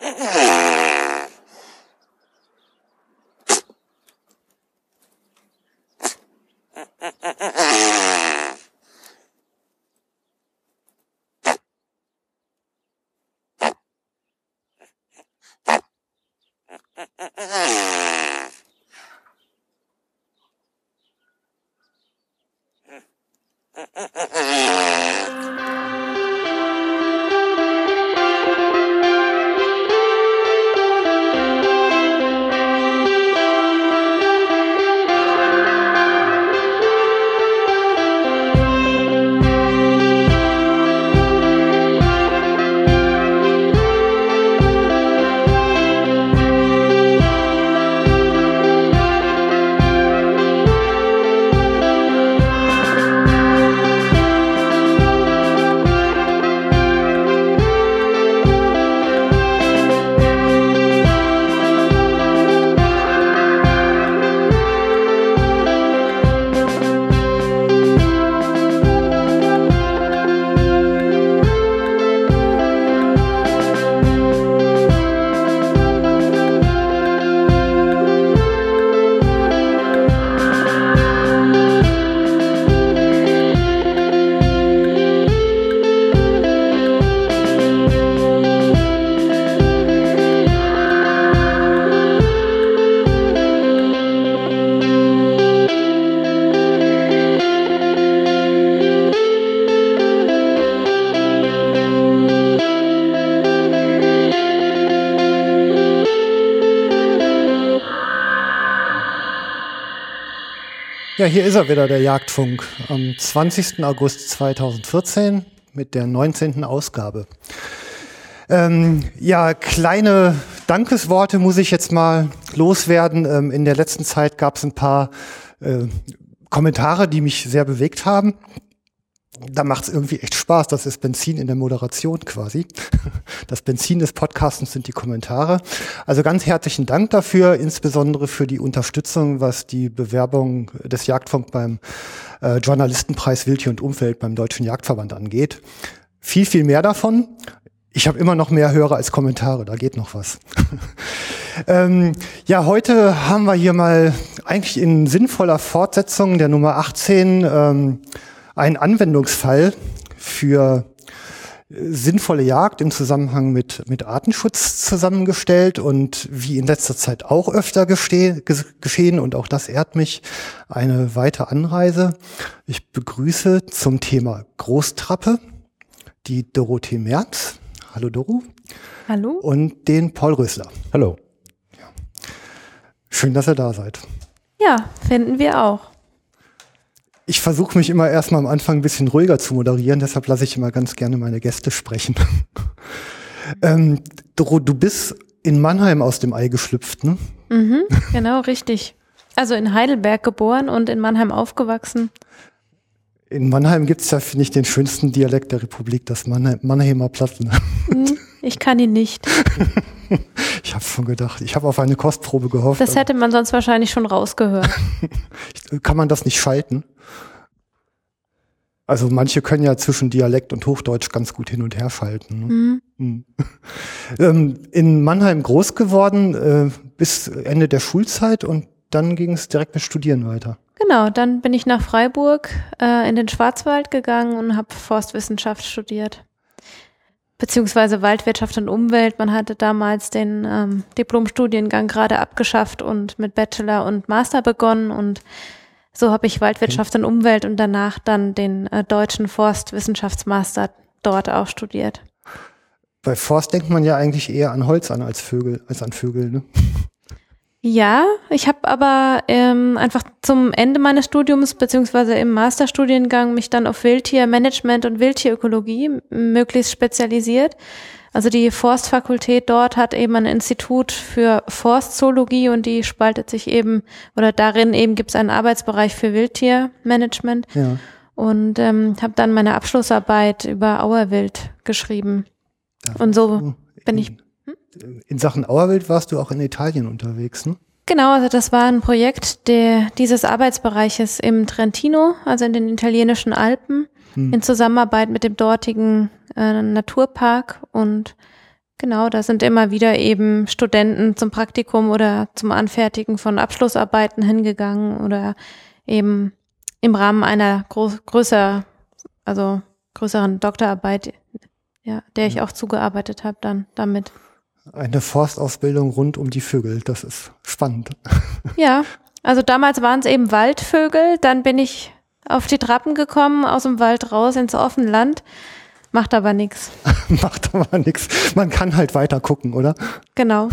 Yeah. Ja, hier ist er wieder, der Jagdfunk. Am 20. August 2014 mit der 19. Ausgabe. Ähm, ja, kleine Dankesworte muss ich jetzt mal loswerden. Ähm, in der letzten Zeit gab es ein paar äh, Kommentare, die mich sehr bewegt haben da macht es irgendwie echt Spaß. Das ist Benzin in der Moderation quasi. Das Benzin des Podcastens sind die Kommentare. Also ganz herzlichen Dank dafür, insbesondere für die Unterstützung, was die Bewerbung des Jagdfunk beim äh, Journalistenpreis Wildtier und Umwelt beim Deutschen Jagdverband angeht. Viel, viel mehr davon. Ich habe immer noch mehr Hörer als Kommentare, da geht noch was. ähm, ja, heute haben wir hier mal eigentlich in sinnvoller Fortsetzung der Nummer 18 ähm, ein Anwendungsfall für sinnvolle Jagd im Zusammenhang mit, mit Artenschutz zusammengestellt und wie in letzter Zeit auch öfter geste, geschehen und auch das ehrt mich, eine weite Anreise. Ich begrüße zum Thema Großtrappe die Dorothee Merz. Hallo Doro. Hallo. Und den Paul Rösler. Hallo. Ja. Schön, dass ihr da seid. Ja, finden wir auch ich versuche mich immer erstmal am Anfang ein bisschen ruhiger zu moderieren, deshalb lasse ich immer ganz gerne meine Gäste sprechen. ähm, du, du bist in Mannheim aus dem Ei geschlüpft, ne? Mhm, genau, richtig. Also in Heidelberg geboren und in Mannheim aufgewachsen. In Mannheim gibt's ja, finde ich, den schönsten Dialekt der Republik, das Mannheim, Mannheimer Platten. Hm, ich kann ihn nicht. ich habe schon gedacht, ich habe auf eine Kostprobe gehofft. Das hätte man sonst wahrscheinlich schon rausgehört. kann man das nicht schalten? Also manche können ja zwischen Dialekt und Hochdeutsch ganz gut hin und her schalten. Ne? Mhm. Mhm. ähm, in Mannheim groß geworden äh, bis Ende der Schulzeit und dann ging es direkt mit Studieren weiter. Genau, dann bin ich nach Freiburg äh, in den Schwarzwald gegangen und habe Forstwissenschaft studiert. Beziehungsweise Waldwirtschaft und Umwelt. Man hatte damals den ähm, Diplomstudiengang gerade abgeschafft und mit Bachelor und Master begonnen und so habe ich Waldwirtschaft und Umwelt und danach dann den äh, deutschen Forstwissenschaftsmaster dort auch studiert. Bei Forst denkt man ja eigentlich eher an Holz an als Vögel, als an Vögel, ne? Ja, ich habe aber ähm, einfach zum Ende meines Studiums beziehungsweise im Masterstudiengang mich dann auf Wildtiermanagement und Wildtierökologie möglichst spezialisiert also die Forstfakultät dort hat eben ein Institut für Forstzoologie und die spaltet sich eben, oder darin eben gibt es einen Arbeitsbereich für Wildtiermanagement. Ja. Und ähm, habe dann meine Abschlussarbeit über Auerwild geschrieben. Da und so bin ich. Hm? In Sachen Auerwild warst du auch in Italien unterwegs, ne? Genau, also das war ein Projekt der, dieses Arbeitsbereiches im Trentino, also in den italienischen Alpen hm. in Zusammenarbeit mit dem dortigen äh, Naturpark und Genau, da sind immer wieder eben Studenten zum Praktikum oder zum Anfertigen von Abschlussarbeiten hingegangen oder eben im Rahmen einer groß, größer, also größeren Doktorarbeit, ja, der ich auch zugearbeitet habe dann damit. Eine Forstausbildung rund um die Vögel, das ist spannend. Ja, also damals waren es eben Waldvögel, dann bin ich auf die Trappen gekommen, aus dem Wald raus ins offene Land Macht aber nichts. Macht aber nichts. Man kann halt weiter gucken, oder? Genau.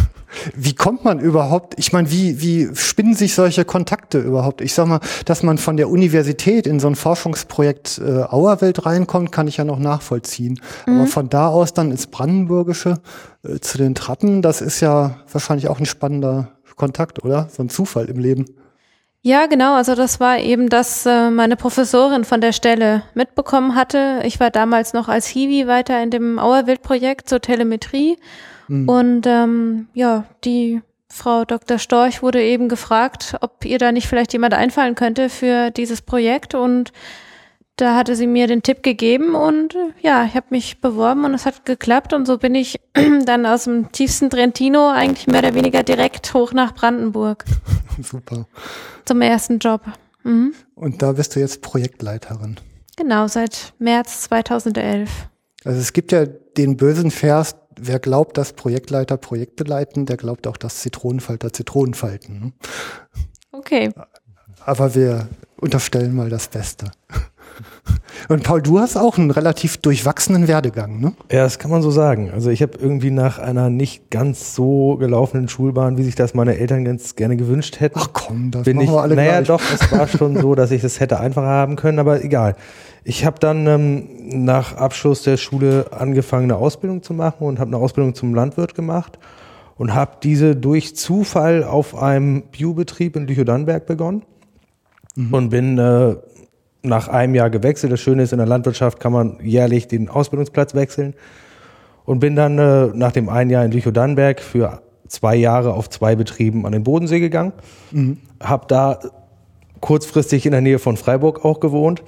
Wie kommt man überhaupt, ich meine, wie, wie spinnen sich solche Kontakte überhaupt? Ich sag mal, dass man von der Universität in so ein Forschungsprojekt äh, Auerwelt reinkommt, kann ich ja noch nachvollziehen. Mhm. Aber von da aus dann ins Brandenburgische äh, zu den Trappen, das ist ja wahrscheinlich auch ein spannender Kontakt, oder? So ein Zufall im Leben. Ja, genau. Also das war eben, dass äh, meine Professorin von der Stelle mitbekommen hatte. Ich war damals noch als Hiwi weiter in dem Auerwild-Projekt zur Telemetrie. Mhm. Und ähm, ja, die Frau Dr. Storch wurde eben gefragt, ob ihr da nicht vielleicht jemand einfallen könnte für dieses Projekt. Und da hatte sie mir den Tipp gegeben und äh, ja, ich habe mich beworben und es hat geklappt und so bin ich dann aus dem tiefsten Trentino eigentlich mehr oder weniger direkt hoch nach Brandenburg. Super. Zum ersten Job. Mhm. Und da bist du jetzt Projektleiterin. Genau, seit März 2011. Also es gibt ja den bösen Vers, wer glaubt, dass Projektleiter Projekte leiten, der glaubt auch, dass Zitronenfalter Zitronen falten. Ne? Okay. Aber wir unterstellen mal das Beste. Und Paul, du hast auch einen relativ durchwachsenen Werdegang, ne? Ja, das kann man so sagen. Also ich habe irgendwie nach einer nicht ganz so gelaufenen Schulbahn, wie sich das meine Eltern ganz gerne gewünscht hätten. Ach komm, das bin machen ich, wir alle Naja, gleich. doch, es war schon so, dass ich das hätte einfacher haben können, aber egal. Ich habe dann ähm, nach Abschluss der Schule angefangen, eine Ausbildung zu machen und habe eine Ausbildung zum Landwirt gemacht und habe diese durch Zufall auf einem Biobetrieb in Lüchow-Dannenberg begonnen mhm. und bin äh, nach einem Jahr gewechselt. Das Schöne ist, in der Landwirtschaft kann man jährlich den Ausbildungsplatz wechseln. Und bin dann äh, nach dem einen Jahr in Lüchow-Dannenberg für zwei Jahre auf zwei Betrieben an den Bodensee gegangen. Mhm. Hab da kurzfristig in der Nähe von Freiburg auch gewohnt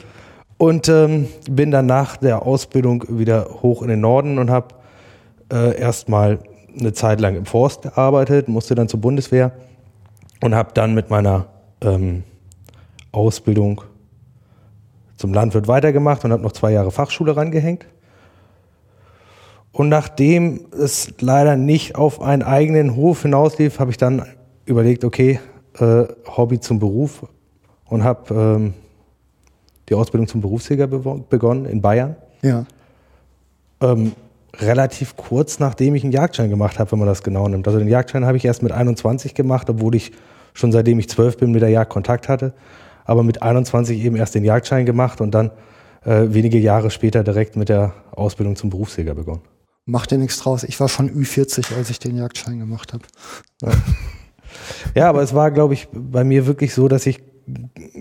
und ähm, bin dann nach der Ausbildung wieder hoch in den Norden und habe äh, erstmal eine Zeit lang im Forst gearbeitet, musste dann zur Bundeswehr und habe dann mit meiner ähm, Ausbildung zum Landwirt weitergemacht und habe noch zwei Jahre Fachschule rangehängt. Und nachdem es leider nicht auf einen eigenen Hof hinauslief, habe ich dann überlegt, okay, äh, Hobby zum Beruf und habe ähm, die Ausbildung zum Berufsjäger begonnen in Bayern. Ja. Ähm, relativ kurz nachdem ich einen Jagdschein gemacht habe, wenn man das genau nimmt. Also den Jagdschein habe ich erst mit 21 gemacht, obwohl ich schon seitdem ich zwölf bin mit der Jagd Kontakt hatte aber mit 21 eben erst den Jagdschein gemacht und dann äh, wenige Jahre später direkt mit der Ausbildung zum Berufsjäger begonnen. Macht dir nichts draus. Ich war schon Ü40, als ich den Jagdschein gemacht habe. Ja. ja, aber es war, glaube ich, bei mir wirklich so, dass ich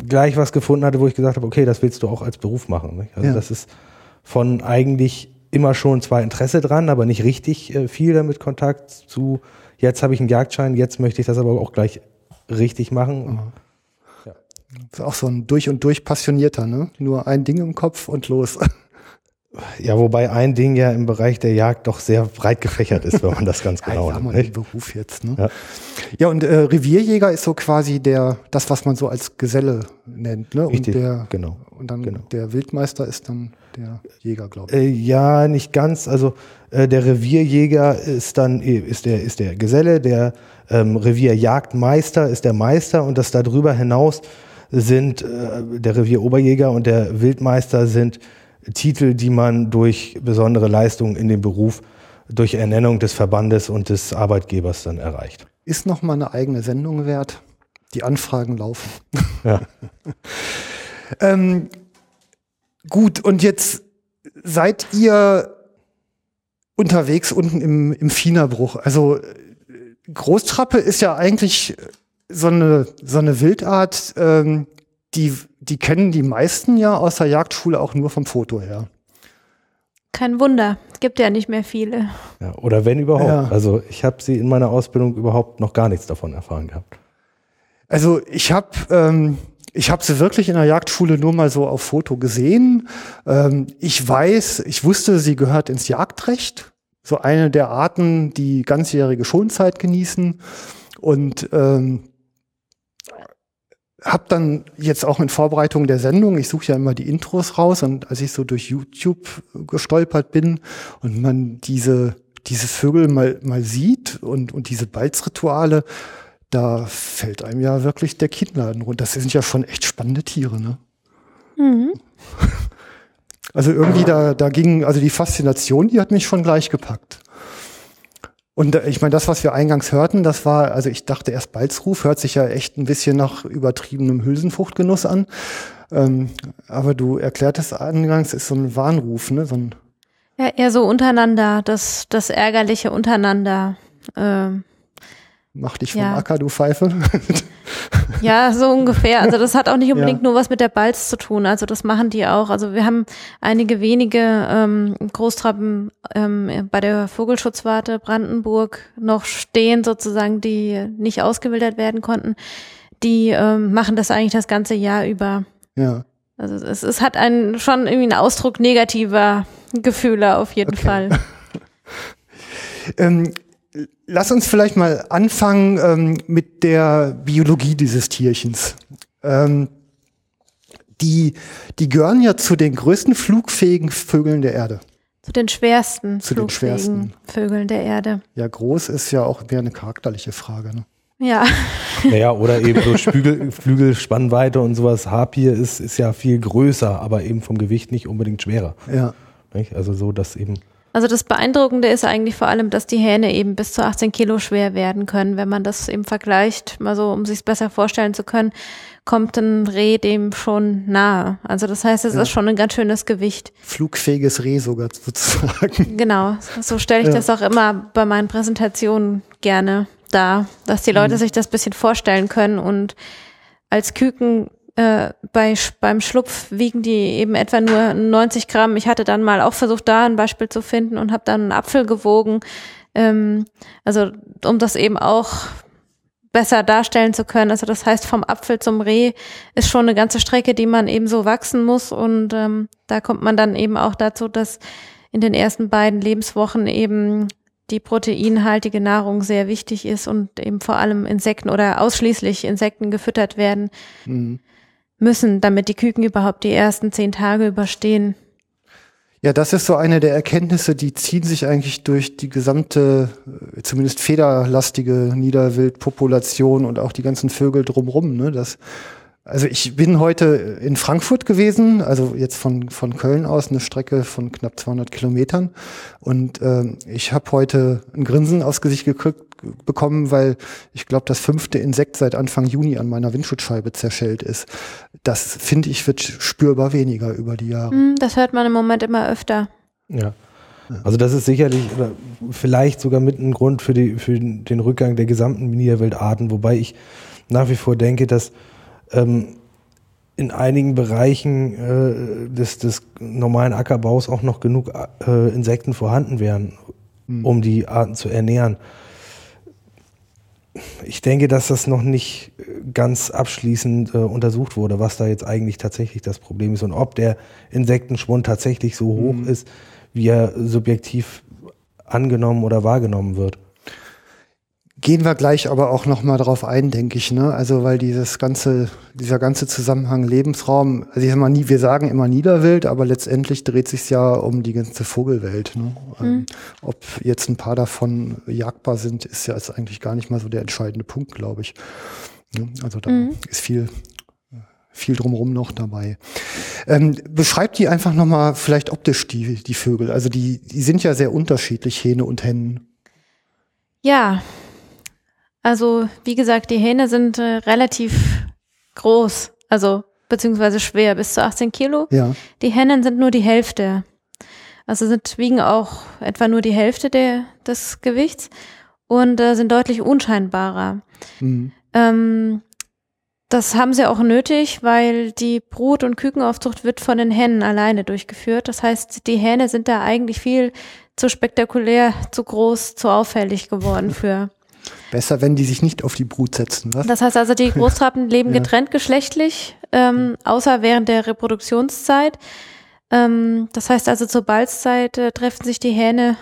gleich was gefunden hatte, wo ich gesagt habe, okay, das willst du auch als Beruf machen. Nicht? Also ja. das ist von eigentlich immer schon zwar Interesse dran, aber nicht richtig äh, viel damit Kontakt zu, jetzt habe ich einen Jagdschein, jetzt möchte ich das aber auch gleich richtig machen. Mhm. Ist auch so ein durch und durch passionierter, ne? Nur ein Ding im Kopf und los. Ja, wobei ein Ding ja im Bereich der Jagd doch sehr breit gefächert ist, wenn man das ganz genau ja, nimmt. Den Beruf jetzt, ne? Ja, ja und äh, Revierjäger ist so quasi der, das, was man so als Geselle nennt, ne? Richtig, und der, genau. Und dann genau. der Wildmeister ist dann der Jäger, glaube ich. Äh, ja, nicht ganz. Also äh, der Revierjäger ist dann ist der ist der Geselle, der ähm, Revierjagdmeister ist der Meister und das darüber hinaus sind äh, der Revieroberjäger und der Wildmeister sind Titel, die man durch besondere Leistungen in dem Beruf, durch Ernennung des Verbandes und des Arbeitgebers dann erreicht. Ist noch mal eine eigene Sendung wert. Die Anfragen laufen. Ja. ähm, gut, und jetzt seid ihr unterwegs unten im, im Fienerbruch. Also Großtrappe ist ja eigentlich so eine, so eine Wildart, ähm, die, die kennen die meisten ja aus der Jagdschule auch nur vom Foto her. Kein Wunder, gibt ja nicht mehr viele. Ja, oder wenn überhaupt. Ja. Also ich habe sie in meiner Ausbildung überhaupt noch gar nichts davon erfahren gehabt. Also ich habe ähm, ich habe sie wirklich in der Jagdschule nur mal so auf Foto gesehen. Ähm, ich weiß, ich wusste, sie gehört ins Jagdrecht. so eine der Arten, die ganzjährige Schonzeit genießen und ähm, habe dann jetzt auch in Vorbereitung der Sendung, ich suche ja immer die Intros raus und als ich so durch YouTube gestolpert bin und man diese diese Vögel mal mal sieht und und diese Balzrituale, da fällt einem ja wirklich der Kinnladen runter. Das sind ja schon echt spannende Tiere, ne? Mhm. Also irgendwie da da ging also die Faszination, die hat mich schon gleich gepackt. Und ich meine, das, was wir eingangs hörten, das war, also ich dachte erst Balzruf, hört sich ja echt ein bisschen nach übertriebenem Hülsenfruchtgenuss an. Ähm, aber du erklärtest eingangs, ist so ein Warnruf, ne? So ein ja, eher so untereinander, das, das Ärgerliche untereinander. Ähm, Mach dich vom ja. Acker, du Pfeife. Ja, so ungefähr. Also das hat auch nicht unbedingt ja. nur was mit der Balz zu tun. Also das machen die auch. Also wir haben einige wenige ähm, Großtrappen ähm, bei der Vogelschutzwarte Brandenburg noch stehen, sozusagen, die nicht ausgewildert werden konnten. Die ähm, machen das eigentlich das ganze Jahr über. Ja. Also es, es hat einen schon irgendwie einen Ausdruck negativer Gefühle auf jeden okay. Fall. ähm, Lass uns vielleicht mal anfangen ähm, mit der Biologie dieses Tierchens. Ähm, die, die gehören ja zu den größten flugfähigen Vögeln der Erde. Zu den schwersten zu den schwersten Vögeln der Erde. Ja, groß ist ja auch mehr eine charakterliche Frage. Ne? Ja. Naja, oder eben so Flügel, Flügelspannweite und sowas. Harpier ist, ist ja viel größer, aber eben vom Gewicht nicht unbedingt schwerer. Ja. Also so, dass eben also das Beeindruckende ist eigentlich vor allem, dass die Hähne eben bis zu 18 Kilo schwer werden können. Wenn man das eben vergleicht, mal so, um sich es besser vorstellen zu können, kommt ein Reh dem schon nahe. Also das heißt, es ja. ist schon ein ganz schönes Gewicht. Flugfähiges Reh sogar sozusagen. Genau, so stelle ich ja. das auch immer bei meinen Präsentationen gerne dar, dass die Leute mhm. sich das bisschen vorstellen können und als Küken äh, bei, beim Schlupf wiegen die eben etwa nur 90 Gramm. Ich hatte dann mal auch versucht, da ein Beispiel zu finden und habe dann einen Apfel gewogen. Ähm, also um das eben auch besser darstellen zu können. Also das heißt, vom Apfel zum Reh ist schon eine ganze Strecke, die man eben so wachsen muss. Und ähm, da kommt man dann eben auch dazu, dass in den ersten beiden Lebenswochen eben die proteinhaltige Nahrung sehr wichtig ist und eben vor allem Insekten oder ausschließlich Insekten gefüttert werden. Mhm müssen, damit die Küken überhaupt die ersten zehn Tage überstehen. Ja, das ist so eine der Erkenntnisse, die ziehen sich eigentlich durch die gesamte, äh, zumindest federlastige Niederwildpopulation und auch die ganzen Vögel drumrum. Ne? Das also ich bin heute in Frankfurt gewesen, also jetzt von, von Köln aus eine Strecke von knapp 200 Kilometern. Und äh, ich habe heute ein Grinsen aus Gesicht gekriegt, bekommen, weil ich glaube, das fünfte Insekt seit Anfang Juni an meiner Windschutzscheibe zerschellt ist. Das finde ich wird spürbar weniger über die Jahre. Hm, das hört man im Moment immer öfter. Ja. Also das ist sicherlich oder vielleicht sogar mit ein Grund für, die, für den Rückgang der gesamten Niederweltarten, wobei ich nach wie vor denke, dass ähm, in einigen Bereichen äh, des, des normalen Ackerbaus auch noch genug äh, Insekten vorhanden wären, mhm. um die Arten zu ernähren. Ich denke, dass das noch nicht ganz abschließend äh, untersucht wurde, was da jetzt eigentlich tatsächlich das Problem ist und ob der Insektenschwund tatsächlich so hoch mhm. ist, wie er subjektiv angenommen oder wahrgenommen wird. Gehen wir gleich aber auch noch mal drauf ein, denke ich, ne? Also weil dieses ganze, dieser ganze Zusammenhang Lebensraum, also ich sag mal nie, wir sagen immer Niederwild, aber letztendlich dreht sich ja um die ganze Vogelwelt. Ne? Mhm. Ähm, ob jetzt ein paar davon jagbar sind, ist ja jetzt eigentlich gar nicht mal so der entscheidende Punkt, glaube ich. Ne? Also da mhm. ist viel viel drumherum noch dabei. Ähm, beschreibt die einfach noch mal vielleicht optisch die die Vögel. Also die die sind ja sehr unterschiedlich Hähne und Hennen. Ja, also, wie gesagt, die Hähne sind äh, relativ groß, also beziehungsweise schwer, bis zu 18 Kilo. Ja. Die Hennen sind nur die Hälfte. Also sind, wiegen auch etwa nur die Hälfte der, des Gewichts und äh, sind deutlich unscheinbarer. Mhm. Ähm, das haben sie auch nötig, weil die Brut- und Kükenaufzucht wird von den Hennen alleine durchgeführt. Das heißt, die Hähne sind da eigentlich viel zu spektakulär, zu groß, zu auffällig geworden für. Besser, wenn die sich nicht auf die Brut setzen, was? Das heißt also, die Großtrappen leben ja. getrennt geschlechtlich, ähm, außer während der Reproduktionszeit. Ähm, das heißt also, zur Balzzeit äh, treffen sich die Hähne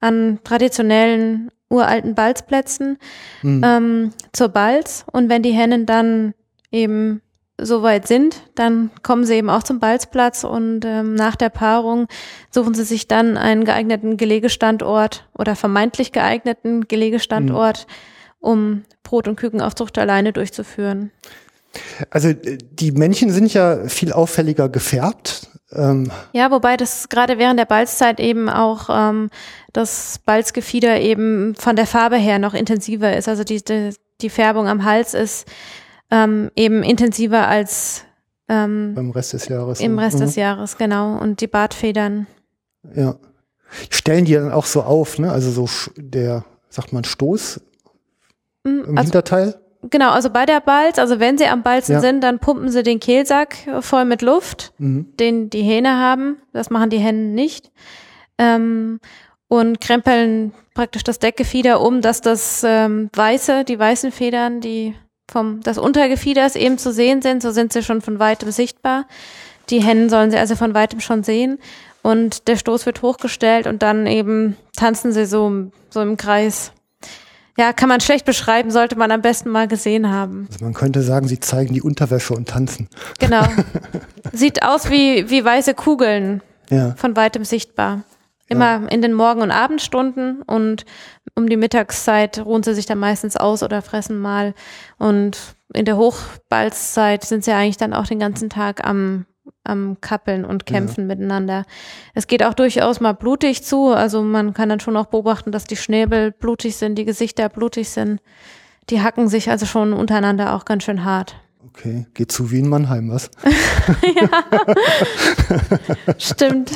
an traditionellen uralten Balzplätzen Hm. ähm, zur Balz. Und wenn die Hennen dann eben soweit sind, dann kommen sie eben auch zum Balzplatz und ähm, nach der Paarung suchen sie sich dann einen geeigneten Gelegestandort oder vermeintlich geeigneten Gelegestandort, um Brot- und Kükenaufzucht alleine durchzuführen. Also äh, die Männchen sind ja viel auffälliger gefärbt. Ähm, Ja, wobei das gerade während der Balzzeit eben auch ähm, das Balzgefieder eben von der Farbe her noch intensiver ist. Also die, die, die Färbung am Hals ist ähm, eben intensiver als ähm, beim Rest des Jahres. im Rest Mhm. des Jahres, genau. Und die Bartfedern. Ja. Stellen die dann auch so auf, ne? Also so der, sagt man, Stoß Mm, im Also, Hinterteil? genau, also bei der Balz, also wenn sie am Balzen Ja. sind, dann pumpen sie den Kehlsack voll mit Luft. Mhm. den die Hähne haben. Das machen die Hennen nicht. Ähm, und krempeln praktisch das Deckgefieder um, dass das ähm, weiße, die weißen Federn, die vom des Untergefieders eben zu sehen sind, so sind sie schon von weitem sichtbar. Die Hennen sollen sie also von weitem schon sehen. Und der Stoß wird hochgestellt und dann eben tanzen sie so, so im Kreis. Ja, kann man schlecht beschreiben, sollte man am besten mal gesehen haben. Also man könnte sagen, sie zeigen die Unterwäsche und tanzen. Genau. Sieht aus wie, wie weiße Kugeln, Ja. von weitem sichtbar. Immer in den Morgen- und Abendstunden und um die Mittagszeit ruhen sie sich dann meistens aus oder fressen mal. Und in der Hochbalzzeit sind sie eigentlich dann auch den ganzen Tag am, am Kappeln und kämpfen miteinander. Es geht auch durchaus mal blutig zu. Also man kann dann schon auch beobachten, dass die Schnäbel blutig sind, die Gesichter blutig sind. Die hacken sich also schon untereinander auch ganz schön hart. Okay. Geht zu wie in Mannheim, was? Stimmt.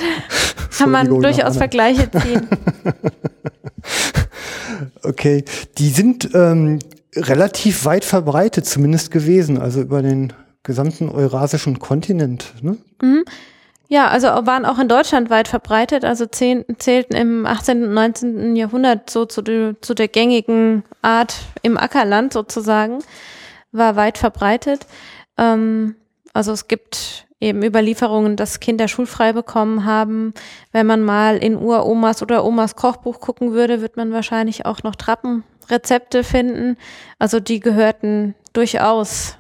Kann man durchaus. Vergleiche ziehen. Okay. Die sind ähm, relativ weit verbreitet zumindest gewesen, also über den gesamten eurasischen Kontinent. Ne? Ja, also waren auch in Deutschland weit verbreitet, also zehn, zählten im 18. und 19. Jahrhundert so zu, zu der gängigen Art im Ackerland sozusagen, war weit verbreitet. Ähm, also es gibt eben Überlieferungen, dass Kinder schulfrei bekommen haben. Wenn man mal in Uromas oder Omas Kochbuch gucken würde, wird man wahrscheinlich auch noch Trappenrezepte finden. Also die gehörten durchaus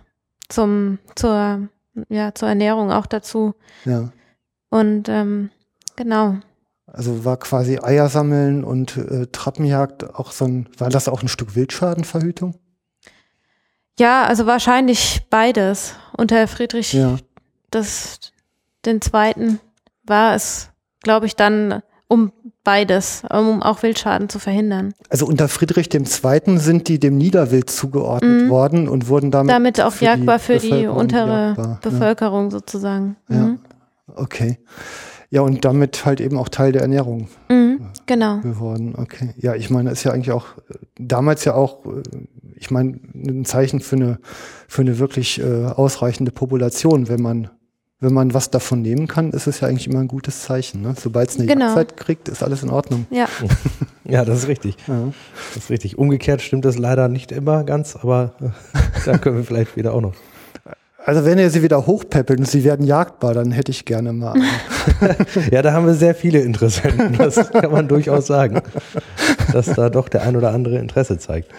zum, zur, ja, zur Ernährung auch dazu. Ja. Und ähm, genau. Also war quasi Eier sammeln und äh, Trappenjagd auch so ein, war das auch ein Stück Wildschadenverhütung? Ja, also wahrscheinlich beides. Unter Friedrich Ja. des, den Zweiten war es, glaube ich, dann um beides, um auch Wildschaden zu verhindern. Also unter Friedrich II. sind die dem Niederwild zugeordnet Mhm. worden und wurden damit, Damit auch für jagbar die für die untere jagbar, ja. Bevölkerung sozusagen. Ja. Mhm. Okay. Ja, und damit halt eben auch Teil der Ernährung Mhm. Genau. geworden. Okay. Ja, ich meine, ist ja eigentlich auch äh, damals ja auch, äh, ich meine, ein Zeichen für eine, für eine wirklich äh, ausreichende Population. Wenn man, wenn man was davon nehmen kann, ist es ja eigentlich immer ein gutes Zeichen. Ne? Sobald es eine Genau. Jagdzeit kriegt, ist alles in Ordnung. Ja. Ja, das ist richtig. Ja. Das ist richtig. Umgekehrt stimmt das leider nicht immer ganz, aber äh, da können wir vielleicht wieder auch noch. Also wenn ihr sie wieder hochpäppelt und sie werden jagdbar, dann hätte ich gerne mal. Ja, da haben wir sehr viele Interessenten. Das kann man durchaus sagen, dass da doch der ein oder andere Interesse zeigt.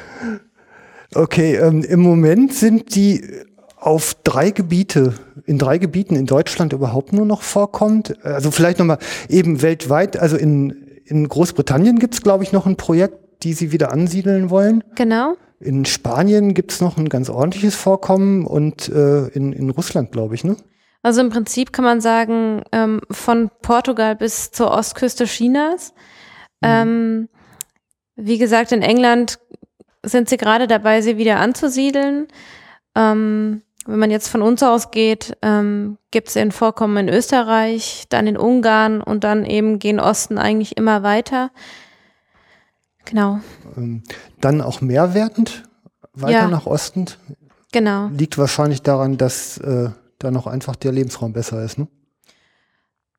Okay, ähm, im Moment sind die auf drei Gebiete, in drei Gebieten in Deutschland überhaupt nur noch vorkommt. Also vielleicht nochmal eben weltweit, also in, in Großbritannien gibt's glaube ich, noch ein Projekt, die sie wieder ansiedeln wollen. Genau. In Spanien gibt's noch ein ganz ordentliches Vorkommen und äh, in, in Russland, glaube ich, ne? Also im Prinzip kann man sagen, ähm, von Portugal bis zur Ostküste Chinas. Ähm, wie gesagt, in England sind sie gerade dabei, sie wieder anzusiedeln. Ähm, wenn man jetzt von uns ausgeht, ähm, gibt es ein Vorkommen in Österreich, dann in Ungarn und dann eben gen Osten eigentlich immer weiter. Genau, Ähm, dann auch mehrwertend, weiter Ja. nach Osten. genau. Liegt wahrscheinlich daran, dass äh, da noch einfach der Lebensraum besser ist, ne?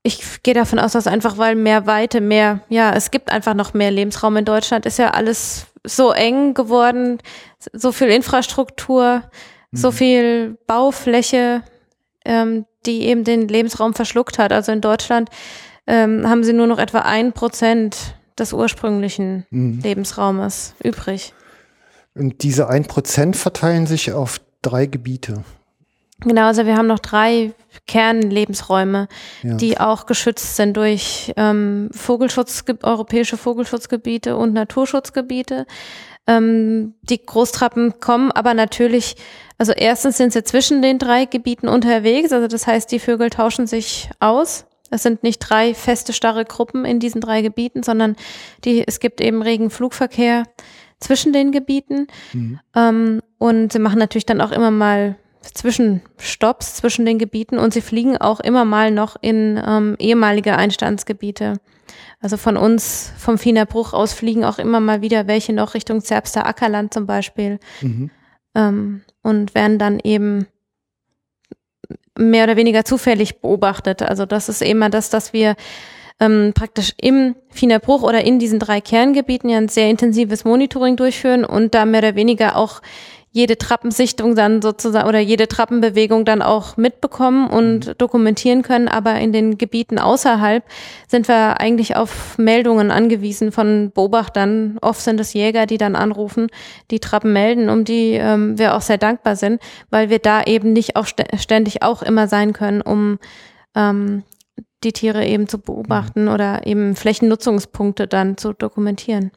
Ich gehe davon aus, dass einfach, weil mehr Weite, mehr, ja, es gibt einfach noch mehr Lebensraum in Deutschland, ist ja alles so eng geworden, so viel Infrastruktur, so viel Baufläche, ähm, die eben den Lebensraum verschluckt hat. Also in Deutschland ähm, haben sie nur noch etwa ein Prozent des ursprünglichen Mhm. Lebensraumes übrig. Und diese 1% verteilen sich auf drei Gebiete. Genau, also wir haben noch drei Kernlebensräume, Ja. die auch geschützt sind durch ähm, Vogelschutz, europäische Vogelschutzgebiete und Naturschutzgebiete. Ähm, die Großtrappen kommen aber natürlich, also erstens sind sie zwischen den drei Gebieten unterwegs, also das heißt, die Vögel tauschen sich aus. Es sind nicht drei feste, starre Gruppen in diesen drei Gebieten, sondern die, es gibt eben regen Flugverkehr zwischen den Gebieten. Mhm. Ähm, und sie machen natürlich dann auch immer mal Zwischenstopps zwischen den Gebieten und sie fliegen auch immer mal noch in ähm, ehemalige Einstandsgebiete. Also von uns, vom Fiener Bruch aus fliegen auch immer mal wieder welche noch Richtung Zerbster Ackerland zum Beispiel Mhm. ähm, und werden dann eben mehr oder weniger zufällig beobachtet. Also das ist immer das, dass wir ähm, praktisch im Fiener Bruch oder in diesen drei Kerngebieten ja ein sehr intensives Monitoring durchführen und da mehr oder weniger auch jede Trappensichtung dann sozusagen oder jede Trappenbewegung dann auch mitbekommen und dokumentieren können. Aber in den Gebieten außerhalb sind wir eigentlich auf Meldungen angewiesen von Beobachtern. Oft sind es Jäger, die dann anrufen, die Trappen melden, um die ähm, wir auch sehr dankbar sind, weil wir da eben nicht auch stä- ständig auch immer sein können, um ähm, die Tiere eben zu beobachten oder eben Flächennutzungspunkte dann zu dokumentieren.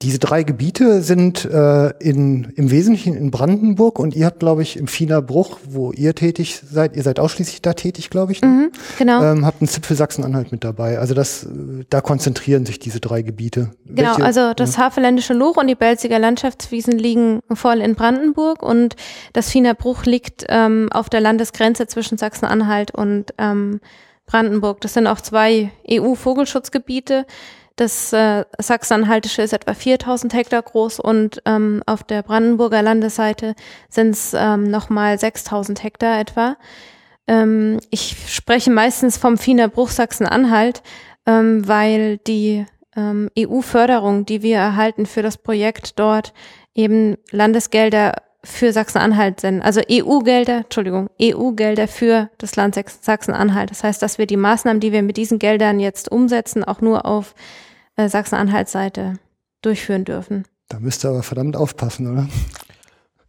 Diese drei Gebiete sind äh, in, im Wesentlichen in Brandenburg und ihr habt, glaube ich, im Fiener Bruch, wo ihr tätig seid, ihr seid ausschließlich da tätig, glaube ich, ne? Mhm, genau. ähm, habt einen Zipfel Sachsen-Anhalt mit dabei. Also das, da konzentrieren sich diese drei Gebiete. Genau, Welche- also das Havelländische Luch und die Belziger Landschaftswiesen liegen voll in Brandenburg und das Fiener Bruch liegt ähm, auf der Landesgrenze zwischen Sachsen-Anhalt und ähm, Brandenburg. Das sind auch zwei EU-Vogelschutzgebiete. Das äh, Sachsen-Anhaltische ist etwa 4000 Hektar groß und ähm, auf der Brandenburger Landesseite sind es ähm, nochmal 6000 Hektar etwa. Ähm, ich spreche meistens vom Fiener Bruch Sachsen-Anhalt, ähm, weil die ähm, EU-Förderung, die wir erhalten für das Projekt dort, eben Landesgelder für Sachsen-Anhalt sind. Also EU-Gelder, Entschuldigung, EU-Gelder für das Land Sachs- Sachsen-Anhalt. Das heißt, dass wir die Maßnahmen, die wir mit diesen Geldern jetzt umsetzen, auch nur auf äh, Sachsen-Anhalt-Seite durchführen dürfen. Da müsst ihr aber verdammt aufpassen, oder?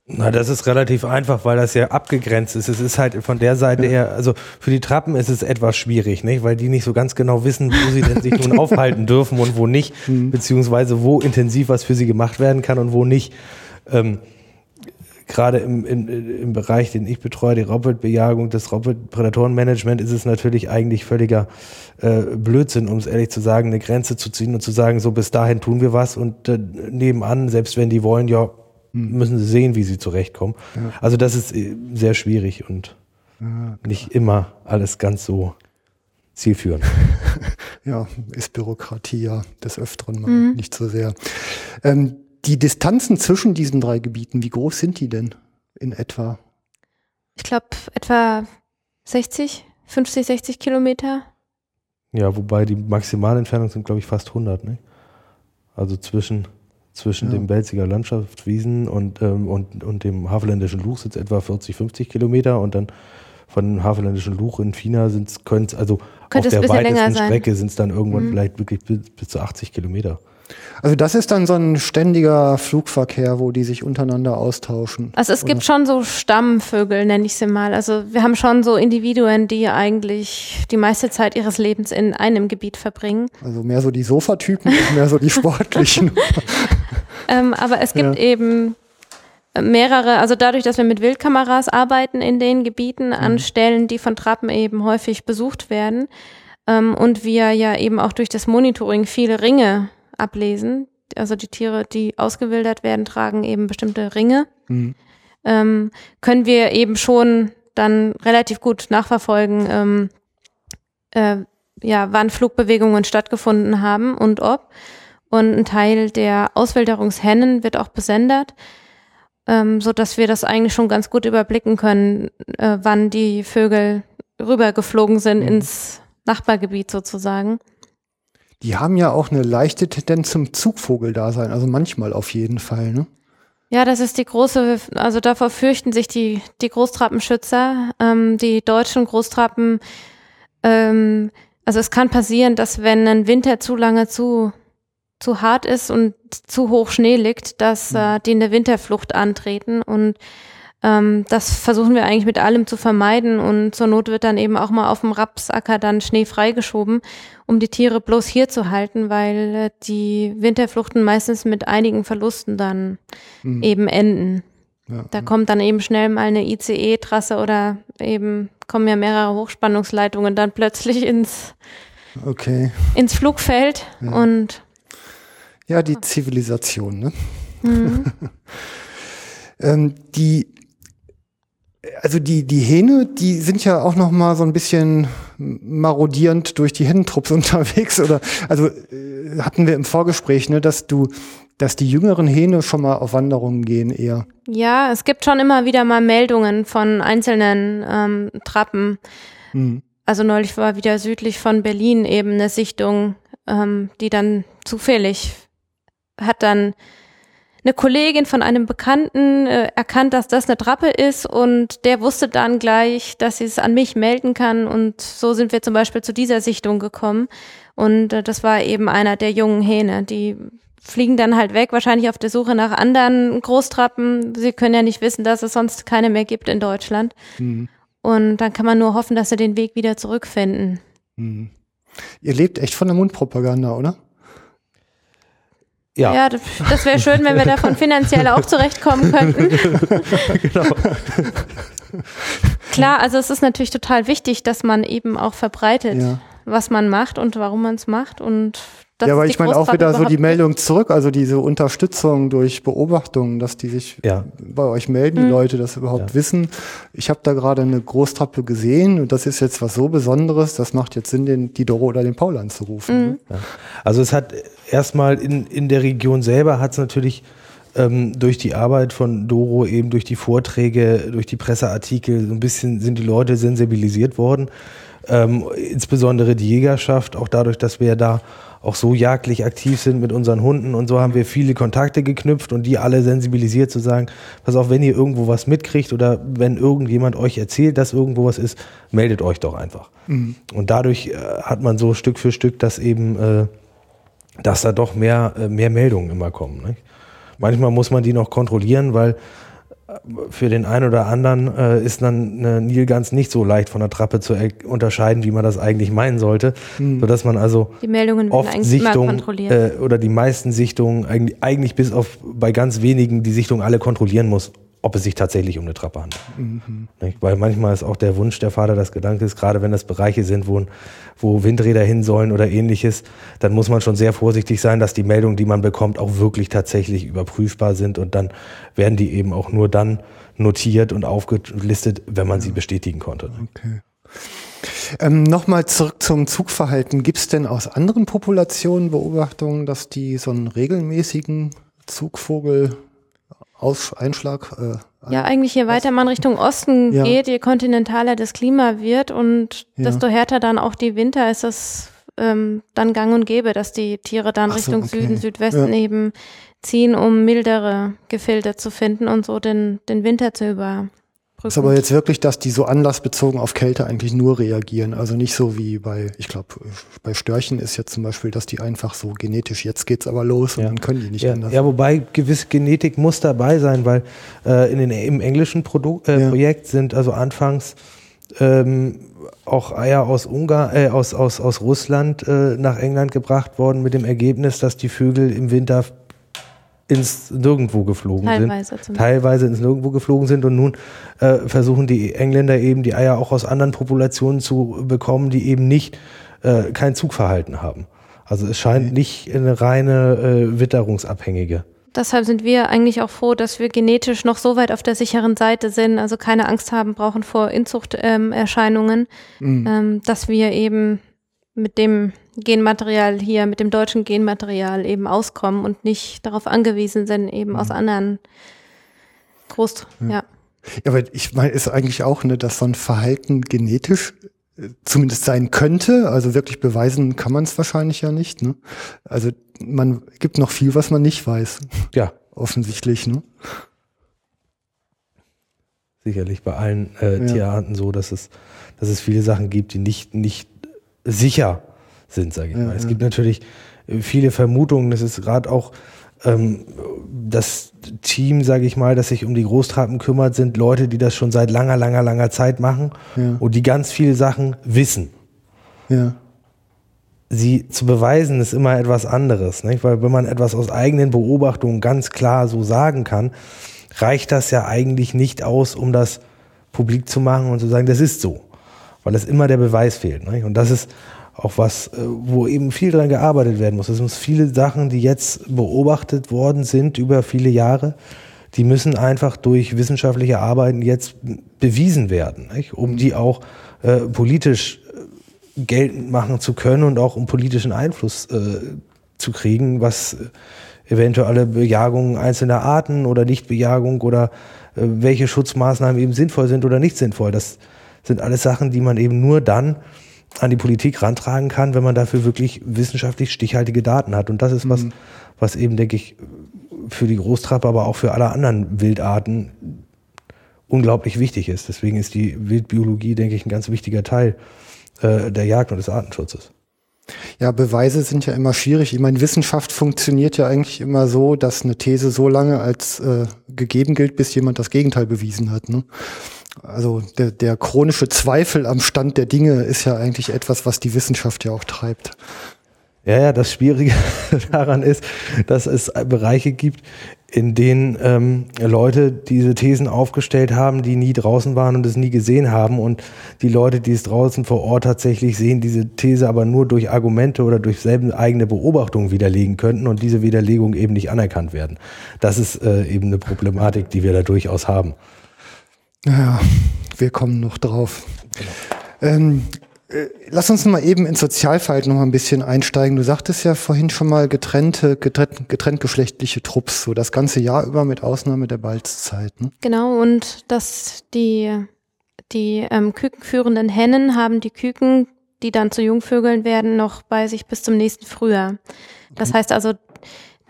Na, das ist relativ einfach, weil das ja abgegrenzt ist. Es ist halt von der Seite her, also für die Trappen ist es etwas schwierig, nicht? Weil die nicht so ganz genau wissen, wo sie denn sich nun aufhalten dürfen und wo nicht, beziehungsweise wo intensiv was für sie gemacht werden kann und wo nicht. Ähm, Gerade im, in, im Bereich, den ich betreue, die Raubwildbejagung, das Raubwildprädatorenmanagement, ist es natürlich eigentlich völliger äh, Blödsinn, um es ehrlich zu sagen, eine Grenze zu ziehen und zu sagen, so bis dahin tun wir was und äh, nebenan, selbst wenn die wollen, ja, müssen sie sehen, wie sie zurechtkommen. Also das ist äh, sehr schwierig und nicht immer alles ganz so zielführend. Ja, ist Bürokratie ja des Öfteren mal nicht so sehr. Ähm, die Distanzen zwischen diesen drei Gebieten, wie groß sind die denn in etwa? Ich glaube, etwa 60, 50, 60 Kilometer. Ja, wobei die Maximalentfernung sind, glaube ich, fast 100, ne? Also zwischen, zwischen Ja. dem Belziger Landschaftswiesen und, ähm, und, und dem Havelländischen Luch sind es etwa 40, 50 Kilometer und dann von dem Havelländischen Luch in China sind es, können es, also Könnte auf der weitesten. Strecke sind es dann irgendwann Mhm. vielleicht wirklich bis, bis zu 80 Kilometer. Also das ist dann so ein ständiger Flugverkehr, wo die sich untereinander austauschen. Also es gibt schon so Stammvögel, nenne ich sie mal. Also wir haben schon so Individuen, die eigentlich die meiste Zeit ihres Lebens in einem Gebiet verbringen. Also mehr so die Sofatypen und mehr so die sportlichen. Ähm, aber es gibt Ja. eben mehrere, also dadurch, dass wir mit Wildkameras arbeiten in den Gebieten an Stellen, die von Trappen eben häufig besucht werden ähm, und wir ja eben auch durch das Monitoring viele Ringe ablesen. Also die Tiere, die ausgewildert werden, tragen eben bestimmte Ringe. Mhm. ähm, können wir eben schon dann relativ gut nachverfolgen, ähm, äh, ja, wann Flugbewegungen stattgefunden haben und ob. Und ein Teil der Auswilderungshennen wird auch besendert, ähm, so dass wir das eigentlich schon ganz gut überblicken können, äh, wann die Vögel rübergeflogen sind Mhm. ins Nachbargebiet sozusagen. Die haben ja auch eine leichte Tendenz zum Zugvogeldasein, also manchmal auf jeden Fall. Ne? Ja, das ist die große, also davor fürchten sich die, die Großtrappenschützer, ähm, die deutschen Großtrappen. Ähm, also es kann passieren, dass wenn ein Winter zu lange zu zu hart ist und zu hoch Schnee liegt, dass Mhm. äh, die in der Winterflucht antreten. Und ähm, das versuchen wir eigentlich mit allem zu vermeiden. Und zur Not wird dann eben auch mal auf dem Rapsacker dann Schnee freigeschoben, um die Tiere bloß hier zu halten, weil äh, die Winterfluchten meistens mit einigen Verlusten dann Mhm. eben enden. Ja. Da kommt dann eben schnell mal eine ICE-Trasse oder eben kommen ja mehrere Hochspannungsleitungen dann plötzlich ins, Okay. ins Flugfeld und Ja, die Zivilisation, ne? mhm. Ähm, die, also die, die Hähne, die sind ja auch noch mal so ein bisschen marodierend durch die Hennentrupps unterwegs oder, also äh, hatten wir im Vorgespräch, ne, dass du, dass die jüngeren Hähne schon mal auf Wanderungen gehen eher. ja, es gibt schon immer wieder mal Meldungen von einzelnen ähm, Trappen. Hm. Also neulich war wieder südlich von Berlin eben eine Sichtung, ähm, die dann zufällig hat dann eine Kollegin von einem Bekannten äh, erkannt, dass das eine Trappe ist und der wusste dann gleich, dass sie es an mich melden kann und so sind wir zum Beispiel zu dieser Sichtung gekommen und äh, das war eben einer der jungen Hähne, die fliegen dann halt weg, wahrscheinlich auf der Suche nach anderen Großtrappen. Sie können ja nicht wissen, dass es sonst keine mehr gibt in Deutschland. Hm. Und dann kann man nur hoffen, dass sie den Weg wieder zurückfinden. Hm. Ihr lebt echt von der Mundpropaganda, oder? Ja, Ja, das, das wäre schön, wenn wir davon finanziell auch zurechtkommen könnten. genau. Klar, also es ist natürlich total wichtig, dass man eben auch verbreitet, Ja. was man macht und warum man es macht. Und das ja, aber ich meine auch wieder so die Meldung zurück, also diese Unterstützung durch Beobachtungen, dass die sich Ja. bei euch melden, die Mhm. Leute das überhaupt Ja. wissen. Ich habe da gerade eine Großtrappe gesehen und das ist jetzt was so Besonderes, das macht jetzt Sinn, den, die Doro oder den Paul anzurufen. Mhm. ne? Also es hat erstmal in, in der Region selber hat es natürlich ähm, durch die Arbeit von Doro, eben durch die Vorträge, durch die Presseartikel, so ein bisschen sind die Leute sensibilisiert worden. Ähm, insbesondere die Jägerschaft, auch dadurch, dass wir da auch so jagdlich aktiv sind mit unseren Hunden und so haben wir viele Kontakte geknüpft und die alle sensibilisiert zu sagen, pass auf, wenn ihr irgendwo was mitkriegt oder wenn irgendjemand euch erzählt, dass irgendwo was ist, meldet euch doch einfach. Und dadurch äh, hat man so Stück für Stück das eben äh, dass da doch mehr, äh, mehr Meldungen immer kommen. Nicht? Manchmal muss man die noch kontrollieren, weil äh, für den einen oder anderen äh, ist dann eine Nilgans nicht so leicht von der Trappe zu er- unterscheiden, wie man das eigentlich meinen sollte, sodass man also Die Meldungen oft Sichtungen kontrolliert. äh, oder die meisten Sichtungen eigentlich, eigentlich bis auf bei ganz wenigen die Sichtung alle kontrollieren muss, ob es sich tatsächlich um eine Trappe handelt. Nicht? Weil manchmal ist auch der Wunsch der Vater des Gedankes, gerade wenn das Bereiche sind, wo, wo Windräder hin sollen oder ähnliches, dann muss man schon sehr vorsichtig sein, dass die Meldungen, die man bekommt, auch wirklich tatsächlich überprüfbar sind und dann werden die eben auch nur dann notiert und aufgelistet, wenn man sie bestätigen konnte. Okay. Ähm, Nochmal zurück zum Zugverhalten. Gibt es denn aus anderen Populationen Beobachtungen, dass die so einen regelmäßigen Zugvogel Aus Einschlag äh, Ja, eigentlich je weiter man Richtung Osten Ja. geht, je kontinentaler das Klima wird und Ja. desto härter dann auch die Winter ist es ähm, dann gang und gäbe, dass die Tiere dann so, Richtung okay. Süden, Südwesten Ja. eben ziehen, um mildere Gefilde zu finden und so den, den Winter zu überbrücken. ist aber jetzt wirklich, dass die so anlassbezogen auf Kälte eigentlich nur reagieren. Also nicht so wie bei, ich glaube, bei Störchen ist jetzt zum Beispiel, dass die einfach so genetisch, jetzt geht's aber los und Ja. dann können die nicht Ja, anders. ja, wobei gewisse Genetik muss dabei sein, weil äh, in den, im englischen Produ äh, Ja. Projekt sind also anfangs ähm, auch Eier aus Ungarn, äh, aus, aus, aus Russland äh, nach England gebracht worden mit dem Ergebnis, dass die Vögel im Winter ins Nirgendwo geflogen sind. Teilweise zumindest. Teilweise ins Nirgendwo geflogen sind und nun äh, versuchen die Engländer eben die Eier auch aus anderen Populationen zu bekommen, die eben nicht äh, kein Zugverhalten haben. Also es scheint nicht eine reine äh, witterungsabhängige. Deshalb sind wir eigentlich auch froh, dass wir genetisch noch so weit auf der sicheren Seite sind, also keine Angst haben brauchen vor Inzuchterscheinungen, ähm, Erscheinungen, Mhm. ähm, dass wir eben mit dem Genmaterial hier, mit dem deutschen Genmaterial eben auskommen und nicht darauf angewiesen sind, eben aus anderen Groß, ja. Ja, aber ich meine, ist eigentlich auch, ne, dass so ein Verhalten genetisch äh, zumindest sein könnte. Also wirklich beweisen kann man es wahrscheinlich ja nicht. Ne? Also man gibt noch viel, was man nicht weiß, Ja, offensichtlich. Ne? sicherlich bei allen äh, Ja. Tierarten so, dass es, dass es viele Sachen gibt, die nicht, nicht sicher sind, sage ich Ja, mal. Es ja. gibt natürlich viele Vermutungen. Das ist gerade auch ähm, das Team, sage ich mal, das sich um die Großtrappen kümmert, sind Leute, die das schon seit langer, langer, langer Zeit machen Ja. und die ganz viele Sachen wissen. Ja. Sie zu beweisen ist immer etwas anderes, nicht? weil wenn man etwas aus eigenen Beobachtungen ganz klar so sagen kann, reicht das ja eigentlich nicht aus, um das publik zu machen und zu sagen, das ist so, weil es immer der Beweis fehlt. Nicht? Und das ist auch was, äh, wo eben viel dran gearbeitet werden muss. Es muss viele Sachen, die jetzt beobachtet worden sind über viele Jahre, die müssen einfach durch wissenschaftliche Arbeiten jetzt bewiesen werden, nicht? um die auch äh, politisch äh, geltend machen zu können und auch um politischen Einfluss äh, zu kriegen, was äh, eventuelle Bejagungen einzelner Arten oder Nichtbejagung oder äh, welche Schutzmaßnahmen eben sinnvoll sind oder nicht sinnvoll. Das sind alles Sachen, die man eben nur dann an die Politik rantragen kann, wenn man dafür wirklich wissenschaftlich stichhaltige Daten hat. Und das ist was, was eben, denke ich, für die Großtrappe, aber auch für alle anderen Wildarten unglaublich wichtig ist. Deswegen ist die Wildbiologie, denke ich, ein ganz wichtiger Teil äh, der Jagd und des Artenschutzes. Ja, Beweise sind ja immer schwierig. Ich meine, Wissenschaft funktioniert ja eigentlich immer so, dass eine These so lange als äh, gegeben gilt, bis jemand das Gegenteil bewiesen hat. Ne? Also der, der chronische Zweifel am Stand der Dinge ist ja eigentlich etwas, was die Wissenschaft ja auch treibt. Ja, ja, das Schwierige daran ist, dass es Bereiche gibt, in denen ähm, Leute diese Thesen aufgestellt haben, die nie draußen waren und es nie gesehen haben. Und die Leute, die es draußen vor Ort tatsächlich sehen, diese These aber nur durch Argumente oder durch selben eigene Beobachtungen widerlegen könnten und diese Widerlegung eben nicht anerkannt werden. Das ist äh, eben eine Problematik, die wir da durchaus haben. Ja, wir kommen noch drauf. Ähm, äh, lass uns mal eben ins Sozialverhalten noch mal ein bisschen einsteigen. Du sagtest ja vorhin schon mal getrennte, getrennt, getrenntgeschlechtliche Trupps, so das ganze Jahr über mit Ausnahme der Balzzeit. Ne? Genau, und dass die, die ähm, kükenführenden Hennen haben die Küken, die dann zu Jungvögeln werden, noch bei sich bis zum nächsten Frühjahr. Das heißt also,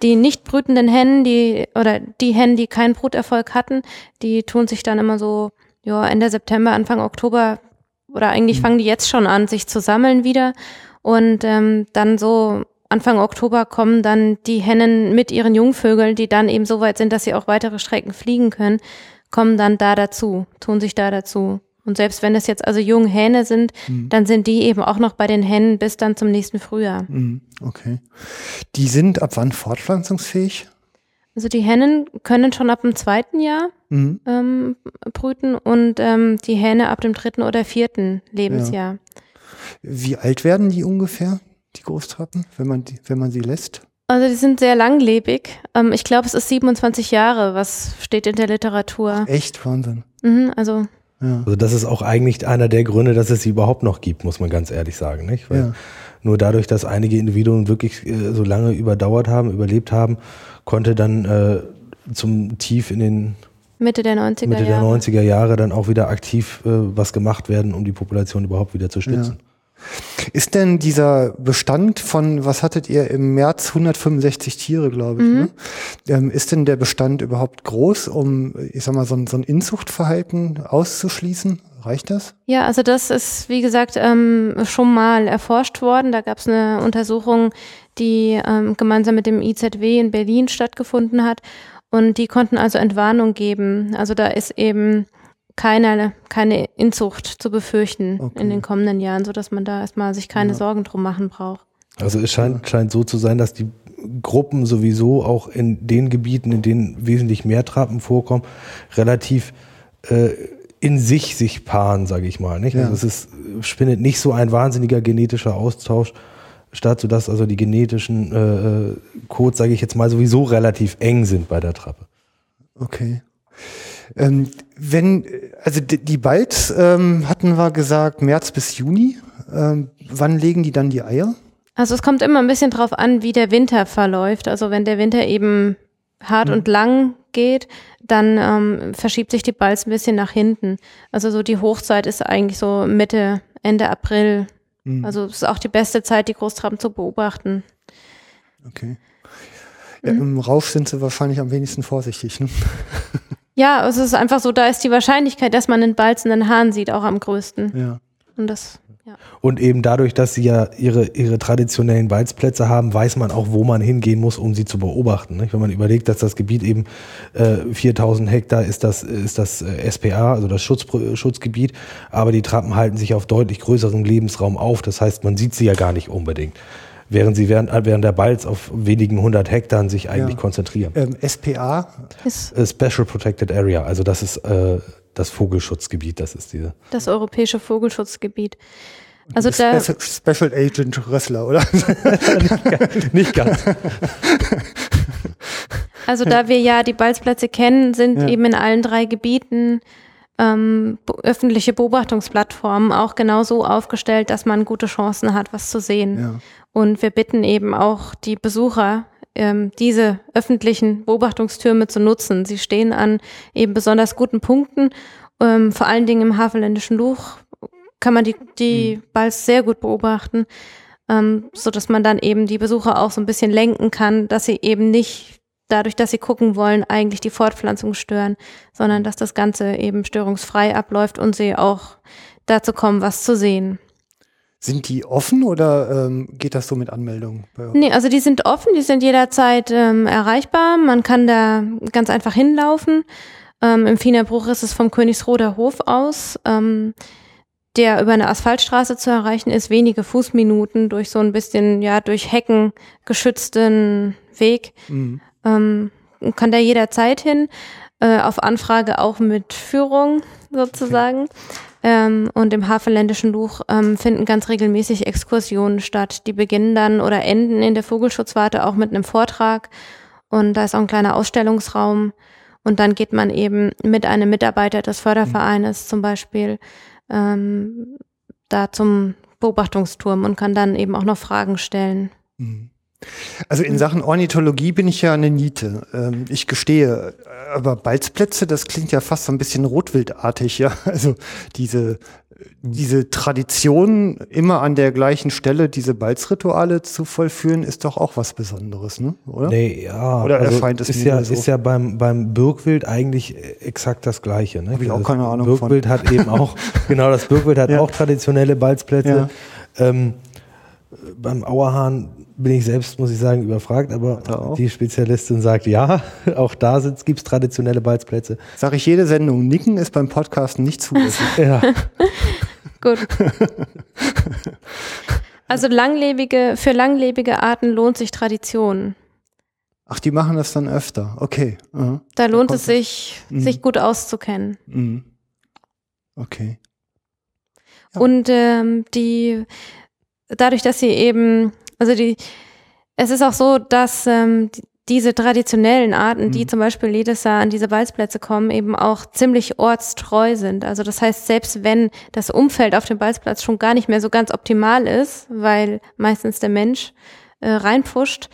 die nicht brütenden Hennen, die oder die Hennen, die keinen Bruterfolg hatten, die tun sich dann immer so ja Ende September, Anfang Oktober oder eigentlich fangen die jetzt schon an, sich zu sammeln wieder und ähm, dann so Anfang Oktober kommen dann die Hennen mit ihren Jungvögeln, die dann eben so weit sind, dass sie auch weitere Strecken fliegen können, kommen dann da dazu, tun sich da dazu. Und selbst wenn es jetzt also junge Hähne sind, dann sind die eben auch noch bei den Hennen bis dann zum nächsten Frühjahr. Mhm, okay. Die sind ab wann fortpflanzungsfähig? Also die Hennen können schon ab dem zweiten Jahr Mhm. ähm, brüten und ähm, die Hähne ab dem dritten oder vierten Lebensjahr. Wie alt werden die ungefähr, die Großtrappen, wenn man, die, wenn man sie lässt? Also die sind sehr langlebig. Ähm, ich glaube, es ist 27 Jahre, was steht in der Literatur. Echt Wahnsinn. Mhm, also Ja. Also das ist auch eigentlich einer der Gründe, dass es sie überhaupt noch gibt, muss man ganz ehrlich sagen, nicht? Weil Ja. nur dadurch, dass einige Individuen wirklich äh, so lange überdauert haben, überlebt haben, konnte dann äh, zum Tief in den Mitte der 90er Mitte der Jahre. 90er Jahre dann auch wieder aktiv äh, was gemacht werden, um die Population überhaupt wieder zu stützen. Ist denn dieser Bestand von, was hattet ihr im März, 165 Tiere, glaube ich, ne? ähm, ist denn der Bestand überhaupt groß, um, ich sag mal, so ein, so ein Inzuchtverhalten auszuschließen? Reicht das? Ja, also das ist, wie gesagt, ähm, schon mal erforscht worden. Da gab es eine Untersuchung, die ähm, gemeinsam mit dem IZW in Berlin stattgefunden hat. Und die konnten also Entwarnung geben. Also da ist eben keine, keine Inzucht zu befürchten Okay. in den kommenden Jahren, sodass man da erstmal sich keine Sorgen drum machen braucht. Also es scheint, scheint so zu sein, dass die Gruppen sowieso auch in den Gebieten, in denen wesentlich mehr Trappen vorkommen, relativ äh, in sich sich paaren, sage ich mal. Nicht? Ja. Also es ist, findet nicht so ein wahnsinniger genetischer Austausch statt, sodass also die genetischen äh, äh, Codes, sage ich jetzt mal, sowieso relativ eng sind bei der Trappe. Okay. Ähm, wenn, also die, die Balz ähm, hatten wir gesagt, März bis Juni. Ähm, wann legen die dann die Eier? Also es kommt immer ein bisschen drauf an, wie der Winter verläuft. Also wenn der Winter eben hart und lang geht, dann ähm, verschiebt sich die Balz ein bisschen nach hinten. Also so die Hochzeit ist eigentlich so Mitte, Ende April. Also es ist auch die beste Zeit, die Großtrappen zu beobachten. Okay. Ja, Im Rauf sind sie wahrscheinlich am wenigsten vorsichtig. Ne? Ja, es ist einfach so, da ist die Wahrscheinlichkeit, dass man einen balzenden Hahn sieht, auch am größten. Ja. Und das Ja. Und eben dadurch, dass sie ja ihre, ihre traditionellen Balzplätze haben, weiß man auch, wo man hingehen muss, um sie zu beobachten. Nicht? Wenn man überlegt, dass das Gebiet eben äh, 4000 Hektar ist das, ist das äh, SPA, also das Schutz, Schutzgebiet, aber die Trappen halten sich auf deutlich größerem Lebensraum auf. Das heißt, man sieht sie ja gar nicht unbedingt. Während sie während, während der Balz auf wenigen hundert Hektar sich eigentlich ja. konzentrieren. Ähm, SPA? Ist Special Protected Area, also das ist äh, das Vogelschutzgebiet, das ist diese. Das europäische Vogelschutzgebiet. Also da Special, Special Agent Rössler, oder? nicht, ganz. Also da wir ja die Balzplätze kennen, sind ja. eben in allen drei Gebieten ähm, öffentliche Beobachtungsplattformen auch genau so aufgestellt, dass man gute Chancen hat, was zu sehen. Ja. Und wir bitten eben auch die Besucher, ähm, diese öffentlichen Beobachtungstürme zu nutzen. Sie stehen an eben besonders guten Punkten. Ähm, vor allen Dingen im Havelländischen Luch kann man die, die mhm. Balls sehr gut beobachten, ähm, so dass man dann eben die Besucher auch so ein bisschen lenken kann, dass sie eben nicht dadurch, dass sie gucken wollen, eigentlich die Fortpflanzung stören, sondern dass das Ganze eben störungsfrei abläuft und sie auch dazu kommen, was zu sehen. Sind die offen oder ähm, geht das so mit Anmeldungen? Nee, also die sind offen, die sind jederzeit ähm, erreichbar. Man kann da ganz einfach hinlaufen. Ähm, Im Wienerbruch ist es vom Königsroder Hof aus, ähm, der über eine Asphaltstraße zu erreichen ist, wenige Fußminuten durch so ein bisschen, ja, durch Hecken geschützten Weg. Mhm. Ähm, kann da jederzeit hin, äh, auf Anfrage auch mit Führung sozusagen. Okay. Ähm, und im Havelländischen Luch ähm, finden ganz regelmäßig Exkursionen statt. Die beginnen dann oder enden in der Vogelschutzwarte auch mit einem Vortrag. Und da ist auch ein kleiner Ausstellungsraum. Und dann geht man eben mit einem Mitarbeiter des Fördervereines zum Beispiel ähm, da zum Beobachtungsturm und kann dann eben auch noch Fragen stellen. Mhm. Also in Sachen Ornithologie bin ich ja eine Niete. Ähm, ich gestehe, aber Balzplätze, das klingt ja fast so ein bisschen rotwildartig, ja. Also diese, diese Tradition, immer an der gleichen Stelle diese Balzrituale zu vollführen, ist doch auch was Besonderes, ne? Oder? Nee, ja. Oder also erscheint es ist ja, so? ist ja beim, beim Birkwild eigentlich exakt das Gleiche, ne? Hab ich auch also keine Ahnung Birkwild von. hat eben auch, genau, das Birkwild hat ja. auch traditionelle Balzplätze. Ja. Ähm, beim Auerhahn bin ich selbst, muss ich sagen, überfragt, aber die Spezialistin sagt ja, auch da gibt es traditionelle Balzplätze. Sag ich jede Sendung, Nicken ist beim Podcasten nicht zulässig. ja. Gut. Also langlebige, für langlebige Arten lohnt sich Tradition. Ach, die machen das dann öfter. Okay. Uh Da lohnt da es sich, mhm. sich gut auszukennen. Mhm. Okay. Ja. Und ähm, die dadurch, dass sie eben, also die, es ist auch so, dass ähm, diese traditionellen Arten, die mhm. zum Beispiel jedes Jahr an diese Balzplätze kommen, eben auch ziemlich ortstreu sind. Also das heißt, selbst wenn das Umfeld auf dem Balzplatz schon gar nicht mehr so ganz optimal ist, weil meistens der Mensch äh, reinpfuscht,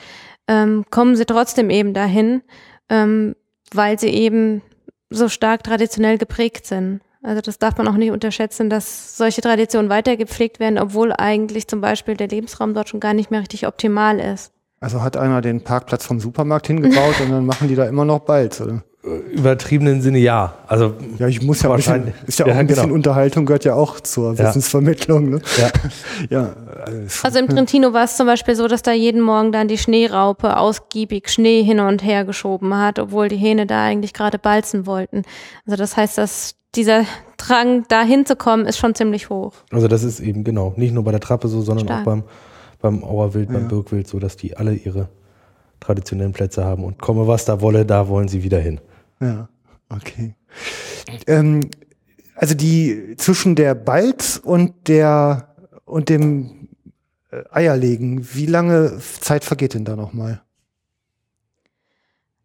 ähm, kommen sie trotzdem eben dahin, ähm, weil sie eben so stark traditionell geprägt sind. Also das darf man auch nicht unterschätzen, dass solche Traditionen weitergepflegt werden, obwohl eigentlich zum Beispiel der Lebensraum dort schon gar nicht mehr richtig optimal ist. Also hat einer den Parkplatz vom Supermarkt hingebaut und dann machen die da immer noch Balz, oder? Übertriebenen Sinne ja. Also ja, ich muss ja ein bisschen, ist ja auch ja, ein bisschen genau. Unterhaltung gehört ja auch zur ja. Wissensvermittlung. Ne? Ja. ja. Also im Trentino war es zum Beispiel so, dass da jeden Morgen dann die Schneeraupe ausgiebig Schnee hin und her geschoben hat, obwohl die Hähne da eigentlich gerade balzen wollten. Also das heißt, dass dieser Drang, da hinzukommen, ist schon ziemlich hoch. Also das ist eben genau, nicht nur bei der Trappe so, sondern Stark. auch beim, beim Auerwild, beim ja. Birkwild, so dass die alle ihre traditionellen Plätze haben und komme was da wolle, da wollen sie wieder hin. Ja, okay. Ähm, also die zwischen der Balz und der und dem äh, Eierlegen, wie lange Zeit vergeht denn da nochmal?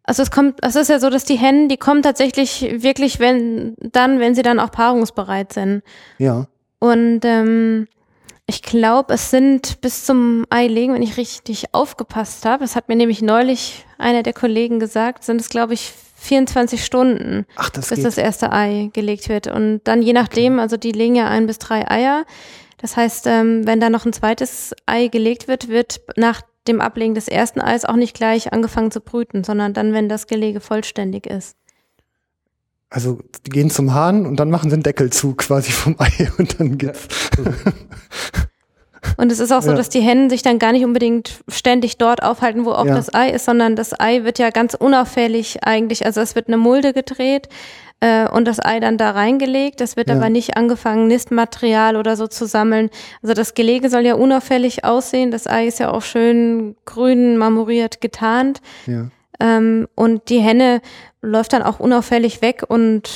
Also es kommt, es ist ja so, dass die Hennen, die kommen tatsächlich wirklich, wenn dann, wenn sie dann auch paarungsbereit sind. Ja. Und ähm, ich glaube, es sind bis zum Eilegen, wenn ich richtig aufgepasst habe, das hat mir nämlich neulich einer der Kollegen gesagt, sind es, glaube ich, 24 Stunden, Ach, das bis geht. das erste Ei gelegt wird. Und dann je nachdem, also die legen ja ein bis drei Eier. Das heißt, ähm, wenn da noch ein zweites Ei gelegt wird, wird nach dem Ablegen des ersten Eis auch nicht gleich angefangen zu brüten, sondern dann, wenn das Gelege vollständig ist. Also die gehen zum Hahn und dann machen sie einen Deckel zu quasi vom Ei und dann geht's. Ja. Und es ist auch so, ja. dass die Hennen sich dann gar nicht unbedingt ständig dort aufhalten, wo auch ja. das Ei ist, sondern das Ei wird ja ganz unauffällig eigentlich, also es wird eine Mulde gedreht äh, und das Ei dann da reingelegt. Das wird ja. aber nicht angefangen, Nistmaterial oder so zu sammeln. Also das Gelege soll ja unauffällig aussehen. Das Ei ist ja auch schön grün marmoriert getarnt. Ja. Ähm, und die Henne läuft dann auch unauffällig weg und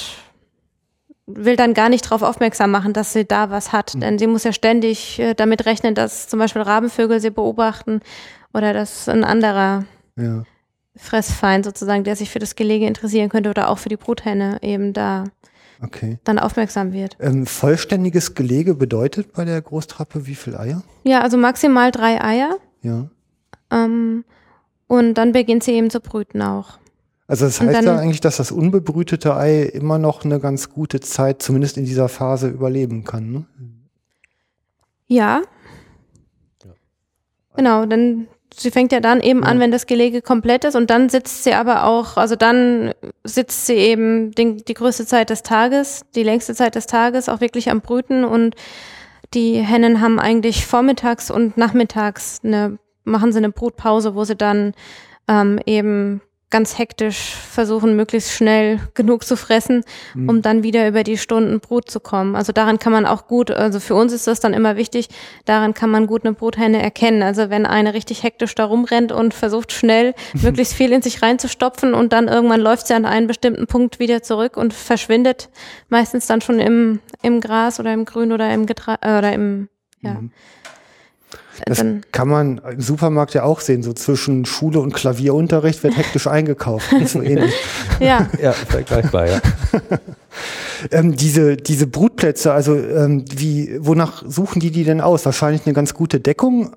will dann gar nicht darauf aufmerksam machen, dass sie da was hat. Mhm. Denn sie muss ja ständig äh, damit rechnen, dass zum Beispiel Rabenvögel sie beobachten oder dass ein anderer ja. Fressfeind sozusagen, der sich für das Gelege interessieren könnte oder auch für die Bruthenne eben da okay. dann aufmerksam wird. Ähm, vollständiges Gelege bedeutet bei der Großtrappe wie viel Eier? Ja, also maximal drei Eier. Ja. Ähm, und dann beginnt sie eben zu brüten auch. Also das heißt ja eigentlich, dass das unbebrütete Ei immer noch eine ganz gute Zeit, zumindest in dieser Phase, überleben kann. Ne? Ja. ja. Genau, dann sie fängt ja dann eben an, wenn das Gelege komplett ist und dann sitzt sie aber auch, also dann sitzt sie eben den, die größte Zeit des Tages, die längste Zeit des Tages auch wirklich am Brüten und die Hennen haben eigentlich vormittags und nachmittags eine, machen sie eine Brutpause, wo sie dann ähm, eben ganz hektisch versuchen, möglichst schnell genug zu fressen, mhm. um dann wieder über die Stunden Brut zu kommen. Also daran kann man auch gut, also für uns ist das dann immer wichtig, daran kann man gut eine Bruthenne erkennen. Also wenn eine richtig hektisch da rumrennt und versucht schnell möglichst viel in sich reinzustopfen und dann irgendwann läuft sie an einen bestimmten Punkt wieder zurück und verschwindet meistens dann schon im, im Gras oder im Grün oder im Getra äh, oder im, ja. Mhm. Das dann, kann man im Supermarkt ja auch sehen, so zwischen Schule und Klavierunterricht wird hektisch eingekauft. so ähnlich. Ja. ja, vergleichbar, ja. ähm, diese, diese Brutplätze, also ähm, wie, wonach suchen die die denn aus? Wahrscheinlich eine ganz gute Deckung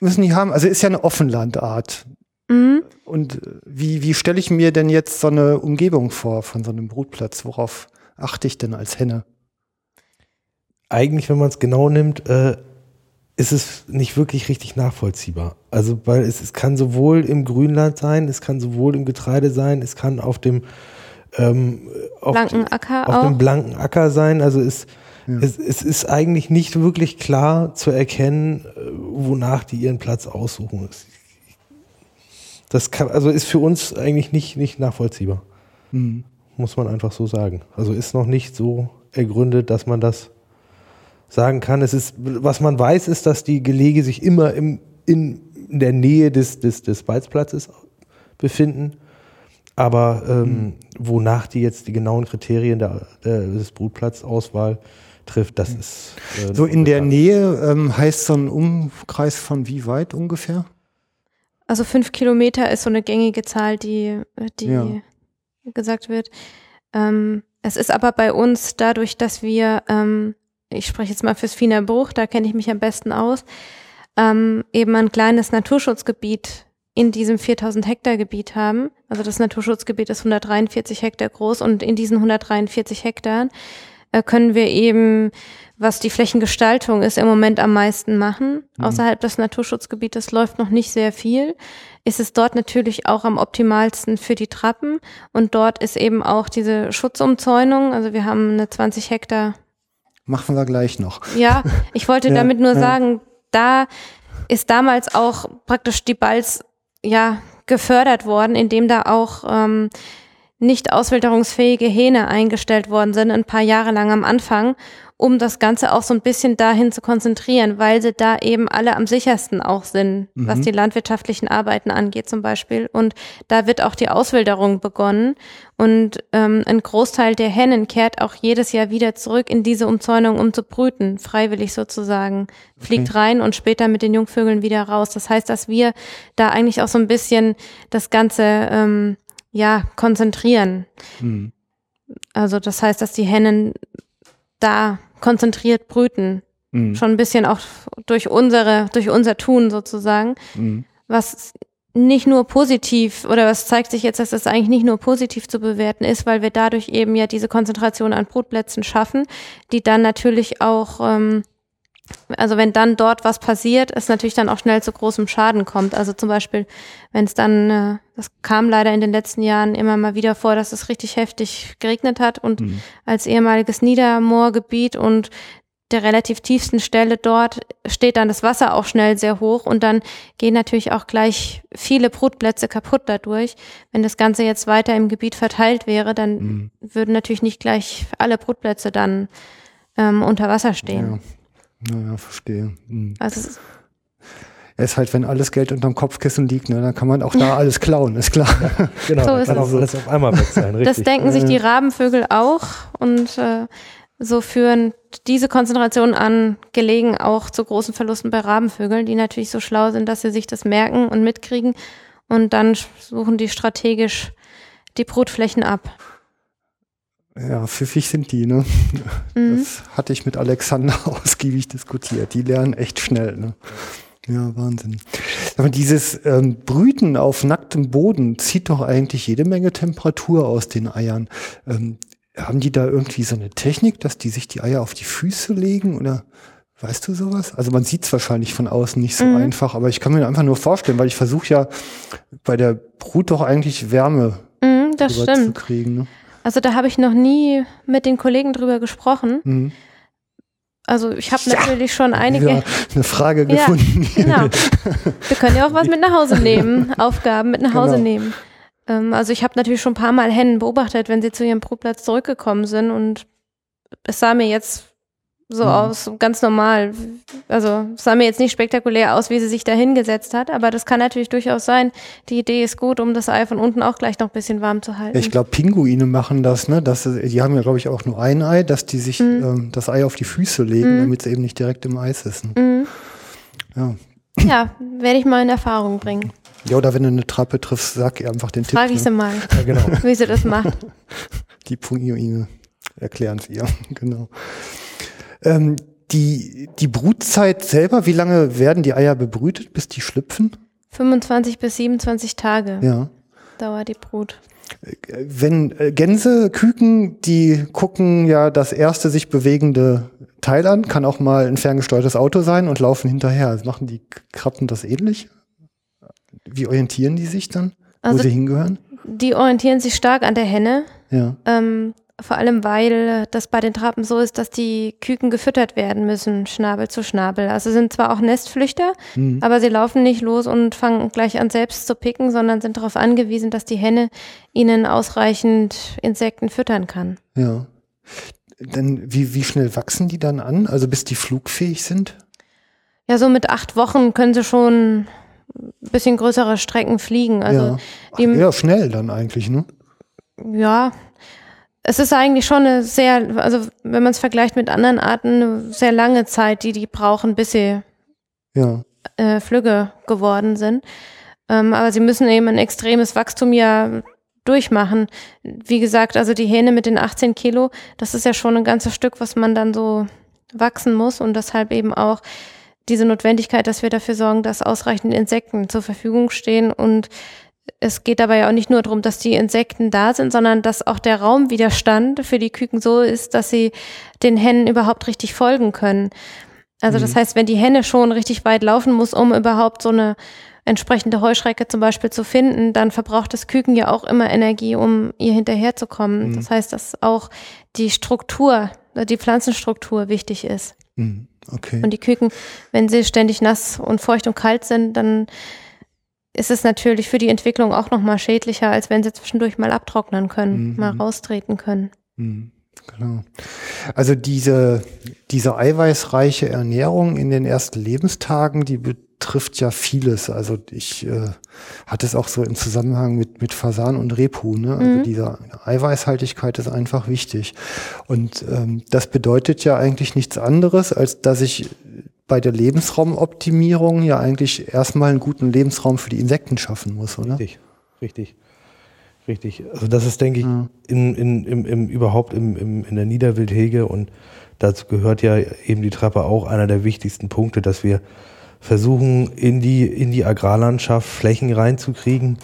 müssen die haben. Also ist ja eine Offenlandart. Mhm. Und äh, wie, wie stelle ich mir denn jetzt so eine Umgebung vor von so einem Brutplatz? Worauf achte ich denn als Henne? Eigentlich, wenn man es genau nimmt, äh, ist es nicht wirklich richtig nachvollziehbar. Also, weil es, es kann sowohl im Grünland sein, es kann sowohl im Getreide sein, es kann auf dem ähm, auf, blanken Acker auf auch. dem blanken Acker sein. Also es, ja. es, es ist eigentlich nicht wirklich klar zu erkennen, äh, wonach die ihren Platz aussuchen. Das kann, also ist für uns eigentlich nicht, nicht nachvollziehbar. Mhm. Muss man einfach so sagen. Also ist noch nicht so ergründet, dass man das sagen kann. Es ist, was man weiß, ist, dass die Gelege sich immer im, in, in der Nähe des, des, des Balzplatzes befinden. Aber ähm, mhm. wonach die jetzt die genauen Kriterien der, der, des Brutplatzauswahl trifft, das mhm. ist. Äh, so in der Nähe ähm, heißt so ein Umkreis von wie weit ungefähr? Also fünf Kilometer ist so eine gängige Zahl, die, die ja. gesagt wird. Ähm, es ist aber bei uns dadurch, dass wir ähm, ich spreche jetzt mal fürs Fiener Bruch, da kenne ich mich am besten aus, ähm, eben ein kleines Naturschutzgebiet in diesem 4000 Hektar Gebiet haben. Also das Naturschutzgebiet ist 143 Hektar groß und in diesen 143 Hektar äh, können wir eben, was die Flächengestaltung ist, im Moment am meisten machen. Mhm. Außerhalb des Naturschutzgebietes läuft noch nicht sehr viel. Ist es dort natürlich auch am optimalsten für die Trappen und dort ist eben auch diese Schutzumzäunung. Also wir haben eine 20 Hektar Machen wir gleich noch. Ja, ich wollte ja, damit nur ja. sagen, da ist damals auch praktisch die Balz ja gefördert worden, indem da auch ähm, nicht auswilderungsfähige Hähne eingestellt worden sind, ein paar Jahre lang am Anfang um das Ganze auch so ein bisschen dahin zu konzentrieren, weil sie da eben alle am sichersten auch sind, mhm. was die landwirtschaftlichen Arbeiten angeht zum Beispiel. Und da wird auch die Auswilderung begonnen. Und ähm, ein Großteil der Hennen kehrt auch jedes Jahr wieder zurück in diese Umzäunung, um zu brüten, freiwillig sozusagen. Fliegt okay. rein und später mit den Jungvögeln wieder raus. Das heißt, dass wir da eigentlich auch so ein bisschen das Ganze ähm, ja konzentrieren. Mhm. Also das heißt, dass die Hennen da konzentriert brüten. Mhm. Schon ein bisschen auch durch unsere, durch unser Tun sozusagen. Mhm. Was nicht nur positiv oder was zeigt sich jetzt, dass das eigentlich nicht nur positiv zu bewerten ist, weil wir dadurch eben ja diese Konzentration an Brutplätzen schaffen, die dann natürlich auch, ähm, also wenn dann dort was passiert, es natürlich dann auch schnell zu großem Schaden kommt. Also zum Beispiel, wenn es dann äh, Das kam leider in den letzten Jahren immer mal wieder vor, dass es richtig heftig geregnet hat und Mhm. als ehemaliges Niedermoorgebiet und der relativ tiefsten Stelle dort steht dann das Wasser auch schnell sehr hoch und dann gehen natürlich auch gleich viele Brutplätze kaputt dadurch. Wenn das Ganze jetzt weiter im Gebiet verteilt wäre, dann Mhm. würden natürlich nicht gleich alle Brutplätze dann ähm, unter Wasser stehen. Ja. Naja, verstehe. Mhm. Also ist, ist halt, wenn alles Geld unterm Kopfkissen liegt, ne, dann kann man auch da alles klauen, ist klar. Genau, So ist kann auch es. alles auf einmal weg sein, richtig. das denken sich die Rabenvögel auch und äh, so führen diese Konzentrationen an Gelegen auch zu großen Verlusten bei Rabenvögeln, die natürlich so schlau sind, dass sie sich das merken und mitkriegen und dann suchen die strategisch die Brutflächen ab. Ja, pfiffig sind die, ne? Mhm. Das hatte ich mit Alexander ausgiebig diskutiert. Die lernen echt schnell, ne? Ja, Wahnsinn. Aber dieses ähm, Brüten auf nacktem Boden zieht doch eigentlich jede Menge Temperatur aus den Eiern. Ähm, haben die da irgendwie so eine Technik, dass die sich die Eier auf die Füße legen oder weißt du sowas? Also man sieht es wahrscheinlich von außen nicht so Mhm. einfach, aber ich kann mir einfach nur vorstellen, weil ich versuche ja bei der Brut doch eigentlich Wärme Mhm, das zu kriegen. Ne? Also da habe ich noch nie mit den Kollegen drüber gesprochen. Mhm. Also ich habe Ja. natürlich schon einige. Ja, eine Frage Ja, gefunden. Genau. Wir können ja auch was mit nach Hause nehmen, Aufgaben mit nach Hause Genau. nehmen. Ähm, also ich habe natürlich schon ein paar Mal Hennen beobachtet, wenn sie zu ihrem Brutplatz zurückgekommen sind und es sah mir jetzt so Mhm. aus, ganz normal. Also es sah mir jetzt nicht spektakulär aus, wie sie sich da hingesetzt hat, aber das kann natürlich durchaus sein. Die Idee ist gut, um das Ei von unten auch gleich noch ein bisschen warm zu halten. Ich glaube, Pinguine machen das, ne? Das, die haben ja, glaube ich, auch nur ein Ei, dass die sich Mhm. ähm, das Ei auf die Füße legen, Mhm. damit es eben nicht direkt im Eis ist. Ne? Mhm. Ja. Ja, werde ich mal in Erfahrung bringen. ja, oder wenn du eine Trappe triffst, sag ihr einfach den Tipp. Frage ich sie Ne? mal, Ja, genau. wie sie das macht. Die Pinguine erklären es ihr, genau. Ähm, die, die Brutzeit selber, wie lange werden die Eier bebrütet, bis die schlüpfen? 25 bis 27 Tage Ja. dauert die Brut. Wenn äh, Gänse, Küken, die gucken ja das erste sich bewegende Teil an, kann auch mal ein ferngesteuertes Auto sein und laufen hinterher. Machen die Krabben das ähnlich? Wie orientieren die sich dann, wo Also sie hingehören? die orientieren sich stark an der Henne, Ja. ähm, vor allem weil das bei den Trappen so ist, dass die Küken gefüttert werden müssen, Schnabel zu Schnabel. Also sind zwar auch Nestflüchter, Hm. aber sie laufen nicht los und fangen gleich an selbst zu picken, sondern sind darauf angewiesen, dass die Henne ihnen ausreichend Insekten füttern kann. Ja. Dann, wie, wie schnell wachsen die dann an? Also bis die flugfähig sind? Ja, so mit acht Wochen können sie schon ein bisschen größere Strecken fliegen. Also ja. Ach, ja, schnell dann eigentlich, ne? ja, es ist eigentlich schon eine sehr, also wenn man es vergleicht mit anderen Arten, eine sehr lange Zeit, die die brauchen, bis sie Ja. äh, Flügge geworden sind. Ähm, aber sie müssen eben ein extremes Wachstum ja durchmachen. Wie gesagt, also die Hähne mit den 18 Kilo, das ist ja schon ein ganzes Stück, was man dann so wachsen muss und deshalb eben auch diese Notwendigkeit, dass wir dafür sorgen, dass ausreichend Insekten zur Verfügung stehen und es geht dabei ja auch nicht nur darum, dass die Insekten da sind, sondern dass auch der Raumwiderstand für die Küken so ist, dass sie den Hennen überhaupt richtig folgen können. Also das heißt, wenn die Henne schon richtig weit laufen muss, um überhaupt so eine entsprechende Heuschrecke zum Beispiel zu finden, dann verbraucht das Küken ja auch immer Energie, um ihr hinterherzukommen. Das heißt, dass auch die Struktur, die Pflanzenstruktur wichtig ist. Hm. Okay. Und die Küken, wenn sie ständig nass und feucht und kalt sind, dann ist es natürlich für die Entwicklung auch nochmal schädlicher, als wenn sie zwischendurch mal abtrocknen können, Mhm. mal raustreten können. Hm, Genau. Also diese, diese eiweißreiche Ernährung in den ersten Lebenstagen, die betrifft ja vieles. Also ich äh, hatte es auch so im Zusammenhang mit, mit Fasan und Rebhuhn. Ne? Also Mhm. diese Eiweißhaltigkeit ist einfach wichtig. Und ähm, das bedeutet ja eigentlich nichts anderes, als dass ich bei der Lebensraumoptimierung ja eigentlich erstmal einen guten Lebensraum für die Insekten schaffen muss, oder? Richtig, richtig, richtig. Also das ist, denke ich, Ja. in, in, im, im, überhaupt im, im, in der Niederwildhege und dazu gehört ja eben die Trappe auch einer der wichtigsten Punkte, dass wir versuchen, in die, in die Agrarlandschaft Flächen reinzukriegen,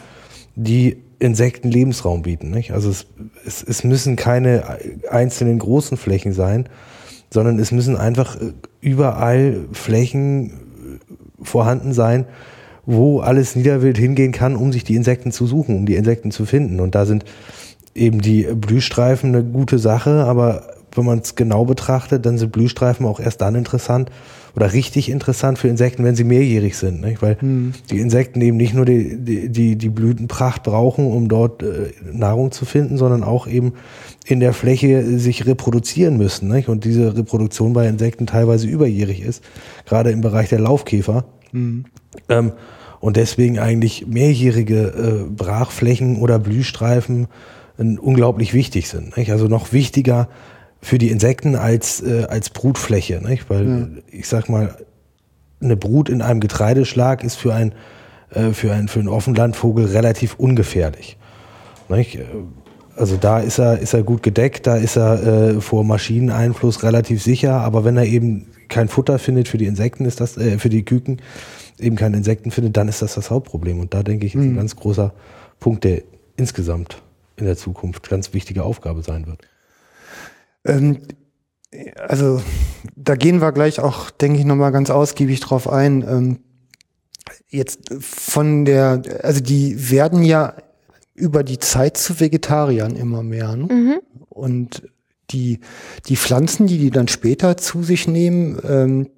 die Insekten Lebensraum bieten. Nicht? Also es, es, es müssen keine einzelnen großen Flächen sein, sondern es müssen einfach äh, überall Flächen äh, vorhanden sein, wo alles Niederwild hingehen kann, um sich die Insekten zu suchen, um die Insekten zu finden. Und da sind eben die Blühstreifen eine gute Sache, aber wenn man es genau betrachtet, dann sind Blühstreifen auch erst dann interessant oder richtig interessant für Insekten, wenn sie mehrjährig sind. Nicht? Weil hm. die Insekten eben nicht nur die, die, die, die Blütenpracht brauchen, um dort äh, Nahrung zu finden, sondern auch eben in der Fläche sich reproduzieren müssen. Nicht? Und diese Reproduktion bei Insekten teilweise überjährig ist, gerade im Bereich der Laufkäfer. Hm. Ähm, und deswegen eigentlich mehrjährige äh, Brachflächen oder Blühstreifen äh, unglaublich wichtig sind. Nicht? Also noch wichtiger für die Insekten als, äh, als Brutfläche. Nicht? Weil ja. ich sag mal, eine Brut in einem Getreideschlag ist für ein äh, für, ein, für einen Offenlandvogel relativ ungefährlich. Nicht? Also da ist er, ist er gut gedeckt, da ist er äh, vor Maschineneinfluss relativ sicher, aber wenn er eben kein Futter findet für die Insekten, ist das, äh, für die Küken, eben keine Insekten findet, dann ist das das Hauptproblem. Und da denke ich, ist ein ganz großer Punkt, der insgesamt in der Zukunft ganz wichtige Aufgabe sein wird. Ähm, also da gehen wir gleich auch, denke ich, nochmal ganz ausgiebig drauf ein. Ähm, jetzt von der, also die werden ja über die Zeit zu Vegetariern immer mehr. Ne? Mhm. Und die, die Pflanzen, die die dann später zu sich nehmen, ähm,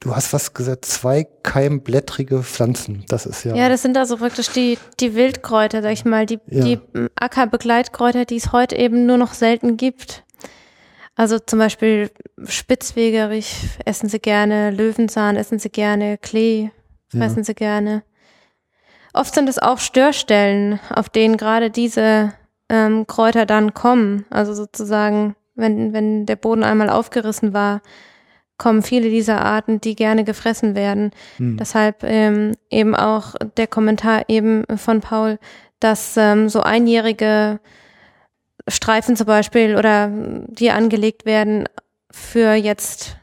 du hast was gesagt, zwei keimblättrige Pflanzen. Das ist ja. Ja, das sind also praktisch die, die Wildkräuter, sag ich mal, die, ja. die Ackerbegleitkräuter, die es heute eben nur noch selten gibt. Also zum Beispiel Spitzwegerich essen sie gerne, Löwenzahn essen sie gerne, Klee fressen ja. sie gerne. Oft sind es auch Störstellen, auf denen gerade diese ähm, Kräuter dann kommen. Also sozusagen, wenn, wenn der Boden einmal aufgerissen war, kommen viele dieser Arten, die gerne gefressen werden. Hm. Deshalb ähm, eben auch der Kommentar eben von Paul, dass ähm, so einjährige Streifen zum Beispiel oder die angelegt werden für jetzt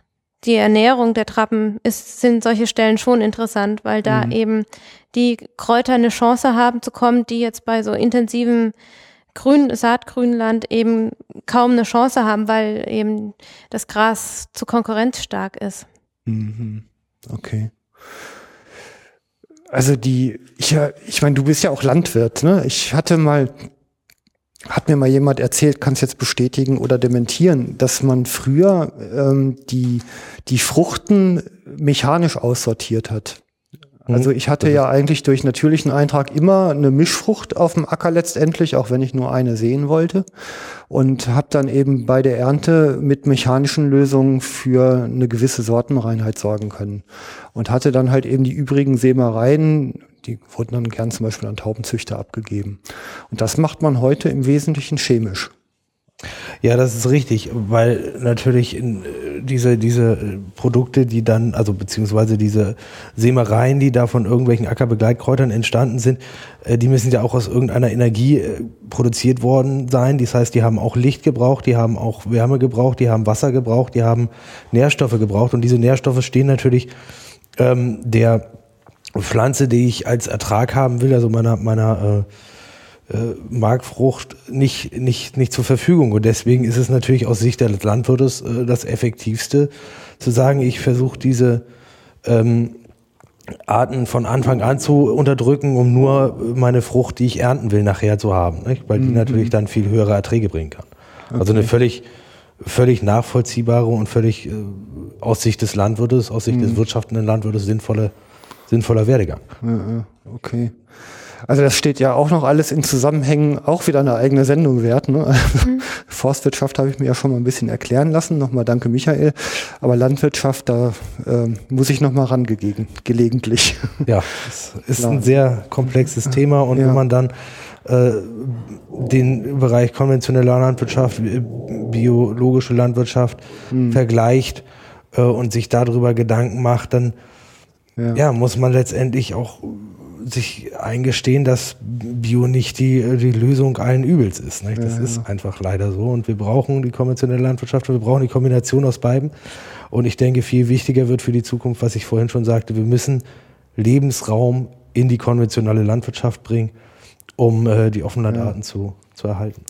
die Ernährung der Trappen ist, sind solche Stellen schon interessant, weil da mhm. eben die Kräuter eine Chance haben zu kommen, die jetzt bei so intensivem Grün, Saatgrünland eben kaum eine Chance haben, weil eben das Gras zu konkurrenzstark ist. Mhm. Okay. Also die, ich, ich meine, du bist ja auch Landwirt, ne? Ich hatte mal hat mir mal jemand erzählt, kann es jetzt bestätigen oder dementieren, dass man früher ähm, die, die Fruchten mechanisch aussortiert hat. Mhm. Also ich hatte ja eigentlich durch natürlichen Eintrag immer eine Mischfrucht auf dem Acker letztendlich, auch wenn ich nur eine sehen wollte. Und habe dann eben bei der Ernte mit mechanischen Lösungen für eine gewisse Sortenreinheit sorgen können. Und hatte dann halt eben die übrigen Sämereien, die wurden dann gern zum Beispiel an Taubenzüchter abgegeben. Und das macht man heute im Wesentlichen chemisch. Ja, das ist richtig, weil natürlich äh, diese, diese äh, Produkte, die dann, also beziehungsweise diese Sämereien, die da von irgendwelchen Ackerbegleitkräutern entstanden sind, äh, die müssen ja auch aus irgendeiner Energie produziert worden sein. Das heißt, die haben auch Licht gebraucht, die haben auch Wärme gebraucht, die haben Wasser gebraucht, die haben Nährstoffe gebraucht und diese Nährstoffe stehen natürlich ähm, der Pflanze, die ich als Ertrag haben will, also meiner, meiner äh, äh, Markfrucht, nicht, nicht, nicht zur Verfügung. Und deswegen ist es natürlich aus Sicht des Landwirtes äh, das Effektivste, zu sagen, ich versuche diese ähm, Arten von Anfang an zu unterdrücken, um nur meine Frucht, die ich ernten will, nachher zu haben. Nicht? Weil die mhm. natürlich dann viel höhere Erträge bringen kann. Okay. Also eine völlig, völlig nachvollziehbare und völlig äh, aus Sicht des Landwirtes, aus Sicht mhm. des wirtschaftenden Landwirtes sinnvolle sinnvoller Werdegang. Ja, okay. Also das steht ja auch noch alles in Zusammenhängen, auch wieder eine eigene Sendung wert. Ne? Mhm. Forstwirtschaft habe ich mir ja schon mal ein bisschen erklären lassen. Nochmal danke Michael. Aber Landwirtschaft, da äh, muss ich nochmal rangegegen, gelegentlich. Ja, es ist Klar. ein sehr komplexes Thema und ja. wenn man dann äh, den Bereich konventionelle Landwirtschaft, biologische Landwirtschaft mhm. vergleicht äh, und sich darüber Gedanken macht, dann ja. ja, muss man letztendlich auch sich eingestehen, dass Bio nicht die, die Lösung allen Übels ist. Nicht? Das ja, ist einfach leider so. Und wir brauchen die konventionelle Landwirtschaft und wir brauchen die Kombination aus beiden. Und ich denke, viel wichtiger wird für die Zukunft, was ich vorhin schon sagte, wir müssen Lebensraum in die konventionelle Landwirtschaft bringen, um äh, die Offenlandarten ja. zu, zu erhalten.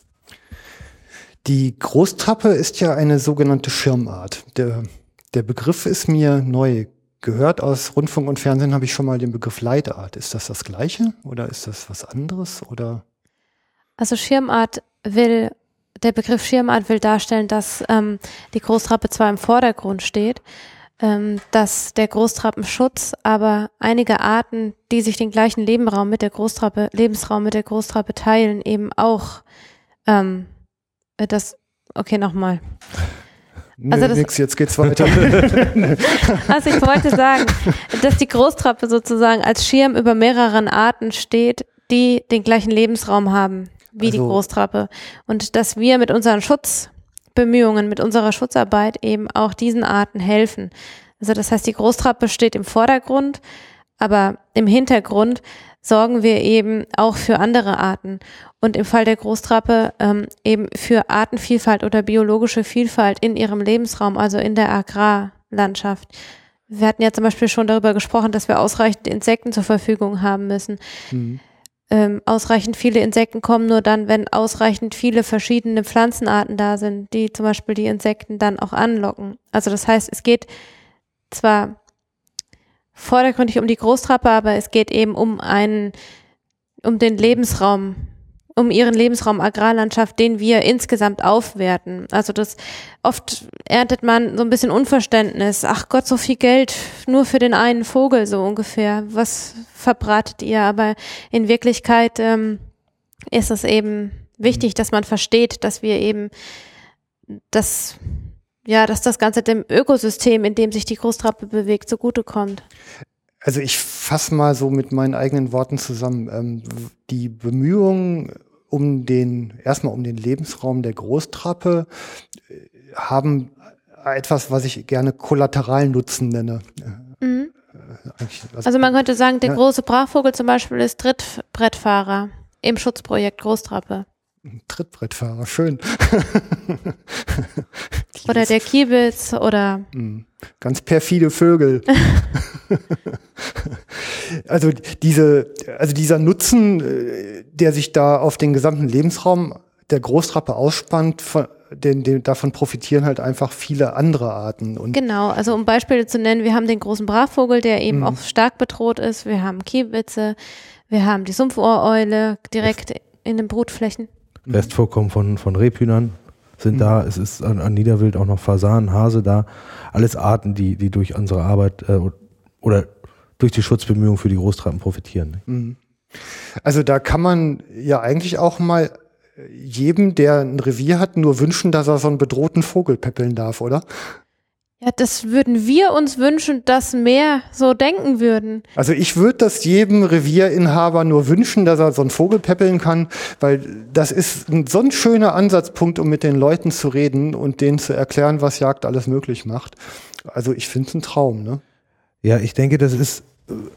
Die Großtrappe ist ja eine sogenannte Schirmart. Der, der Begriff ist mir neu gehört aus Rundfunk und Fernsehen, habe ich schon mal den Begriff Leitart. Ist das das Gleiche oder ist das was anderes oder? Also Schirmart will, der Begriff Schirmart will darstellen, dass ähm, die Großtrappe zwar im Vordergrund steht, ähm, dass der Großtrappenschutz aber einige Arten, die sich den gleichen Lebenraum mit der Großtrappe, Lebensraum mit der Großtrappe teilen, eben auch ähm, das, okay, nochmal. Also das, nix, jetzt geht's weiter. also ich wollte sagen, dass die Großtrappe sozusagen als Schirm über mehreren Arten steht, die den gleichen Lebensraum haben wie also, die Großtrappe. Und dass wir mit unseren Schutzbemühungen, mit unserer Schutzarbeit eben auch diesen Arten helfen. Also das heißt, die Großtrappe steht im Vordergrund, aber im Hintergrund sorgen wir eben auch für andere Arten und im Fall der Großtrappe ähm, eben für Artenvielfalt oder biologische Vielfalt in ihrem Lebensraum, also in der Agrarlandschaft. Wir hatten ja zum Beispiel schon darüber gesprochen, dass wir ausreichend Insekten zur Verfügung haben müssen. Mhm. Ähm, ausreichend viele Insekten kommen nur dann, wenn ausreichend viele verschiedene Pflanzenarten da sind, die zum Beispiel die Insekten dann auch anlocken. Also das heißt, es geht zwar vordergründig um die Großtrappe, aber es geht eben um einen, um den Lebensraum, um ihren Lebensraum Agrarlandschaft, den wir insgesamt aufwerten. Also das oft erntet man so ein bisschen Unverständnis. Ach Gott, so viel Geld nur für den einen Vogel so ungefähr. Was verbratet ihr? Aber in Wirklichkeit ähm, ist es eben wichtig, dass man versteht, dass wir eben das ja, dass das Ganze dem Ökosystem, in dem sich die Großtrappe bewegt, zugutekommt. Also ich fasse mal so mit meinen eigenen Worten zusammen. Ähm, die Bemühungen um den, erstmal um den Lebensraum der Großtrappe äh, haben etwas, was ich gerne kollateralen Nutzen nenne. Mhm. Äh, also man könnte sagen, der ja. große Brachvogel zum Beispiel ist Trittbrettfahrer im Schutzprojekt Großtrappe. Trittbrettfahrer, schön. oder der Kiebitz oder. Hm, ganz perfide Vögel. also diese, also dieser Nutzen, äh, der sich da auf den gesamten Lebensraum der Großtrappe ausspannt, von, den, den, davon profitieren halt einfach viele andere Arten. Und genau, also um Beispiele zu nennen, wir haben den großen Brachvogel, der eben mhm. auch stark bedroht ist. Wir haben Kiebitze, wir haben die Sumpfohreule direkt in den Brutflächen. Restvorkommen von, von Rebhühnern sind mhm. da. Es ist an, an, Niederwild auch noch Fasan, Hase da. Alles Arten, die, die durch unsere Arbeit äh, oder durch die Schutzbemühungen für die Großtrappen profitieren. Ne? Mhm. Also da kann man ja eigentlich auch mal jedem, der ein Revier hat, nur wünschen, dass er so einen bedrohten Vogel peppeln darf, oder? Ja, das würden wir uns wünschen, dass mehr so denken würden. Also ich würde das jedem Revierinhaber nur wünschen, dass er so einen Vogel peppeln kann, weil das ist ein, so ein schöner Ansatzpunkt, um mit den Leuten zu reden und denen zu erklären, was Jagd alles möglich macht. Also ich finde es ein Traum, ne? Ja, ich denke, das ist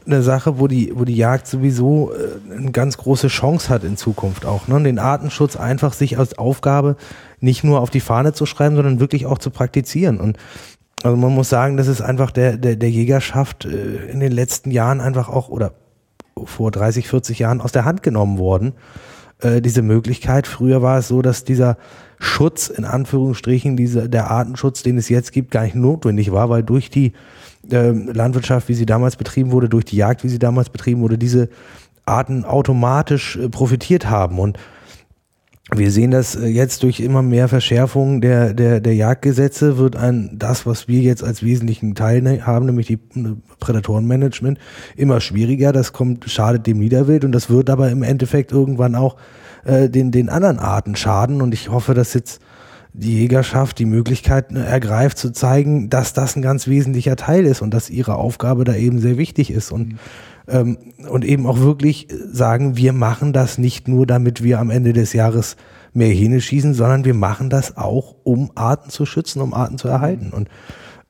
eine Sache, wo die, wo die Jagd sowieso äh, eine ganz große Chance hat in Zukunft auch. Ne? Den Artenschutz einfach sich als Aufgabe nicht nur auf die Fahne zu schreiben, sondern wirklich auch zu praktizieren. Und also man muss sagen, das ist einfach der, der, der Jägerschaft äh, in den letzten Jahren einfach auch oder vor 30, 40 Jahren aus der Hand genommen worden. Äh, diese Möglichkeit. Früher war es so, dass dieser Schutz, in Anführungsstrichen, diese, der Artenschutz, den es jetzt gibt, gar nicht notwendig war, weil durch die äh, Landwirtschaft, wie sie damals betrieben wurde, durch die Jagd, wie sie damals betrieben wurde, diese Arten automatisch äh, profitiert haben. Und wir sehen das äh, jetzt durch immer mehr Verschärfungen der, der, der Jagdgesetze wird ein, das, was wir jetzt als wesentlichen Teil ne, haben, nämlich die Prädatorenmanagement, immer schwieriger. Das kommt, schadet dem Niederwild und das wird aber im Endeffekt irgendwann auch äh, den, den anderen Arten schaden. Und ich hoffe, dass jetzt die Jägerschaft die Möglichkeit äh, ergreift, zu zeigen, dass das ein ganz wesentlicher Teil ist und dass ihre Aufgabe da eben sehr wichtig ist. Und mhm ähm, und eben auch wirklich sagen, wir machen das nicht nur, damit wir am Ende des Jahres mehr Hähne schießen, sondern wir machen das auch, um Arten zu schützen, um Arten zu erhalten. Und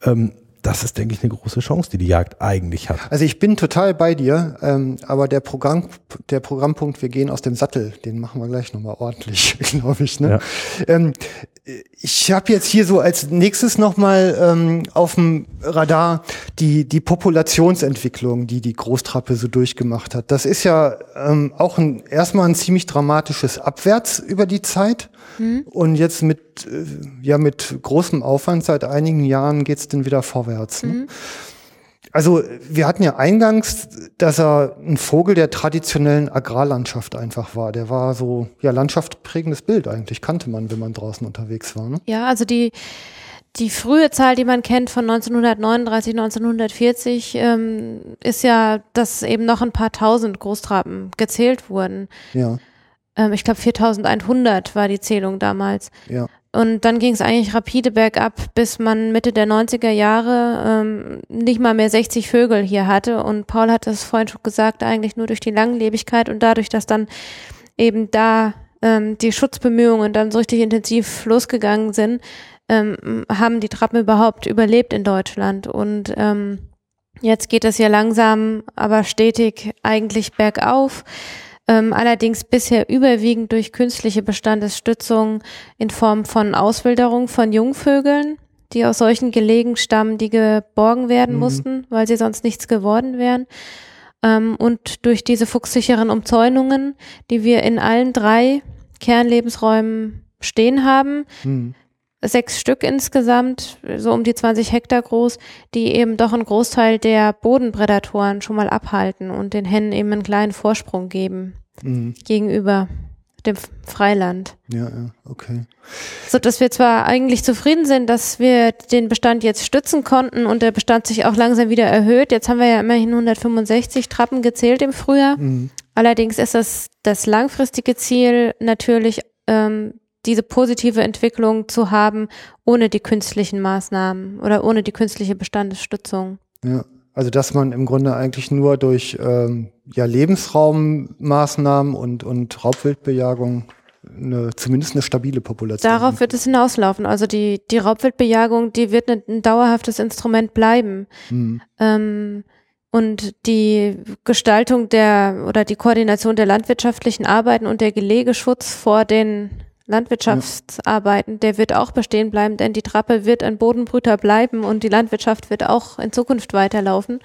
ähm, das ist, denke ich, eine große Chance, die die Jagd eigentlich hat. Also ich bin total bei dir, ähm, aber der Programm, der Programmpunkt, wir gehen aus dem Sattel, den machen wir gleich nochmal ordentlich, glaube ich. Ne? Ja. Ähm, ich habe jetzt hier so als nächstes nochmal ähm, auf dem Radar die, die Populationsentwicklung, die die Großtrappe so durchgemacht hat. Das ist ja ähm, auch ein, erstmal ein ziemlich dramatisches Abwärts über die Zeit. Mhm. Und jetzt mit, äh, ja, mit großem Aufwand seit einigen Jahren geht's dann wieder vorwärts. Ne? Mhm. also wir hatten ja eingangs, dass er ein Vogel der traditionellen Agrarlandschaft einfach war. Der war so, ja, landschaftsprägendes Bild eigentlich, kannte man, wenn man draußen unterwegs war. Ne? Ja, also die, die frühe Zahl, die man kennt von 1939, 1940, ähm, ist ja, dass eben noch ein paar tausend Großtrappen gezählt wurden. Ja. Ähm, ich glaube 4100 war die Zählung damals. Ja. Und dann ging es eigentlich rapide bergab, bis man Mitte der 90er Jahre ähm, nicht mal mehr 60 Vögel hier hatte. Und Paul hat das vorhin schon gesagt, eigentlich nur durch die Langlebigkeit und dadurch, dass dann eben da ähm, die Schutzbemühungen dann so richtig intensiv losgegangen sind, ähm, haben die Trappen überhaupt überlebt in Deutschland. Und ähm, jetzt geht es ja langsam, aber stetig eigentlich bergauf ähm, allerdings bisher überwiegend durch künstliche Bestandesstützung in Form von Auswilderung von Jungvögeln, die aus solchen Gelegen stammen, die geborgen werden mhm. mussten, weil sie sonst nichts geworden wären. Ähm, und durch diese fuchssicheren Umzäunungen, die wir in allen drei Kernlebensräumen stehen haben, mhm sechs Stück insgesamt, so um die 20 Hektar groß, die eben doch einen Großteil der Bodenprädatoren schon mal abhalten und den Hennen eben einen kleinen Vorsprung geben mhm. gegenüber dem Freiland. Ja, ja, okay. So dass wir zwar eigentlich zufrieden sind, dass wir den Bestand jetzt stützen konnten und der Bestand sich auch langsam wieder erhöht. Jetzt haben wir ja immerhin 165 Trappen gezählt im Frühjahr. Mhm. Allerdings ist das das langfristige Ziel natürlich ähm, diese positive Entwicklung zu haben, ohne die künstlichen Maßnahmen oder ohne die künstliche Bestandesstützung. Ja, also dass man im Grunde eigentlich nur durch ähm, ja, Lebensraummaßnahmen und, und Raubwildbejagung eine, zumindest eine stabile Population. Darauf wird es hinauslaufen. Also die, die Raubwildbejagung, die wird ein, ein dauerhaftes Instrument bleiben. Mhm. Ähm, und die Gestaltung der oder die Koordination der landwirtschaftlichen Arbeiten und der Gelegeschutz vor den Landwirtschaftsarbeiten, der wird auch bestehen bleiben, denn die Trappe wird ein Bodenbrüter bleiben und die Landwirtschaft wird auch in Zukunft weiterlaufen.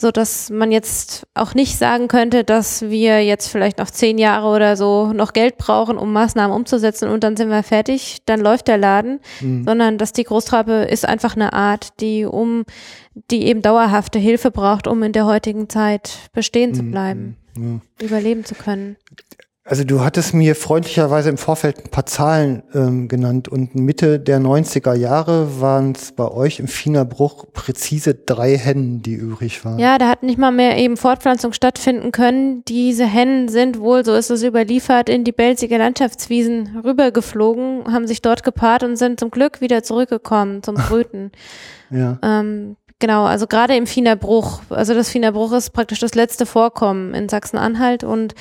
So dass man jetzt auch nicht sagen könnte, dass wir jetzt vielleicht noch zehn Jahre oder so noch Geld brauchen, um Maßnahmen umzusetzen und dann sind wir fertig, dann läuft der Laden, mhm. sondern dass die Großtrappe ist einfach eine Art, die um, die eben dauerhafte Hilfe braucht, um in der heutigen Zeit bestehen mhm. zu bleiben, ja. überleben zu können. Also du hattest mir freundlicherweise im Vorfeld ein paar Zahlen ähm, genannt und Mitte der 90er Jahre waren es bei euch im Fienerbruch präzise drei Hennen, die übrig waren. Ja, da hat nicht mal mehr eben Fortpflanzung stattfinden können. Diese Hennen sind wohl, so ist es überliefert, in die Belzige Landschaftswiesen rübergeflogen, haben sich dort gepaart und sind zum Glück wieder zurückgekommen zum Brüten. ja. Ähm, Genau, also gerade im Fienerbruch, also das Fienerbruch ist praktisch das letzte Vorkommen in Sachsen-Anhalt und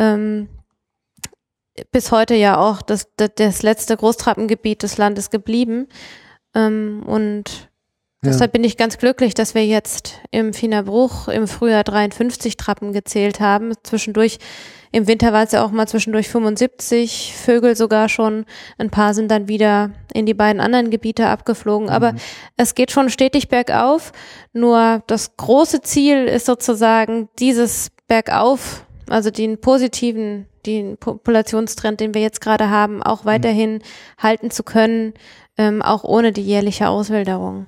ähm, bis heute ja auch das, das, das letzte Großtrappengebiet des Landes geblieben. Ähm, und ja. deshalb bin ich ganz glücklich, dass wir jetzt im Fienerbruch im Frühjahr 53 Trappen gezählt haben. Zwischendurch, im Winter war es ja auch mal zwischendurch 75 Vögel sogar schon. Ein paar sind dann wieder in die beiden anderen Gebiete abgeflogen. Mhm. Aber es geht schon stetig bergauf. Nur das große Ziel ist sozusagen dieses Bergauf also den positiven, den Populationstrend, den wir jetzt gerade haben, auch weiterhin mhm. halten zu können, ähm, auch ohne die jährliche Auswilderung.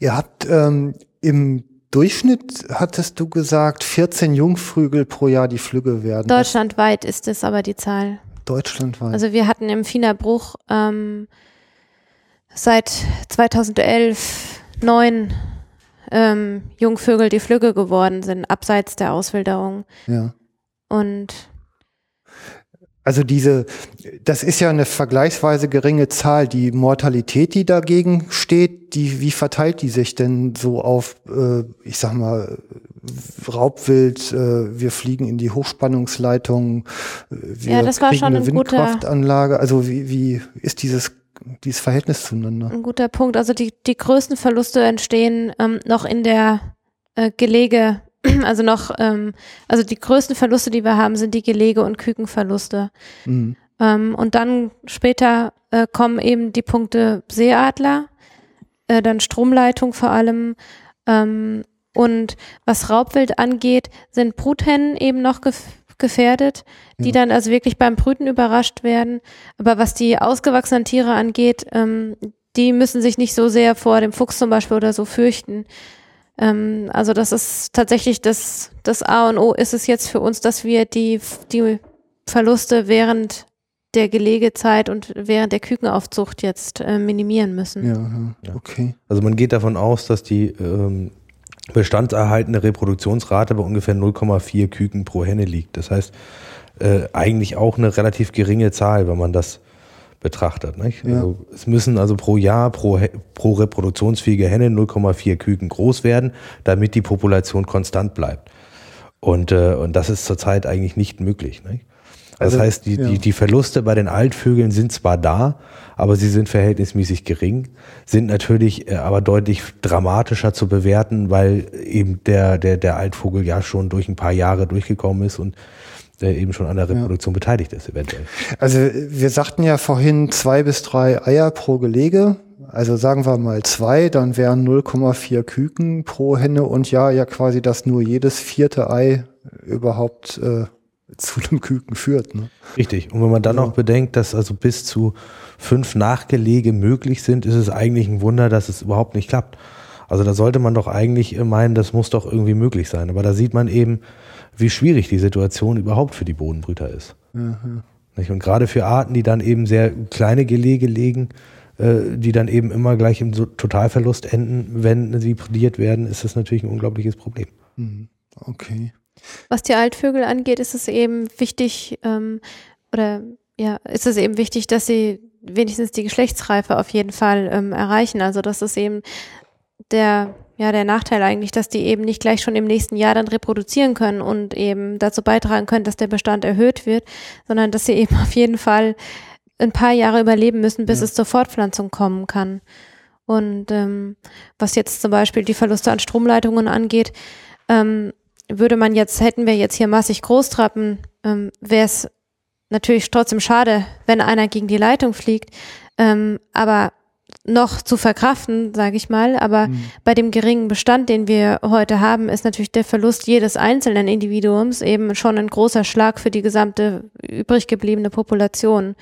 Ihr habt ähm, im Durchschnitt, hattest du gesagt, 14 Jungvögel pro Jahr, die Flügge werden. Deutschlandweit ist es aber die Zahl. Deutschlandweit. Also wir hatten im Fienerbruch ähm, seit 2011 neun ähm, Jungvögel, die Flügge geworden sind, abseits der Auswilderung. Ja. Und also diese, das ist ja eine vergleichsweise geringe Zahl. Die Mortalität, die dagegen steht, die, wie verteilt die sich denn so auf, äh, ich sag mal, Raubwild, äh, wir fliegen in die Hochspannungsleitung, äh, wir ja, das war kriegen schon eine Windkraftanlage. Also wie, wie ist dieses dieses Verhältnis zueinander? Ein guter Punkt. Also die, die größten Verluste entstehen ähm, noch in der äh, Gelege also noch, ähm, also die größten Verluste, die wir haben, sind die Gelege- und Kükenverluste. Mhm. Ähm, und dann später äh, kommen eben die Punkte Seeadler, äh, dann Stromleitung vor allem. Ähm, und was Raubwild angeht, sind Bruthennen eben noch gef gefährdet, die ja. dann also wirklich beim Brüten überrascht werden. Aber was die ausgewachsenen Tiere angeht, ähm, die müssen sich nicht so sehr vor dem Fuchs zum Beispiel oder so fürchten. Ähm, also das ist tatsächlich das, das A und O ist es jetzt für uns, dass wir die, die Verluste während der Gelegezeit und während der Kükenaufzucht jetzt äh, minimieren müssen. Ja, okay. Also man geht davon aus, dass die ähm, bestandserhaltende Reproduktionsrate bei ungefähr 0,4 Küken pro Henne liegt. Das heißt, äh, eigentlich auch eine relativ geringe Zahl, wenn man das betrachtet. Nicht? Ja. Also es müssen also pro Jahr, pro, pro reproduktionsfähige Henne 0,4 Küken groß werden, damit die Population konstant bleibt. Und, äh, und das ist zurzeit eigentlich nicht möglich. Nicht? Also, das heißt, die, ja. die, die Verluste bei den Altvögeln sind zwar da, aber sie sind verhältnismäßig gering, sind natürlich äh, aber deutlich dramatischer zu bewerten, weil eben der, der, der Altvogel ja schon durch ein paar Jahre durchgekommen ist und der eben schon an der Reproduktion ja. beteiligt ist, eventuell. Also wir sagten ja vorhin zwei bis drei Eier pro Gelege. Also sagen wir mal zwei, dann wären 0,4 Küken pro Henne und ja, ja quasi, dass nur jedes vierte Ei überhaupt äh, zu einem Küken führt. Ne? Richtig. Und wenn man dann ja. noch bedenkt, dass also bis zu fünf Nachgelege möglich sind, ist es eigentlich ein Wunder, dass es überhaupt nicht klappt. Also da sollte man doch eigentlich meinen, das muss doch irgendwie möglich sein. Aber da sieht man eben, wie schwierig die Situation überhaupt für die Bodenbrüter ist. Mhm. Und gerade für Arten, die dann eben sehr kleine Gelege legen, äh, die dann eben immer gleich im Totalverlust enden, wenn sie prädiert werden, ist das natürlich ein unglaubliches Problem. Mhm. Okay. Was die Altvögel angeht, ist es eben wichtig, ähm, oder ja, ist es eben wichtig, dass sie wenigstens die Geschlechtsreife auf jeden Fall ähm, erreichen. Also das ist eben der ja der Nachteil eigentlich, dass die eben nicht gleich schon im nächsten Jahr dann reproduzieren können und eben dazu beitragen können, dass der Bestand erhöht wird, sondern dass sie eben auf jeden Fall ein paar Jahre überleben müssen, bis ja. es zur Fortpflanzung kommen kann. Und ähm, was jetzt zum Beispiel die Verluste an Stromleitungen angeht, ähm, würde man jetzt, hätten wir jetzt hier massig Großtrappen, ähm, wäre es natürlich trotzdem schade, wenn einer gegen die Leitung fliegt. Ähm, aber noch zu verkraften, sage ich mal. Aber mhm. bei dem geringen Bestand, den wir heute haben, ist natürlich der Verlust jedes einzelnen Individuums eben schon ein großer Schlag für die gesamte übrig gebliebene Population.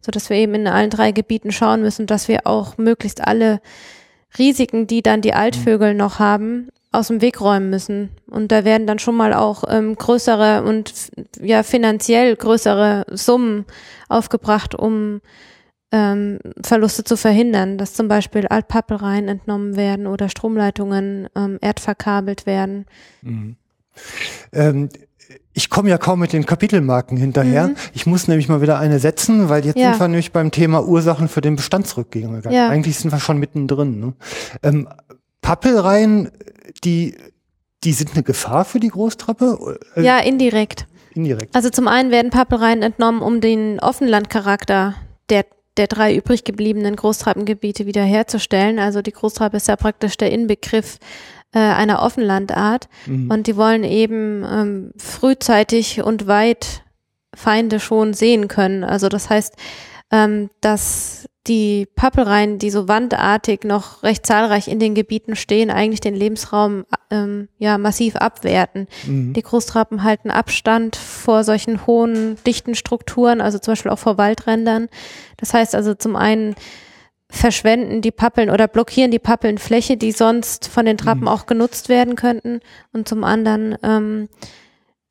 So dass wir eben in allen drei Gebieten schauen müssen, dass wir auch möglichst alle Risiken, die dann die Altvögel mhm. noch haben, aus dem Weg räumen müssen. Und da werden dann schon mal auch ähm, größere und ja finanziell größere Summen aufgebracht, um ähm, Verluste zu verhindern, dass zum Beispiel Altpappelreihen entnommen werden oder Stromleitungen ähm, erdverkabelt werden. Mhm. Ähm, ich komme ja kaum mit den Kapitelmarken hinterher. Mhm. Ich muss nämlich mal wieder eine setzen, weil jetzt ja. sind wir nämlich beim Thema Ursachen für den Bestandsrückgang. Ja. Eigentlich sind wir schon mittendrin. Ne? Ähm, Pappelreihen, die, die sind eine Gefahr für die Großtrappe? Äh, ja, indirekt. Indirekt. Also zum einen werden Pappelreihen entnommen, um den Offenlandcharakter der der drei übrig gebliebenen Großtrappengebiete wiederherzustellen. Also die Großtrappe ist ja praktisch der Inbegriff äh, einer Offenlandart mhm. und die wollen eben ähm, frühzeitig und weit Feinde schon sehen können. Also das heißt, ähm, dass die Pappelreihen, die so wandartig noch recht zahlreich in den Gebieten stehen, eigentlich den Lebensraum ähm, ja massiv abwerten. Mhm. Die Großtrappen halten Abstand vor solchen hohen, dichten Strukturen, also zum Beispiel auch vor Waldrändern. Das heißt also zum einen verschwenden die Pappeln oder blockieren die Pappeln Fläche, die sonst von den Trappen mhm. auch genutzt werden könnten. Und zum anderen ähm,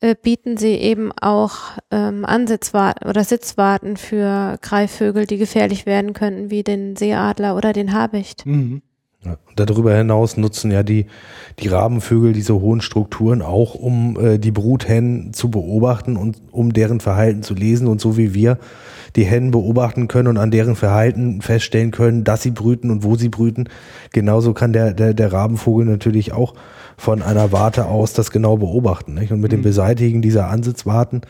äh, bieten sie eben auch ähm, Ansitzwarten oder Sitzwarten für Greifvögel, die gefährlich werden könnten, wie den Seeadler oder den Habicht. Mhm. Ja, darüber hinaus nutzen ja die, die Rabenvögel diese hohen Strukturen auch, um äh, die Bruthennen zu beobachten und um deren Verhalten zu lesen. Und so wie wir die Hennen beobachten können und an deren Verhalten feststellen können, dass sie brüten und wo sie brüten, genauso kann der, der, der Rabenvogel natürlich auch von einer Warte aus das genau beobachten. Nicht? Und mit dem mhm. Beseitigen dieser Ansitzwarten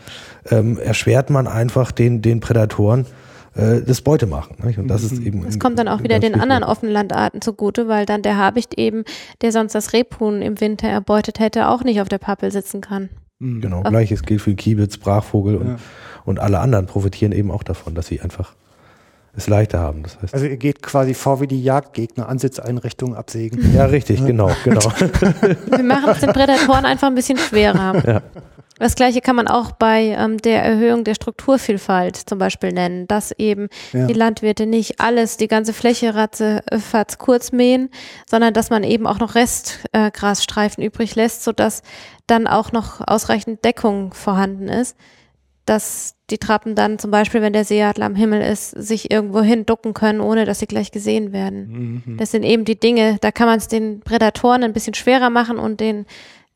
ähm, erschwert man einfach den, den Prädatoren äh, das Beutemachen. Nicht? Und das ist mhm. eben. Das kommt dann auch wieder den anderen Offenlandarten zugute, weil dann der Habicht eben, der sonst das Rebhuhn im Winter erbeutet hätte, auch nicht auf der Pappel sitzen kann. Mhm. Genau, gleiches gilt für Kiebitz, Brachvogel und, ja. und alle anderen profitieren eben auch davon, dass sie einfach es leichter haben. Das heißt, also ihr geht quasi vor wie die Jagdgegner, Ansitzeinrichtungen absägen. Ja, richtig, genau, genau. Wir machen es den Prädatoren einfach ein bisschen schwerer. Ja. Das gleiche kann man auch bei ähm, der Erhöhung der Strukturvielfalt zum Beispiel nennen, dass eben Ja. die Landwirte nicht alles, die ganze Fläche ratze, äh, fatz kurz mähen, sondern dass man eben auch noch Restgrasstreifen äh, Grasstreifen übrig lässt, sodass dann auch noch ausreichend Deckung vorhanden ist, dass die Trappen dann zum Beispiel, wenn der Seeadler am Himmel ist, sich irgendwo hin ducken können, ohne dass sie gleich gesehen werden. Mhm. Das sind eben die Dinge, da kann man es den Prädatoren ein bisschen schwerer machen und den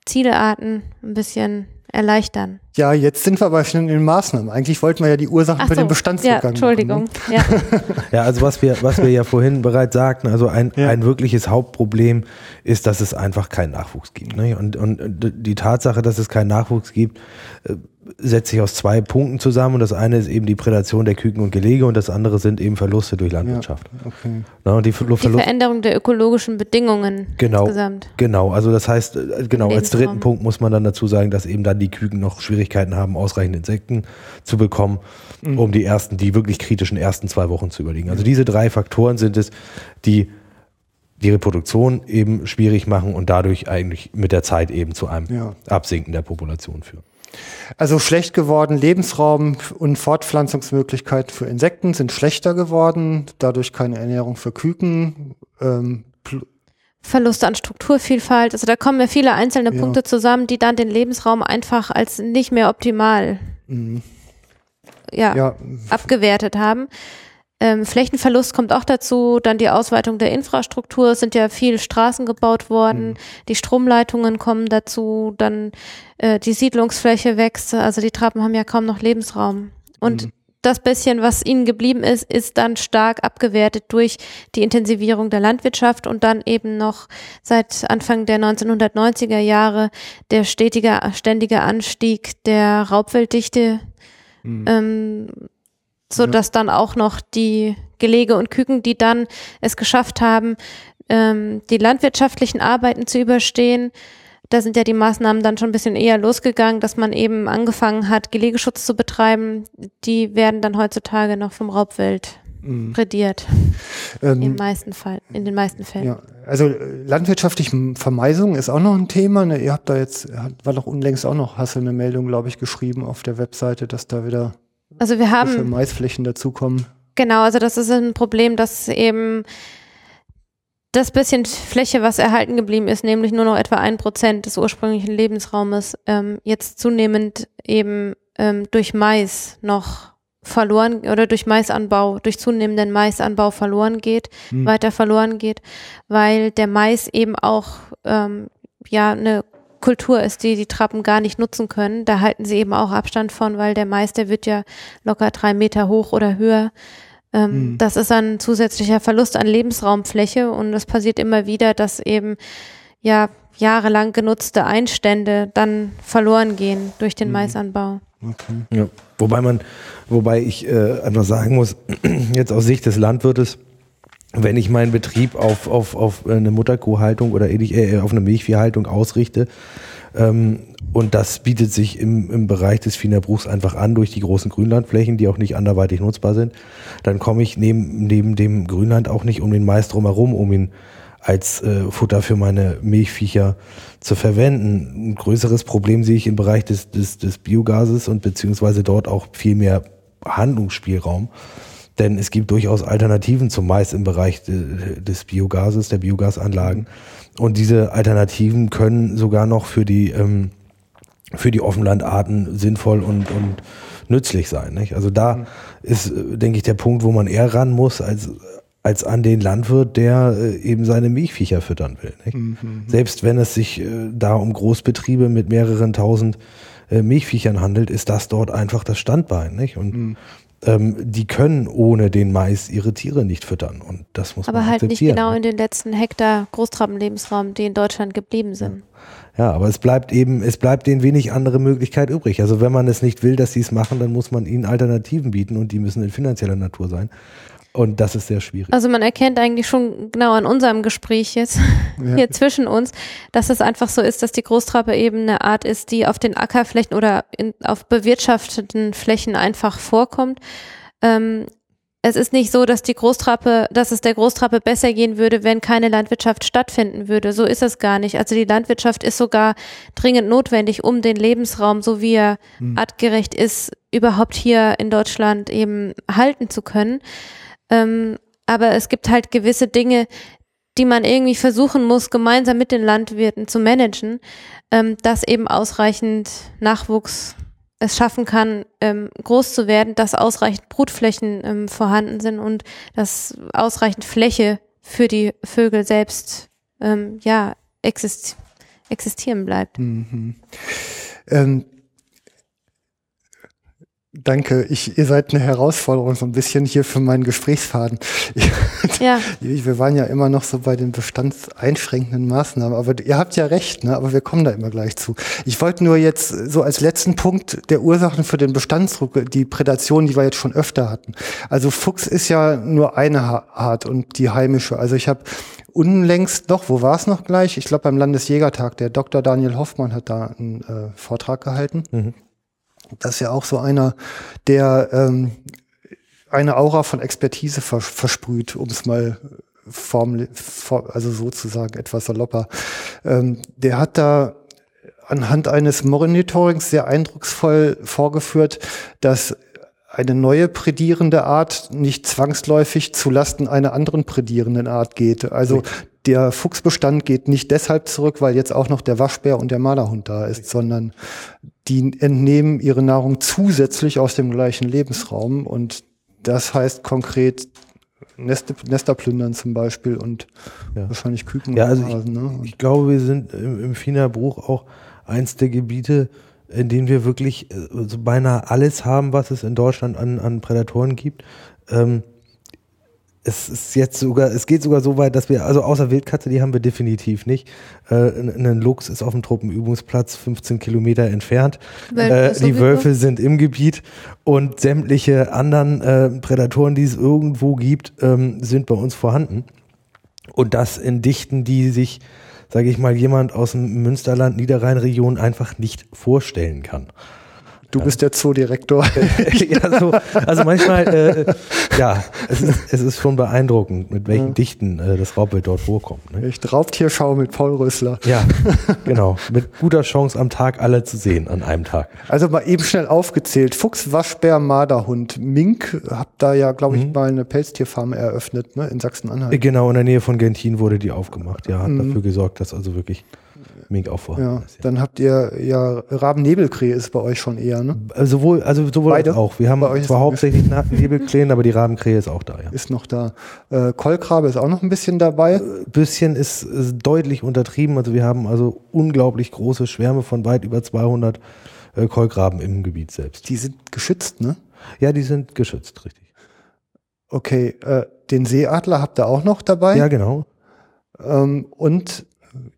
Zielearten ein bisschen erleichtern. Ja, jetzt sind wir aber schon in den Maßnahmen. Eigentlich wollten wir ja die Ursachen Ach für so, den Bestandsrückgang ja, Entschuldigung. Machen, ne? Ja. Ja, also was wir, was wir ja vorhin bereits sagten, also ein, Ja. ein wirkliches Hauptproblem ist, dass es einfach keinen Nachwuchs gibt. Ne? Und, und die Tatsache, dass es keinen Nachwuchs gibt, äh, setzt sich aus zwei Punkten zusammen. Und das eine ist eben die Prädation der Küken und Gelege und das andere sind eben Verluste durch Landwirtschaft. Okay. Ne? Und die Ver Die Veränderung der ökologischen Bedingungen Genau. insgesamt. Genau, also das heißt, äh, genau, als dritten Punkt muss man dann dazu sagen, dass eben dann die Küken noch Schwierigkeiten haben, ausreichend Insekten zu bekommen, um die ersten, die wirklich kritischen ersten zwei Wochen zu überlegen. Also diese drei Faktoren sind es, die die Reproduktion eben schwierig machen und dadurch eigentlich mit der Zeit eben zu einem Ja. Absinken der Population führen. Also schlecht geworden, Lebensraum und Fortpflanzungsmöglichkeiten für Insekten sind schlechter geworden, dadurch keine Ernährung für Küken. Ähm, Verluste an Strukturvielfalt. Also da kommen ja viele einzelne Ja. Punkte zusammen, die dann den Lebensraum einfach als nicht mehr optimal ja, ja, abgewertet haben. Ähm, Flächenverlust kommt auch dazu, dann die Ausweitung der Infrastruktur, es sind ja viel Straßen gebaut worden, die Stromleitungen kommen dazu, dann äh, die Siedlungsfläche wächst, also die Trappen haben ja kaum noch Lebensraum. Und das bisschen, was ihnen geblieben ist, ist dann stark abgewertet durch die Intensivierung der Landwirtschaft und dann eben noch seit Anfang der 1990er Jahre der stetige, ständige Anstieg der Raubwilddichte, ähm, so dass dann auch noch die Gelege und Küken, die dann es geschafft haben, ähm, die landwirtschaftlichen Arbeiten zu überstehen. Da sind ja die Maßnahmen dann schon ein bisschen eher losgegangen, dass man eben angefangen hat, Gelegeschutz zu betreiben. Die werden dann heutzutage noch vom Raubwild prädiert. ähm, In, meisten Fall, in den meisten Fällen. ja. Also äh, landwirtschaftliche Vermeisung ist auch noch ein Thema. Ne? Ihr habt da jetzt, war doch unlängst auch noch, hast du eine Meldung, glaube ich, geschrieben auf der Webseite, dass da wieder Also wir haben viele Maisflächen dazukommen. Genau, also das ist ein Problem, dass eben das bisschen Fläche, was erhalten geblieben ist, nämlich nur noch etwa ein Prozent des ursprünglichen Lebensraumes, ähm, jetzt zunehmend eben ähm, durch Mais noch verloren oder durch Maisanbau, durch zunehmenden Maisanbau verloren geht, weiter verloren geht, weil der Mais eben auch ähm, ja eine Kultur ist, die die Trappen gar nicht nutzen können. Da halten sie eben auch Abstand von, weil der Mais, der wird ja locker drei Meter hoch oder höher. Ähm, Das ist ein zusätzlicher Verlust an Lebensraumfläche und es passiert immer wieder, dass eben ja jahrelang genutzte Einstände dann verloren gehen durch den Maisanbau. Ja. Wobei man, wobei ich äh, einfach sagen muss, jetzt aus Sicht des Landwirtes, wenn ich meinen Betrieb auf, auf, auf eine Mutterkuhhaltung oder ähnlich, äh, auf eine Milchviehhaltung ausrichte, ähm, und das bietet sich im, im Bereich des Viehnerbruchs einfach an durch die großen Grünlandflächen, die auch nicht anderweitig nutzbar sind, dann komme ich neben, neben dem Grünland auch nicht um den Mais drumherum, um ihn als äh, Futter für meine Milchviecher zu verwenden. Ein größeres Problem sehe ich im Bereich des, des, des Biogases und beziehungsweise dort auch viel mehr Handlungsspielraum. Denn es gibt durchaus Alternativen zum Mais im Bereich de, des Biogases, der Biogasanlagen. Und diese Alternativen können sogar noch für die, ähm, für die Offenlandarten sinnvoll und, und nützlich sein. Nicht? Also da ist, äh, denke ich, der Punkt, wo man eher ran muss, als, als an den Landwirt, der äh, eben seine Milchviecher füttern will. Nicht? Selbst wenn es sich äh, da um Großbetriebe mit mehreren tausend Milchviechern handelt, ist das dort einfach das Standbein. Nicht? Und ähm, die können ohne den Mais ihre Tiere nicht füttern. Und das muss Aber man halt nicht genau ne? in den letzten Hektar Großtrappenlebensraum, die in Deutschland geblieben sind. Ja, aber es bleibt eben, es bleibt denen wenig andere Möglichkeit übrig. Also wenn man es nicht will, dass sie es machen, dann muss man ihnen Alternativen bieten und die müssen in finanzieller Natur sein. Und das ist sehr schwierig. Also man erkennt eigentlich schon genau an unserem Gespräch jetzt hier zwischen uns, dass es einfach so ist, dass die Großtrappe eben eine Art ist, die auf den Ackerflächen oder in, auf bewirtschafteten Flächen einfach vorkommt. Ähm, es ist nicht so, dass die Großtrappe, dass es der Großtrappe besser gehen würde, wenn keine Landwirtschaft stattfinden würde. So ist es gar nicht. Also die Landwirtschaft ist sogar dringend notwendig, um den Lebensraum, so wie er hm. artgerecht ist, überhaupt hier in Deutschland eben halten zu können. Ähm, aber es gibt halt gewisse Dinge, die man irgendwie versuchen muss, gemeinsam mit den Landwirten zu managen, ähm, dass eben ausreichend Nachwuchs es schaffen kann, ähm, groß zu werden, dass ausreichend Brutflächen ähm, vorhanden sind und dass ausreichend Fläche für die Vögel selbst ähm, ja exist existieren bleibt. Mhm. Ähm, Danke, ich, ihr seid eine Herausforderung so ein bisschen hier für meinen Gesprächsfaden. Ja. Wir waren ja immer noch so bei den bestandseinschränkenden Maßnahmen, aber ihr habt ja recht, ne? aber wir kommen da immer gleich zu. Ich wollte nur jetzt so als letzten Punkt der Ursachen für den Bestandsdruck, die Prädation, die wir jetzt schon öfter hatten. Also Fuchs ist ja nur eine Art und die heimische. Also ich habe unlängst noch, wo war es noch gleich? Ich glaube beim Landesjägertag, der Dr. Daniel Hoffmann hat da einen äh, Vortrag gehalten. Mhm. Das ist ja auch so einer, der ähm, eine Aura von Expertise vers versprüht, um es mal formel, also sozusagen etwas salopper. Ähm, der hat da anhand eines Monitorings sehr eindrucksvoll vorgeführt, dass eine neue prädierende Art nicht zwangsläufig zu Lasten einer anderen prädierenden Art geht. Also der Fuchsbestand geht nicht deshalb zurück, weil jetzt auch noch der Waschbär und der Malerhund da ist, sondern die entnehmen ihre Nahrung zusätzlich aus dem gleichen Lebensraum und das heißt konkret Neste, Nester plündern zum Beispiel und ja. wahrscheinlich Küken. Ja, also ich, ne? ich, glaube, wir sind im, im Finabruch auch eins der Gebiete, in denen wir wirklich äh, so beinahe alles haben, was es in Deutschland an, an Prädatoren gibt. Ähm, es ist jetzt sogar, es geht sogar so weit, dass wir, also außer Wildkatze, die haben wir definitiv nicht. Äh, ein Luchs ist auf dem Truppenübungsplatz 15 Kilometer entfernt. Äh, die Wölfe sind im Gebiet und sämtliche anderen äh, Prädatoren, die es irgendwo gibt, ähm, sind bei uns vorhanden. Und das in Dichten, die sich, sage ich mal, jemand aus dem Münsterland, Niederrhein-Region einfach nicht vorstellen kann. Du bist der Zoodirektor. ja, so, also manchmal, äh, ja, es ist, es ist schon beeindruckend, mit welchen ja. Dichten äh, das Raubwild dort vorkommt. Ne? Ich Raubtierschau mit Paul Rösler. Ja, genau. Mit guter Chance am Tag alle zu sehen, an einem Tag. Also mal eben schnell aufgezählt. Fuchs, Waschbär, Marderhund, Mink. Habt da ja, glaube ich, mhm. mal eine Pelztierfarm eröffnet, ne, in Sachsen-Anhalt. Genau, in der Nähe von Gentin wurde die aufgemacht. Ja, hat mhm. dafür gesorgt, dass also wirklich Mink auch vorhanden ja. Dann habt ihr ja Rabennebelkrähe ist bei euch schon eher, ne? Äh, sowohl, also sowohl Beide? auch. Wir haben zwar hauptsächlich Nebelkrähen, aber die Rabenkrähe ist auch da, ja. Ist noch da. Äh, Kolkrabe ist auch noch ein bisschen dabei. Äh, bisschen ist, ist deutlich untertrieben. Also wir haben also unglaublich große Schwärme von weit über 200 äh, Kolkraben im Gebiet selbst. Die sind geschützt, ne? Ja, die sind geschützt, richtig. Okay, äh, den Seeadler habt ihr auch noch dabei? Ja, genau. Ähm, und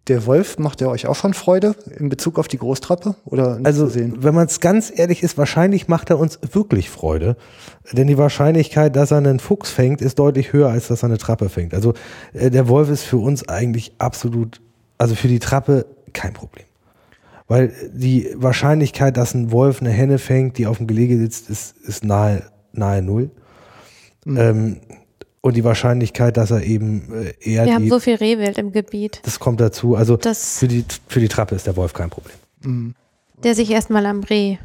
der Wolf macht er euch auch schon Freude in Bezug auf die Großtrappe oder also wenn man es ganz ehrlich ist, wahrscheinlich macht er uns wirklich Freude, denn die Wahrscheinlichkeit, dass er einen Fuchs fängt, ist deutlich höher als dass er eine Trappe fängt. Also äh, der Wolf ist für uns eigentlich absolut, also für die Trappe kein Problem, weil die Wahrscheinlichkeit, dass ein Wolf eine Henne fängt, die auf dem Gelege sitzt, ist ist nahe nahe null. Mhm. Ähm, und die Wahrscheinlichkeit, dass er eben äh, eher. Wir haben so viel Rehwild im Gebiet. Das kommt dazu. Also das für, die, für die Trappe ist der Wolf kein Problem. Mhm. Der sich erstmal am Reh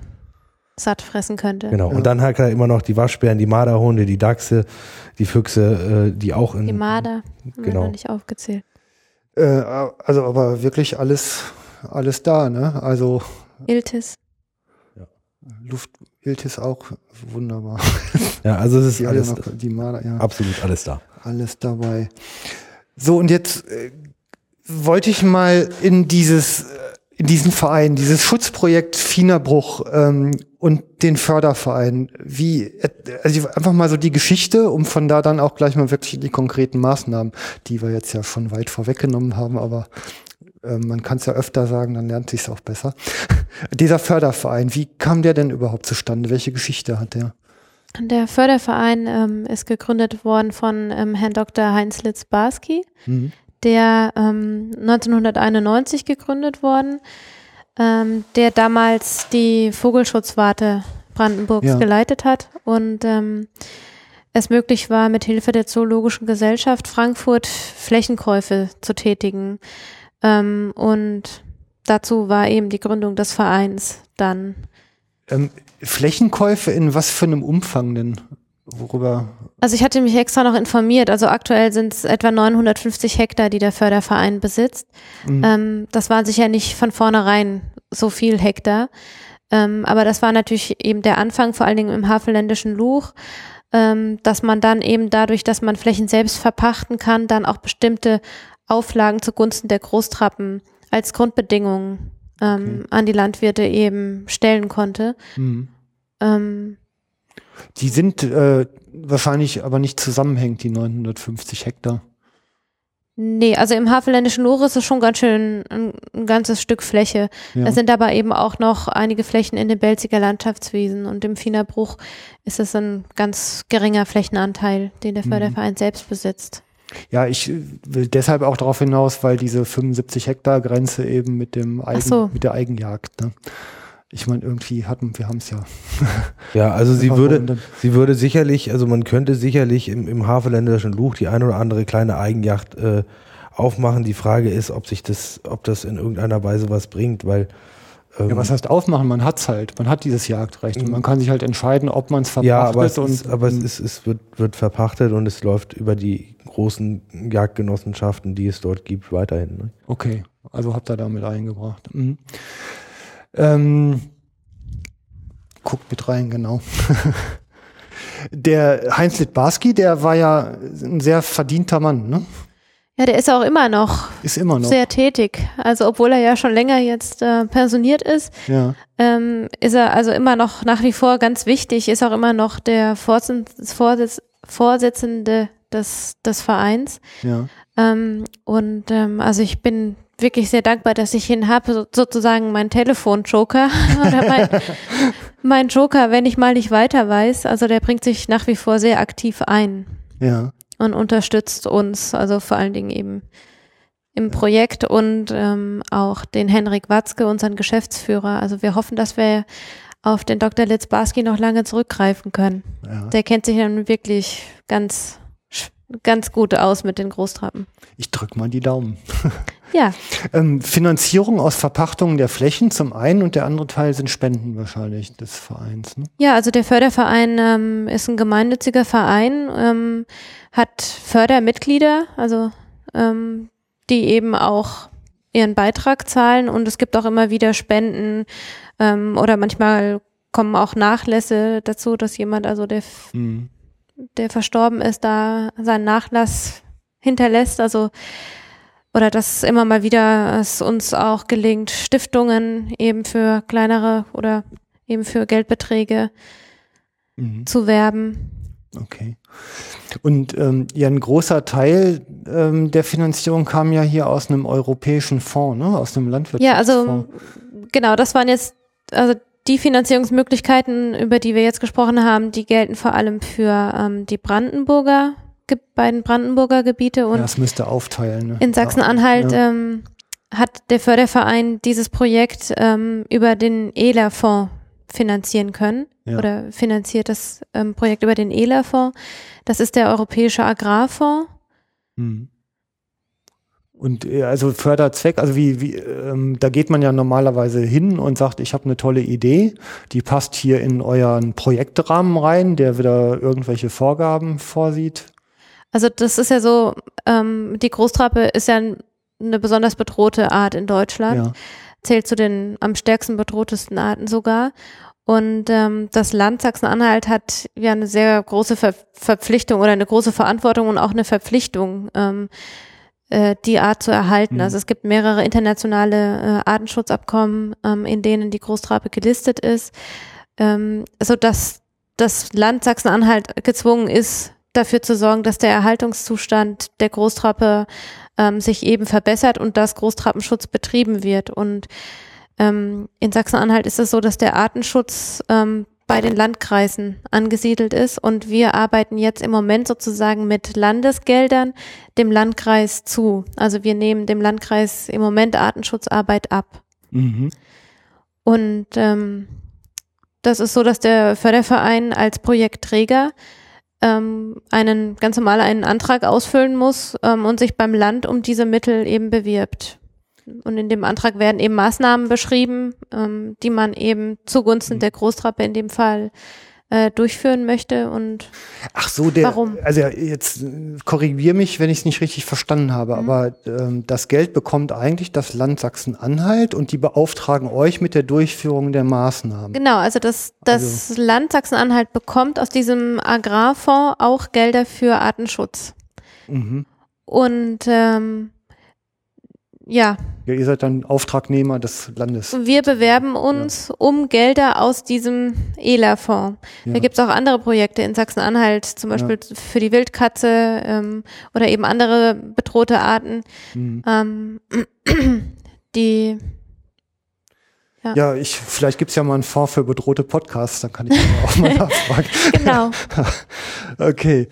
satt fressen könnte. Genau. Ja. Und dann hat er immer noch die Waschbären, die Marderhunde, die Dachse, die Füchse, äh, die auch in. Die Marder haben genau. wir noch nicht aufgezählt. Äh, also aber wirklich alles, alles da, ne? Also. Iltis. Ja. Luft, Iltis auch wunderbar. Ja, also es ist die alles, noch, die Maler, ja. absolut alles da. Alles dabei. So, und jetzt äh, wollte ich mal in dieses, äh, in diesen Verein, dieses Schutzprojekt Fienerbruch ähm, und den Förderverein, wie, also einfach mal so die Geschichte, um von da dann auch gleich mal wirklich die konkreten Maßnahmen, die wir jetzt ja schon weit vorweggenommen haben, aber äh, man kann es ja öfter sagen, dann lernt sich es auch besser. Dieser Förderverein, wie kam der denn überhaupt zustande? Welche Geschichte hat der? Der Förderverein ähm, ist gegründet worden von ähm, Herrn Dr. Heinz Litz-Barski, mhm. der ähm, 1991 gegründet worden, ähm, der damals die Vogelschutzwarte Brandenburgs ja. geleitet hat und ähm, es möglich war, mit Hilfe der Zoologischen Gesellschaft Frankfurt Flächenkäufe zu tätigen. Ähm, und dazu war eben die Gründung des Vereins dann. Ähm, Flächenkäufe in was für einem Umfang denn? Worüber? Also ich hatte mich extra noch informiert. Also aktuell sind es etwa 950 Hektar, die der Förderverein besitzt. Mhm. Ähm, das war sicher nicht von vornherein so viel Hektar. Ähm, aber das war natürlich eben der Anfang, vor allen Dingen im Havelländischen Luch, ähm, dass man dann eben dadurch, dass man Flächen selbst verpachten kann, dann auch bestimmte Auflagen zugunsten der Großtrappen als Grundbedingungen ähm, okay. an die Landwirte eben stellen konnte. Mhm. Ähm, die sind äh, wahrscheinlich aber nicht zusammenhängend, die 950 Hektar. Nee, also im Havelländischen Loch ist es schon ganz schön ein, ein ganzes Stück Fläche. Ja. Es sind aber eben auch noch einige Flächen in den Belziger Landschaftswiesen und im Fienerbruch ist es ein ganz geringer Flächenanteil, den der mhm. Förderverein mhm. selbst besitzt. Ja, ich will deshalb auch darauf hinaus, weil diese 75 Hektar Grenze eben mit dem Eigen, so. mit der Eigenjagd. Ne? Ich meine, irgendwie hatten, wir haben es ja. Ja, also sie würde, sie würde sicherlich, also man könnte sicherlich im, im Havelländischen Luch die eine oder andere kleine Eigenjacht äh, aufmachen. Die Frage ist, ob sich das, ob das in irgendeiner Weise was bringt, weil ja, was heißt aufmachen? Man hat es halt, man hat dieses Jagdrecht und man kann sich halt entscheiden, ob man es verpachtet. Ja, aber es, und, ist, aber es, ist, es wird, wird verpachtet und es läuft über die großen Jagdgenossenschaften, die es dort gibt, weiterhin. Ne? Okay, also habt ihr damit eingebracht. Mhm. Ähm, guckt mit rein, genau. der Heinz Litbarski, der war ja ein sehr verdienter Mann, ne? Ja, der ist auch immer noch, ist immer noch. sehr tätig. Also obwohl er ja schon länger jetzt äh, pensioniert ist, ja. ähm, ist er also immer noch nach wie vor ganz wichtig, ist auch immer noch der Vorsitz, Vorsitz, Vorsitzende des, des Vereins. Ja. Ähm, und ähm, also ich bin wirklich sehr dankbar, dass ich ihn habe, so, sozusagen mein Telefon-Joker oder mein, mein Joker, wenn ich mal nicht weiter weiß. Also der bringt sich nach wie vor sehr aktiv ein. Ja. Und unterstützt uns, also vor allen Dingen eben im Projekt und ähm, auch den Henrik Watzke, unseren Geschäftsführer. Also wir hoffen, dass wir auf den Dr. Litzbarski noch lange zurückgreifen können. Ja. Der kennt sich dann wirklich ganz ganz gut aus mit den Großtrappen. Ich drück mal die Daumen. Ja. ähm, Finanzierung aus Verpachtungen der Flächen zum einen und der andere Teil sind Spenden wahrscheinlich des Vereins. Ne? Ja, also der Förderverein ähm, ist ein gemeinnütziger Verein, ähm, hat Fördermitglieder, also ähm, die eben auch ihren Beitrag zahlen und es gibt auch immer wieder Spenden ähm, oder manchmal kommen auch Nachlässe dazu, dass jemand, also der mhm der verstorben ist, da seinen Nachlass hinterlässt. Also oder dass immer mal wieder es uns auch gelingt, Stiftungen eben für kleinere oder eben für Geldbeträge mhm. zu werben. Okay. Und ähm, ja, ein großer Teil ähm, der Finanzierung kam ja hier aus einem europäischen Fonds, ne? aus einem Landwirtschaftsfonds. Ja, also genau, das waren jetzt, also die Finanzierungsmöglichkeiten, über die wir jetzt gesprochen haben, die gelten vor allem für ähm, die Brandenburger, beiden Brandenburger Gebiete und ja, das müsste aufteilen. Ne? in Sachsen-Anhalt ja. ähm, hat der Förderverein dieses Projekt ähm, über den ELA-Fonds finanzieren können ja. oder finanziert das ähm, Projekt über den ELA-Fonds. Das ist der Europäische Agrarfonds. Mhm. Und äh, also Förderzweck, also wie, wie ähm, da geht man ja normalerweise hin und sagt, ich habe eine tolle Idee, die passt hier in euren Projektrahmen rein, der wieder irgendwelche Vorgaben vorsieht. Also das ist ja so, ähm, die Großtrappe ist ja eine besonders bedrohte Art in Deutschland, ja. zählt zu den am stärksten bedrohtesten Arten sogar. Und ähm, das Land Sachsen-Anhalt hat ja eine sehr große Ver Verpflichtung oder eine große Verantwortung und auch eine Verpflichtung. Ähm, äh, die Art zu erhalten. Mhm. Also es gibt mehrere internationale äh, Artenschutzabkommen, ähm, in denen die Großtrappe gelistet ist, ähm, so dass das Land Sachsen-Anhalt gezwungen ist, dafür zu sorgen, dass der Erhaltungszustand der Großtrappe ähm, sich eben verbessert und dass Großtrappenschutz betrieben wird. Und ähm, in Sachsen-Anhalt ist es so, dass der Artenschutz ähm, bei den Landkreisen angesiedelt ist. Und wir arbeiten jetzt im Moment sozusagen mit Landesgeldern dem Landkreis zu. Also wir nehmen dem Landkreis im Moment Artenschutzarbeit ab. Mhm. Und ähm, das ist so, dass der Förderverein als Projektträger ähm, einen ganz normal einen Antrag ausfüllen muss ähm, und sich beim Land um diese Mittel eben bewirbt. Und in dem Antrag werden eben Maßnahmen beschrieben, ähm, die man eben zugunsten der Großtrappe in dem Fall äh, durchführen möchte und Ach so, der, Warum? also jetzt äh, korrigier mich, wenn ich es nicht richtig verstanden habe, Mhm. aber ähm, das Geld bekommt eigentlich das Land Sachsen-Anhalt und die beauftragen euch mit der Durchführung der Maßnahmen. Genau, also das, das Land Sachsen-Anhalt bekommt aus diesem Agrarfonds auch Gelder für Artenschutz. Mhm. Und ähm, ja, Ja, ihr seid dann Auftragnehmer des Landes. wir bewerben uns um Gelder aus diesem ELA-Fonds. Ja. Da gibt's auch andere Projekte in Sachsen-Anhalt, zum Beispiel für die Wildkatze ähm, oder eben andere bedrohte Arten, Mhm. ähm, die Ja, ich, vielleicht gibt's ja mal einen Fonds für bedrohte Podcasts, dann kann ich auch mal nachfragen. genau. Okay.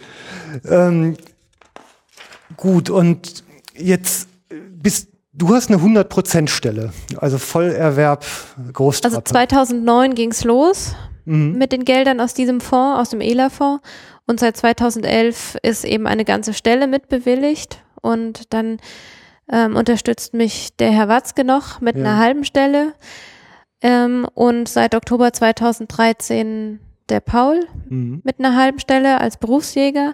Ähm, gut, und jetzt bist du hast eine 100% Stelle, also Vollerwerb Großtrappe. Also 2009 ging's los Mhm. mit den Geldern aus diesem Fonds, aus dem ELA-Fonds. Und seit 2011 ist eben eine ganze Stelle mitbewilligt. Und dann ähm, unterstützt mich der Herr Watzke noch mit Ja. einer halben Stelle. Ähm, und seit Oktober 2013 der Paul Mhm. mit einer halben Stelle als Berufsjäger.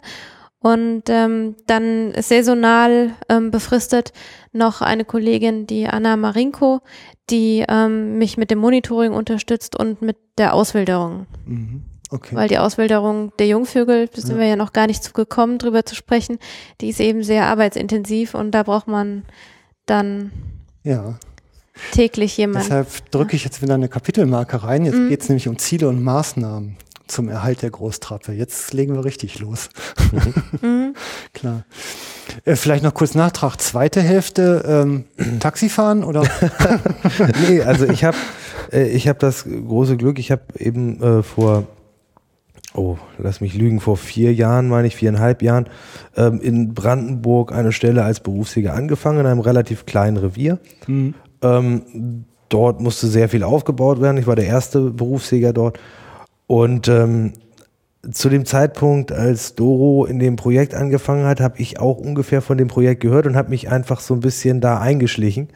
Und ähm, dann saisonal ähm, befristet noch eine Kollegin, die Anna Marinko, die ähm, mich mit dem Monitoring unterstützt und mit der Auswilderung. Mhm. Okay. Weil die Auswilderung der Jungvögel, da sind Ja. wir ja noch gar nicht zu gekommen, drüber zu sprechen, die ist eben sehr arbeitsintensiv und da braucht man dann ja. täglich jemanden. Deshalb drücke ich jetzt wieder eine Kapitelmarke rein. Jetzt Mhm. geht's nämlich um Ziele und Maßnahmen zum Erhalt der Großtrappe. Jetzt legen wir richtig los. Mhm. Klar. Äh, vielleicht noch kurz Nachtrag. Zweite Hälfte ähm, Taxifahren oder? nee, also ich habe äh, ich das große Glück, ich habe eben äh, vor, oh, lass mich lügen, vor vier Jahren, meine ich, viereinhalb Jahren, ähm, in Brandenburg eine Stelle als Berufsjäger angefangen, in einem relativ kleinen Revier. Mhm. Ähm, dort musste sehr viel aufgebaut werden. Ich war der erste Berufsjäger dort. Und ähm, zu dem Zeitpunkt, als Doro in dem Projekt angefangen hat, habe ich auch ungefähr von dem Projekt gehört und habe mich einfach so ein bisschen da eingeschlichen,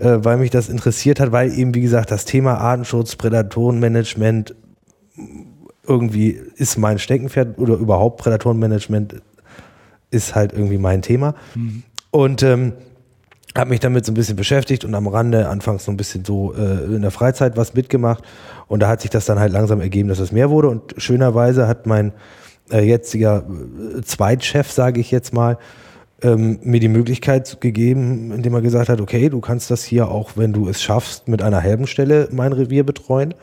äh, weil mich das interessiert hat, weil eben, wie gesagt, das Thema Artenschutz, Prädatorenmanagement irgendwie ist mein Steckenpferd oder überhaupt Prädatorenmanagement ist halt irgendwie mein Thema. Und ähm, habe mich damit so ein bisschen beschäftigt und am Rande anfangs so ein bisschen so äh, in der Freizeit was mitgemacht. Und da hat sich das dann halt langsam ergeben, dass es mehr wurde. Und schönerweise hat mein äh, jetziger äh, Zweitchef, sage ich jetzt mal, ähm, mir die Möglichkeit gegeben, indem er gesagt hat, okay, du kannst das hier auch, wenn du es schaffst, mit einer halben Stelle mein Revier betreuen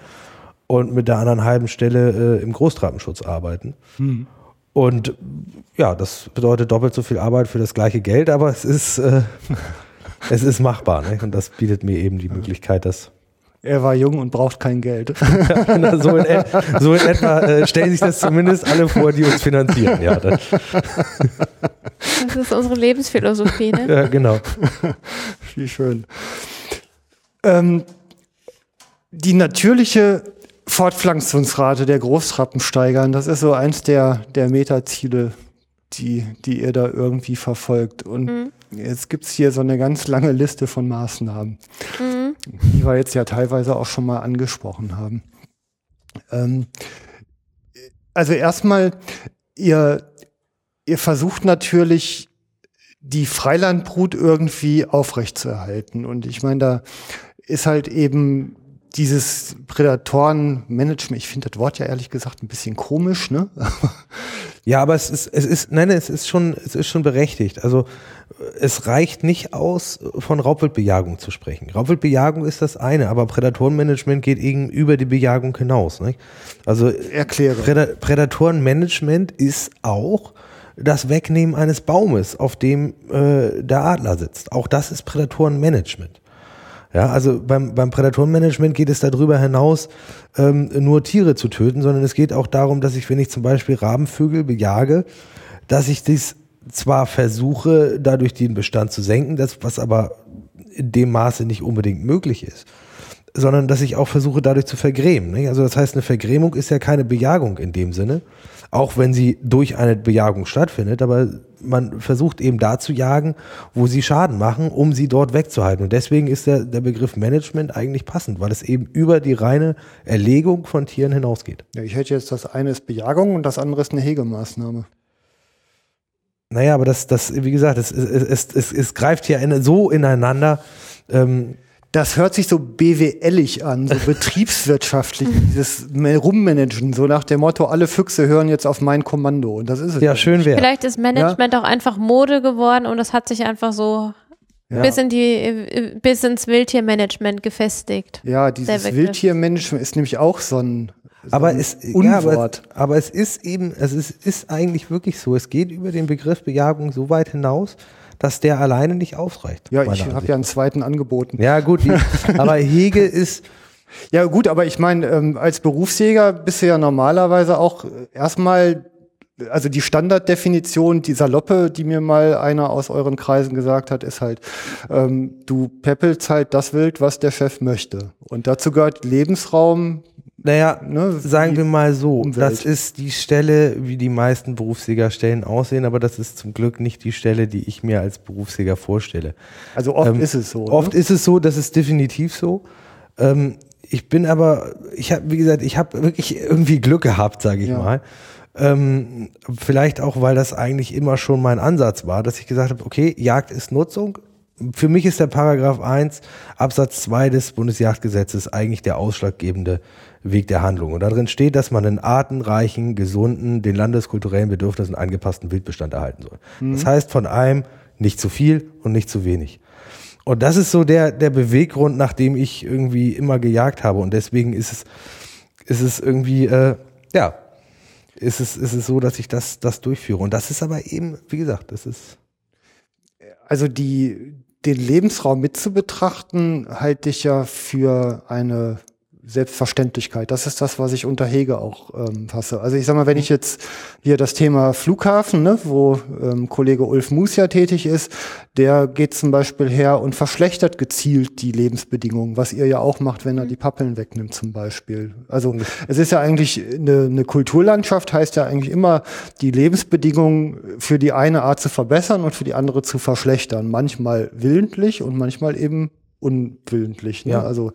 und mit der anderen halben Stelle äh, im Großtrappenschutz arbeiten. Und ja, das bedeutet doppelt so viel Arbeit für das gleiche Geld, aber es ist, äh, es ist machbar. Ne? Und das bietet mir eben die Möglichkeit, das Er war jung und braucht kein Geld. Na, so, in, et- so in etwa äh, stellen sich das zumindest alle vor, die uns finanzieren. Ja, das, Das ist unsere Lebensphilosophie, ne? ja genau. Wie schön. Ähm, die natürliche Fortpflanzungsrate der Großtrappen steigern, das ist so eins der, der Metaziele, die, die ihr da irgendwie verfolgt. Und Mhm. Jetzt gibt's hier so eine ganz lange Liste von Maßnahmen, Mhm. die wir jetzt ja teilweise auch schon mal angesprochen haben. Ähm, also erstmal, ihr, ihr versucht natürlich die Freilandbrut irgendwie aufrechtzuerhalten. Und ich meine, da ist halt eben dieses Prädatorenmanagement, ich finde das Wort ja ehrlich gesagt ein bisschen komisch, ne? Ja, aber es ist, es ist, nein, es ist schon, es ist schon berechtigt. Also es reicht nicht aus, von Raubwildbejagung zu sprechen. Raubwildbejagung ist das eine, aber Prädatorenmanagement geht eben über die Bejagung hinaus. Nicht? Also Erkläre. Präda Prädatorenmanagement ist auch das Wegnehmen eines Baumes, auf dem äh, der Adler sitzt. Auch das ist Prädatorenmanagement. Ja, also beim, beim Prädatorenmanagement geht es darüber hinaus, ähm, nur Tiere zu töten, sondern es geht auch darum, dass ich, wenn ich zum Beispiel Rabenvögel bejage, dass ich dies zwar versuche, dadurch den Bestand zu senken, das, was aber in dem Maße nicht unbedingt möglich ist. sondern dass ich auch versuche, dadurch zu vergrämen. Nicht? Also das heißt, eine Vergrämung ist ja keine Bejagung in dem Sinne, auch wenn sie durch eine Bejagung stattfindet, aber man versucht eben da zu jagen, wo sie Schaden machen, um sie dort wegzuhalten. Und deswegen ist der, der Begriff Management eigentlich passend, weil es eben über die reine Erlegung von Tieren hinausgeht. Ja, ich hätte jetzt das eine ist Bejagung und das andere ist eine Hegemaßnahme. Naja, aber das, das, wie gesagt, es, es, es, es, greift ja in, so ineinander. Ähm, das hört sich so BWLig an, so betriebswirtschaftlich, dieses Rummanagen, so nach dem Motto, alle Füchse hören jetzt auf mein Kommando. Und das ist es. Ja, schön wäre. Vielleicht ist Management ja? auch einfach Mode geworden und das hat sich einfach so ja. bis in die, bis ins Wildtiermanagement gefestigt. Ja, dieses Wildtiermanagement ist nämlich auch so ein, so aber es, ja, aber, aber, es ist eben, es ist, ist eigentlich wirklich so. Es geht über den Begriff Bejagung so weit hinaus, dass der alleine nicht ausreicht. Ja, ich habe ja einen zweiten angeboten. Ja, gut, die, aber Hege ist. Ja, gut, aber ich meine, ähm, als Berufsjäger bist du ja normalerweise auch erstmal, also die Standarddefinition, die Saloppe, die mir mal einer aus euren Kreisen gesagt hat, ist halt, ähm, du peppelst halt das Wild, was der Chef möchte. Und dazu gehört Lebensraum, naja, ne, sagen wir mal so, Umwelt. das ist die Stelle, wie die meisten Berufsjägerstellen aussehen, aber das ist zum Glück nicht die Stelle, die ich mir als Berufsjäger vorstelle. Also oft ähm, ist es so. Ne? Oft ist es so, das ist definitiv so. Ähm, ich bin aber, ich habe, wie gesagt, ich habe wirklich irgendwie Glück gehabt, sage ich ja. mal. Ähm, vielleicht auch, weil das eigentlich immer schon mein Ansatz war, dass ich gesagt habe, okay, Jagd ist Nutzung, für mich ist der Paragraph 1 Absatz 2 des Bundesjagdgesetzes eigentlich der ausschlaggebende Weg der Handlung. Und darin steht, dass man einen artenreichen, gesunden, den landeskulturellen Bedürfnissen angepassten Wildbestand erhalten soll. Mhm. Das heißt von einem nicht zu viel und nicht zu wenig. Und das ist so der, der Beweggrund, nach dem ich irgendwie immer gejagt habe. Und deswegen ist es, ist es irgendwie, äh, ja, ist es, ist es so, dass ich das, das durchführe. Und das ist aber eben, wie gesagt, das ist. Also die, den Lebensraum mit zu betrachten, halte ich ja für eine Selbstverständlichkeit. Das ist das, was ich unter Hege auch ähm, fasse. Also ich sag mal, wenn ich jetzt hier das Thema Flughafen, ne, wo ähm, Kollege Ulf Mus ja tätig ist, der geht zum Beispiel her und verschlechtert gezielt die Lebensbedingungen, was ihr ja auch macht, wenn er die Pappeln wegnimmt zum Beispiel. Also es ist ja eigentlich eine, eine Kulturlandschaft, heißt ja eigentlich immer, die Lebensbedingungen für die eine Art zu verbessern und für die andere zu verschlechtern. Manchmal willentlich und manchmal eben unwillentlich. Ne? Ja. Also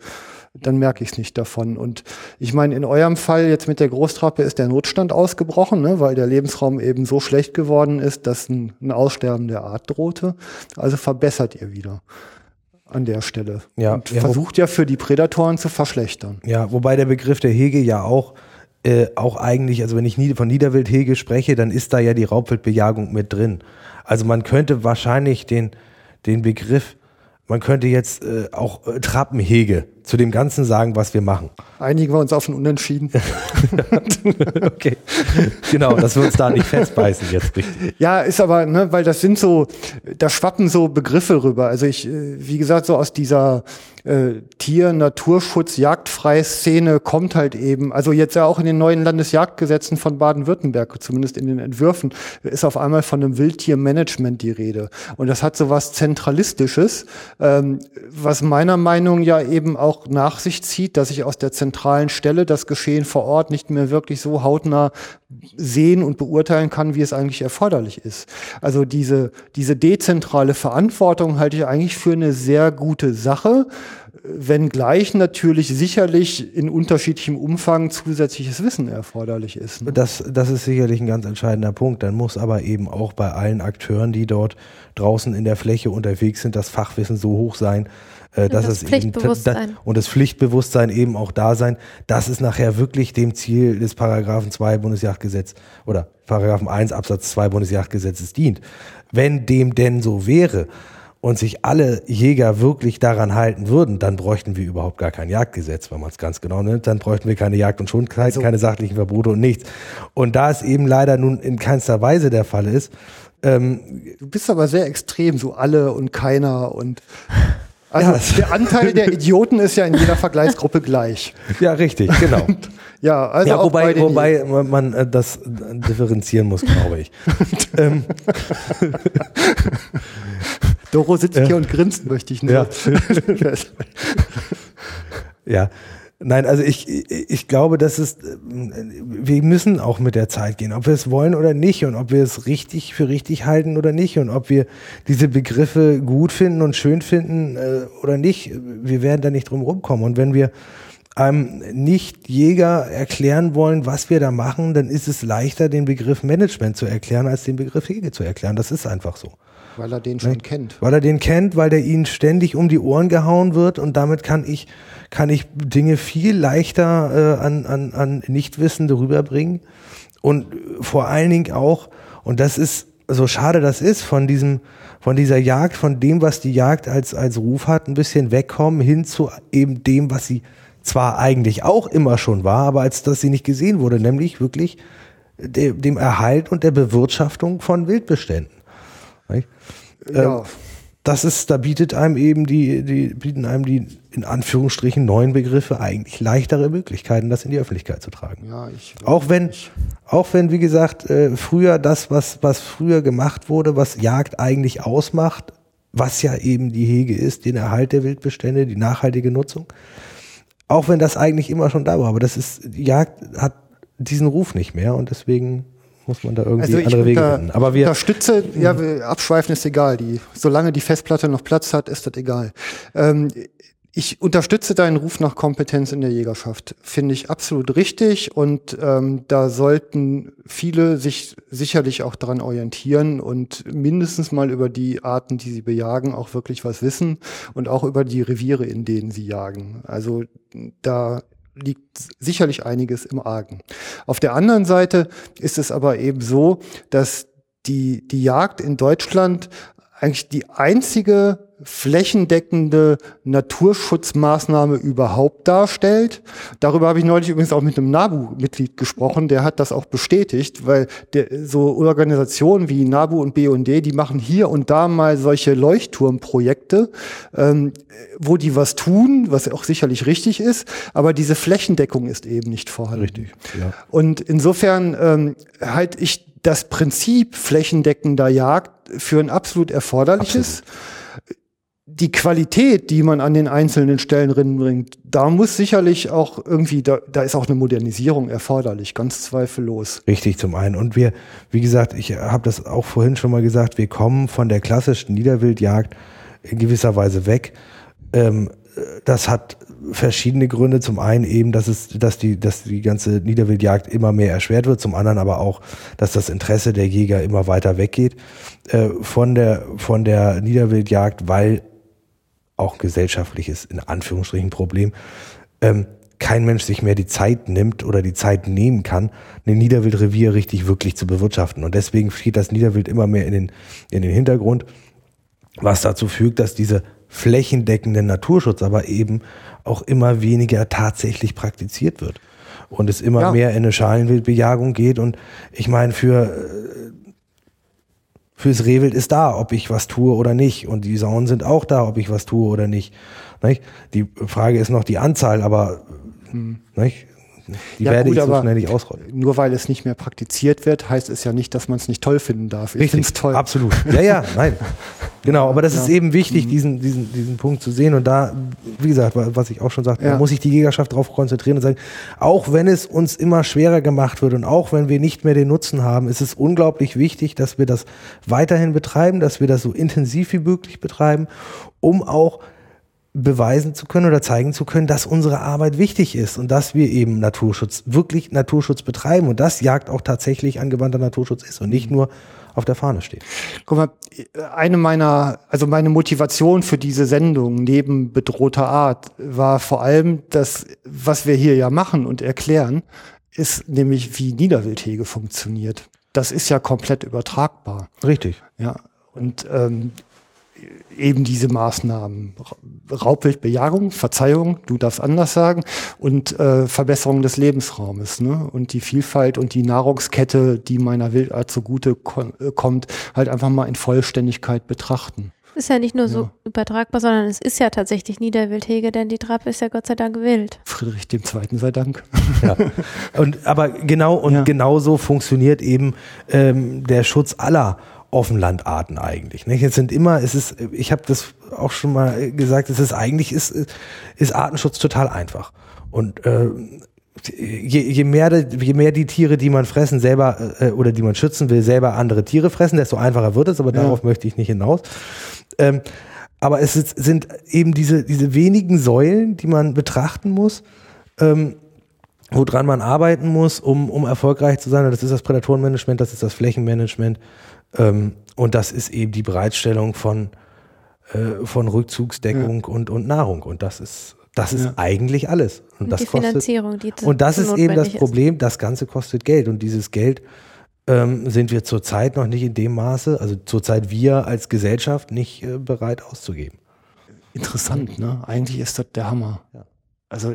dann merke ich es nicht davon. Und ich meine, in eurem Fall jetzt mit der Großtrappe ist der Notstand ausgebrochen, ne, weil der Lebensraum eben so schlecht geworden ist, dass ein, ein Aussterben der Art drohte. Also verbessert ihr wieder an der Stelle. Ja, und ja, versucht ja für die Prädatoren zu verschlechtern. Ja, wobei der Begriff der Hege ja auch äh, auch eigentlich, also wenn ich von Niederwildhege spreche, dann ist da ja die Raubwildbejagung mit drin. Also man könnte wahrscheinlich den, den Begriff man könnte jetzt äh, auch äh, Trappenhege zu dem Ganzen sagen, was wir machen. Einigen wir uns auf ein Unentschieden. okay. Genau, dass wir uns da nicht festbeißen jetzt richtig. Ja, ist aber, ne, weil das sind so, da schwappen so Begriffe rüber. Also ich, äh, wie gesagt, so aus dieser äh, Tier-, Naturschutz-, jagdfreie Szene kommt halt eben, also jetzt ja auch in den neuen Landesjagdgesetzen von Baden-Württemberg, zumindest in den Entwürfen, ist auf einmal von einem Wildtiermanagement die Rede. Und das hat so was Zentralistisches, ähm, was meiner Meinung ja eben auch nach sich zieht, dass ich aus der zentralen Stelle das Geschehen vor Ort nicht mehr wirklich so hautnah sehen und beurteilen kann, wie es eigentlich erforderlich ist. Also diese, diese dezentrale Verantwortung halte ich eigentlich für eine sehr gute Sache, wenngleich natürlich sicherlich in unterschiedlichem Umfang zusätzliches Wissen erforderlich ist. Ne? Das, das ist sicherlich ein ganz entscheidender Punkt. Dann muss aber eben auch bei allen Akteuren, die dort draußen in der Fläche unterwegs sind, das Fachwissen so hoch sein, äh, dass das es eben da, und das Pflichtbewusstsein eben auch da sein, dass es nachher wirklich dem Ziel des Paragraphen 2 Bundesjagdgesetz oder Paragraphen 1 Absatz 2 Bundesjagdgesetzes dient. Wenn dem denn so wäre und sich alle Jäger wirklich daran halten würden, dann bräuchten wir überhaupt gar kein Jagdgesetz, wenn man es ganz genau nimmt. Dann bräuchten wir keine Jagd und Schonkeit, also, keine sachlichen Verbote und nichts. Und da es eben leider nun in keinster Weise der Fall ist, ähm, du bist aber sehr extrem, so alle und keiner und also ja. der Anteil der Idioten ist ja in jeder Vergleichsgruppe gleich. Ja, richtig, genau. ja, also ja, wobei, wobei man äh, das differenzieren muss, glaube ich. ähm. Doro sitzt ja. hier und grinst, möchte ich nur. Ja. Ja, Nein, also ich, ich glaube, dass es, wir müssen auch mit der Zeit gehen, ob wir es wollen oder nicht und ob wir es richtig für richtig halten oder nicht und ob wir diese Begriffe gut finden und schön finden äh, oder nicht. Wir werden da nicht drum rumkommen. Und wenn wir einem Nicht-Jäger erklären wollen, was wir da machen, dann ist es leichter, den Begriff Management zu erklären, als den Begriff Hege zu erklären. Das ist einfach so. Weil er den schon Weil, kennt. Weil er den kennt, weil der ihnen ständig um die Ohren gehauen wird und damit kann ich kann ich Dinge viel leichter äh, an, an, an Nichtwissende rüberbringen. Und vor allen Dingen auch, und das ist, so schade das ist, von diesem, von dieser Jagd, von dem, was die Jagd als, als Ruf hat, ein bisschen wegkommen hin zu eben dem, was sie zwar eigentlich auch immer schon war, aber als dass sie nicht gesehen wurde, nämlich wirklich de, dem Erhalt und der Bewirtschaftung von Wildbeständen. Ja. Ähm, das ist, da bietet einem eben die, die, bieten einem die in Anführungsstrichen neuen Begriffe eigentlich leichtere Möglichkeiten, das in die Öffentlichkeit zu tragen. Ja, ich, auch wenn, ich. auch wenn, wie gesagt, äh, früher das, was, was früher gemacht wurde, was Jagd eigentlich ausmacht, was ja eben die Hege ist, den Erhalt der Wildbestände, die nachhaltige Nutzung, auch wenn das eigentlich immer schon da war, aber das ist, Jagd hat diesen Ruf nicht mehr und deswegen muss man da irgendwie also andere Wege finden. Aber wir unterstütze, ja, abschweifen ist egal. Die, solange die Festplatte noch Platz hat, ist das egal. Ähm, ich unterstütze deinen Ruf nach Kompetenz in der Jägerschaft. Finde ich absolut richtig und ähm, da sollten viele sich sicherlich auch daran orientieren und mindestens mal über die Arten, die sie bejagen, auch wirklich was wissen und auch über die Reviere, in denen sie jagen. Also da liegt sicherlich einiges im Argen. Auf der anderen Seite ist es aber eben so, dass die, die Jagd in Deutschland eigentlich die einzige flächendeckende Naturschutzmaßnahme überhaupt darstellt. Darüber habe ich neulich übrigens auch mit einem NABU-Mitglied gesprochen, der hat das auch bestätigt, weil der, so Organisationen wie NABU und BUND, die machen hier und da mal solche Leuchtturmprojekte, ähm, wo die was tun, was auch sicherlich richtig ist, aber diese Flächendeckung ist eben nicht vorhanden. Richtig, ja. Und insofern ähm, halte ich das Prinzip flächendeckender Jagd für ein absolut erforderliches. Absolut die Qualität, die man an den einzelnen Stellen bringt, da muss sicherlich auch irgendwie, da, da ist auch eine Modernisierung erforderlich, ganz zweifellos. Richtig zum einen. Und wir, wie gesagt, ich habe das auch vorhin schon mal gesagt, wir kommen von der klassischen Niederwildjagd in gewisser Weise weg. Ähm, das hat verschiedene Gründe. Zum einen eben, dass es, dass die, dass die ganze Niederwildjagd immer mehr erschwert wird. Zum anderen aber auch, dass das Interesse der Jäger immer weiter weggeht äh, von der von der Niederwildjagd, weil auch gesellschaftliches, in Anführungsstrichen, Problem, ähm, kein Mensch sich mehr die Zeit nimmt oder die Zeit nehmen kann, ein Niederwildrevier richtig wirklich zu bewirtschaften. Und deswegen steht das Niederwild immer mehr in den, in den Hintergrund, was dazu führt, dass diese flächendeckende Naturschutz aber eben auch immer weniger tatsächlich praktiziert wird. Und es immer ja. mehr in eine Schalenwildbejagung geht. Und ich meine, für fürs Rehwild ist da, ob ich was tue oder nicht. Und die Saunen sind auch da, ob ich was tue oder nicht. nicht? Die Frage ist noch die Anzahl, aber hm. nicht? Die ja, werde gut, ich so schnell nicht ausrotten. Nur weil es nicht mehr praktiziert wird, heißt es ja nicht, dass man es nicht toll finden darf. Ich finde es toll. Absolut. Ja, ja, nein. Genau, aber das ja. ist eben wichtig, mhm. diesen, diesen, diesen Punkt zu sehen. Und da, wie gesagt, was ich auch schon sagte, ja. da muss sich die Jägerschaft darauf konzentrieren und sagen, auch wenn es uns immer schwerer gemacht wird und auch wenn wir nicht mehr den Nutzen haben, ist es unglaublich wichtig, dass wir das weiterhin betreiben, dass wir das so intensiv wie möglich betreiben, um auch beweisen zu können oder zeigen zu können, dass unsere Arbeit wichtig ist und dass wir eben Naturschutz, wirklich Naturschutz betreiben und dass Jagd auch tatsächlich angewandter Naturschutz ist und nicht nur auf der Fahne steht. Guck mal, eine meiner, also meine Motivation für diese Sendung neben bedrohter Art war vor allem das, was wir hier ja machen und erklären, ist nämlich, wie Niederwildhege funktioniert. Das ist ja komplett übertragbar. Richtig. Ja. Und ähm, eben diese Maßnahmen. Raubwildbejagung, Verzeihung, du darfst anders sagen, und äh, Verbesserung des Lebensraumes. Ne? Und die Vielfalt und die Nahrungskette, die meiner Wildart zugute äh, kommt, halt einfach mal in Vollständigkeit betrachten. Ist ja nicht nur ja. so übertragbar, sondern es ist ja tatsächlich Niederwildhege, denn die Trappe ist ja Gott sei Dank wild. Friedrich dem Zweiten sei Dank. Ja. Und aber genau und ja. genau so funktioniert eben ähm, der Schutz aller Offenlandarten eigentlich. Nicht? Es sind immer, es ist, ich habe das auch schon mal gesagt, es ist eigentlich ist, ist Artenschutz total einfach. Und äh, je, je, mehr, je mehr die Tiere, die man fressen, selber äh, oder die man schützen will, selber andere Tiere fressen, desto einfacher wird es, aber ja. darauf möchte ich nicht hinaus. Ähm, aber es ist, sind eben diese, diese wenigen Säulen, die man betrachten muss, ähm, woran man arbeiten muss, um, um erfolgreich zu sein. Das ist das Prädatorenmanagement, das ist das Flächenmanagement ähm, und das ist eben die Bereitstellung von, äh, von Rückzugsdeckung ja. und, und Nahrung. Und das ist das ist ja. eigentlich alles. Und, und das die kostet, Finanzierung, die Und das ist eben das Problem, ist. das Ganze kostet Geld. Und dieses Geld ähm, sind wir zurzeit noch nicht in dem Maße, also zurzeit wir als Gesellschaft nicht äh, bereit auszugeben. Interessant, ne? Eigentlich ist das der Hammer. Ja. Also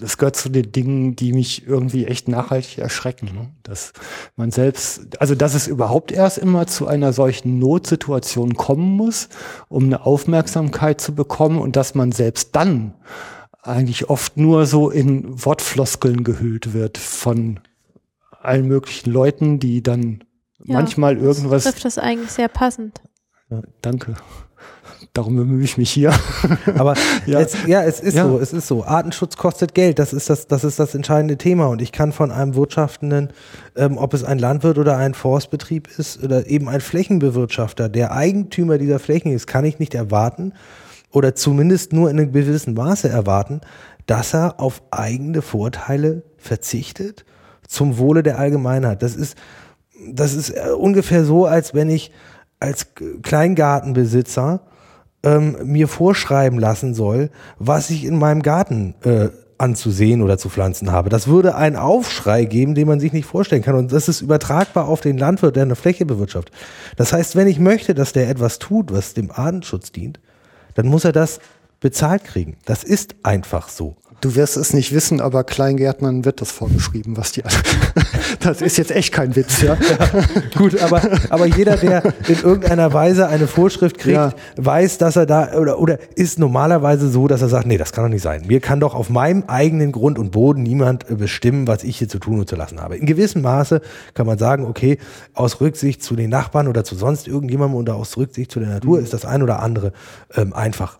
das gehört zu den Dingen, die mich irgendwie echt nachhaltig erschrecken. Ne? Dass man selbst, also dass es überhaupt erst immer zu einer solchen Notsituation kommen muss, um eine Aufmerksamkeit zu bekommen und dass man selbst dann eigentlich oft nur so in Wortfloskeln gehüllt wird von allen möglichen Leuten, die dann ja, manchmal irgendwas. Das trifft das eigentlich sehr passend. Ja, danke. Darum bemühe ich mich hier. Aber ja. Jetzt, ja, es ist ja. so, es ist so. Artenschutz kostet Geld. Das ist das, das ist das entscheidende Thema. Und ich kann von einem Wirtschaftenden, ähm, ob es ein Landwirt oder ein Forstbetrieb ist oder eben ein Flächenbewirtschafter, der Eigentümer dieser Flächen ist, kann ich nicht erwarten oder zumindest nur in einem gewissen Maße erwarten, dass er auf eigene Vorteile verzichtet zum Wohle der Allgemeinheit. Das ist, das ist äh, ungefähr so, als wenn ich als Kleingartenbesitzer ähm, mir vorschreiben lassen soll, was ich in meinem Garten äh, anzusehen oder zu pflanzen habe. Das würde einen Aufschrei geben, den man sich nicht vorstellen kann. Und das ist übertragbar auf den Landwirt, der eine Fläche bewirtschaftet. Das heißt, wenn ich möchte, dass der etwas tut, was dem Artenschutz dient, dann muss er das bezahlt kriegen. Das ist einfach so. Du wirst es nicht wissen, aber Kleingärtnern wird das vorgeschrieben, was die. das ist jetzt echt kein Witz, ja. ja gut, aber, aber jeder, der in irgendeiner Weise eine Vorschrift kriegt, ja. weiß, dass er da oder, oder ist normalerweise so, dass er sagt, nee, das kann doch nicht sein. Mir kann doch auf meinem eigenen Grund und Boden niemand bestimmen, was ich hier zu tun und zu lassen habe. In gewissem Maße kann man sagen, okay, aus Rücksicht zu den Nachbarn oder zu sonst irgendjemandem oder aus Rücksicht zu der Natur mhm. ist das ein oder andere ähm, einfach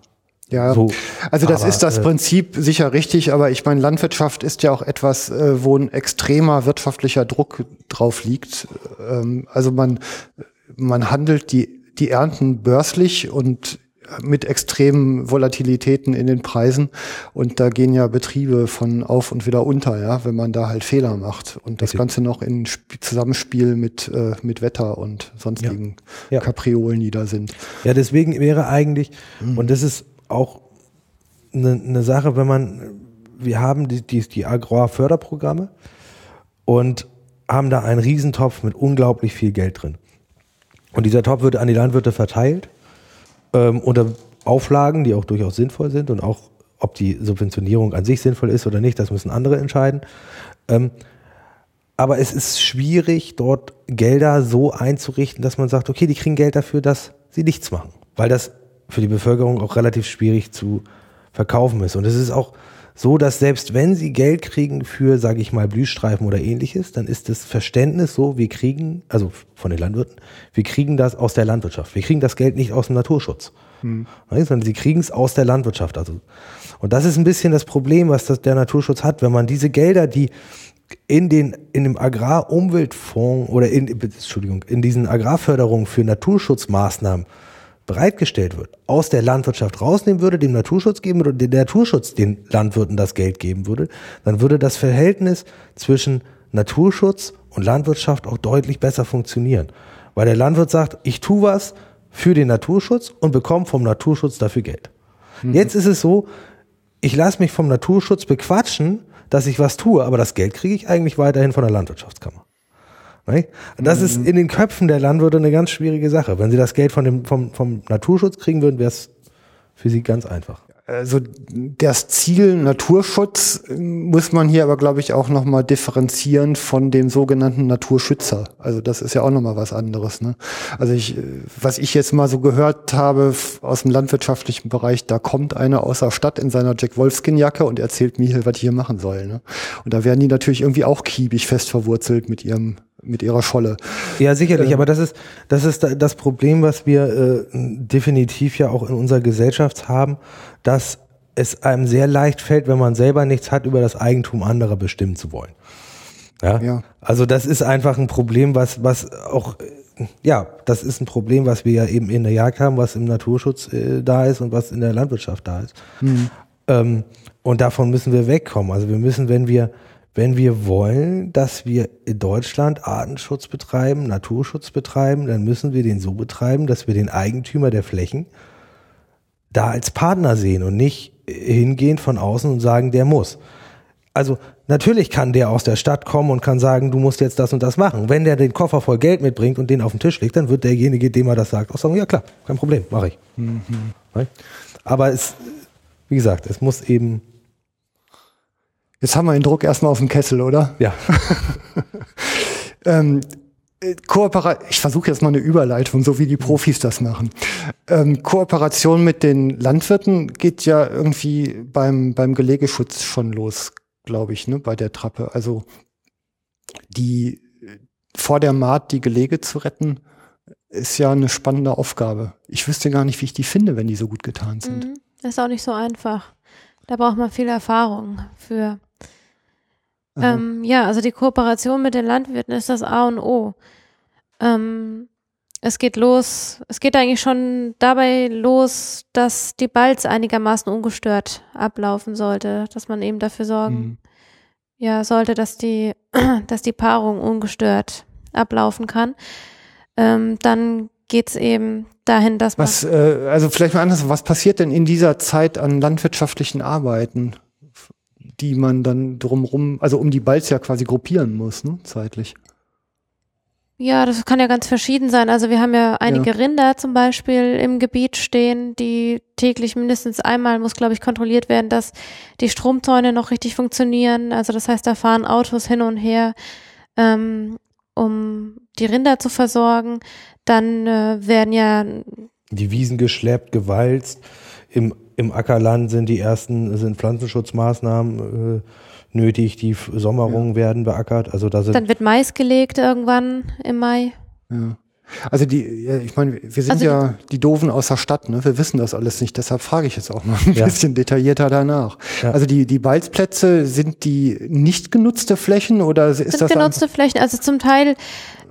ja, so, also das aber, ist das äh, Prinzip sicher richtig, aber ich meine, Landwirtschaft ist ja auch etwas, äh, wo ein extremer wirtschaftlicher Druck drauf liegt. Ähm, also man, man handelt die, die Ernten börslich und mit extremen Volatilitäten in den Preisen. Und da gehen ja Betriebe von auf und wieder unter, ja, wenn man da halt Fehler macht. Und das Ganze noch in Zusammenspiel mit, äh, mit Wetter und sonstigen ja. Ja. Kapriolen, die da sind. Ja, deswegen wäre eigentlich, mhm. und das ist auch eine, eine Sache, wenn man, wir haben die, die, die Agrarförderprogramme und haben da einen Riesentopf mit unglaublich viel Geld drin. Und dieser Topf wird an die Landwirte verteilt ähm, unter Auflagen, die auch durchaus sinnvoll sind und auch, ob die Subventionierung an sich sinnvoll ist oder nicht, das müssen andere entscheiden. Ähm, aber es ist schwierig, dort Gelder so einzurichten, dass man sagt, okay, die kriegen Geld dafür, dass sie nichts machen. Weil das für die Bevölkerung auch relativ schwierig zu verkaufen ist. Und es ist auch so, dass selbst wenn sie Geld kriegen für, sage ich mal, Blühstreifen oder ähnliches, dann ist das Verständnis so, wir kriegen, also von den Landwirten, wir kriegen das aus der Landwirtschaft. Wir kriegen das Geld nicht aus dem Naturschutz, hm. sondern sie kriegen es aus der Landwirtschaft. Also, und das ist ein bisschen das Problem, was das, der Naturschutz hat, wenn man diese Gelder, die in den in dem Agrarumweltfonds oder in Entschuldigung in diesen Agrarförderungen für Naturschutzmaßnahmen bereitgestellt wird, aus der Landwirtschaft rausnehmen würde, dem Naturschutz geben würde der Naturschutz den Landwirten das Geld geben würde, dann würde das Verhältnis zwischen Naturschutz und Landwirtschaft auch deutlich besser funktionieren. Weil der Landwirt sagt, ich tue was für den Naturschutz und bekomme vom Naturschutz dafür Geld. Mhm. Jetzt ist es so, ich lasse mich vom Naturschutz bequatschen, dass ich was tue, aber das Geld kriege ich eigentlich weiterhin von der Landwirtschaftskammer. Das mhm. ist in den Köpfen der Landwirte eine ganz schwierige Sache. Wenn sie das Geld von dem, vom, vom Naturschutz kriegen würden, wäre es für sie ganz einfach. Also das Ziel Naturschutz muss man hier aber, glaube ich, auch nochmal differenzieren von dem sogenannten Naturschützer. Also das ist ja auch nochmal was anderes. Ne? Also ich, was ich jetzt mal so gehört habe aus dem landwirtschaftlichen Bereich, da kommt einer aus der Stadt in seiner Jack Wolfskin-Jacke und erzählt mir, was ich hier machen soll. Ne? Und da werden die natürlich irgendwie auch kiebig fest verwurzelt mit ihrem mit ihrer Scholle. Ja, sicherlich, Ähm. aber das ist, das ist da- das Problem, was wir äh, definitiv ja auch in unserer Gesellschaft haben, dass es einem sehr leicht fällt, wenn man selber nichts hat, über das Eigentum anderer bestimmen zu wollen. Ja. Ja. Also das ist einfach ein Problem, was, was auch, ja, das ist ein Problem, was wir ja eben in der Jagd haben, was im Naturschutz äh, da ist und was in der Landwirtschaft da ist. Ähm, und davon müssen wir wegkommen. Also wir müssen, wenn wir, wenn wir wollen, dass wir in Deutschland Artenschutz betreiben, Naturschutz betreiben, dann müssen wir den so betreiben, dass wir den Eigentümer der Flächen da als Partner sehen und nicht hingehen von außen und sagen, der muss. Also natürlich kann der aus der Stadt kommen und kann sagen, du musst jetzt das und das machen. Wenn der den Koffer voll Geld mitbringt und den auf den Tisch legt, dann wird derjenige, dem er das sagt, auch sagen, ja klar, kein Problem, mache ich. Ne? Aber es, wie gesagt, es muss eben, Jetzt haben wir den Druck erstmal auf dem Kessel, oder? ja, Ähm, äh, Koopera ich versuche jetzt mal eine Überleitung, so wie die Profis das machen. Ähm, Kooperation mit den Landwirten geht ja irgendwie beim, beim Gelegeschutz schon los, glaube ich, ne, bei der Trappe. Also die vor der Maat die Gelege zu retten, ist ja eine spannende Aufgabe. Ich wüsste gar nicht, wie ich die finde, wenn die so gut getan sind. Mhm. Ist auch nicht so einfach. Da braucht man viel Erfahrung für. Ähm, ja, also die Kooperation mit den Landwirten ist das A und O. Ähm, es geht los, es geht eigentlich schon dabei los, dass die Balz einigermaßen ungestört ablaufen sollte, dass man eben dafür sorgen, Mhm. ja, sollte, dass die, dass die Paarung ungestört ablaufen kann. Ähm, dann geht's eben dahin, dass man Was, äh, also vielleicht mal anders, was passiert denn in dieser Zeit an landwirtschaftlichen Arbeiten, die man dann drumrum, also um die Balz ja quasi gruppieren muss, ne, zeitlich? Ja, das kann ja ganz verschieden sein. Also wir haben ja einige Rinder zum Beispiel im Gebiet stehen, die täglich mindestens einmal muss, glaube ich, kontrolliert werden, dass die Stromzäune noch richtig funktionieren. Also das heißt, da fahren Autos hin und her, ähm, um die Rinder zu versorgen. Dann äh, werden ja die Wiesen geschleppt, gewalzt. Im, im Ackerland sind die ersten, sind Pflanzenschutzmaßnahmen äh, nötig, die Sommerungen werden beackert. Also da sind dann wird Mais gelegt irgendwann im Mai. Ja. Also die, ja, ich meine, wir sind Also ja die Doofen aus der Stadt, ne? Wir wissen das alles nicht, deshalb frage ich jetzt auch mal ein Ja. bisschen detaillierter danach. Ja. Also die, die Balzplätze, sind die nicht genutzte Flächen oder ist sind das genutzte Flächen, also zum Teil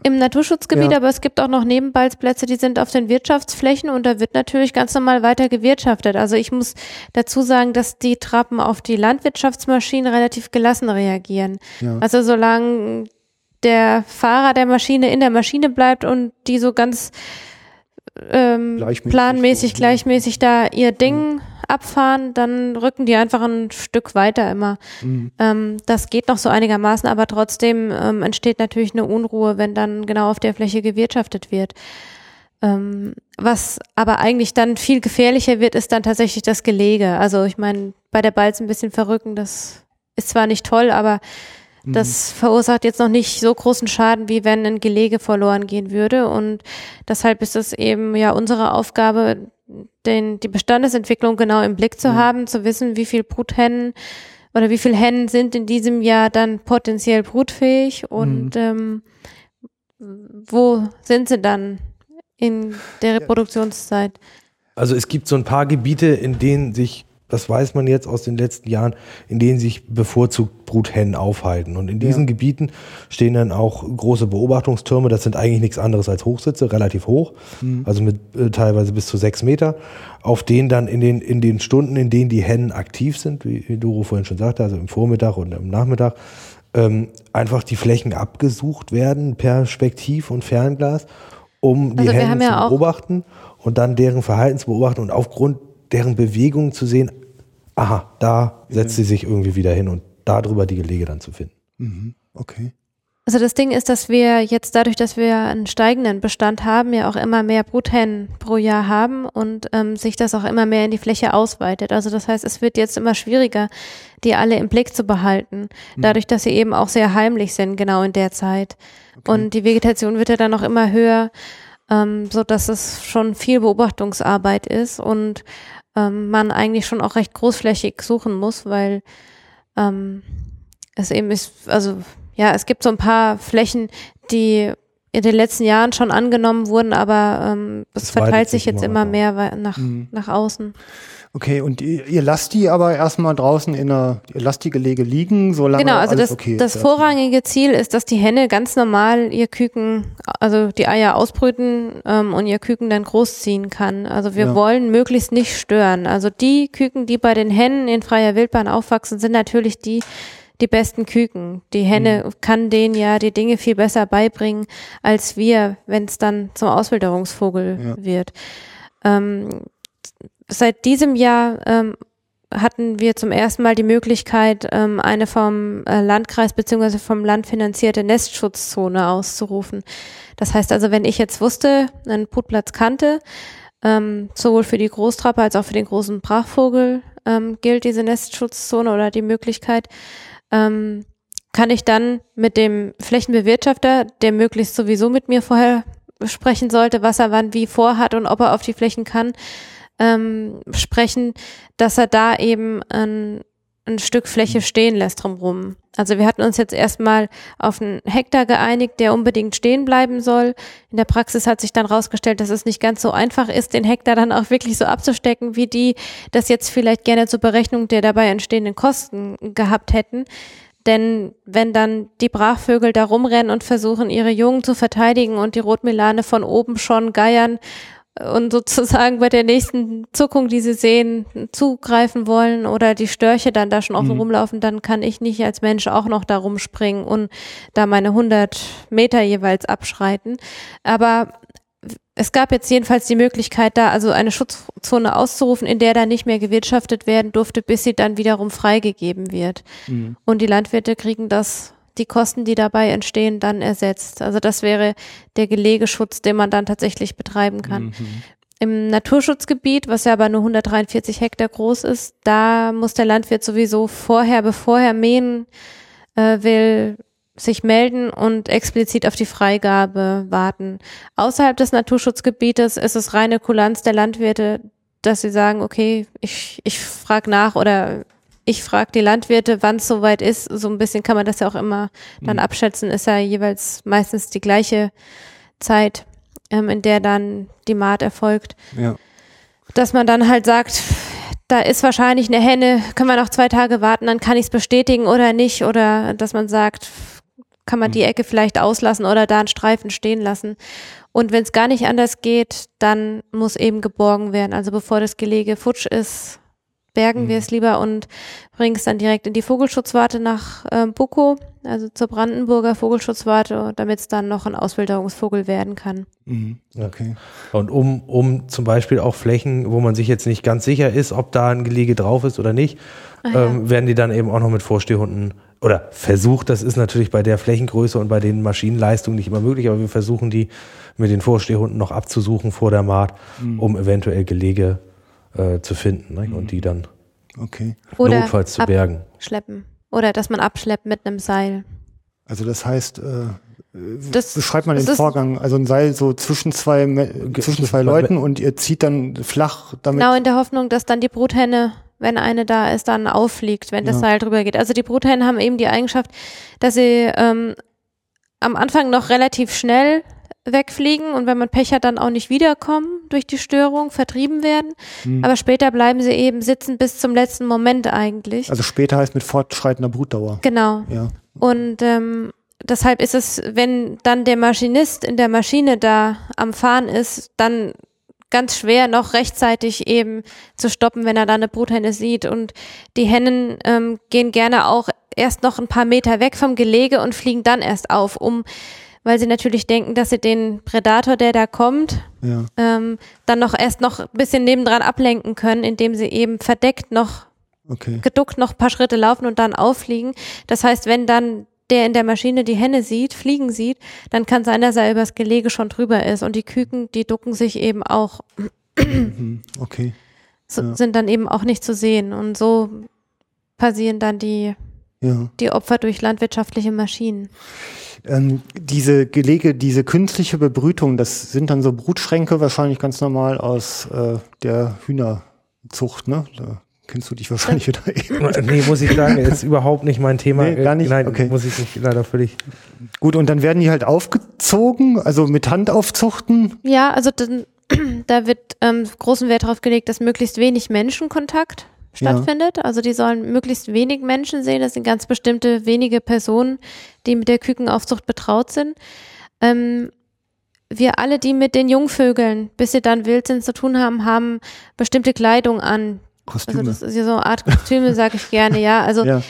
im Naturschutzgebiet, Ja. aber es gibt auch noch Nebenbalzplätze, die sind auf den Wirtschaftsflächen und da wird natürlich ganz normal weiter gewirtschaftet. Also ich muss dazu sagen, dass die Trappen auf die Landwirtschaftsmaschinen relativ gelassen reagieren. Ja. Also solange der Fahrer der Maschine in der Maschine bleibt und die so ganz ähm, Gleichmäßig planmäßig, so, gleichmäßig da ihr Ding abfahren, dann rücken die einfach ein Stück weiter immer. Mhm. Ähm, das geht noch so einigermaßen, aber trotzdem ähm, entsteht natürlich eine Unruhe, wenn dann genau auf der Fläche gewirtschaftet wird. Ähm, was aber eigentlich dann viel gefährlicher wird, ist dann tatsächlich das Gelege. Also ich meine, bei der Balz ein bisschen verrücken, das ist zwar nicht toll, aber Mhm. das verursacht jetzt noch nicht so großen Schaden, wie wenn ein Gelege verloren gehen würde. Und deshalb ist es eben ja unsere Aufgabe, den, die Bestandesentwicklung genau im Blick zu haben, zu wissen, wie viel Bruthennen oder wie viele Hennen sind in diesem Jahr dann potenziell brutfähig und ähm, wo sind sie dann in der Reproduktionszeit? Also es gibt so ein paar Gebiete, in denen sich, das weiß man jetzt aus den letzten Jahren, in denen sich bevorzugt Bruthennen aufhalten. Und in diesen Ja. Gebieten stehen dann auch große Beobachtungstürme. Das sind eigentlich nichts anderes als Hochsitze, relativ hoch, also mit äh, teilweise bis zu sechs Meter, auf denen dann in den, in den Stunden, in denen die Hennen aktiv sind, wie, wie Doro vorhin schon sagte, also im Vormittag und im Nachmittag, ähm, einfach die Flächen abgesucht werden, Perspektiv und Fernglas, um die Also wir Hennen ja zu beobachten und dann deren Verhalten zu beobachten und aufgrund deren Bewegungen zu sehen, aha, da setzt sie sich irgendwie wieder hin und darüber die Gelege dann zu finden. Mhm. Okay. Also das Ding ist, dass wir jetzt dadurch, dass wir einen steigenden Bestand haben, ja auch immer mehr Bruthennen pro Jahr haben und ähm, sich das auch immer mehr in die Fläche ausweitet. Also das heißt, es wird jetzt immer schwieriger, die alle im Blick zu behalten, dadurch, dass sie eben auch sehr heimlich sind, genau in der Zeit. Und die Vegetation wird ja dann auch immer höher, ähm, so dass es schon viel Beobachtungsarbeit ist und ähm, man eigentlich schon auch recht großflächig suchen muss, weil ähm, es eben ist, also ja, es gibt so ein paar Flächen, die in den letzten Jahren schon angenommen wurden, aber ähm, es verteilt sich jetzt immer mehr nach, Mhm. nach außen. Okay, und ihr, ihr lasst die aber erstmal draußen in einer, ihr lasst die Gelege liegen, solange Genau, also das, okay das vorrangige Ziel ist, dass die Henne ganz normal ihr Küken, also die Eier ausbrüten ähm, und ihr Küken dann großziehen kann. Also wir Ja. wollen möglichst nicht stören. Also die Küken, die bei den Hennen in freier Wildbahn aufwachsen, sind natürlich die, die besten Küken. Die Henne Mhm. kann denen ja die Dinge viel besser beibringen als wir, wenn es dann zum Auswilderungsvogel Ja. wird. Ähm, seit diesem Jahr ähm, hatten wir zum ersten Mal die Möglichkeit, ähm, eine vom äh, Landkreis beziehungsweise vom Land finanzierte Nestschutzzone auszurufen. Das heißt also, wenn ich jetzt wusste, einen Brutplatz kannte, ähm, sowohl für die Großtrappe als auch für den großen Brachvogel ähm, gilt diese Nestschutzzone oder die Möglichkeit, ähm, kann ich dann mit dem Flächenbewirtschafter, der möglichst sowieso mit mir vorher sprechen sollte, was er wann wie vorhat und ob er auf die Flächen kann, ähm, sprechen, dass er da eben ein, ein Stück Fläche stehen lässt drumrum. Also wir hatten uns jetzt erstmal auf einen Hektar geeinigt, der unbedingt stehen bleiben soll. In der Praxis hat sich dann rausgestellt, dass es nicht ganz so einfach ist, den Hektar dann auch wirklich so abzustecken, wie die das jetzt vielleicht gerne zur Berechnung der dabei entstehenden Kosten gehabt hätten. Denn wenn dann die Brachvögel da rumrennen und versuchen, ihre Jungen zu verteidigen und die Rotmilane von oben schon geiern und sozusagen bei der nächsten Zuckung, die sie sehen, zugreifen wollen oder die Störche dann da schon offen Mhm. rumlaufen, dann kann ich nicht als Mensch auch noch da rumspringen und da meine 100 Meter jeweils abschreiten. Aber es gab jetzt jedenfalls die Möglichkeit, da also eine Schutzzone auszurufen, in der dann nicht mehr gewirtschaftet werden durfte, bis sie dann wiederum freigegeben wird. Mhm. Und die Landwirte kriegen das, die Kosten, die dabei entstehen, dann ersetzt. Also das wäre der Gelegeschutz, den man dann tatsächlich betreiben kann. Mhm. Im Naturschutzgebiet, was ja aber nur 143 Hektar groß ist, da muss der Landwirt sowieso vorher, bevor er mähen äh, will, sich melden und explizit auf die Freigabe warten. Außerhalb des Naturschutzgebietes ist es reine Kulanz der Landwirte, dass sie sagen, okay, ich, ich frage nach oder ich frage die Landwirte, wann es soweit ist. So ein bisschen kann man das ja auch immer dann Mhm. abschätzen. Ist ja jeweils meistens die gleiche Zeit, ähm, in der dann die Maat erfolgt Ja. dass man dann halt sagt, da ist wahrscheinlich eine Henne, können wir noch zwei Tage warten, dann kann ich es bestätigen oder nicht. Oder dass man sagt, kann man die Ecke vielleicht auslassen oder da einen Streifen stehen lassen. Und wenn es gar nicht anders geht, dann muss eben geborgen werden. Also bevor das Gelege futsch ist, bergen Mhm. wir es lieber und bringen es dann direkt in die Vogelschutzwarte nach ähm, Buko, also zur Brandenburger Vogelschutzwarte, damit es dann noch ein Auswilderungsvogel werden kann. Mhm. Okay. Und um, um zum Beispiel auch Flächen, wo man sich jetzt nicht ganz sicher ist, ob da ein Gelege drauf ist oder nicht, ja. ähm, werden die dann eben auch noch mit Vorstehhunden oder versucht, das ist natürlich bei der Flächengröße und bei den Maschinenleistungen nicht immer möglich, aber wir versuchen die mit den Vorstehhunden noch abzusuchen vor der Maat, Mhm. um eventuell Gelege äh, zu finden ne? und die dann Okay. Oder notfalls zu bergen. abschleppen. Oder dass man abschleppt mit einem Seil. Also das heißt, äh, Das- beschreibt man das den Vorgang, also ein Seil so zwischen zwei zwischen zwei Leuten und ihr zieht dann flach damit. Genau in der Hoffnung, dass dann die Bruthenne, wenn eine da ist, dann auffliegt, wenn das Ja. Seil drüber geht. Also die Bruthennen haben eben die Eigenschaft, dass sie ähm, am Anfang noch relativ schnell wegfliegen und wenn man Pech hat, dann auch nicht wiederkommen durch die Störung, vertrieben werden. Hm. Aber später bleiben sie eben sitzen bis zum letzten Moment eigentlich. Also später heißt mit fortschreitender Brutdauer. genau. Ja. Und ähm, deshalb ist es, wenn dann der Maschinist in der Maschine da am Fahren ist, dann ganz schwer noch rechtzeitig eben zu stoppen, wenn er da eine Bruthenne sieht. Und die Hennen ähm, gehen gerne auch erst noch ein paar Meter weg vom Gelege und fliegen dann erst auf, um, weil sie natürlich denken, dass sie den Predator, der da kommt, Ja. ähm, dann noch erst noch ein bisschen nebendran ablenken können, indem sie eben verdeckt noch Okay. geduckt noch ein paar Schritte laufen und dann auffliegen. Das heißt, wenn dann der in der Maschine die Henne sieht, fliegen sieht, dann kann sein, dass er übers Gelege schon drüber ist. Und die Küken, die ducken sich eben auch, Mhm. Okay. so, Ja. sind dann eben auch nicht zu sehen. Und so passieren dann die, Ja. die Opfer durch landwirtschaftliche Maschinen. Ähm, diese Gelege, diese künstliche Bebrütung, das sind dann so Brutschränke wahrscheinlich ganz normal aus äh, der Hühnerzucht, ne? Da kennst du dich wahrscheinlich wieder eben. Nee, muss ich sagen, ist überhaupt nicht mein Thema. Nee, gar nicht? Nein, okay. muss ich nicht, leider völlig. Gut, und dann werden die halt aufgezogen, also mit Hand aufzuchten? Ja, also dann, da wird ähm, großen Wert darauf gelegt, dass möglichst wenig Menschenkontakt stattfindet. Ja. Also die sollen möglichst wenig Menschen sehen. Das sind ganz bestimmte wenige Personen, die mit der Kükenaufzucht betraut sind. Ähm, wir alle, die mit den Jungvögeln, bis sie dann wild sind, zu tun haben, haben bestimmte Kleidung an. Kostüme. Also das ist ja so eine Art Kostüme, sage ich gerne, ja. Also ja.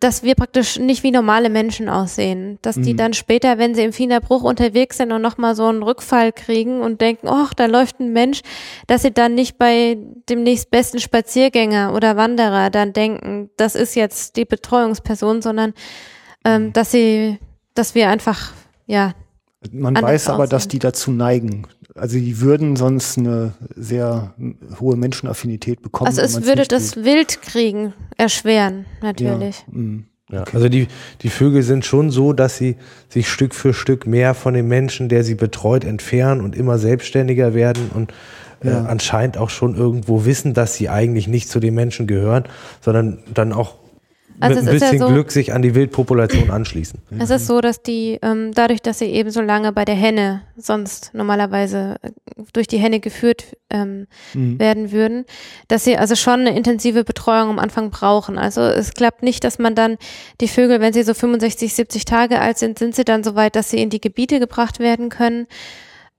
dass wir praktisch nicht wie normale Menschen aussehen. Dass mhm. die dann später, wenn sie im Finderbruch unterwegs sind und nochmal so einen Rückfall kriegen und denken, ach, da läuft ein Mensch, dass sie dann nicht bei dem nächstbesten Spaziergänger oder Wanderer dann denken, das ist jetzt die Betreuungsperson, sondern ähm, mhm. dass sie, dass wir einfach, ja, man weiß aber, aussehen. dass die dazu neigen. Also die würden sonst eine sehr hohe Menschenaffinität bekommen. Also es würde das tut. Wildkriegen erschweren, natürlich. Ja, mm, ja. Okay. Also die, die Vögel sind schon so, dass sie sich Stück für Stück mehr von dem Menschen, der sie betreut, entfernen und immer selbstständiger werden und äh, ja. anscheinend auch schon irgendwo wissen, dass sie eigentlich nicht zu den Menschen gehören, sondern dann auch also mit ein bisschen ja so, Glück sich an die Wildpopulation anschließen. Es ist so, dass die, ähm, dadurch, dass sie eben so lange bei der Henne sonst normalerweise äh, durch die Henne geführt ähm, mhm. werden würden, dass sie also schon eine intensive Betreuung am Anfang brauchen. Also es klappt nicht, dass man dann die Vögel, wenn sie so 65, 70 Tage alt sind, sind sie dann so weit, dass sie in die Gebiete gebracht werden können.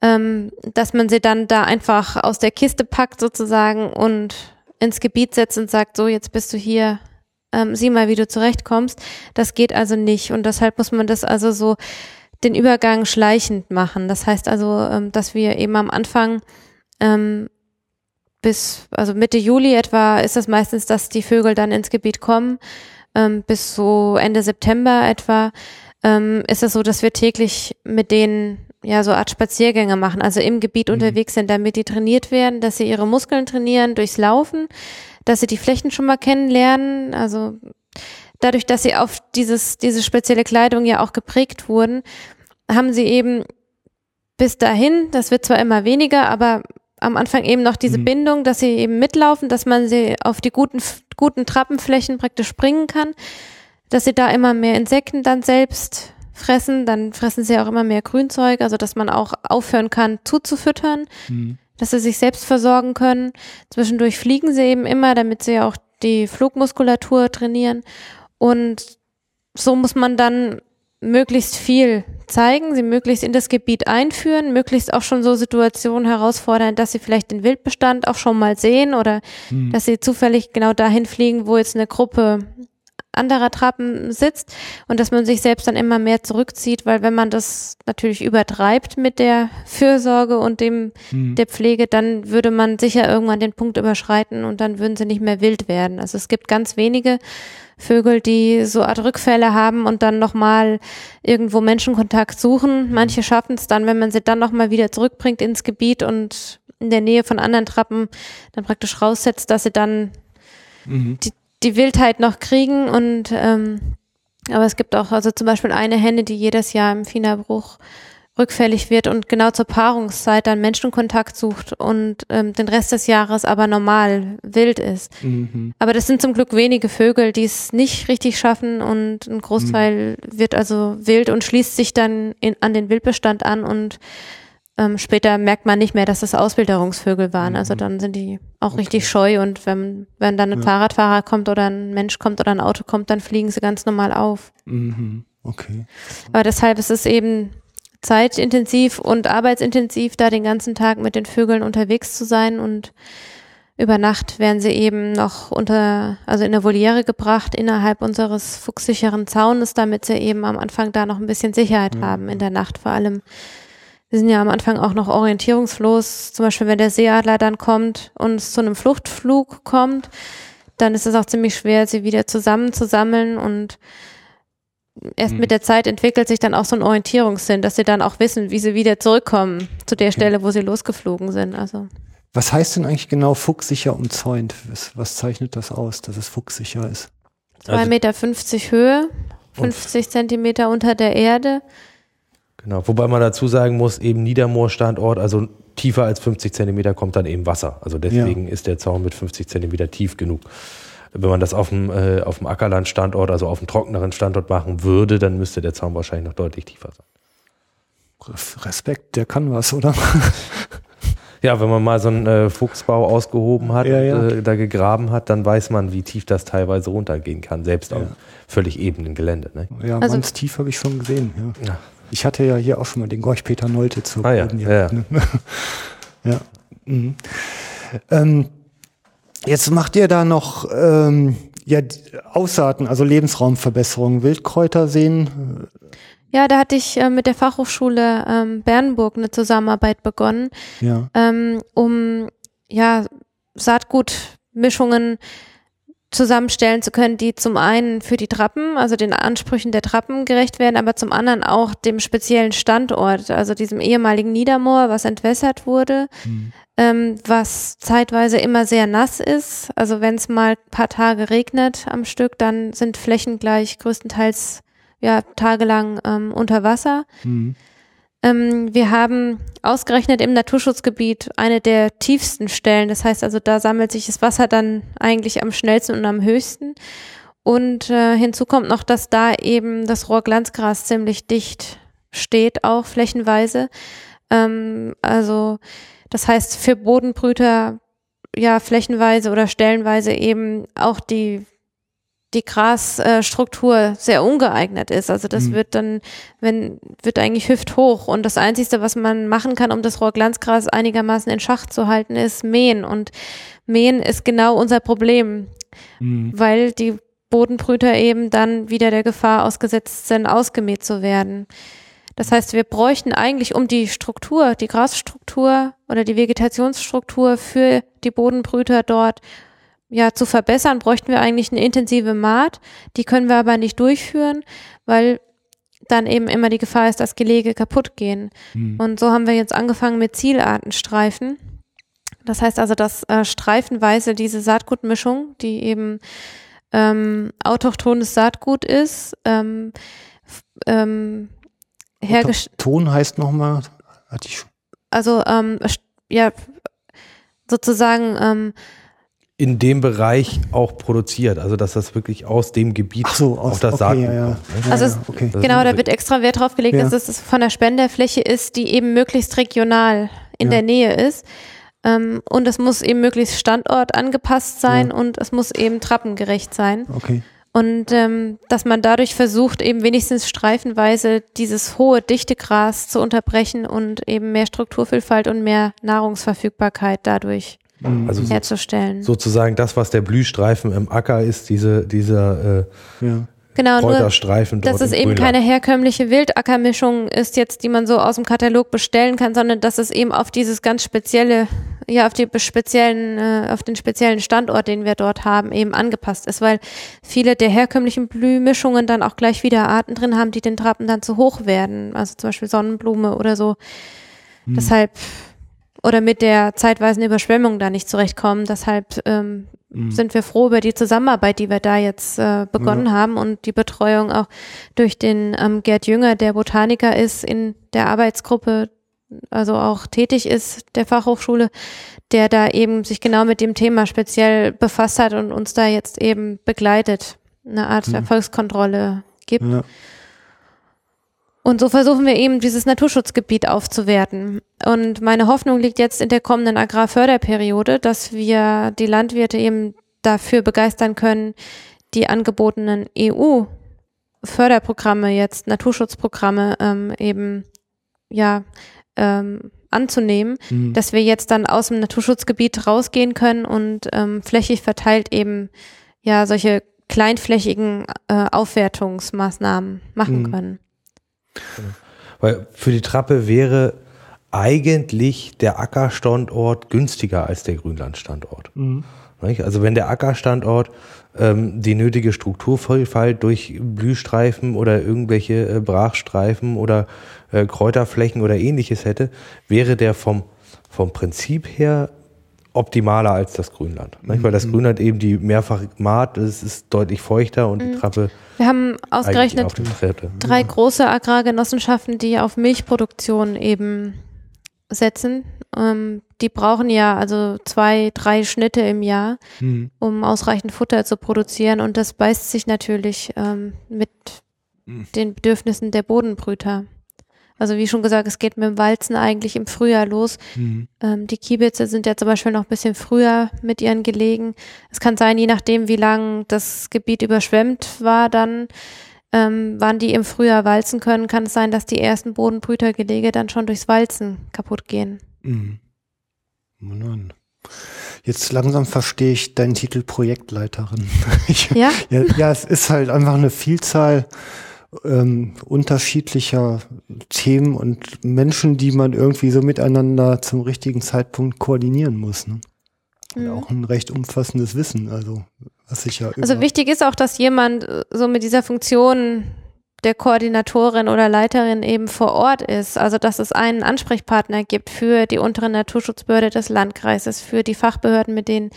Ähm, dass man sie dann da einfach aus der Kiste packt sozusagen und ins Gebiet setzt und sagt, so jetzt bist du hier ähm, sieh mal, wie du zurechtkommst. Das geht also nicht. Und deshalb muss man das also so den Übergang schleichend machen. Das heißt also, ähm, dass wir eben am Anfang ähm, bis, also Mitte Juli etwa ist das meistens, dass die Vögel dann ins Gebiet kommen. Ähm, bis so Ende September etwa ähm, ist es so, dass wir täglich mit denen ja so Art Spaziergänge machen, also im Gebiet mhm. unterwegs sind, damit die trainiert werden, dass sie ihre Muskeln trainieren durchs Laufen, dass sie die Flächen schon mal kennenlernen. Also dadurch, dass sie auf dieses, diese spezielle Kleidung ja auch geprägt wurden, haben sie eben bis dahin, das wird zwar immer weniger, aber am Anfang eben noch diese mhm. Bindung, dass sie eben mitlaufen, dass man sie auf die guten, guten Trappenflächen praktisch springen kann, dass sie da immer mehr Insekten dann selbst fressen, dann fressen sie auch immer mehr Grünzeug, also dass man auch aufhören kann zuzufüttern. Mhm dass sie sich selbst versorgen können. Zwischendurch fliegen sie eben immer, damit sie auch die Flugmuskulatur trainieren. Und so muss man dann möglichst viel zeigen, sie möglichst in das Gebiet einführen, möglichst auch schon so Situationen herausfordern, dass sie vielleicht den Wildbestand auch schon mal sehen oder hm. dass sie zufällig genau dahin fliegen, wo jetzt eine Gruppe anderer Trappen sitzt und dass man sich selbst dann immer mehr zurückzieht, weil wenn man das natürlich übertreibt mit der Fürsorge und dem mhm. der Pflege, dann würde man sicher irgendwann den Punkt überschreiten und dann würden sie nicht mehr wild werden. Also es gibt ganz wenige Vögel, die so Art Rückfälle haben und dann nochmal irgendwo Menschenkontakt suchen. Manche schaffen es dann, wenn man sie dann nochmal wieder zurückbringt ins Gebiet und in der Nähe von anderen Trappen dann praktisch raussetzt, dass sie dann mhm. die, die Wildheit noch kriegen und ähm, aber es gibt auch also zum Beispiel eine Henne, die jedes Jahr im Finabruch rückfällig wird und genau zur Paarungszeit dann Menschenkontakt sucht und ähm, den Rest des Jahres aber normal wild ist. Mhm. Aber das sind zum Glück wenige Vögel, die es nicht richtig schaffen und ein Großteil mhm. wird also wild und schließt sich dann in, an den Wildbestand an und ähm, später merkt man nicht mehr, dass das Ausbilderungsvögel waren. Also mhm. dann sind die auch okay. richtig scheu und wenn, wenn dann ein ja. Fahrradfahrer kommt oder ein Mensch kommt oder ein Auto kommt, dann fliegen sie ganz normal auf. Mhm. Okay. Aber deshalb ist es eben zeitintensiv und arbeitsintensiv, da den ganzen Tag mit den Vögeln unterwegs zu sein und über Nacht werden sie eben noch unter, also in der Voliere gebracht innerhalb unseres fuchssicheren Zaunes, damit sie eben am Anfang da noch ein bisschen Sicherheit ja. haben in der Nacht vor allem wir sind ja am Anfang auch noch orientierungslos. Zum Beispiel, wenn der Seeadler dann kommt und es zu einem Fluchtflug kommt, dann ist es auch ziemlich schwer, sie wieder zusammenzusammeln und erst mhm. mit der Zeit entwickelt sich dann auch so ein Orientierungssinn, dass sie dann auch wissen, wie sie wieder zurückkommen zu der Stelle, wo sie losgeflogen sind. Also. Was heißt denn eigentlich genau fuchssicher umzäunt? Was, was zeichnet das aus, dass es fuchssicher ist? 2,50 also Meter Höhe, 50 Zentimeter unter der Erde Genau, wobei man dazu sagen muss, eben Niedermoor-Standort, also tiefer als 50 Zentimeter kommt dann eben Wasser. Also deswegen ja. ist der Zaun mit 50 Zentimeter tief genug. Wenn man das auf dem, äh, auf dem Ackerland-Standort, also auf dem trockeneren Standort machen würde, dann müsste der Zaun wahrscheinlich noch deutlich tiefer sein. Respekt, der kann was, oder? Ja, wenn man mal so einen äh, Fuchsbau ausgehoben hat, ja, ja. Äh, da gegraben hat, dann weiß man, wie tief das teilweise runtergehen kann, selbst ja. auf völlig ebenen Gelände. Ne? Ja, also, ganz tief habe ich schon gesehen. Ja. Ich hatte ja hier auch schon mal den Gorch Peter Nolte zu ah, ja. ja. Ne? ja. Mhm. Ähm, jetzt macht ihr da noch ähm, ja, Aussaaten, also Lebensraumverbesserung, Wildkräuter sehen. Ja, da hatte ich äh, mit der Fachhochschule ähm, Bernburg eine Zusammenarbeit begonnen, ja. ähm, um ja Saatgutmischungen zusammenstellen zu können, die zum einen für die Trappen, also den Ansprüchen der Trappen gerecht werden, aber zum anderen auch dem speziellen Standort, also diesem ehemaligen Niedermoor, was entwässert wurde, mhm. ähm, was zeitweise immer sehr nass ist. Also wenn es mal ein paar Tage regnet am Stück, dann sind Flächen gleich größtenteils ja tagelang ähm, unter Wasser. Mhm. Ähm, wir haben ausgerechnet im Naturschutzgebiet eine der tiefsten Stellen. Das heißt also, da sammelt sich das Wasser dann eigentlich am schnellsten und am höchsten. Und äh, hinzu kommt noch, dass da eben das Rohrglanzgras ziemlich dicht steht, auch flächenweise. Ähm, also das heißt für Bodenbrüter ja flächenweise oder stellenweise eben auch die die Grasstruktur sehr ungeeignet ist. Also das mhm. wird dann, wenn, wird eigentlich hüfthoch. Und das Einzige, was man machen kann, um das Rohrglanzgras einigermaßen in Schach zu halten, ist mähen. Und mähen ist genau unser Problem, mhm. weil die Bodenbrüter eben dann wieder der Gefahr ausgesetzt sind, ausgemäht zu werden. Das heißt, wir bräuchten eigentlich, um die Struktur, die Grasstruktur oder die Vegetationsstruktur für die Bodenbrüter dort ja, zu verbessern, bräuchten wir eigentlich eine intensive Maat. Die können wir aber nicht durchführen, weil dann eben immer die Gefahr ist, dass Gelege kaputt gehen. Mhm. Und so haben wir jetzt angefangen mit Zielartenstreifen. Das heißt also, dass äh, streifenweise diese Saatgutmischung, die eben ähm, autochthones Saatgut ist, ähm, ähm, hergestellt. Ton heißt nochmal, hatte ich schon. Also, ähm, ja, sozusagen, ähm, in dem Bereich auch produziert, also dass das wirklich aus dem Gebiet Ach so, aus, auf das okay, Saatgut ja, ja. kommt. Ne? Also ja, okay. genau, da wird extra Wert drauf gelegt, dass es von der Spenderfläche ist, die eben möglichst regional in der Nähe ist. Ähm, und es muss eben möglichst Standort angepasst sein und es muss eben trappengerecht sein. Okay. Und ähm, dass man dadurch versucht, eben wenigstens streifenweise dieses hohe, dichte Gras zu unterbrechen und eben mehr Strukturvielfalt und mehr Nahrungsverfügbarkeit dadurch. Also herzustellen. sozusagen das, was der Blühstreifen im Acker ist, diese, dieser äh, ja. Genau, Kräuterstreifen nur, dass es eben keine herkömmliche Wildackermischung ist jetzt, die man so aus dem Katalog bestellen kann, sondern dass es eben auf dieses ganz spezielle, ja, auf die speziellen, äh, auf den speziellen Standort, den wir dort haben, eben angepasst ist, weil viele der herkömmlichen Blühmischungen dann auch gleich wieder Arten drin haben, die den Trappen dann zu hoch werden, also zum Beispiel Sonnenblume oder so. Hm. Deshalb oder mit der zeitweisen Überschwemmung da nicht zurechtkommen. Deshalb ähm, mhm. sind wir froh über die Zusammenarbeit, die wir da jetzt äh, begonnen ja. haben und die Betreuung auch durch den ähm, Gerd Jünger, der Botaniker ist in der Arbeitsgruppe, also auch tätig ist der Fachhochschule, der da eben sich genau mit dem Thema speziell befasst hat und uns da jetzt eben begleitet, eine Art mhm. Erfolgskontrolle gibt. Ja. Und so versuchen wir eben dieses Naturschutzgebiet aufzuwerten. Und meine Hoffnung liegt jetzt in der kommenden Agrarförderperiode, dass wir die Landwirte eben dafür begeistern können, die angebotenen EU-Förderprogramme jetzt, Naturschutzprogramme ähm, eben ja ähm, anzunehmen, mhm. dass wir jetzt dann aus dem Naturschutzgebiet rausgehen können und ähm, flächig verteilt eben ja solche kleinflächigen äh, Aufwertungsmaßnahmen machen mhm. können. Weil für die Trappe wäre eigentlich der Ackerstandort günstiger als der Grünlandstandort. Mhm. Also wenn der Ackerstandort ähm, die nötige Strukturvielfalt durch Blühstreifen oder irgendwelche äh, Brachstreifen oder äh, Kräuterflächen oder ähnliches hätte, wäre der vom, vom Prinzip her optimaler als das Grünland. Mhm. Weil das mhm. Grünland eben die mehrfach Maat, es ist deutlich feuchter und mhm. die Trappe. Wir haben ausgerechnet drei große Agrargenossenschaften, die auf Milchproduktion eben setzen. Ähm, die brauchen ja also zwei, drei Schnitte im Jahr, mhm. um ausreichend Futter zu produzieren. Und das beißt sich natürlich ähm, mit mhm. den Bedürfnissen der Bodenbrüter. Also wie schon gesagt, es geht mit dem Walzen eigentlich im Frühjahr los. Mhm. Ähm, die Kiebitze sind ja zum Beispiel noch ein bisschen früher mit ihren Gelegen. Es kann sein, je nachdem, wie lang das Gebiet überschwemmt war, dann ähm, wann die im Frühjahr walzen können, kann es sein, dass die ersten Bodenbrütergelege dann schon durchs Walzen kaputt gehen. Mhm. Mann. Jetzt langsam verstehe ich deinen Titel Projektleiterin. Ich, ja? ja? Ja, es ist halt einfach eine Vielzahl ähm, unterschiedlicher Themen und Menschen, die man irgendwie so miteinander zum richtigen Zeitpunkt koordinieren muss. Ne? Mhm. auch ein recht umfassendes Wissen, also was ich ja. Also wichtig ist auch, dass jemand äh, so mit dieser Funktion der Koordinatorin oder Leiterin eben vor Ort ist. Also dass es einen Ansprechpartner gibt für die untere Naturschutzbehörde des Landkreises, für die Fachbehörden, mit denen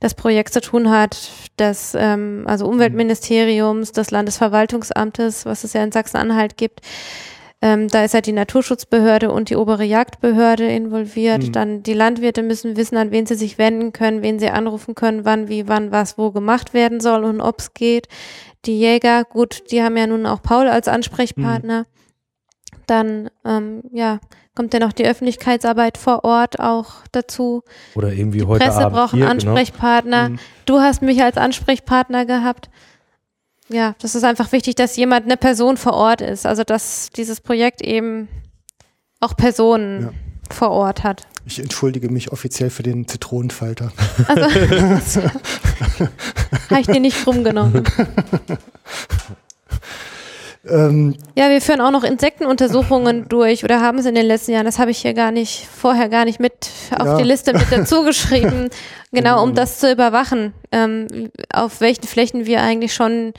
das Projekt zu tun hat, des ähm, also Umweltministeriums, des Landesverwaltungsamtes, was es ja in Sachsen-Anhalt gibt. Ähm, da ist ja die Naturschutzbehörde und die obere Jagdbehörde involviert. Mhm. Dann die Landwirte müssen wissen, an wen sie sich wenden können, wen sie anrufen können, wann, wie, wann, was, wo gemacht werden soll und ob es geht die Jäger, gut, die haben ja nun auch Paul als Ansprechpartner. Mhm. Dann, ähm, ja, kommt ja noch die Öffentlichkeitsarbeit vor Ort auch dazu. Oder eben wie die heute Presse Abend braucht einen genau. Ansprechpartner. Genau. Mhm. Du hast mich als Ansprechpartner gehabt. Ja, das ist einfach wichtig, dass jemand, eine Person vor Ort ist. Also, dass dieses Projekt eben auch Personen ja. vor Ort hat. Ich entschuldige mich offiziell für den Zitronenfalter. Also, habe ich dir nicht rumgenommen. Ähm, ja, wir führen auch noch Insektenuntersuchungen durch oder haben es in den letzten Jahren. Das habe ich hier gar nicht, vorher gar nicht mit auf ja. die Liste mit dazu geschrieben. genau, um das zu überwachen, ähm, auf welchen Flächen wir eigentlich schon,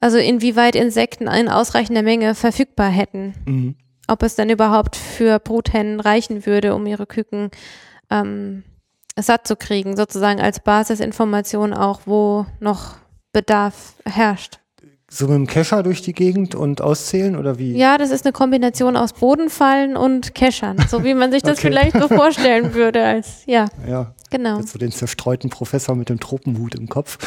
also inwieweit Insekten in ausreichender Menge verfügbar hätten. Mhm ob es denn überhaupt für Bruthennen reichen würde, um ihre Küken ähm, satt zu kriegen, sozusagen als Basisinformation auch, wo noch Bedarf herrscht. So mit dem Kescher durch die Gegend und auszählen oder wie? Ja, das ist eine Kombination aus Bodenfallen und Keschern, so wie man sich das okay. vielleicht so vorstellen würde als, ja. Ja. Genau. Jetzt so den zerstreuten Professor mit dem Tropenhut im Kopf.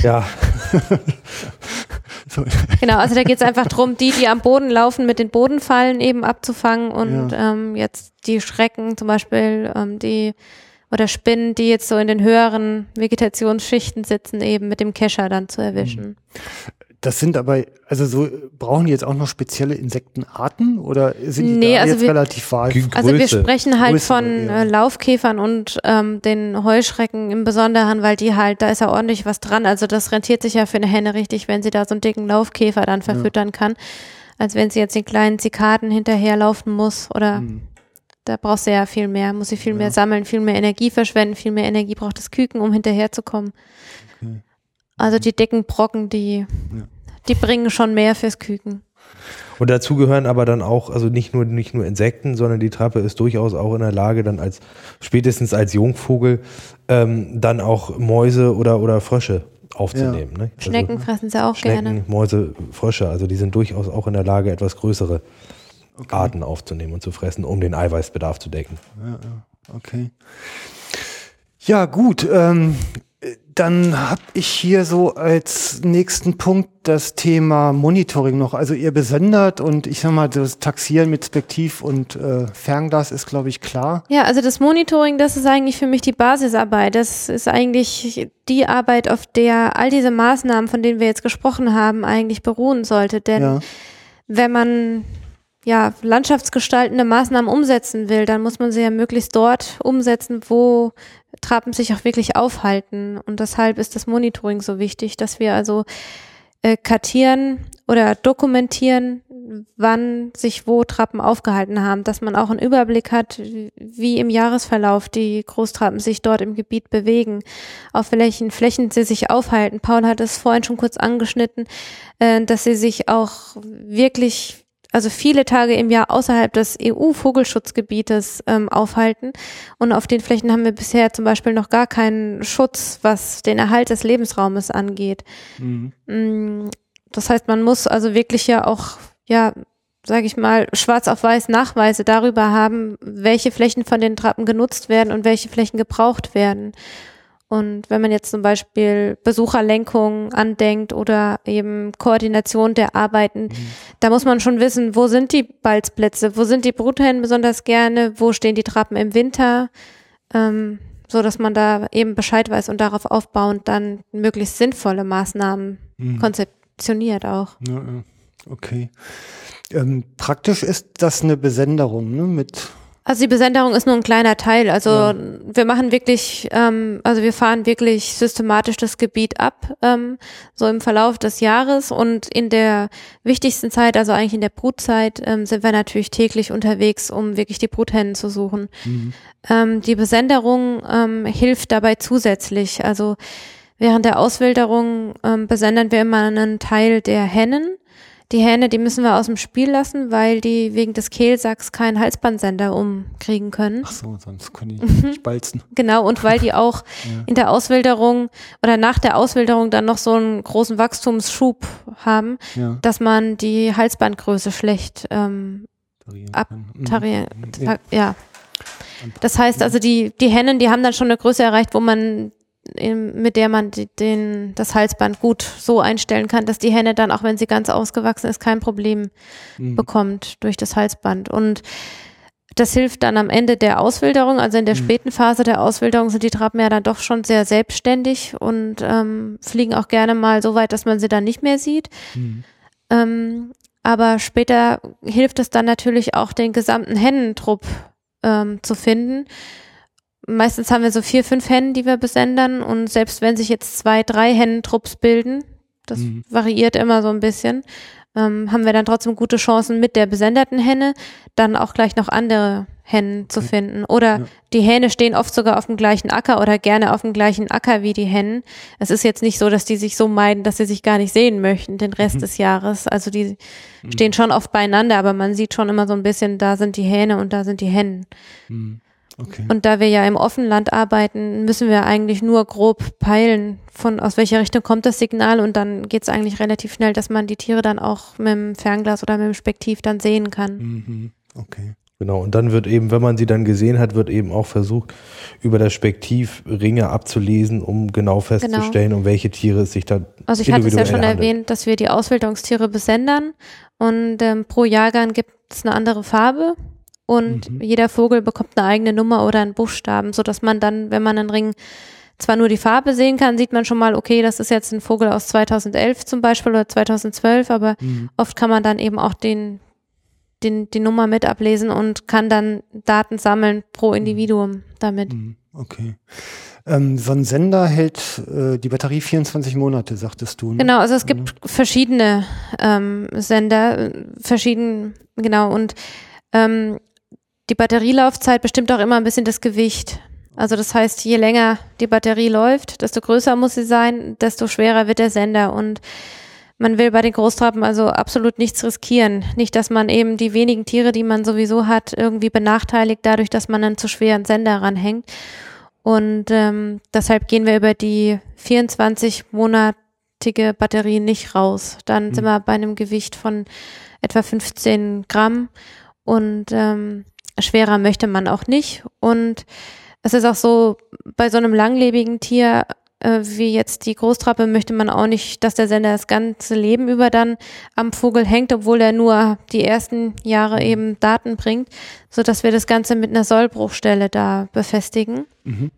Ja. so. Genau, also da geht es einfach darum, die, die am Boden laufen, mit den Bodenfallen eben abzufangen und ja. ähm, jetzt die Schrecken zum Beispiel, ähm, die oder Spinnen, die jetzt so in den höheren Vegetationsschichten sitzen, eben mit dem Kescher dann zu erwischen. Das sind aber, also so, brauchen die jetzt auch noch spezielle Insektenarten oder sind die nee, da also jetzt wir, relativ wahl? Also wir sprechen halt Größe, von ja. Äh, Laufkäfern und ähm, den Heuschrecken im Besonderen, weil die halt, da ist ja ordentlich was dran. Also das rentiert sich ja für eine Henne richtig, wenn sie da so einen dicken Laufkäfer dann verfüttern ja. kann, als wenn sie jetzt den kleinen Zikaden hinterherlaufen muss oder hm. da brauchst du ja viel mehr, muss sie viel ja. mehr sammeln, viel mehr Energie verschwenden, viel mehr Energie braucht das Küken, um hinterherzukommen. Okay. Also die dicken Brocken, die ja die bringen schon mehr fürs Küken. Und dazu gehören aber dann auch, also nicht nur, nicht nur Insekten, sondern die Trappe ist durchaus auch in der Lage, dann als, spätestens als Jungvogel, ähm, dann auch Mäuse oder, oder Frösche aufzunehmen. Ja. Ne? Also Schnecken fressen sie auch Schnecken, gerne. Mäuse, Frösche, also die sind durchaus auch in der Lage, etwas größere okay. Arten aufzunehmen und zu fressen, um den Eiweißbedarf zu decken. Ja, ja. okay. Ja, gut. Ähm, dann habe ich hier so als nächsten Punkt das Thema Monitoring noch. Also ihr besondert und ich sag mal, das Taxieren mit Spektiv und äh, Fernglas ist, glaube ich, klar. Ja, also das Monitoring, das ist eigentlich für mich die Basisarbeit. Das ist eigentlich die Arbeit, auf der all diese Maßnahmen, von denen wir jetzt gesprochen haben, eigentlich beruhen sollte. Denn ja. wenn man ja, landschaftsgestaltende Maßnahmen umsetzen will, dann muss man sie ja möglichst dort umsetzen, wo Trappen sich auch wirklich aufhalten. Und deshalb ist das Monitoring so wichtig, dass wir also äh, kartieren oder dokumentieren, wann sich wo Trappen aufgehalten haben, dass man auch einen Überblick hat, wie im Jahresverlauf die Großtrappen sich dort im Gebiet bewegen, auf welchen Flächen sie sich aufhalten. Paul hat es vorhin schon kurz angeschnitten, äh, dass sie sich auch wirklich also viele Tage im Jahr außerhalb des EU-Vogelschutzgebietes ähm, aufhalten. Und auf den Flächen haben wir bisher zum Beispiel noch gar keinen Schutz, was den Erhalt des Lebensraumes angeht. Mhm. Mm, das heißt, man muss also wirklich ja auch, ja, sage ich mal, schwarz auf weiß Nachweise darüber haben, welche Flächen von den Trappen genutzt werden und welche Flächen gebraucht werden. Und wenn man jetzt zum Beispiel Besucherlenkung andenkt oder eben Koordination der Arbeiten, mhm. da muss man schon wissen, wo sind die Balzplätze, wo sind die Bruthennen besonders gerne, wo stehen die Trappen im Winter, ähm, so dass man da eben Bescheid weiß und darauf aufbauend dann möglichst sinnvolle Maßnahmen mhm. konzeptioniert auch. Ja, okay. Ähm, praktisch ist das eine Besenderung ne, mit also die Besenderung ist nur ein kleiner Teil. Also ja. wir machen wirklich, ähm, also wir fahren wirklich systematisch das Gebiet ab, ähm, so im Verlauf des Jahres und in der wichtigsten Zeit, also eigentlich in der Brutzeit, ähm, sind wir natürlich täglich unterwegs, um wirklich die Bruthennen zu suchen. Mhm. Ähm, die Besenderung ähm, hilft dabei zusätzlich. Also während der Auswilderung ähm, besendern wir immer einen Teil der Hennen die Hähne, die müssen wir aus dem Spiel lassen, weil die wegen des Kehlsacks keinen Halsbandsender umkriegen können. Ach so, sonst können die nicht balzen. Genau, und weil die auch ja. in der Auswilderung oder nach der Auswilderung dann noch so einen großen Wachstumsschub haben, ja. dass man die Halsbandgröße schlecht ähm, abtarieren mhm. ja. ja. Das heißt also, die, die Hennen, die haben dann schon eine Größe erreicht, wo man mit der man die, den, das Halsband gut so einstellen kann, dass die Henne dann, auch wenn sie ganz ausgewachsen ist, kein Problem mhm. bekommt durch das Halsband. Und das hilft dann am Ende der Auswilderung, also in der mhm. späten Phase der Auswilderung sind die Trappen ja dann doch schon sehr selbstständig und ähm, fliegen auch gerne mal so weit, dass man sie dann nicht mehr sieht. Mhm. Ähm, aber später hilft es dann natürlich auch, den gesamten Hennentrupp ähm, zu finden meistens haben wir so vier, fünf Hennen, die wir besendern und selbst wenn sich jetzt zwei, drei Hennentrupps bilden, das mhm. variiert immer so ein bisschen, ähm, haben wir dann trotzdem gute Chancen mit der besenderten Henne dann auch gleich noch andere Hennen zu finden. Oder ja. die Hähne stehen oft sogar auf dem gleichen Acker oder gerne auf dem gleichen Acker wie die Hennen. Es ist jetzt nicht so, dass die sich so meiden, dass sie sich gar nicht sehen möchten den Rest mhm. des Jahres. Also die mhm. stehen schon oft beieinander, aber man sieht schon immer so ein bisschen, da sind die Hähne und da sind die Hennen. Mhm. Okay. Und da wir ja im Offenland arbeiten, müssen wir eigentlich nur grob peilen, von aus welcher Richtung kommt das Signal und dann geht es eigentlich relativ schnell, dass man die Tiere dann auch mit dem Fernglas oder mit dem Spektiv dann sehen kann. Mhm. Okay. Genau, und dann wird eben, wenn man sie dann gesehen hat, wird eben auch versucht, über das Spektiv Ringe abzulesen, um genau festzustellen, genau. um welche Tiere es sich da Also ich hatte es ja schon handelt. erwähnt, dass wir die Auswilderungstiere besendern und ähm, pro Jahrgang gibt es eine andere Farbe und mhm. jeder Vogel bekommt eine eigene Nummer oder einen Buchstaben, so dass man dann, wenn man einen Ring zwar nur die Farbe sehen kann, sieht man schon mal, okay, das ist jetzt ein Vogel aus 2011 zum Beispiel oder 2012, aber mhm. oft kann man dann eben auch den, den, die Nummer mit ablesen und kann dann Daten sammeln pro mhm. Individuum damit. Mhm. Okay. Ähm, so ein Sender hält äh, die Batterie 24 Monate, sagtest du. Ne? Genau, also es gibt mhm. verschiedene ähm, Sender, verschieden, genau, und ähm, die Batterielaufzeit bestimmt auch immer ein bisschen das Gewicht. Also das heißt, je länger die Batterie läuft, desto größer muss sie sein, desto schwerer wird der Sender. Und man will bei den Großtrappen also absolut nichts riskieren. Nicht, dass man eben die wenigen Tiere, die man sowieso hat, irgendwie benachteiligt, dadurch, dass man einen zu schweren Sender ranhängt. Und ähm, deshalb gehen wir über die 24-monatige Batterie nicht raus. Dann mhm. sind wir bei einem Gewicht von etwa 15 Gramm. Und ähm, schwerer möchte man auch nicht. Und es ist auch so, bei so einem langlebigen Tier äh, wie jetzt die Großtrappe möchte man auch nicht, dass der Sender das ganze Leben über dann am Vogel hängt, obwohl er nur die ersten Jahre eben Daten bringt, so dass wir das Ganze mit einer Sollbruchstelle da befestigen mhm.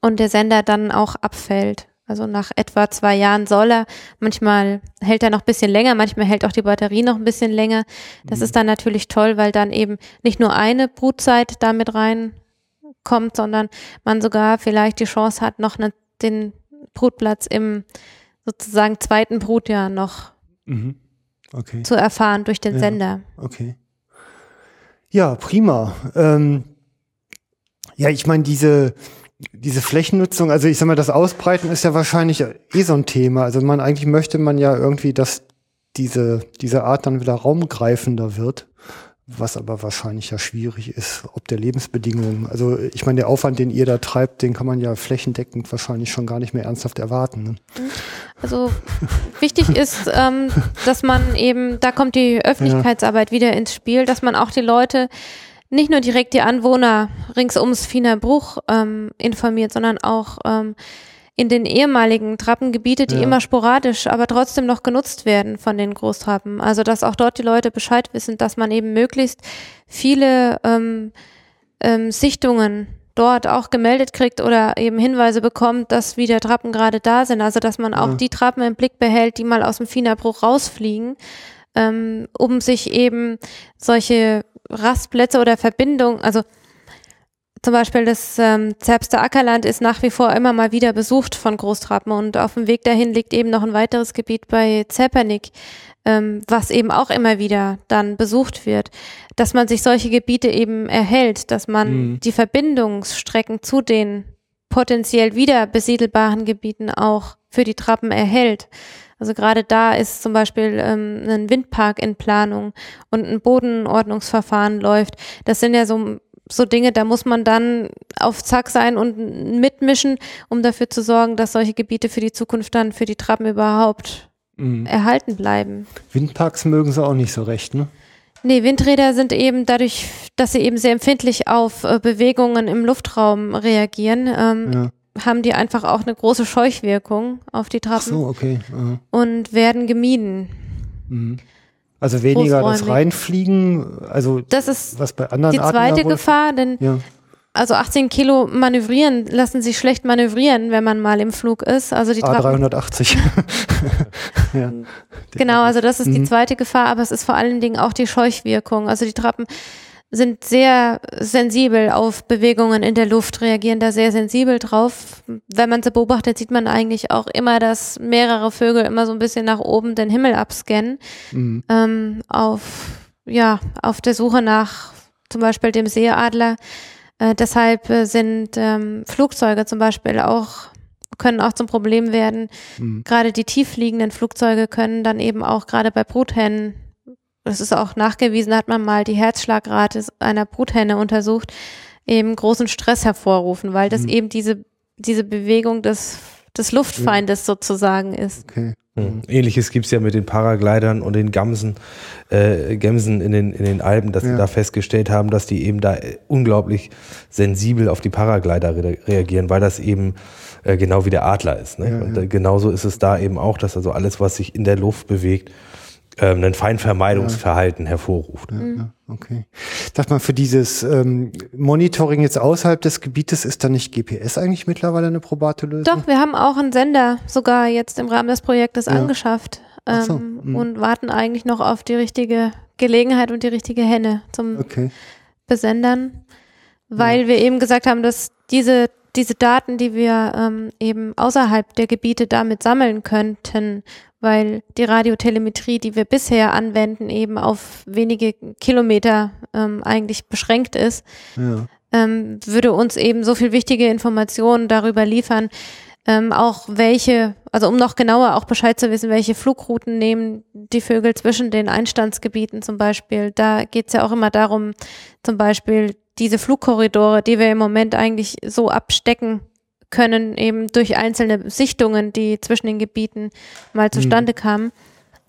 und der Sender dann auch abfällt. Also nach etwa zwei Jahren soll er. Manchmal hält er noch ein bisschen länger, manchmal hält auch die Batterie noch ein bisschen länger. Das mhm. ist dann natürlich toll, weil dann eben nicht nur eine Brutzeit damit reinkommt, sondern man sogar vielleicht die Chance hat, noch eine, den Brutplatz im sozusagen zweiten Brutjahr noch mhm. okay. zu erfahren durch den ja. Sender. Okay. Ja, prima. Ähm, ja, ich meine, diese diese Flächennutzung, also ich sag mal, das Ausbreiten ist ja wahrscheinlich eh so ein Thema. Also man eigentlich möchte man ja irgendwie, dass diese, diese Art dann wieder raumgreifender wird was aber wahrscheinlich ja schwierig ist, ob der Lebensbedingungen. Also ich meine, der Aufwand, den ihr da treibt, den kann man ja flächendeckend wahrscheinlich schon gar nicht mehr ernsthaft erwarten. Ne? Also wichtig ist, ähm, dass man eben, da kommt die Öffentlichkeitsarbeit ja. wieder ins Spiel, dass man auch die Leute, nicht nur direkt die Anwohner rings ums Fiener Bruch ähm, informiert, sondern auch ähm, in den ehemaligen Trappengebiete, die ja. immer sporadisch, aber trotzdem noch genutzt werden von den Großtrappen. Also dass auch dort die Leute Bescheid wissen, dass man eben möglichst viele ähm, ähm, Sichtungen dort auch gemeldet kriegt oder eben Hinweise bekommt, dass wieder Trappen gerade da sind. Also dass man auch ja. die Trappen im Blick behält, die mal aus dem Fienerbruch rausfliegen, ähm, um sich eben solche Rastplätze oder Verbindungen, also zum Beispiel das ähm, Zerbster Ackerland ist nach wie vor immer mal wieder besucht von Großtrappen und auf dem Weg dahin liegt eben noch ein weiteres Gebiet bei Zepernick, ähm, was eben auch immer wieder dann besucht wird. Dass man sich solche Gebiete eben erhält, dass man mhm. die Verbindungsstrecken zu den potenziell wieder besiedelbaren Gebieten auch für die Trappen erhält. Also gerade da ist zum Beispiel ähm, ein Windpark in Planung und ein Bodenordnungsverfahren läuft. Das sind ja so so Dinge, da muss man dann auf Zack sein und mitmischen, um dafür zu sorgen, dass solche Gebiete für die Zukunft dann für die Trappen überhaupt mhm. erhalten bleiben. Windparks mögen sie auch nicht so recht, ne? Nee, Windräder sind eben dadurch, dass sie eben sehr empfindlich auf äh, Bewegungen im Luftraum reagieren, ähm, ja. Haben die einfach auch eine große Scheuchwirkung auf die Trappen. Ach so, okay. Aha. Und werden gemieden. Mhm. Also weniger das Reinfliegen, also das ist was bei anderen die zweite Gefahr, denn ja. also 18 Kilo manövrieren lassen sich schlecht manövrieren, wenn man mal im Flug ist. Also die A380. ja. Genau, also das ist mhm. die zweite Gefahr, aber es ist vor allen Dingen auch die Scheuchwirkung. Also die Trappen sind sehr sensibel auf Bewegungen in der Luft, reagieren da sehr sensibel drauf. Wenn man sie beobachtet, sieht man eigentlich auch immer, dass mehrere Vögel immer so ein bisschen nach oben den Himmel abscannen, mhm. ähm, auf, ja, auf der Suche nach zum Beispiel dem Seeadler. Äh, deshalb äh, sind ähm, Flugzeuge zum Beispiel auch können auch zum Problem werden. Mhm. Gerade die tieffliegenden Flugzeuge können dann eben auch gerade bei Bruthennen das ist auch nachgewiesen, hat man mal die Herzschlagrate einer Bruthenne untersucht, eben großen Stress hervorrufen, weil das mhm. eben diese, diese Bewegung des, des Luftfeindes sozusagen ist. Okay. Mhm. Ähnliches gibt es ja mit den Paraglidern und den Gamsen, äh, Gemsen in den, in den Alpen, dass ja. sie da festgestellt haben, dass die eben da unglaublich sensibel auf die Paraglider re reagieren, weil das eben äh, genau wie der Adler ist. Ne? Ja, und äh, genauso ist es da eben auch, dass also alles, was sich in der Luft bewegt, ähm, ein Feinvermeidungsverhalten ja. hervorruft. Ja, ja, okay. Sag mal, für dieses ähm, Monitoring jetzt außerhalb des Gebietes ist da nicht GPS eigentlich mittlerweile eine probate Lösung? Doch, wir haben auch einen Sender sogar jetzt im Rahmen des Projektes angeschafft ähm, so, hm. und warten eigentlich noch auf die richtige Gelegenheit und die richtige Henne zum okay. Besendern, weil wir eben gesagt haben, dass diese diese Daten, die wir ähm, eben außerhalb der Gebiete damit sammeln könnten, weil die Radiotelemetrie, die wir bisher anwenden, eben auf wenige Kilometer ähm, eigentlich beschränkt ist, ja. ähm, würde uns eben so viel wichtige Informationen darüber liefern, ähm, auch welche, also um noch genauer auch Bescheid zu wissen, welche Flugrouten nehmen die Vögel zwischen den Einstandsgebieten zum Beispiel. Da geht es ja auch immer darum, zum Beispiel diese Flugkorridore, die wir im Moment eigentlich so abstecken können, eben durch einzelne Sichtungen, die zwischen den Gebieten mal mhm. zustande kamen,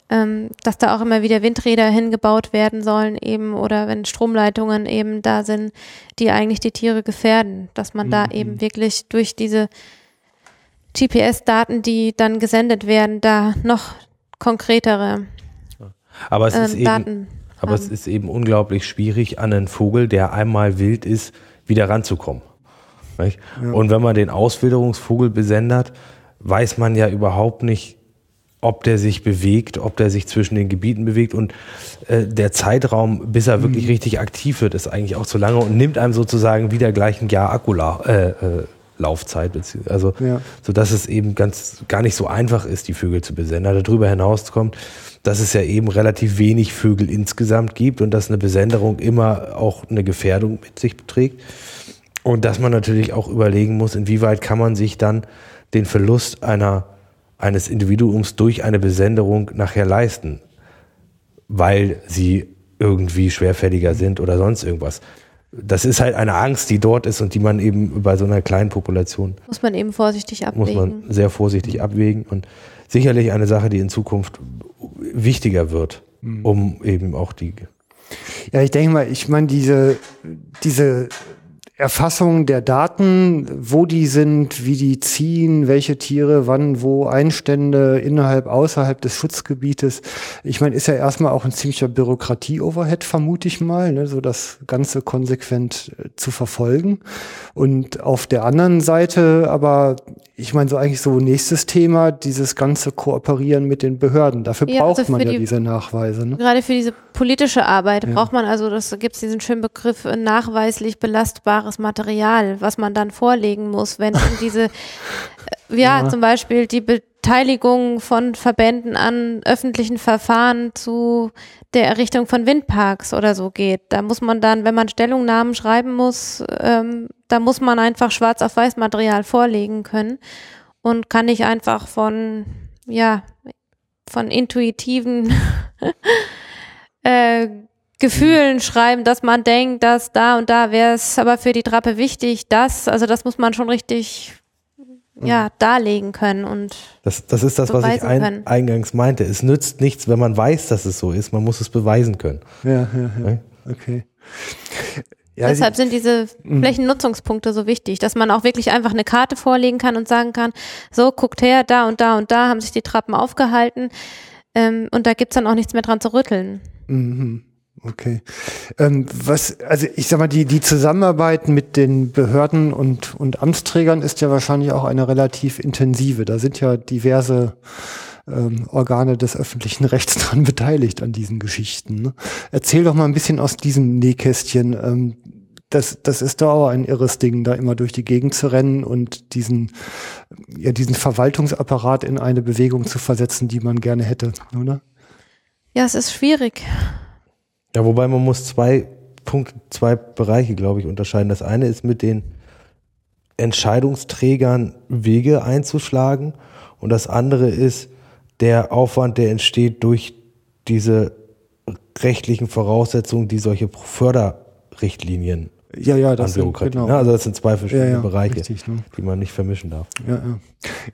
ähm, dass da auch immer wieder Windräder hingebaut werden sollen, eben, oder wenn Stromleitungen eben da sind, die eigentlich die Tiere gefährden, dass man mhm. da eben wirklich durch diese GPS-Daten, die dann gesendet werden, da noch konkretere aber es ist ähm, eben, aber es ist eben unglaublich schwierig, an einen Vogel, der einmal wild ist, wieder ranzukommen. Ja. Und wenn man den Auswilderungsvogel besendet, weiß man ja überhaupt nicht, ob der sich bewegt, ob der sich zwischen den Gebieten bewegt und äh, der Zeitraum, bis er wirklich mhm. richtig aktiv wird, ist eigentlich auch zu lange und nimmt einem sozusagen wieder gleich ein Jahr Akkulaufzeit, äh, äh, also ja. so dass es eben ganz gar nicht so einfach ist, die Vögel zu besendern. Darüber hinaus kommt, dass es ja eben relativ wenig Vögel insgesamt gibt und dass eine Besenderung immer auch eine Gefährdung mit sich trägt. Und dass man natürlich auch überlegen muss, inwieweit kann man sich dann den Verlust einer, eines Individuums durch eine Besenderung nachher leisten. weil sie irgendwie schwerfälliger sind oder sonst irgendwas. Das ist halt eine Angst, die dort ist und die man eben bei so einer kleinen Population Muss man eben vorsichtig abwägen. muss man sehr vorsichtig abwägen und sicherlich eine Sache, die in Zukunft wichtiger wird, um eben auch die Ja, ich denke mal, ich meine, diese, diese Erfassung der Daten, wo die sind, wie die ziehen, welche Tiere, wann, wo Einstände innerhalb, außerhalb des Schutzgebietes. Ich meine, ist ja erstmal auch ein ziemlicher Bürokratie-Overhead, vermute ich mal, ne, so das Ganze konsequent äh, zu verfolgen. Und auf der anderen Seite aber, ich meine, so eigentlich so nächstes Thema, dieses ganze Kooperieren mit den Behörden. Dafür Ja, braucht also man ja die- diese Nachweise. Ne? Gerade für diese politische Arbeit braucht man also, das gibt es diesen schönen Begriff, äh, nachweislich belastbares Material, was man dann vorlegen muss, wenn eben diese, ja, Ja. zum Beispiel die Beteiligung von Verbänden an öffentlichen Verfahren zu der Errichtung von Windparks oder so geht. Da muss man dann, wenn man Stellungnahmen schreiben muss, ähm, da muss man einfach schwarz auf weiß Material vorlegen können und kann nicht einfach von, ja, von intuitiven äh, Gefühlen schreiben, dass man denkt, dass da und da wäre es aber für die Trappe wichtig, das, also das muss man schon richtig ja, darlegen können und Das, das ist das, was ich ein, eingangs meinte. Es nützt nichts, wenn man weiß, dass es so ist. Man muss es beweisen können. Ja, ja, ja. Okay. Ja, deshalb sind diese Mhm. Flächennutzungspunkte so wichtig, dass man auch wirklich einfach eine Karte vorlegen kann und sagen kann, so, guckt her, da und da und da haben sich die Trappen aufgehalten ähm, und da gibt's dann auch nichts mehr dran zu rütteln. Mhm. Okay. Ähm, was, also ich sag mal, die, die Zusammenarbeit mit den Behörden und, und Amtsträgern ist ja wahrscheinlich auch eine relativ intensive. Da sind ja diverse ähm, Organe des öffentlichen Rechts dran beteiligt an diesen Geschichten. Ne? Erzähl doch mal ein bisschen aus diesem Nähkästchen. Ähm, das, das ist doch auch ein irres Ding, da immer durch die Gegend zu rennen und diesen, ja, diesen Verwaltungsapparat in eine Bewegung zu versetzen, die man gerne hätte, oder? Ja, es ist schwierig. Ja, wobei man muss zwei Punkte, zwei Bereiche, glaube ich, unterscheiden. Das eine ist mit den Entscheidungsträgern Wege einzuschlagen und das andere ist der Aufwand, der entsteht durch diese rechtlichen Voraussetzungen, die solche Förderrichtlinien Ja, ja, an das sind, genau. Ne? Also das sind zwei verschiedene Ja, ja, Bereiche, richtig, ne? die man nicht vermischen darf. Ja, ja.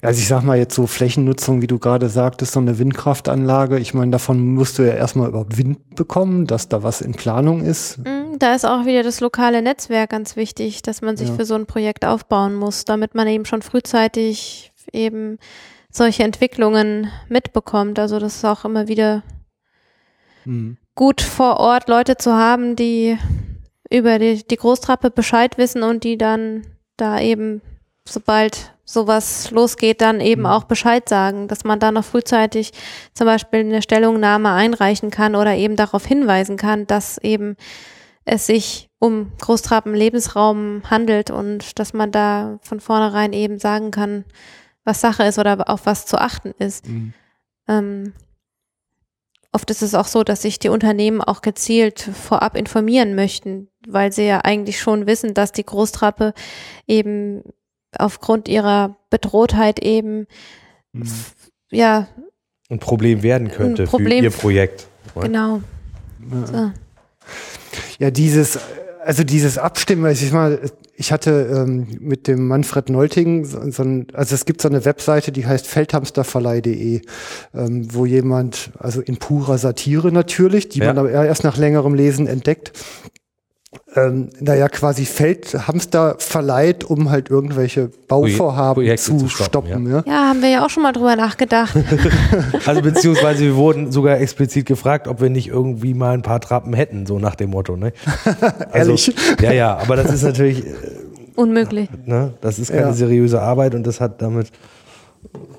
Also ich sag mal jetzt so Flächennutzung, wie du gerade sagtest, so eine Windkraftanlage. Ich meine, davon musst du ja erstmal überhaupt Wind bekommen, dass da was in Planung ist. Mm, Da ist auch wieder das lokale Netzwerk ganz wichtig, dass man sich Ja. für so ein Projekt aufbauen muss, damit man eben schon frühzeitig eben solche Entwicklungen mitbekommt. Also das ist auch immer wieder Hm. gut vor Ort Leute zu haben, die über die, die Großtrappe Bescheid wissen und die dann da eben, sobald sowas losgeht, dann eben auch Bescheid sagen, dass man da noch frühzeitig zum Beispiel eine Stellungnahme einreichen kann oder eben darauf hinweisen kann, dass eben es sich um Großtrappen-Lebensraum handelt und dass man da von vornherein eben sagen kann, was Sache ist oder auf was zu achten ist. Mhm. Ähm, oft ist es auch so, dass sich die Unternehmen auch gezielt vorab informieren möchten, weil sie ja eigentlich schon wissen, dass die Großtrappe eben aufgrund ihrer Bedrohtheit eben Mhm. ja Ein Problem werden könnte Problem für ihr Projekt. genau Ja. so. Ja, dieses, also dieses Abstimmen, also ich mal, ich hatte ähm, mit dem Manfred Neulting so, so ein, also es gibt so eine Webseite, die heißt feldhamsterverleih.de, ähm, wo jemand, also in purer Satire natürlich, die Ja. man aber erst nach längerem Lesen entdeckt, ähm, naja, quasi Feldhamster verleiht, um halt irgendwelche Bauvorhaben Projekte zu, zu stoppen, stoppen. ja. ja haben wir ja auch schon mal drüber nachgedacht Also beziehungsweise wir wurden sogar explizit gefragt, ob wir nicht irgendwie mal ein paar Trappen hätten, so nach dem Motto. Ne? Also, Ehrlich? Ja, ja, aber das ist natürlich, äh, unmöglich ne, das ist keine Ja. seriöse Arbeit und das hat damit,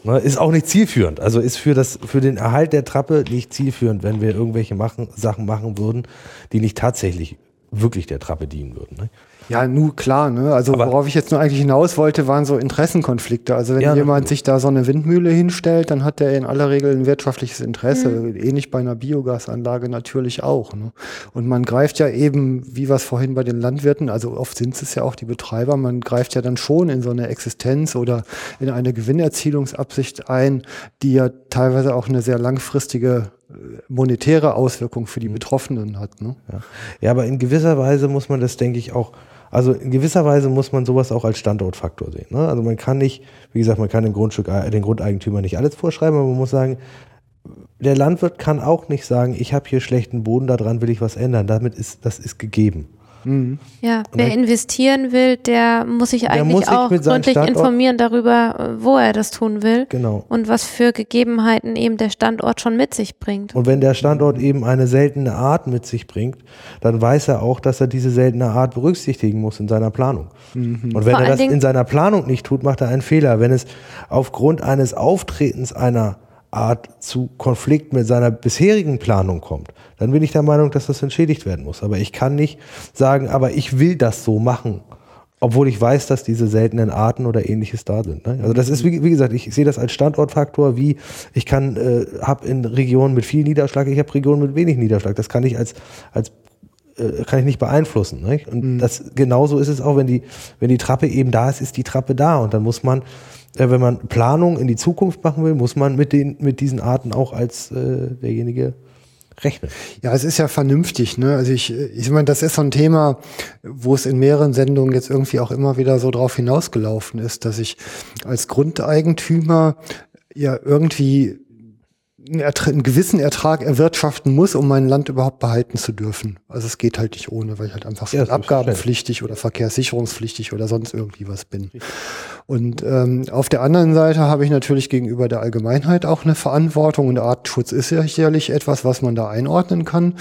ne, ist auch nicht zielführend. Also ist für, das, für den Erhalt der Trappe nicht zielführend, wenn wir irgendwelche machen, Sachen machen würden, die nicht tatsächlich wirklich der Trappe dienen würden. Ne? Ja, nu klar, ne? Also Aber- worauf ich jetzt nur eigentlich hinaus wollte, waren so Interessenkonflikte. Also wenn Ja, jemand natürlich. sich da so eine Windmühle hinstellt, dann hat der in aller Regel ein wirtschaftliches Interesse. Ähnlich bei einer Biogasanlage natürlich auch. Ne? Und man greift ja eben, wie wir es vorhin bei den Landwirten, also oft sind es ja auch die Betreiber, man greift ja dann schon in so eine Existenz oder in eine Gewinnerzielungsabsicht ein, die ja teilweise auch eine sehr langfristige monetäre Auswirkung für die Betroffenen hat. Ne? Ja. ja, aber in gewisser Weise muss man das, denke ich, auch, also in gewisser Weise muss man sowas auch als Standortfaktor sehen. Ne? Also man kann nicht, wie gesagt, man kann dem Grundstück, äh, den Grundeigentümer nicht alles vorschreiben, aber man muss sagen, der Landwirt kann auch nicht sagen, ich habe hier schlechten Boden, daran will ich was ändern. Damit ist, das ist gegeben. Ja, Und wer investieren will, der muss sich eigentlich muss sich auch gründlich Standort- informieren darüber, äh, wo er das tun will Genau. und was für Gegebenheiten eben der Standort schon mit sich bringt. Und wenn der Standort eben eine seltene Art mit sich bringt, dann weiß er auch, dass er diese seltene Art berücksichtigen muss in seiner Planung. Und wenn Vor er das Dingen- in seiner Planung nicht tut, macht er einen Fehler. Wenn es aufgrund eines Auftretens einer Art zu Konflikt mit seiner bisherigen Planung kommt, dann bin ich der Meinung, dass das entschädigt werden muss. Aber ich kann nicht sagen, aber ich will das so machen. Obwohl ich weiß, dass diese seltenen Arten oder ähnliches da sind. Ne? Also das ist, wie, wie gesagt, ich sehe das als Standortfaktor, wie ich kann, äh, habe in Regionen mit viel Niederschlag, ich habe Regionen mit wenig Niederschlag. Das kann ich als, als äh, kann ich nicht beeinflussen. Nicht? Und das genauso ist es auch, wenn die, wenn die Trappe eben da ist, ist die Trappe da. Und dann muss man, wenn man Planung in die Zukunft machen will, muss man mit den, mit diesen Arten auch als äh, derjenige rechnen. Ja, es ist ja vernünftig, ne? Also ich, ich meine, das ist so ein Thema, wo es in mehreren Sendungen jetzt irgendwie auch immer wieder so drauf hinausgelaufen ist, dass ich als Grundeigentümer ja irgendwie einen, einen gewissen Ertrag erwirtschaften muss, um mein Land überhaupt behalten zu dürfen. Also es geht halt nicht ohne, weil ich halt einfach Ja, abgabenpflichtig oder verkehrssicherungspflichtig oder sonst irgendwie was bin. Und ähm, auf der anderen Seite habe ich natürlich gegenüber der Allgemeinheit auch eine Verantwortung und Artenschutz ist ja sicherlich etwas, was man da einordnen kann.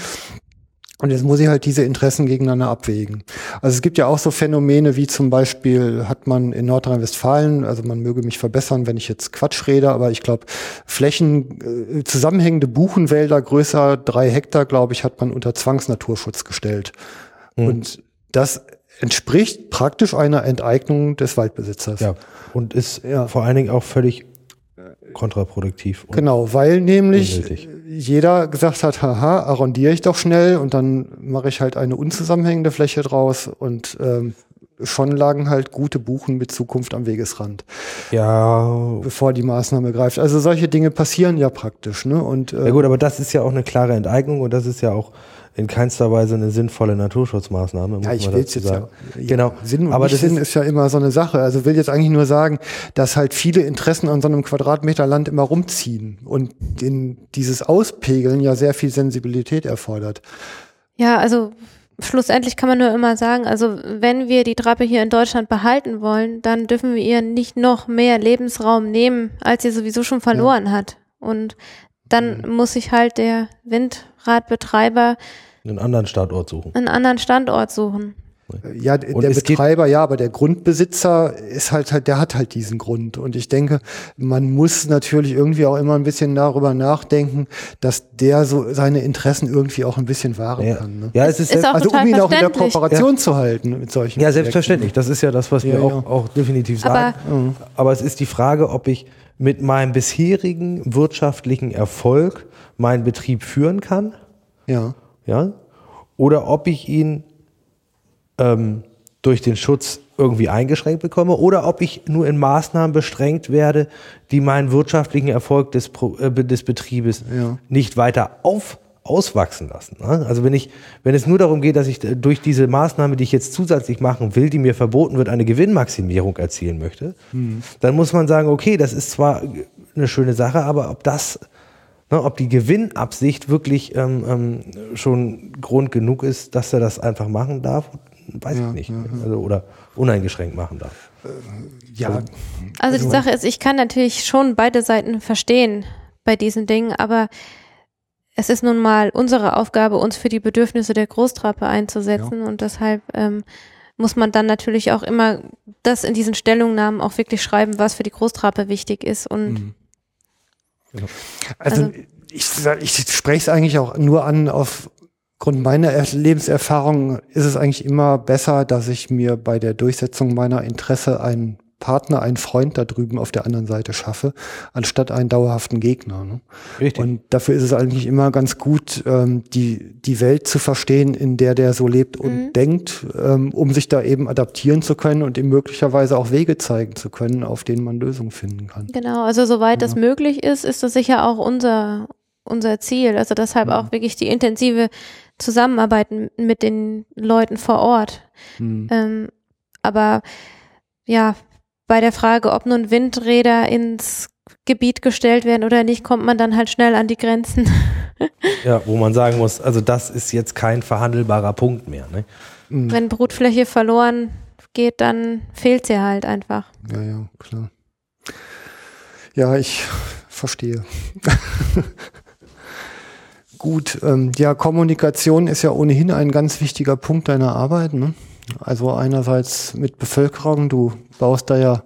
Und jetzt muss ich halt diese Interessen gegeneinander abwägen. Also es gibt ja auch so Phänomene wie zum Beispiel hat man in Nordrhein-Westfalen, also man möge mich verbessern, wenn ich jetzt Quatsch rede, aber ich glaube, Flächen, äh, zusammenhängende Buchenwälder größer drei Hektar, glaube ich, hat man unter Zwangsnaturschutz gestellt. Und das entspricht praktisch einer Enteignung des Waldbesitzers. Ja. Und ist Ja. vor allen Dingen auch völlig kontraproduktiv. Genau, weil nämlich Unnötig. jeder gesagt hat, haha, arrondiere ich doch schnell und dann mache ich halt eine unzusammenhängende Fläche draus und ähm, schon lagen halt gute Buchen mit Zukunft am Wegesrand, Ja, bevor die Maßnahme greift. Also solche Dinge passieren ja praktisch, ne? Und äh, Ja gut, aber das ist ja auch eine klare Enteignung und das ist ja auch in keinster Weise eine sinnvolle Naturschutzmaßnahme. muss Ja, ich man will dazu jetzt ja, sagen. ja. Genau. Sinn aber das Sinn ist, ist, ja immer so eine Sache. Also will jetzt eigentlich nur sagen, dass halt viele Interessen an so einem Quadratmeter Land immer rumziehen und den, dieses Auspegeln ja sehr viel Sensibilität erfordert. Ja, also schlussendlich kann man nur immer sagen, also wenn wir die Trappe hier in Deutschland behalten wollen, dann dürfen wir ihr nicht noch mehr Lebensraum nehmen, als sie sowieso schon verloren hat. Und dann muss sich halt der Windradbetreiber einen anderen Standort suchen. einen anderen Standort suchen. Ja, Und der Betreiber, ja, aber der Grundbesitzer ist halt halt, der hat halt diesen Grund. Und ich denke, man muss natürlich irgendwie auch immer ein bisschen darüber nachdenken, dass der so seine Interessen irgendwie auch ein bisschen wahren Ja, kann. Ne? ja es ist, Ist auch Also um total ihn auch in der. Kooperation zu halten mit solchen. ja Projekten. selbstverständlich. Das ist ja das, was wir Ja, auch, ja. auch definitiv Aber- sagen. Aber es ist die Frage, ob ich mit meinem bisherigen wirtschaftlichen Erfolg meinen Betrieb führen kann. Ja. Ja, oder ob ich ihn ähm, durch den Schutz irgendwie eingeschränkt bekomme oder ob ich nur in Maßnahmen beschränkt werde, die meinen wirtschaftlichen Erfolg des, äh, des Betriebes Ja. nicht weiter auf, auswachsen lassen. Ne? Also wenn ich, wenn es nur darum geht, dass ich äh, durch diese Maßnahme, die ich jetzt zusätzlich machen will, die mir verboten wird, eine Gewinnmaximierung erzielen möchte, dann muss man sagen, okay, das ist zwar eine schöne Sache, aber ob das Ne, ob die Gewinnabsicht wirklich ähm, ähm, schon Grund genug ist, dass er das einfach machen darf, weiß Ja, ich nicht. ja, Also, oder uneingeschränkt machen darf. Ja, Also die Sache ist, ich kann natürlich schon beide Seiten verstehen bei diesen Dingen, aber es ist nun mal unsere Aufgabe, uns für die Bedürfnisse der Großtrappe einzusetzen. Und deshalb ähm, muss man dann natürlich auch immer das in diesen Stellungnahmen auch wirklich schreiben, was für die Großtrappe wichtig ist und Also, Also- ich, ich spreche es eigentlich auch nur an auf Grund meiner Lebenserfahrung ist es eigentlich immer besser, dass ich mir bei der Durchsetzung meiner Interesse einen Partner, einen Freund da drüben auf der anderen Seite schaffe, anstatt einen dauerhaften Gegner. Ne? Richtig. Und dafür ist es eigentlich immer ganz gut, ähm, die, die Welt zu verstehen, in der der so lebt und mhm. denkt, ähm, um sich da eben adaptieren zu können und ihm möglicherweise auch Wege zeigen zu können, auf denen man Lösungen finden kann. Genau, also soweit ja. das möglich ist, ist das sicher auch unser, unser Ziel. Also deshalb ja. auch wirklich die intensive zusammenarbeiten mit den Leuten vor Ort. Mhm. Ähm, aber ja, bei der Frage, ob nun Windräder ins Gebiet gestellt werden oder nicht, kommt man dann halt schnell an die Grenzen. ja, wo man sagen muss, also das ist jetzt kein verhandelbarer Punkt mehr. Ne? Mhm. Wenn Brutfläche verloren geht, dann fehlt sie halt einfach. Ja, ja, klar. Ja, ich verstehe. Gut, ähm, ja, Kommunikation ist ja ohnehin ein ganz wichtiger Punkt deiner Arbeit. Ne? Also einerseits mit Bevölkerung, du baust da ja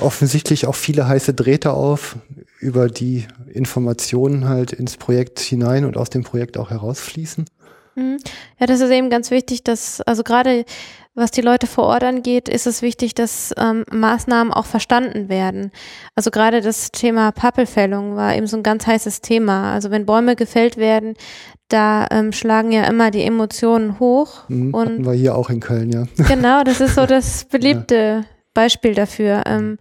offensichtlich auch viele heiße Drähte auf, über die Informationen halt ins Projekt hinein und aus dem Projekt auch herausfließen. Mhm. Ja, das ist eben ganz wichtig, dass, also gerade was die Leute vor Ort angeht, ist es wichtig, dass ähm, Maßnahmen auch verstanden werden. Also gerade das Thema Pappelfällung war eben so ein ganz heißes Thema. Also wenn Bäume gefällt werden, da ähm, schlagen ja immer die Emotionen hoch. Mhm, und wir hier auch in Köln, ja. Genau, das ist so das beliebte ja. Beispiel dafür. Ähm,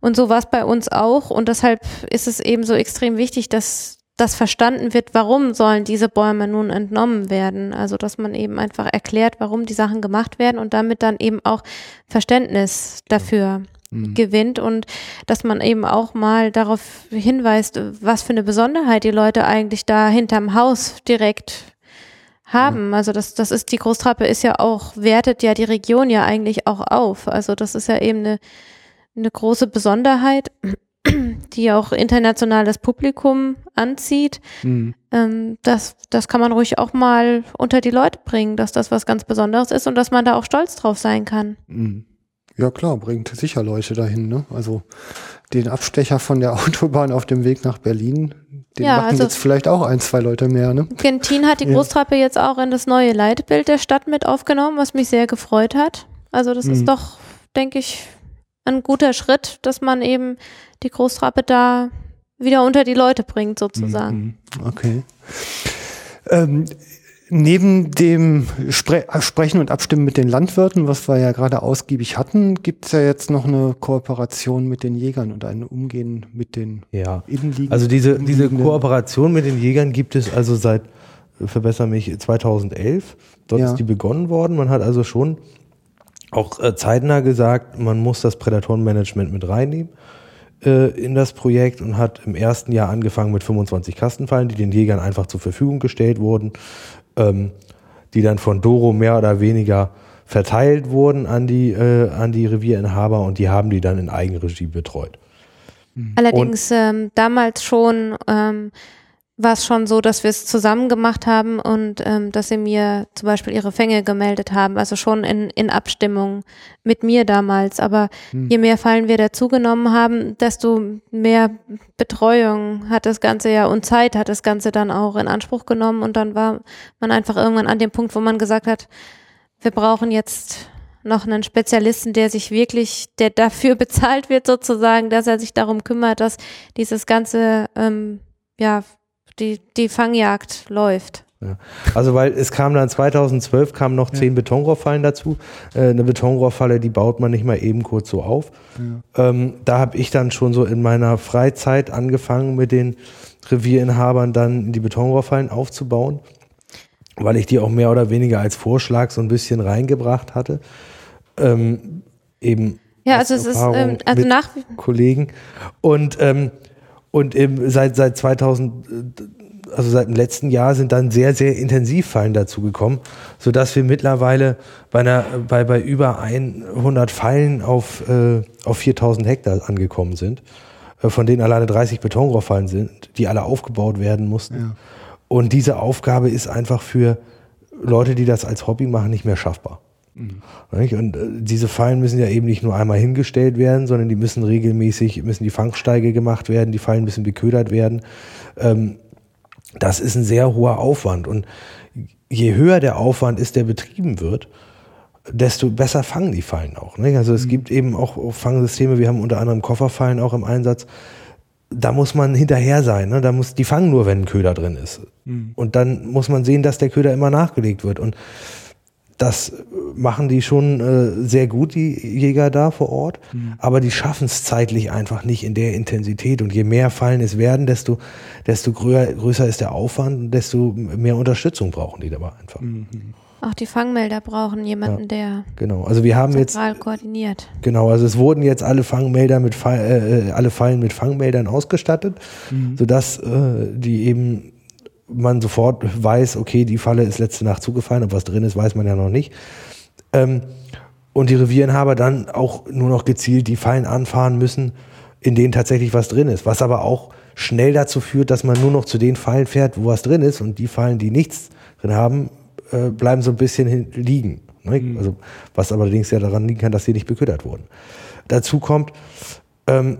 und so war es bei uns auch. Und deshalb ist es eben so extrem wichtig, dass dass verstanden wird, warum sollen diese Bäume nun entnommen werden. Also dass man eben einfach erklärt, warum die Sachen gemacht werden und damit dann eben auch Verständnis dafür mhm. gewinnt und dass man eben auch mal darauf hinweist, was für eine Besonderheit die Leute eigentlich da hinterm Haus direkt haben. Ja. Also das, das ist, die Großtrappe ist ja auch, wertet ja die Region ja eigentlich auch auf. Also das ist ja eben eine, eine große Besonderheit die auch internationales Publikum anzieht, mhm. ähm, das, das kann man ruhig auch mal unter die Leute bringen, dass das was ganz Besonderes ist und dass man da auch stolz drauf sein kann. Mhm. Ja klar, bringt sicher Leute dahin. Ne? Also den Abstecher von der Autobahn auf dem Weg nach Berlin, den ja, machen also jetzt vielleicht auch ein, zwei Leute mehr. Ne? Gentin hat die Großtrappe ja. jetzt auch in das neue Leitbild der Stadt mit aufgenommen, was mich sehr gefreut hat. Also das mhm. ist doch, denke ich, ein guter Schritt, dass man eben die Großtrappe da wieder unter die Leute bringt, sozusagen. Mhm, okay. Ähm, neben dem Spre Sprechen und Abstimmen mit den Landwirten, was wir ja gerade ausgiebig hatten, gibt es ja jetzt noch eine Kooperation mit den Jägern und ein Umgehen mit den ja. Innenliegenden. Also diese, diese Kooperation mit den Jägern gibt es also seit, verbessere mich, 2011. Dort ja. ist die begonnen worden. Man hat also schon auch äh, zeitnah gesagt, man muss das Prädatorenmanagement mit reinnehmen äh, in das Projekt und hat im ersten Jahr angefangen mit 25 Kastenfallen, die den Jägern einfach zur Verfügung gestellt wurden, ähm, die dann von Doro mehr oder weniger verteilt wurden an die, äh, an die Revierinhaber und die haben die dann in Eigenregie betreut. Allerdings ähm, damals schon ähm, war es schon so, dass wir es zusammen gemacht haben und ähm, dass sie mir zum Beispiel ihre Fänge gemeldet haben, also schon in, in Abstimmung mit mir damals. Aber hm. je mehr Fallen wir dazugenommen haben, desto mehr Betreuung hat das Ganze ja und Zeit hat das Ganze dann auch in Anspruch genommen und dann war man einfach irgendwann an dem Punkt, wo man gesagt hat, wir brauchen jetzt noch einen Spezialisten, der sich wirklich, der dafür bezahlt wird sozusagen, dass er sich darum kümmert, dass dieses ganze ähm, ja die, die Fangjagd läuft. Ja. Also weil es kam dann 2012 kamen noch zehn Betonrohrfallen dazu. Äh, eine Betonrohrfalle, die baut man nicht mal eben kurz so auf. Ja. Ähm, da habe ich dann schon so in meiner Freizeit angefangen mit den Revierinhabern dann die Betonrohrfallen aufzubauen, weil ich die auch mehr oder weniger als Vorschlag so ein bisschen reingebracht hatte. Ähm, eben ja, also es ist ähm, also nach Kollegen und ähm, und eben seit, seit 2000, also seit dem letzten Jahr sind dann sehr, sehr intensiv Fallen dazu gekommen, sodass wir mittlerweile bei, einer, bei, bei über 100 Fallen auf, äh, auf 4000 Hektar angekommen sind, äh, von denen alleine 30 Betonrohrfallen sind, die alle aufgebaut werden mussten. Ja. Und diese Aufgabe ist einfach für Leute, die das als Hobby machen, nicht mehr schaffbar. Mhm. Und äh, diese Fallen müssen ja eben nicht nur einmal hingestellt werden, sondern die müssen regelmäßig, müssen die Fangsteige gemacht werden, die Fallen müssen beködert werden. Ähm, das ist ein sehr hoher Aufwand. Und je höher der Aufwand ist, der betrieben wird, desto besser fangen die Fallen auch. Ne? Also es mhm. gibt eben auch Fangsysteme, wir haben unter anderem Kofferfallen auch im Einsatz. Da muss man hinterher sein. Ne? Da muss, die fangen nur, wenn ein Köder drin ist. Mhm. Und dann muss man sehen, dass der Köder immer nachgelegt wird. Und das machen die schon äh, sehr gut, die Jäger da vor Ort. Mhm. Aber die schaffen es zeitlich einfach nicht in der Intensität. Und je mehr Fallen es werden, desto, desto größer, größer ist der Aufwand und desto mehr Unterstützung brauchen die dabei einfach. Mhm. Auch die Fangmelder brauchen jemanden, ja, der genau. Also wir haben jetzt koordiniert. Genau, also es wurden jetzt alle Fangmelder mit äh, äh, alle Fallen mit Fangmeldern ausgestattet, mhm. sodass äh, die eben man sofort weiß, okay, die Falle ist letzte Nacht zugefallen, ob was drin ist, weiß man ja noch nicht. Ähm, und die Revierinhaber dann auch nur noch gezielt die Fallen anfahren müssen, in denen tatsächlich was drin ist. Was aber auch schnell dazu führt, dass man nur noch zu den Fallen fährt, wo was drin ist und die Fallen, die nichts drin haben, äh, bleiben so ein bisschen liegen. Ne? Mhm. Also, was allerdings ja daran liegen kann, dass sie nicht beködert wurden. Dazu kommt, ähm,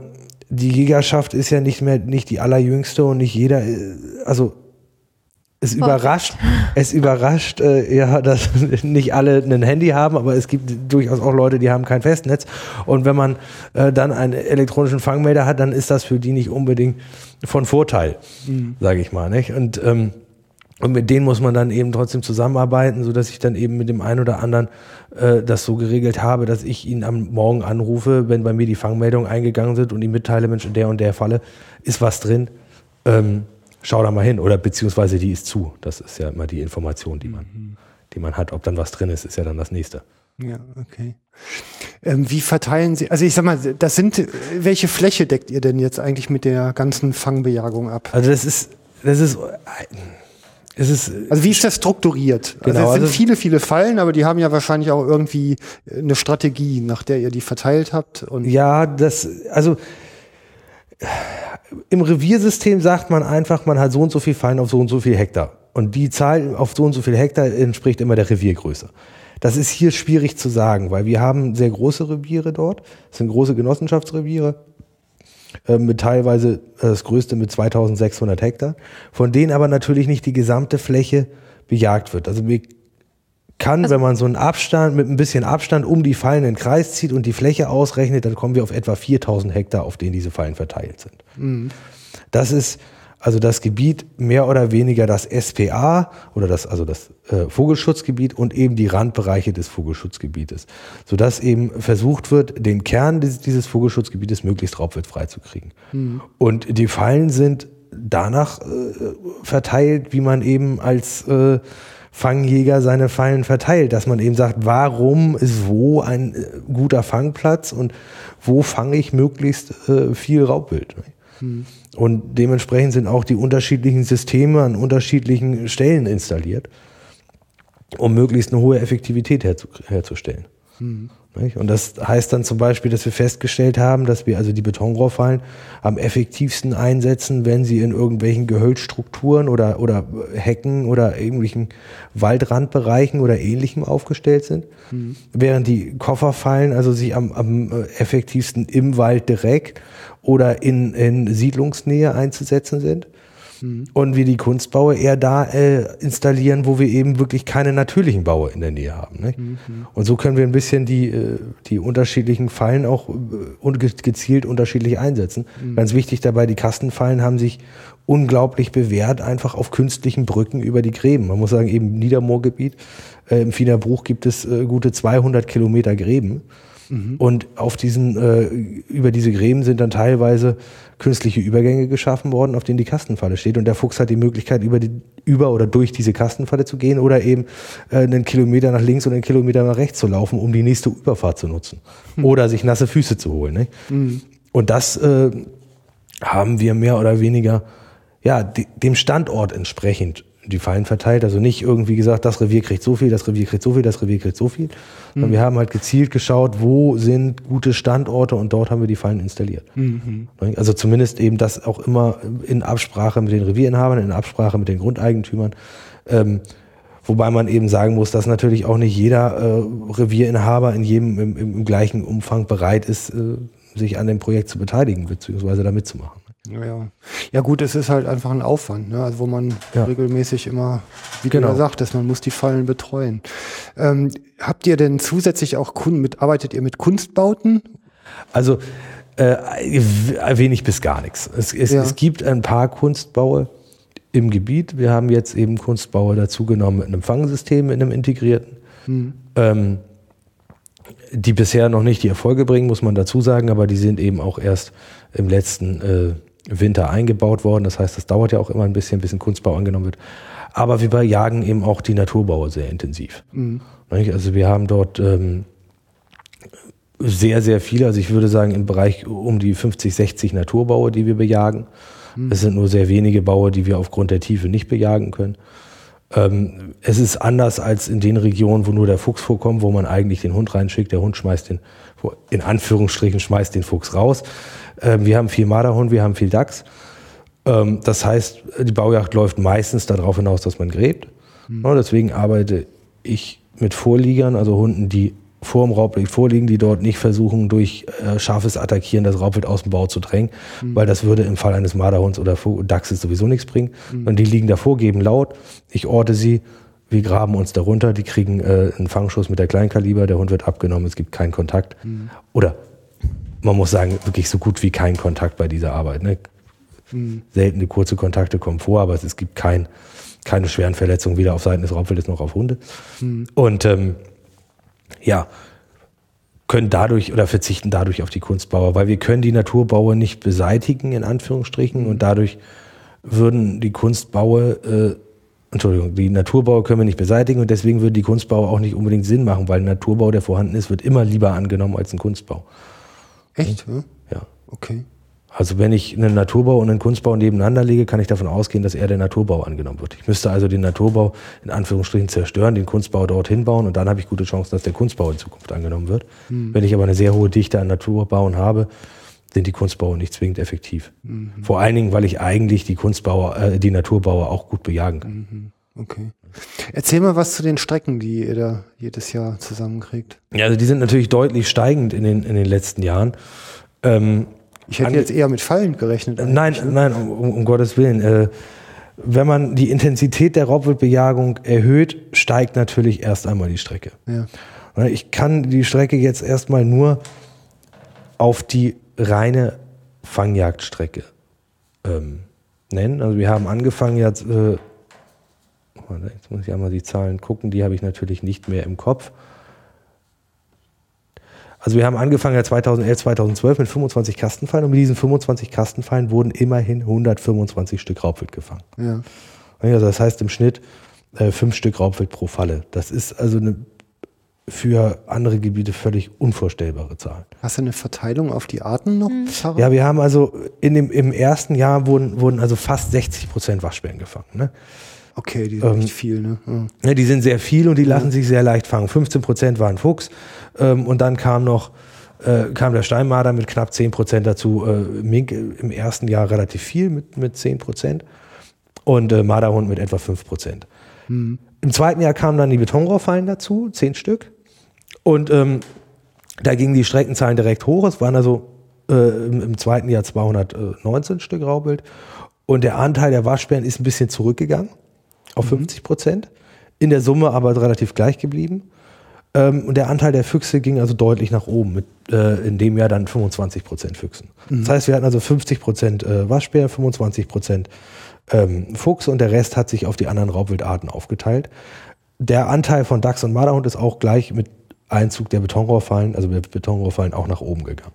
die Jägerschaft ist ja nicht mehr nicht die allerjüngste und nicht jeder, äh, also es überrascht, es überrascht, äh, ja, dass nicht alle ein Handy haben, aber es gibt durchaus auch Leute, die haben kein Festnetz. Und wenn man äh, dann einen elektronischen Fangmelder hat, dann ist das für die nicht unbedingt von Vorteil, mhm. sage ich mal. Nicht? Und ähm, und mit denen muss man dann eben trotzdem zusammenarbeiten, so dass ich dann eben mit dem einen oder anderen äh, das so geregelt habe, dass ich ihn am Morgen anrufe, wenn bei mir die Fangmeldungen eingegangen sind und ihm mitteile, Mensch, in der und der Falle ist was drin. Ähm, schau da mal hin oder beziehungsweise die ist zu. Das ist ja immer die Information, die man, mhm. die man hat. Ob dann was drin ist, ist ja dann das nächste. Ja, okay. Ähm, wie verteilen Sie, also ich sag mal, das sind, welche Fläche deckt ihr denn jetzt eigentlich mit der ganzen Fangbejagung ab? Also das ist, das ist, es ist, also wie ist das strukturiert? Genau, also es sind also viele, viele Fallen, aber die haben ja wahrscheinlich auch irgendwie eine Strategie, nach der ihr die verteilt habt. Und ja, das, also im Reviersystem sagt man einfach, man hat so und so viel Fallen auf so und so viel Hektar. Und die Zahl auf so und so viel Hektar entspricht immer der Reviergröße. Das ist hier schwierig zu sagen, weil wir haben sehr große Reviere dort. Das sind große Genossenschaftsreviere äh, mit teilweise äh, das größte mit 2600 Hektar, von denen aber natürlich nicht die gesamte Fläche bejagt wird. Also wir kann, also, wenn man so einen Abstand, mit ein bisschen Abstand um die Fallen in den Kreis zieht und die Fläche ausrechnet, dann kommen wir auf etwa 4000 Hektar, auf denen diese Fallen verteilt sind. Mhm. Das ist also das Gebiet mehr oder weniger das SPA oder das, also das äh, Vogelschutzgebiet und eben die Randbereiche des Vogelschutzgebietes, sodass eben versucht wird, den Kern dieses, dieses Vogelschutzgebietes möglichst raubwildfrei zu kriegen. Mhm. Und die Fallen sind danach äh, verteilt, wie man eben als äh, Fangjäger seine Fallen verteilt, dass man eben sagt, warum ist wo ein äh, guter Fangplatz und wo fange ich möglichst äh, viel Raubwild. Hm. Und dementsprechend sind auch die unterschiedlichen Systeme an unterschiedlichen Stellen installiert, um möglichst eine hohe Effektivität herzu herzustellen. Hm. Und das heißt dann zum Beispiel, dass wir festgestellt haben, dass wir also die Betonrohrfallen am effektivsten einsetzen, wenn sie in irgendwelchen Gehölzstrukturen oder, oder Hecken oder irgendwelchen Waldrandbereichen oder ähnlichem aufgestellt sind. Mhm. Während die Kofferfallen also sich am, am effektivsten im Wald direkt oder in, in Siedlungsnähe einzusetzen sind. Mhm. Und wir die Kunstbaue eher da äh, installieren, wo wir eben wirklich keine natürlichen Baue in der Nähe haben. Ne? Mhm. Und so können wir ein bisschen die, äh, die unterschiedlichen Fallen auch äh, gezielt unterschiedlich einsetzen. Mhm. Ganz wichtig dabei, die Kastenfallen haben sich unglaublich bewährt, einfach auf künstlichen Brücken über die Gräben. Man muss sagen, eben Niedermoorgebiet, äh, im Wiener gibt es äh, gute 200 Kilometer Gräben. Mhm. Und auf diesen, äh, über diese Gräben sind dann teilweise künstliche Übergänge geschaffen worden, auf denen die Kastenfalle steht. Und der Fuchs hat die Möglichkeit, über, die, über oder durch diese Kastenfalle zu gehen oder eben äh, einen Kilometer nach links oder einen Kilometer nach rechts zu laufen, um die nächste Überfahrt zu nutzen. Mhm. Oder sich nasse Füße zu holen. Mhm. Und das äh, haben wir mehr oder weniger ja, dem Standort entsprechend die Fallen verteilt. Also nicht irgendwie gesagt, das Revier kriegt so viel, das Revier kriegt so viel, das Revier kriegt so viel. Mhm. Wir haben halt gezielt geschaut, wo sind gute Standorte und dort haben wir die Fallen installiert. Mhm. Also zumindest eben das auch immer in Absprache mit den Revierinhabern, in Absprache mit den Grundeigentümern. Ähm, wobei man eben sagen muss, dass natürlich auch nicht jeder äh, Revierinhaber in jedem im, im, gleichen Umfang bereit ist, äh, sich an dem Projekt zu beteiligen, beziehungsweise da mitzumachen. Ja, ja. gut, es ist halt einfach ein Aufwand, ne? also wo man Ja. regelmäßig immer, wie Genau. du ja sagtest, man muss die Fallen betreuen. Ähm, habt ihr denn zusätzlich auch Kunden mit, arbeitet ihr mit Kunstbauten? Also äh, wenig bis gar nichts. Es, es, Ja. es gibt ein paar Kunstbaue im Gebiet. Wir haben jetzt eben Kunstbaue dazugenommen mit einem Fangsystem, in einem integrierten. Ähm, die bisher noch nicht die Erfolge bringen, muss man dazu sagen, aber die sind eben auch erst im letzten äh, Winter eingebaut worden. Das heißt, das dauert ja auch immer ein bisschen, bis ein Kunstbau angenommen wird. Aber wir bejagen eben auch die Naturbaue sehr intensiv. Nicht? Also wir haben dort ähm, sehr, sehr viele. Also ich würde sagen, im Bereich um die 50, 60 Naturbaue, die wir bejagen. Es sind nur sehr wenige Baue, die wir aufgrund der Tiefe nicht bejagen können. Ähm, es ist anders als in den Regionen, wo nur der Fuchs vorkommt, wo man eigentlich den Hund reinschickt. Der Hund schmeißt den, in Anführungsstrichen, schmeißt den Fuchs raus. Ähm, wir haben viel Marderhund, wir haben viel Dachs. Ähm, das heißt, die Baujagd läuft meistens darauf hinaus, dass man gräbt. Ja, deswegen arbeite ich mit Vorliegern, also Hunden, die vor dem Raubwild vorliegen, die dort nicht versuchen, durch äh, scharfes Attackieren das Raubwild aus dem Bau zu drängen, weil das würde im Fall eines Marderhunds oder Dachses sowieso nichts bringen. Und die liegen davor, geben laut, ich orte sie, wir graben uns darunter, die kriegen äh, einen Fangschuss mit der Kleinkaliber, der Hund wird abgenommen, es gibt keinen Kontakt. Oder man muss sagen, wirklich so gut wie kein Kontakt bei dieser Arbeit. Ne? Seltene kurze Kontakte kommen vor, aber es, es gibt kein, keine schweren Verletzungen weder auf Seiten des Raubwildes noch auf Hunde. Und ähm, ja, können dadurch oder verzichten dadurch auf die Kunstbauer, weil wir können die Naturbaue nicht beseitigen, in Anführungsstrichen, und dadurch würden die Kunstbaue, äh, Entschuldigung, die Naturbaue können wir nicht beseitigen und deswegen würden die Kunstbaue auch nicht unbedingt Sinn machen, weil ein Naturbau, der vorhanden ist, wird immer lieber angenommen als ein Kunstbau. Echt? Ja? Ja. Okay. Also wenn ich einen Naturbau und einen Kunstbau nebeneinander lege, kann ich davon ausgehen, dass eher der Naturbau angenommen wird. Ich müsste also den Naturbau in Anführungsstrichen zerstören, den Kunstbau dorthin bauen und dann habe ich gute Chancen, dass der Kunstbau in Zukunft angenommen wird. Wenn ich aber eine sehr hohe Dichte an Naturbauen habe, sind die Kunstbaue nicht zwingend effektiv. Vor allen Dingen, weil ich eigentlich die Kunstbauer, äh, die Naturbauer auch gut bejagen kann. Okay. Erzähl mal was zu den Strecken, die ihr da jedes Jahr zusammenkriegt. Ja, also die sind natürlich deutlich steigend in den, in den letzten Jahren. Ähm, Ich hätte jetzt eher mit Fallen gerechnet. Nein, ne? nein, um, um, um Gottes Willen. Äh, wenn man die Intensität der Raubwildbejagung erhöht, steigt natürlich erst einmal die Strecke. Ja. Ne, Ich kann die Strecke jetzt erstmal nur auf die reine Fangjagdstrecke ähm, nennen. Also wir haben angefangen jetzt, äh, jetzt muss ich einmal die Zahlen gucken, die habe ich natürlich nicht mehr im Kopf. Also wir haben angefangen ja 2011, 2012 mit 25 Kastenfallen und mit diesen 25 Kastenfallen wurden immerhin 125 Stück Raubwild gefangen. Ja. Also das heißt im Schnitt äh, fünf Stück Raubwild pro Falle. Das ist also eine für andere Gebiete völlig unvorstellbare Zahl. Hast du eine Verteilung auf die Arten noch? Sarah? Ja, wir haben also in dem, im ersten Jahr wurden, wurden also fast 60 Prozent Waschbären gefangen. Ne? Okay, die sind Ähm, nicht viel, ne? Ja. Ja, die sind sehr viel und die lassen sich sehr leicht fangen. 15 Prozent waren Fuchs ähm, und dann kam noch äh, kam der Steinmarder mit knapp 10 Prozent dazu. Äh, Mink im ersten Jahr relativ viel mit, mit 10 Prozent und äh, Marderhund mit etwa 5 Prozent. Im zweiten Jahr kamen dann die Betonrohrfallen dazu, 10 Stück. Und ähm, da gingen die Streckenzahlen direkt hoch. Es waren also äh, im, im zweiten Jahr 219 Stück Raubwild. Und der Anteil der Waschbären ist ein bisschen zurückgegangen auf 50 Prozent. In der Summe aber relativ gleich geblieben. Ähm, und der Anteil der Füchse ging also deutlich nach oben. Mit, äh, in dem Jahr dann 25 Prozent Füchsen. Das heißt, wir hatten also 50 Prozent äh, Waschbär, 25 Prozent ähm, Fuchs und der Rest hat sich auf die anderen Raubwildarten aufgeteilt. Der Anteil von Dachs und Marderhund ist auch gleich mit Einzug der Betonrohrfallen, also der Betonrohrfallen auch nach oben gegangen.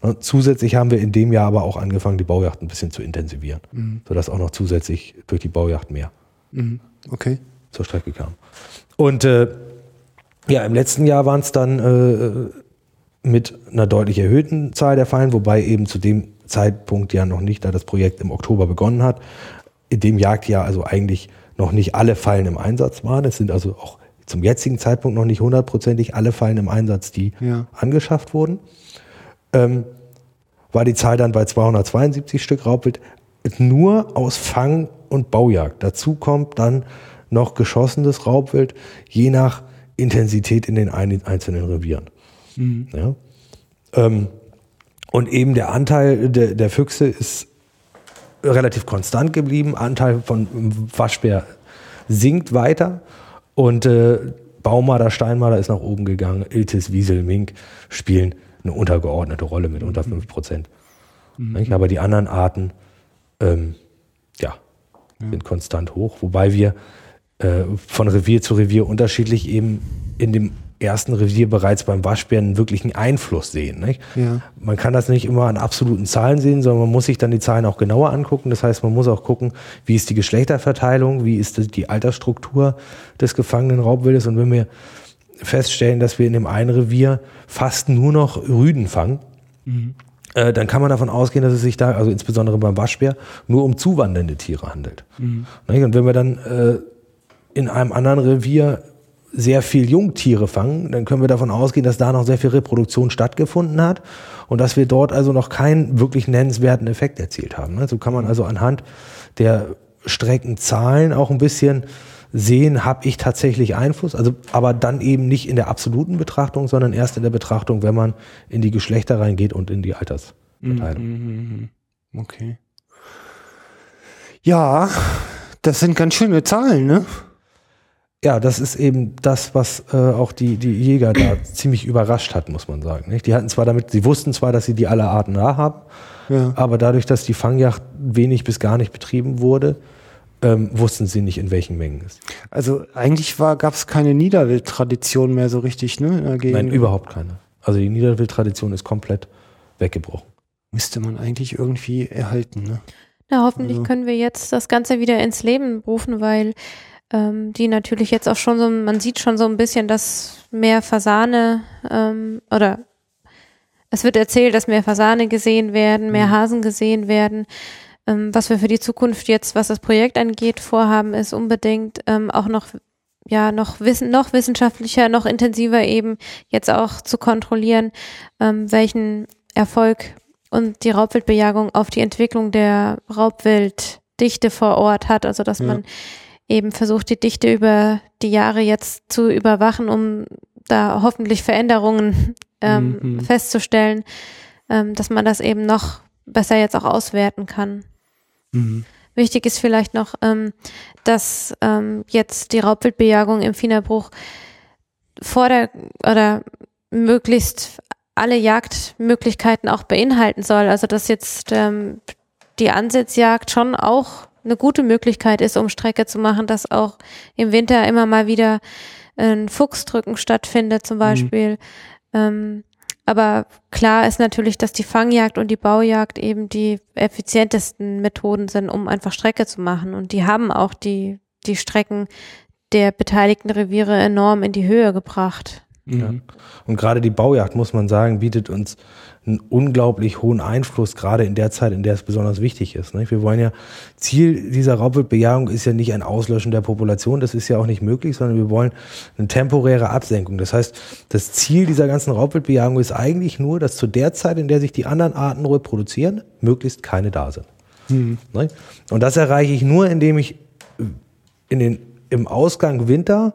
Und zusätzlich haben wir in dem Jahr aber auch angefangen, die Baujacht ein bisschen zu intensivieren, sodass auch noch zusätzlich durch die Baujacht mehr Mhm. Okay. zur Strecke kam. Und äh, ja, im letzten Jahr waren es dann äh, mit einer deutlich erhöhten Zahl der Fallen, wobei eben zu dem Zeitpunkt ja noch nicht, da das Projekt im Oktober begonnen hat, in dem Jagdjahr also eigentlich noch nicht alle Fallen im Einsatz waren. Es sind also auch zum jetzigen Zeitpunkt noch nicht hundertprozentig alle Fallen im Einsatz, die Ja. angeschafft wurden. Ähm, war die Zahl dann bei 272 Stück Raubwild nur aus Fang und Baujagd. Dazu kommt dann noch geschossenes Raubwild, je nach Intensität in den ein- einzelnen Revieren. Ja? Ähm, und eben der Anteil der, der Füchse ist relativ konstant geblieben. Anteil von Waschbär sinkt weiter und äh, Baumarder, Steinmarder ist nach oben gegangen. Iltis, Wiesel, Mink spielen eine untergeordnete Rolle mit unter 5 Prozent. Mhm. Aber die anderen Arten, ähm, ja, ja, sind konstant hoch. Wobei wir äh, von Revier zu Revier unterschiedlich eben in dem ersten Revier bereits beim Waschbären einen wirklichen Einfluss sehen. Ja. Man kann das nicht immer an absoluten Zahlen sehen, sondern man muss sich dann die Zahlen auch genauer angucken. Das heißt, man muss auch gucken, wie ist die Geschlechterverteilung, wie ist die Altersstruktur des gefangenen Raubwildes. Und wenn wir feststellen, dass wir in dem einen Revier fast nur noch Rüden fangen, mhm. äh, dann kann man davon ausgehen, dass es sich da, also insbesondere beim Waschbär, nur um zuwandernde Tiere handelt. Mhm. Und wenn wir dann äh, in einem anderen Revier sehr viel Jungtiere fangen, dann können wir davon ausgehen, dass da noch sehr viel Reproduktion stattgefunden hat und dass wir dort also noch keinen wirklich nennenswerten Effekt erzielt haben. So kann man also anhand der Streckenzahlen auch ein bisschen sehen, habe ich tatsächlich Einfluss, also aber dann eben nicht in der absoluten Betrachtung, sondern erst in der Betrachtung, wenn man in die Geschlechter reingeht und in die Altersverteilung. Mhm, mhm, mhm. Okay. Ja, das sind ganz schöne Zahlen, ne? Ja, das ist eben das, was äh, auch die, die Jäger da ziemlich überrascht hat, muss man sagen. Nicht? Die hatten zwar damit, sie wussten zwar, dass sie die alle Arten da haben, ja. aber dadurch, dass die Fangjacht wenig bis gar nicht betrieben wurde, ähm, wussten sie nicht, in welchen Mengen es. Also eigentlich gab es keine Niederwildtradition mehr so richtig, ne? Nein, überhaupt keine. Also die Niederwildtradition ist komplett weggebrochen. Müsste man eigentlich irgendwie erhalten, ne? Na, hoffentlich also. können wir jetzt das Ganze wieder ins Leben rufen, weil ähm, die natürlich jetzt auch schon so, man sieht schon so ein bisschen, dass mehr Fasane ähm, oder es wird erzählt, dass mehr Fasane gesehen werden, mehr mhm. Hasen gesehen werden. Ähm, was wir für die Zukunft jetzt, was das Projekt angeht, vorhaben, ist unbedingt ähm, auch noch ja noch wissen noch wissenschaftlicher, noch intensiver eben jetzt auch zu kontrollieren, ähm, welchen Erfolg und die Raubwildbejagung auf die Entwicklung der Raubwilddichte vor Ort hat. Also dass ja. man eben versucht, die Dichte über die Jahre jetzt zu überwachen, um da hoffentlich Veränderungen ähm, mhm. festzustellen, ähm, dass man das eben noch besser jetzt auch auswerten kann. Mhm. Wichtig ist vielleicht noch, ähm, dass ähm, jetzt die Raubwildbejagung im Finnerbruch vor der oder möglichst alle Jagdmöglichkeiten auch beinhalten soll. Also dass jetzt ähm, die Ansitzjagd schon auch eine gute Möglichkeit ist, um Strecke zu machen, dass auch im Winter immer mal wieder ein Fuchsdrücken stattfindet zum mhm. Beispiel. Mhm. Ähm, aber klar ist natürlich, dass die Fangjagd und die Baujagd eben die effizientesten Methoden sind, um einfach Strecke zu machen. Und die haben auch die, die Strecken der beteiligten Reviere enorm in die Höhe gebracht. Ja. Und gerade die Baujagd, muss man sagen, bietet uns einen unglaublich hohen Einfluss, gerade in der Zeit, in der es besonders wichtig ist. Wir wollen ja, Ziel dieser Raubwildbejagung ist ja nicht ein Auslöschen der Population, das ist ja auch nicht möglich, sondern wir wollen eine temporäre Absenkung. Das heißt, das Ziel dieser ganzen Raubwildbejagung ist eigentlich nur, dass zu der Zeit, in der sich die anderen Arten reproduzieren, möglichst keine da sind. Mhm. Und das erreiche ich nur, indem ich in den, im Ausgang Winter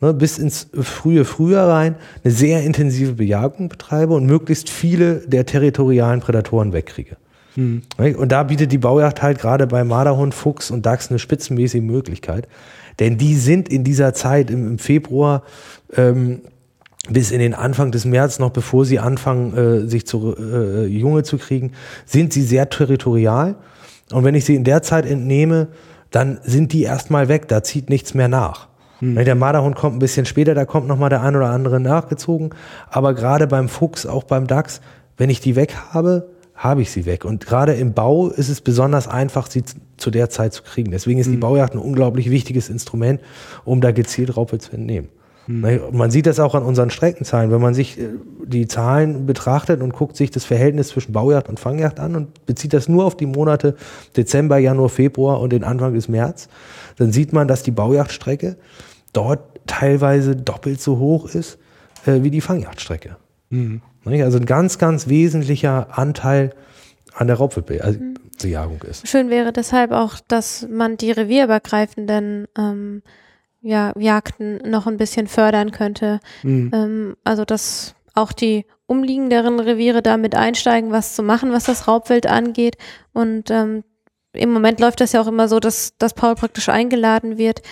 ne, bis ins frühe Frühjahr rein eine sehr intensive Bejagung betreibe und möglichst viele der territorialen Prädatoren wegkriege. Hm. Und da bietet die Baujacht halt gerade bei Marderhund, Fuchs und Dachs eine spitzenmäßige Möglichkeit. Denn die sind in dieser Zeit im, im Februar ähm, bis in den Anfang des März, noch bevor sie anfangen, äh, sich zu äh, Junge zu kriegen, sind sie sehr territorial. Und wenn ich sie in der Zeit entnehme, dann sind die erstmal weg, da zieht nichts mehr nach. Hm. Der Marderhund kommt ein bisschen später, da kommt nochmal der ein oder andere nachgezogen. Aber gerade beim Fuchs, auch beim Dachs, wenn ich die weg habe, habe ich sie weg. Und gerade im Bau ist es besonders einfach, sie zu der Zeit zu kriegen. Deswegen ist hm. die Baujagd ein unglaublich wichtiges Instrument, um da gezielt Raupe zu entnehmen. Hm. Man sieht das auch an unseren Streckenzahlen. Wenn man sich äh, die Zahlen betrachtet und guckt sich das Verhältnis zwischen Baujagd und Fangjagd an und bezieht das nur auf die Monate Dezember, Januar, Februar und den Anfang des März, dann sieht man, dass die Baujagdstrecke dort teilweise doppelt so hoch ist äh, wie die Fangjagdstrecke. Mhm. Also ein ganz, ganz wesentlicher Anteil an der Raubwildbejagung ist. Schön wäre deshalb auch, dass man die revierübergreifenden ähm, ja, Jagden noch ein bisschen fördern könnte. Mhm. Ähm, also dass auch die umliegenderen Reviere damit einsteigen, was zu machen, was das Raubwild angeht und ähm, im Moment läuft das ja auch immer so, dass, dass Paul praktisch eingeladen wird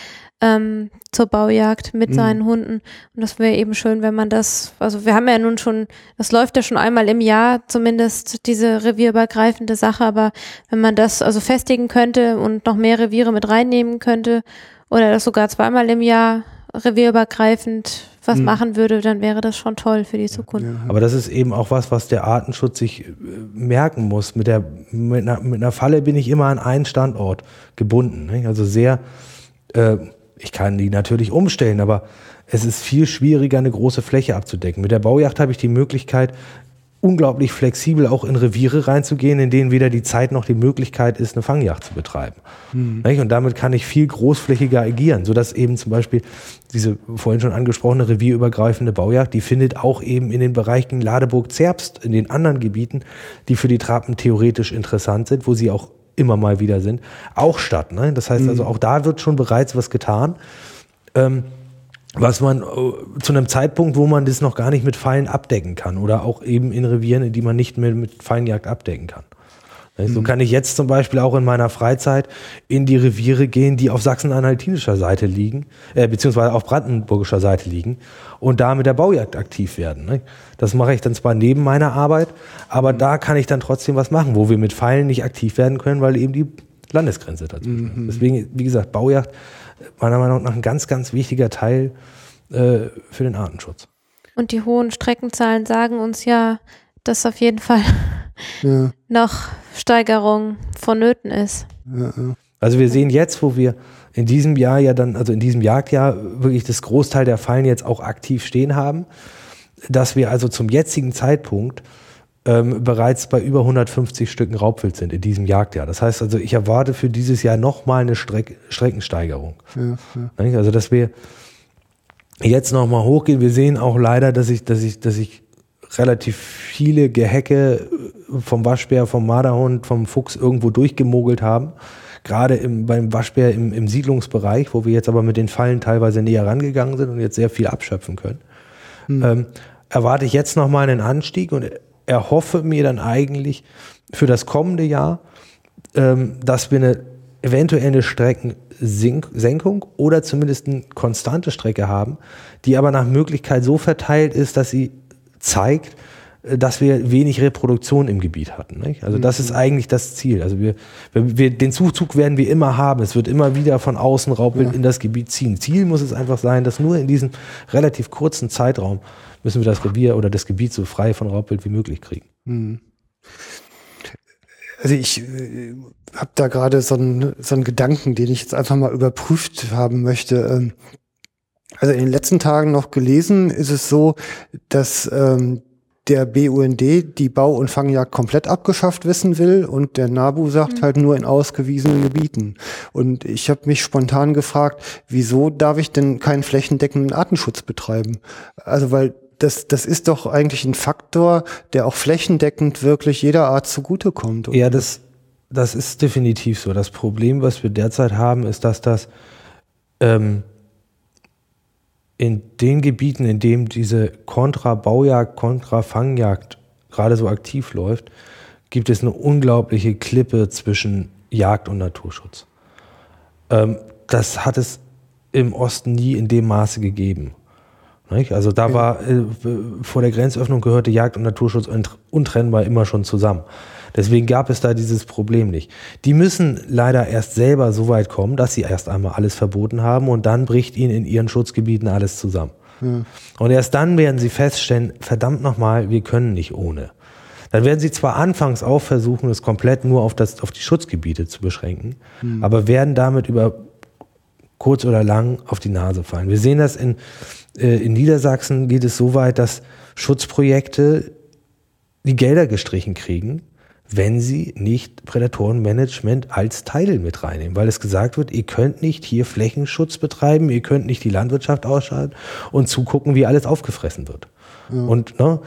ähm, zur Baujagd mit mhm. seinen Hunden. Und das wäre eben schön, wenn man das, also wir haben ja nun schon, das läuft ja schon einmal im Jahr zumindest diese revierübergreifende Sache, aber wenn man das also festigen könnte und noch mehr Reviere mit reinnehmen könnte oder das sogar zweimal im Jahr revierübergreifend was mhm. machen würde, dann wäre das schon toll für die Zukunft. Aber das ist eben auch was, was der Artenschutz sich äh, merken muss. Mit, der, mit, einer, mit einer Falle bin ich immer an einen Standort gebunden. Nicht? Also sehr, äh, ich kann die natürlich umstellen, aber es ist viel schwieriger, eine große Fläche abzudecken. Mit der Baujacht habe ich die Möglichkeit, unglaublich flexibel auch in Reviere reinzugehen, in denen weder die Zeit noch die Möglichkeit ist, eine Fangjacht zu betreiben. Mhm. Und damit kann ich viel großflächiger agieren, sodass eben zum Beispiel diese vorhin schon angesprochene revierübergreifende Baujagd, die findet auch eben in den Bereichen Ladeburg-Zerbst, in den anderen Gebieten, die für die Trappen theoretisch interessant sind, wo sie auch immer mal wieder sind, auch statt. Ne? Das heißt also, mhm. auch da wird schon bereits was getan. Ähm, was man äh, zu einem Zeitpunkt, wo man das noch gar nicht mit Fallen abdecken kann oder auch eben in Revieren, die man nicht mehr mit Fallenjagd abdecken kann. So mhm. kann ich jetzt zum Beispiel auch in meiner Freizeit in die Reviere gehen, die auf sachsen-anhaltinischer Seite liegen, äh, beziehungsweise auf brandenburgischer Seite liegen und da mit der Baujagd aktiv werden. Ne? Das mache ich dann zwar neben meiner Arbeit, aber mhm. da kann ich dann trotzdem was machen, wo wir mit Pfeilen nicht aktiv werden können, weil eben die Landesgrenze dazu ist. Mhm. Deswegen, wie gesagt, Baujagd meiner Meinung nach ein ganz, ganz wichtiger Teil äh, für den Artenschutz. Und die hohen Streckenzahlen sagen uns ja, dass auf jeden Fall ja. noch Steigerung vonnöten ist. Ja, ja. Also wir sehen jetzt, wo wir in diesem Jahr ja dann, also in diesem Jagdjahr wirklich das Großteil der Fallen jetzt auch aktiv stehen haben, dass wir also zum jetzigen Zeitpunkt ähm, bereits bei über 150 Stücken Raubwild sind in diesem Jagdjahr. Das heißt also, ich erwarte für dieses Jahr nochmal eine Streck Streckensteigerung. Ja, ja. Also, dass wir jetzt nochmal hochgehen. Wir sehen auch leider, dass ich, dass ich, dass ich relativ viele Gehecke vom Waschbär, vom Marderhund, vom Fuchs irgendwo durchgemogelt haben. Gerade im, beim Waschbär im, im Siedlungsbereich, wo wir jetzt aber mit den Fallen teilweise näher rangegangen sind und jetzt sehr viel abschöpfen können. Hm. Ähm, erwarte ich jetzt nochmal einen Anstieg und erhoffe mir dann eigentlich für das kommende Jahr, ähm, dass wir eine eventuelle Streckensenkung oder zumindest eine konstante Strecke haben, die aber nach Möglichkeit so verteilt ist, dass sie zeigt, dass wir wenig Reproduktion im Gebiet hatten. Nicht? Also das ist mhm. eigentlich das Ziel. Also wir, wir, den Zuzug werden wir immer haben. Es wird immer wieder von außen Raubwild ja. in das Gebiet ziehen. Ziel muss es einfach sein, dass nur in diesem relativ kurzen Zeitraum müssen wir das Revier oder das Gebiet so frei von Raubwild wie möglich kriegen. Mhm. Also ich äh, habe da gerade so einen, so einen Gedanken, den ich jetzt einfach mal überprüft haben möchte. Ähm, also in den letzten Tagen noch gelesen ist es so, dass ähm, der BUND die Bau- und Fangjagd komplett abgeschafft wissen will und der NABU sagt mhm. halt nur in ausgewiesenen Gebieten. Und ich habe mich spontan gefragt, wieso darf ich denn keinen flächendeckenden Artenschutz betreiben? Also weil das, das ist doch eigentlich ein Faktor, der auch flächendeckend wirklich jeder Art zugutekommt. Ja, das, das ist definitiv so. Das Problem, was wir derzeit haben, ist, dass das ähm, in den Gebieten, in denen diese Kontra-Baujagd, Kontra-Fangjagd gerade so aktiv läuft, gibt es eine unglaubliche Klippe zwischen Jagd und Naturschutz. Ähm, das hat es im Osten nie in dem Maße gegeben. Nicht? Also da war äh, vor der Grenzöffnung gehörte Jagd und Naturschutz untrennbar immer schon zusammen. Deswegen gab es da dieses Problem nicht. Die müssen leider erst selber so weit kommen, dass sie erst einmal alles verboten haben und dann bricht ihnen in ihren Schutzgebieten alles zusammen. Ja. Und erst dann werden sie feststellen, verdammt nochmal, wir können nicht ohne. Dann werden sie zwar anfangs auch versuchen, es komplett nur auf, das, auf die Schutzgebiete zu beschränken, mhm. aber werden damit über kurz oder lang auf die Nase fallen. Wir sehen das in, äh, in Niedersachsen geht es so weit, dass Schutzprojekte die Gelder gestrichen kriegen, wenn sie nicht Prädatorenmanagement als Teil mit reinnehmen, weil es gesagt wird, ihr könnt nicht hier Flächenschutz betreiben, ihr könnt nicht die Landwirtschaft ausschalten und zugucken, wie alles aufgefressen wird. Ja. Und ne,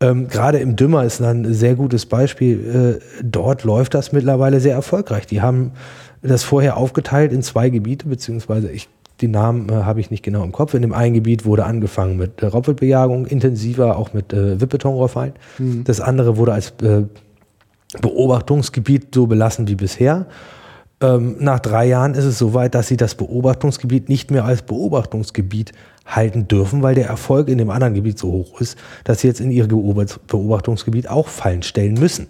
ähm, gerade im Dümmer ist ein sehr gutes Beispiel. Äh, dort läuft das mittlerweile sehr erfolgreich. Die haben das vorher aufgeteilt in zwei Gebiete, beziehungsweise ich die Namen äh, habe ich nicht genau im Kopf. In dem einen Gebiet wurde angefangen mit äh, Raubwildbejagung, intensiver auch mit äh, Wippbetonrohrfallen. Mhm. Das andere wurde als äh, Beobachtungsgebiet so belassen wie bisher. Ähm, nach drei Jahren ist es soweit, dass sie das Beobachtungsgebiet nicht mehr als Beobachtungsgebiet halten dürfen, weil der Erfolg in dem anderen Gebiet so hoch ist, dass sie jetzt in ihr Beobachtungsgebiet auch Fallen stellen müssen.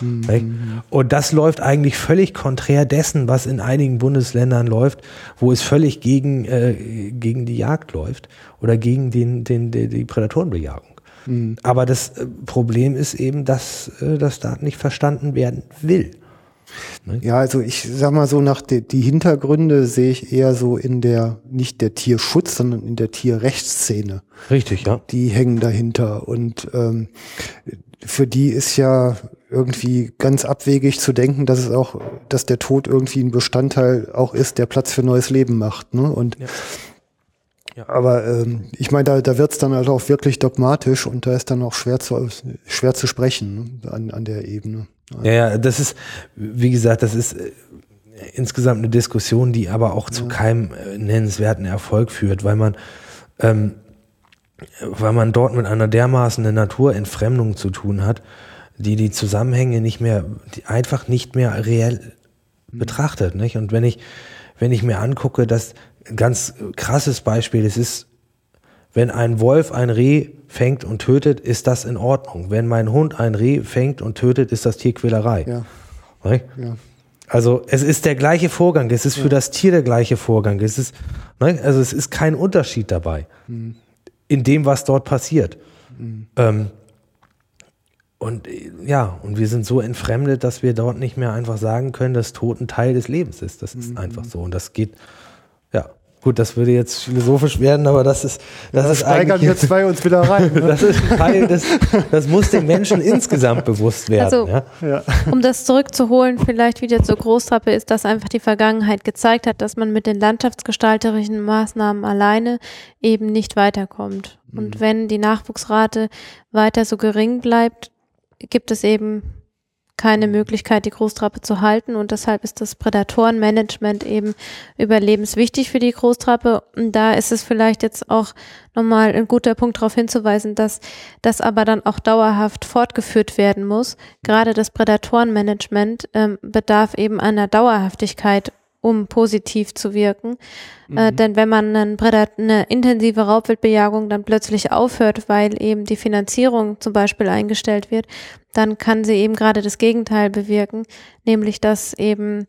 Mhm. Und das läuft eigentlich völlig konträr dessen, was in einigen Bundesländern läuft, wo es völlig gegen, äh, gegen die Jagd läuft oder gegen den, den, die, die Prädatorenbejagung. Mhm. Aber das äh, Problem ist eben, dass äh, das da nicht verstanden werden will. Ne? Ja, also ich sag mal so, nach de, die Hintergründe sehe ich eher so in der, nicht der Tierschutz, sondern in der Tierrechtsszene. Richtig, ja. Die hängen dahinter. Und ähm, für die ist ja irgendwie ganz abwegig zu denken, dass es auch, dass der Tod irgendwie ein Bestandteil auch ist, der Platz für neues Leben macht. Ne? Und ja. Ja. Aber ähm, ich meine, da, da wird es dann halt auch wirklich dogmatisch und da ist dann auch schwer zu, schwer zu sprechen ne? an, an der Ebene. Ja, ja, das ist, wie gesagt, das ist äh, insgesamt eine Diskussion, die aber auch zu keinem äh, nennenswerten Erfolg führt, weil man, ähm, weil man dort mit einer dermaßen Naturentfremdung zu tun hat, die die Zusammenhänge nicht mehr, einfach nicht mehr reell mhm. betrachtet. Nicht? Und wenn ich, wenn ich mir angucke, dass ganz krasses Beispiel, es ist, wenn ein Wolf ein Reh fängt und tötet, ist das in Ordnung. Wenn mein Hund ein Reh fängt und tötet, ist das Tierquälerei. Ja. ja. Also es ist der gleiche Vorgang, es ist ja. für das Tier der gleiche Vorgang. Es ist, ne? also es ist kein Unterschied dabei mhm. in dem, was dort passiert. Mhm. Ähm, und ja, und wir sind so entfremdet, dass wir dort nicht mehr einfach sagen können, dass Tod ein Teil des Lebens ist. Das ist mhm. einfach so. Und das geht. Gut, das würde jetzt philosophisch werden, aber das ist, das ja, ist steigern wir zwei uns wieder rein. Ne? das ist Teil des, das muss den Menschen insgesamt bewusst werden. Also, ja? Um das zurückzuholen, vielleicht wieder zur Großtrappe, ist, dass einfach die Vergangenheit gezeigt hat, dass man mit den landschaftsgestalterischen Maßnahmen alleine eben nicht weiterkommt. Mhm. Und wenn die Nachwuchsrate weiter so gering bleibt, gibt es eben keine Möglichkeit, die Großtrappe zu halten und deshalb ist das Prädatorenmanagement eben überlebenswichtig für die Großtrappe. Und da ist es vielleicht jetzt auch nochmal ein guter Punkt darauf hinzuweisen, dass das aber dann auch dauerhaft fortgeführt werden muss. Gerade das Prädatorenmanagement ähm, bedarf eben einer Dauerhaftigkeit um positiv zu wirken. Äh, mhm. Äh, denn wenn man einen eine intensive Raubwildbejagung dann plötzlich aufhört, weil eben die Finanzierung zum Beispiel eingestellt wird, dann kann sie eben gerade das Gegenteil bewirken, nämlich dass eben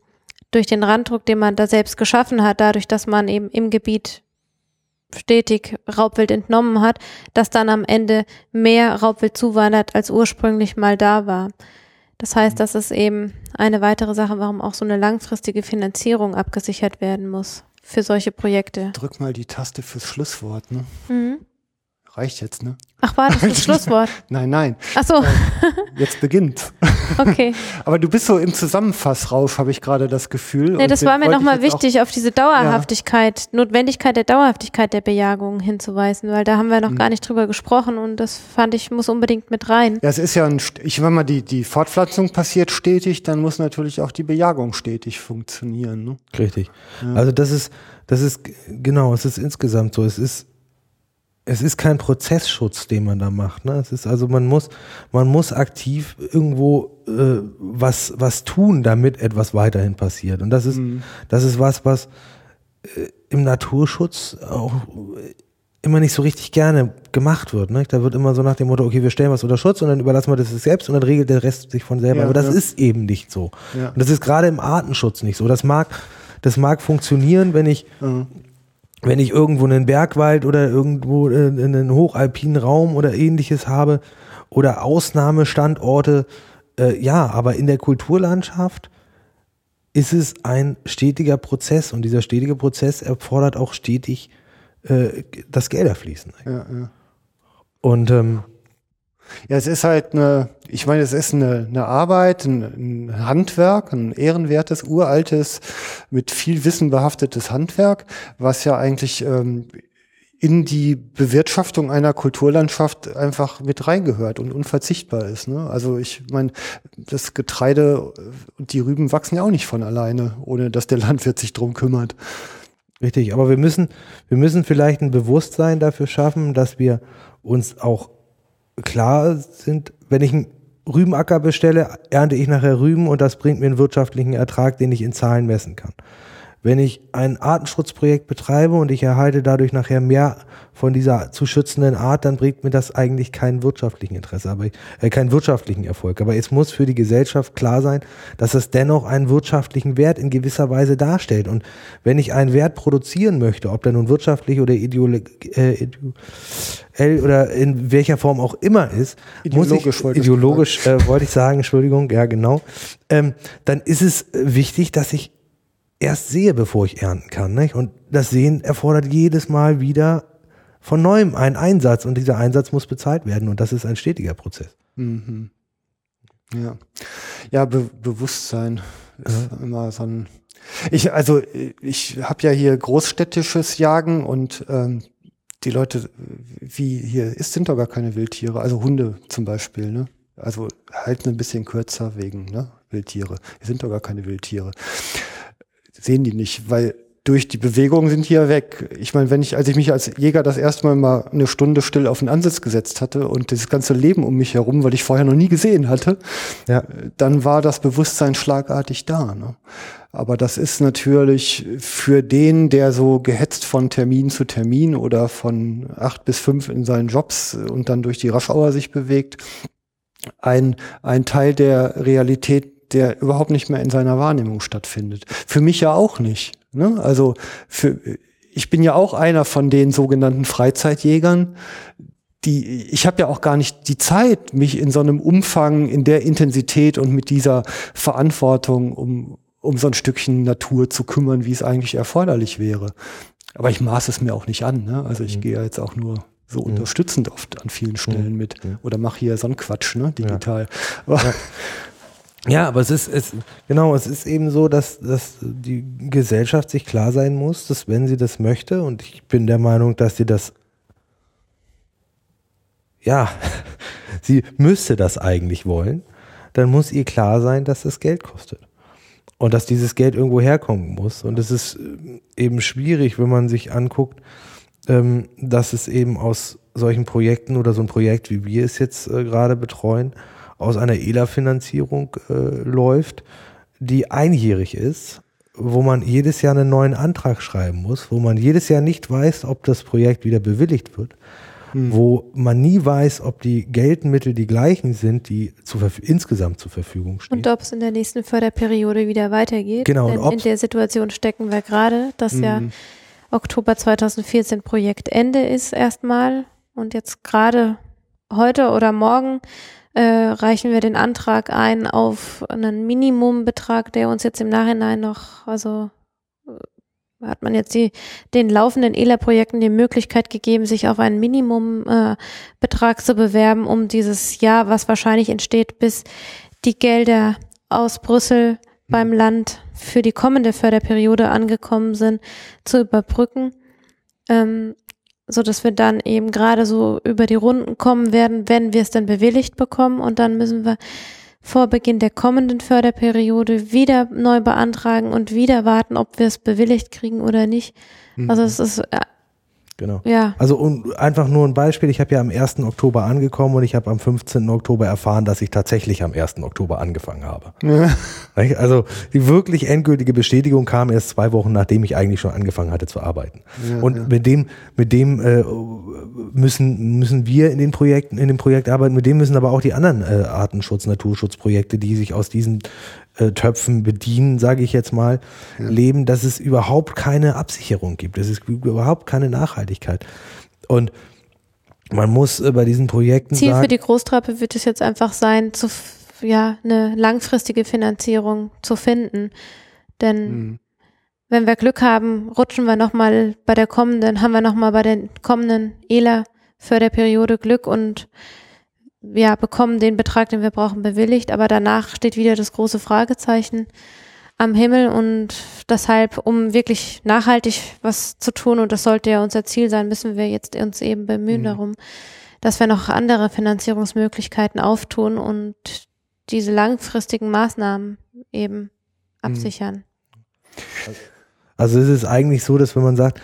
durch den Randdruck, den man da selbst geschaffen hat, dadurch, dass man eben im Gebiet stetig Raubwild entnommen hat, dass dann am Ende mehr Raubwild zuwandert, als ursprünglich mal da war. Das heißt, das ist eben eine weitere Sache, warum auch so eine langfristige Finanzierung abgesichert werden muss für solche Projekte. Drück mal die Taste fürs Schlusswort, ne? Mhm. Reicht jetzt, ne? Ach, war das das Schlusswort? nein, nein. Ach so. Äh, jetzt beginnt. Okay. Aber du bist so im Zusammenfassrauf, habe ich gerade das Gefühl. Nee, das war mir nochmal wichtig, auf diese Dauerhaftigkeit, ja. Notwendigkeit der Dauerhaftigkeit der Bejagung hinzuweisen, weil da haben wir noch mhm. gar nicht drüber gesprochen und das fand ich, muss unbedingt mit rein. Ja, es ist ja ein, ich, wenn mal die, die Fortpflanzung passiert stetig, dann muss natürlich auch die Bejagung stetig funktionieren. Ne? Richtig. Ja. Also das ist, das ist, genau, es ist insgesamt so. Es ist, es ist kein Prozessschutz, den man da macht. Ne? Es ist also man muss man muss aktiv irgendwo äh, was was tun, damit etwas weiterhin passiert. Und das ist mhm. das ist was was äh, im Naturschutz auch immer nicht so richtig gerne gemacht wird. Ne? Da wird immer so nach dem Motto, okay, wir stellen was unter Schutz und dann überlassen wir das selbst und dann regelt der Rest sich von selber. Ja, Aber das ja. ist eben nicht so. Ja. Und das ist gerade im Artenschutz nicht so. Das mag das mag funktionieren, wenn ich mhm wenn ich irgendwo einen Bergwald oder irgendwo äh, einen hochalpinen Raum oder ähnliches habe oder Ausnahmestandorte, äh, ja, aber in der Kulturlandschaft ist es ein stetiger Prozess und dieser stetige Prozess erfordert auch stetig, äh, dass Gelder fließen. Ja, ja. Und ähm, ja, es ist halt eine, ich meine, es ist eine, eine Arbeit, ein, ein, Handwerk, ein ehrenwertes, uraltes, mit viel Wissen behaftetes Handwerk, was ja eigentlich ähm, in die Bewirtschaftung einer Kulturlandschaft einfach mit reingehört und unverzichtbar ist. Ne? Also ich meine, das Getreide und die Rüben wachsen ja auch nicht von alleine, ohne dass der Landwirt sich drum kümmert. Richtig, aber wir müssen, wir müssen vielleicht ein Bewusstsein dafür schaffen, dass wir uns auch klar sind, wenn ich, Rübenacker bestelle, ernte ich nachher Rüben und das bringt mir einen wirtschaftlichen Ertrag, den ich in Zahlen messen kann. Wenn ich ein Artenschutzprojekt betreibe und ich erhalte dadurch nachher mehr von dieser zu schützenden Art, dann bringt mir das eigentlich keinen wirtschaftlichen Interesse, aber äh, keinen wirtschaftlichen Erfolg. Aber es muss für die Gesellschaft klar sein, dass es dennoch einen wirtschaftlichen Wert in gewisser Weise darstellt. Und wenn ich einen Wert produzieren möchte, ob der nun wirtschaftlich oder ideologisch äh, oder in welcher Form auch immer ist, ideologisch muss ich, wollte ideologisch äh, wollte ich sagen, Entschuldigung, ja genau, ähm, dann ist es wichtig, dass ich erst sehe, bevor ich ernten kann. Nicht? Und das Sehen erfordert jedes Mal wieder von neuem einen Einsatz und dieser Einsatz muss bezahlt werden und das ist ein stetiger Prozess. Mhm. Ja, ja Be Bewusstsein ist ja. immer so ein. Ich also ich habe ja hier großstädtisches Jagen und ähm, die Leute, wie hier ist, sind doch gar keine Wildtiere, also Hunde zum Beispiel, ne? Also halten ein bisschen kürzer wegen ne? Wildtiere. Hier sind doch gar keine Wildtiere sehen die nicht, weil durch die Bewegung sind die ja weg. Ich meine, wenn ich, als ich mich als Jäger das erste Mal mal eine Stunde still auf den Ansitz gesetzt hatte und das ganze Leben um mich herum, weil ich vorher noch nie gesehen hatte, ja. dann war das Bewusstsein schlagartig da. Ne? Aber das ist natürlich für den, der so gehetzt von Termin zu Termin oder von acht bis fünf in seinen Jobs und dann durch die Raschauer sich bewegt, ein, ein Teil der Realität, der überhaupt nicht mehr in seiner Wahrnehmung stattfindet. Für mich ja auch nicht. Ne? Also für, ich bin ja auch einer von den sogenannten Freizeitjägern, die, ich habe ja auch gar nicht die Zeit, mich in so einem Umfang, in der Intensität und mit dieser Verantwortung um, um so ein Stückchen Natur zu kümmern, wie es eigentlich erforderlich wäre. Aber ich maße es mir auch nicht an. Ne? Also ich mhm. gehe ja jetzt auch nur so mhm. unterstützend oft an vielen Stellen mhm. mit. Oder mache hier so einen Quatsch, ne, digital. Ja. Ja. Ja, aber es ist, es, genau, es ist eben so, dass, dass die Gesellschaft sich klar sein muss, dass wenn sie das möchte, und ich bin der Meinung, dass sie das, ja, sie müsste das eigentlich wollen, dann muss ihr klar sein, dass es Geld kostet. Und dass dieses Geld irgendwo herkommen muss. Und es ist äh, eben schwierig, wenn man sich anguckt, ähm, dass es eben aus solchen Projekten oder so ein Projekt, wie wir es jetzt äh, gerade betreuen, aus einer ELA-Finanzierung äh, läuft, die einjährig ist, wo man jedes Jahr einen neuen Antrag schreiben muss, wo man jedes Jahr nicht weiß, ob das Projekt wieder bewilligt wird, hm. wo man nie weiß, ob die Geldmittel die gleichen sind, die zu, insgesamt zur Verfügung stehen. Und ob es in der nächsten Förderperiode wieder weitergeht. Genau. Denn in der Situation stecken wir gerade, dass hm. ja Oktober 2014 Projektende ist erstmal und jetzt gerade heute oder morgen äh, reichen wir den Antrag ein auf einen Minimumbetrag, der uns jetzt im Nachhinein noch, also äh, hat man jetzt die, den laufenden ELA-Projekten die Möglichkeit gegeben, sich auf einen Minimumbetrag äh, zu bewerben, um dieses Jahr, was wahrscheinlich entsteht, bis die Gelder aus Brüssel beim Land für die kommende Förderperiode angekommen sind, zu überbrücken. Ähm, so dass wir dann eben gerade so über die Runden kommen werden, wenn wir es dann bewilligt bekommen und dann müssen wir vor Beginn der kommenden Förderperiode wieder neu beantragen und wieder warten, ob wir es bewilligt kriegen oder nicht. Also mhm. es ist äh, Genau. Ja. Also und einfach nur ein Beispiel, ich habe ja am 1. Oktober angekommen und ich habe am 15. Oktober erfahren, dass ich tatsächlich am 1. Oktober angefangen habe. Ja. Also die wirklich endgültige Bestätigung kam erst zwei Wochen, nachdem ich eigentlich schon angefangen hatte zu arbeiten. Ja, und ja. mit dem, mit dem äh, müssen, müssen wir in den Projekten, in dem Projekt arbeiten, mit dem müssen aber auch die anderen äh, Artenschutz, Naturschutzprojekte, die sich aus diesen äh, Töpfen bedienen, sage ich jetzt mal, ja. leben, dass es überhaupt keine Absicherung gibt. Es ist überhaupt keine Nachhaltigkeit. Und man muss äh, bei diesen Projekten. Ziel sagen, für die Großtrappe wird es jetzt einfach sein, zu, ja, eine langfristige Finanzierung zu finden. Denn mhm. wenn wir Glück haben, rutschen wir nochmal bei der kommenden, haben wir nochmal bei der kommenden ELA Förderperiode Glück und ja, bekommen den Betrag, den wir brauchen, bewilligt, aber danach steht wieder das große Fragezeichen am Himmel und deshalb, um wirklich nachhaltig was zu tun, und das sollte ja unser Ziel sein, müssen wir jetzt uns eben bemühen mhm. darum, dass wir noch andere Finanzierungsmöglichkeiten auftun und diese langfristigen Maßnahmen eben mhm. absichern. Also es ist eigentlich so, dass wenn man sagt,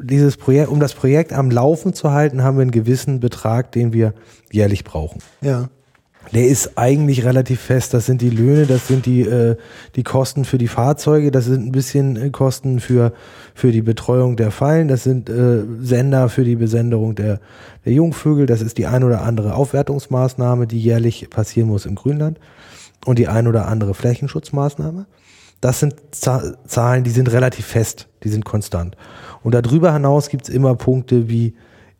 dieses Projekt, um das Projekt am Laufen zu halten, haben wir einen gewissen Betrag, den wir jährlich brauchen. Ja. der ist eigentlich relativ fest. Das sind die Löhne, das sind die, äh, die Kosten für die Fahrzeuge, das sind ein bisschen äh, Kosten für, für die Betreuung der Fallen, das sind äh, Sender für die Besenderung der, der Jungvögel, das ist die ein oder andere Aufwertungsmaßnahme, die jährlich passieren muss im Grünland und die ein oder andere Flächenschutzmaßnahme. Das sind Zahlen, die sind relativ fest, die sind konstant. Und darüber hinaus gibt es immer Punkte wie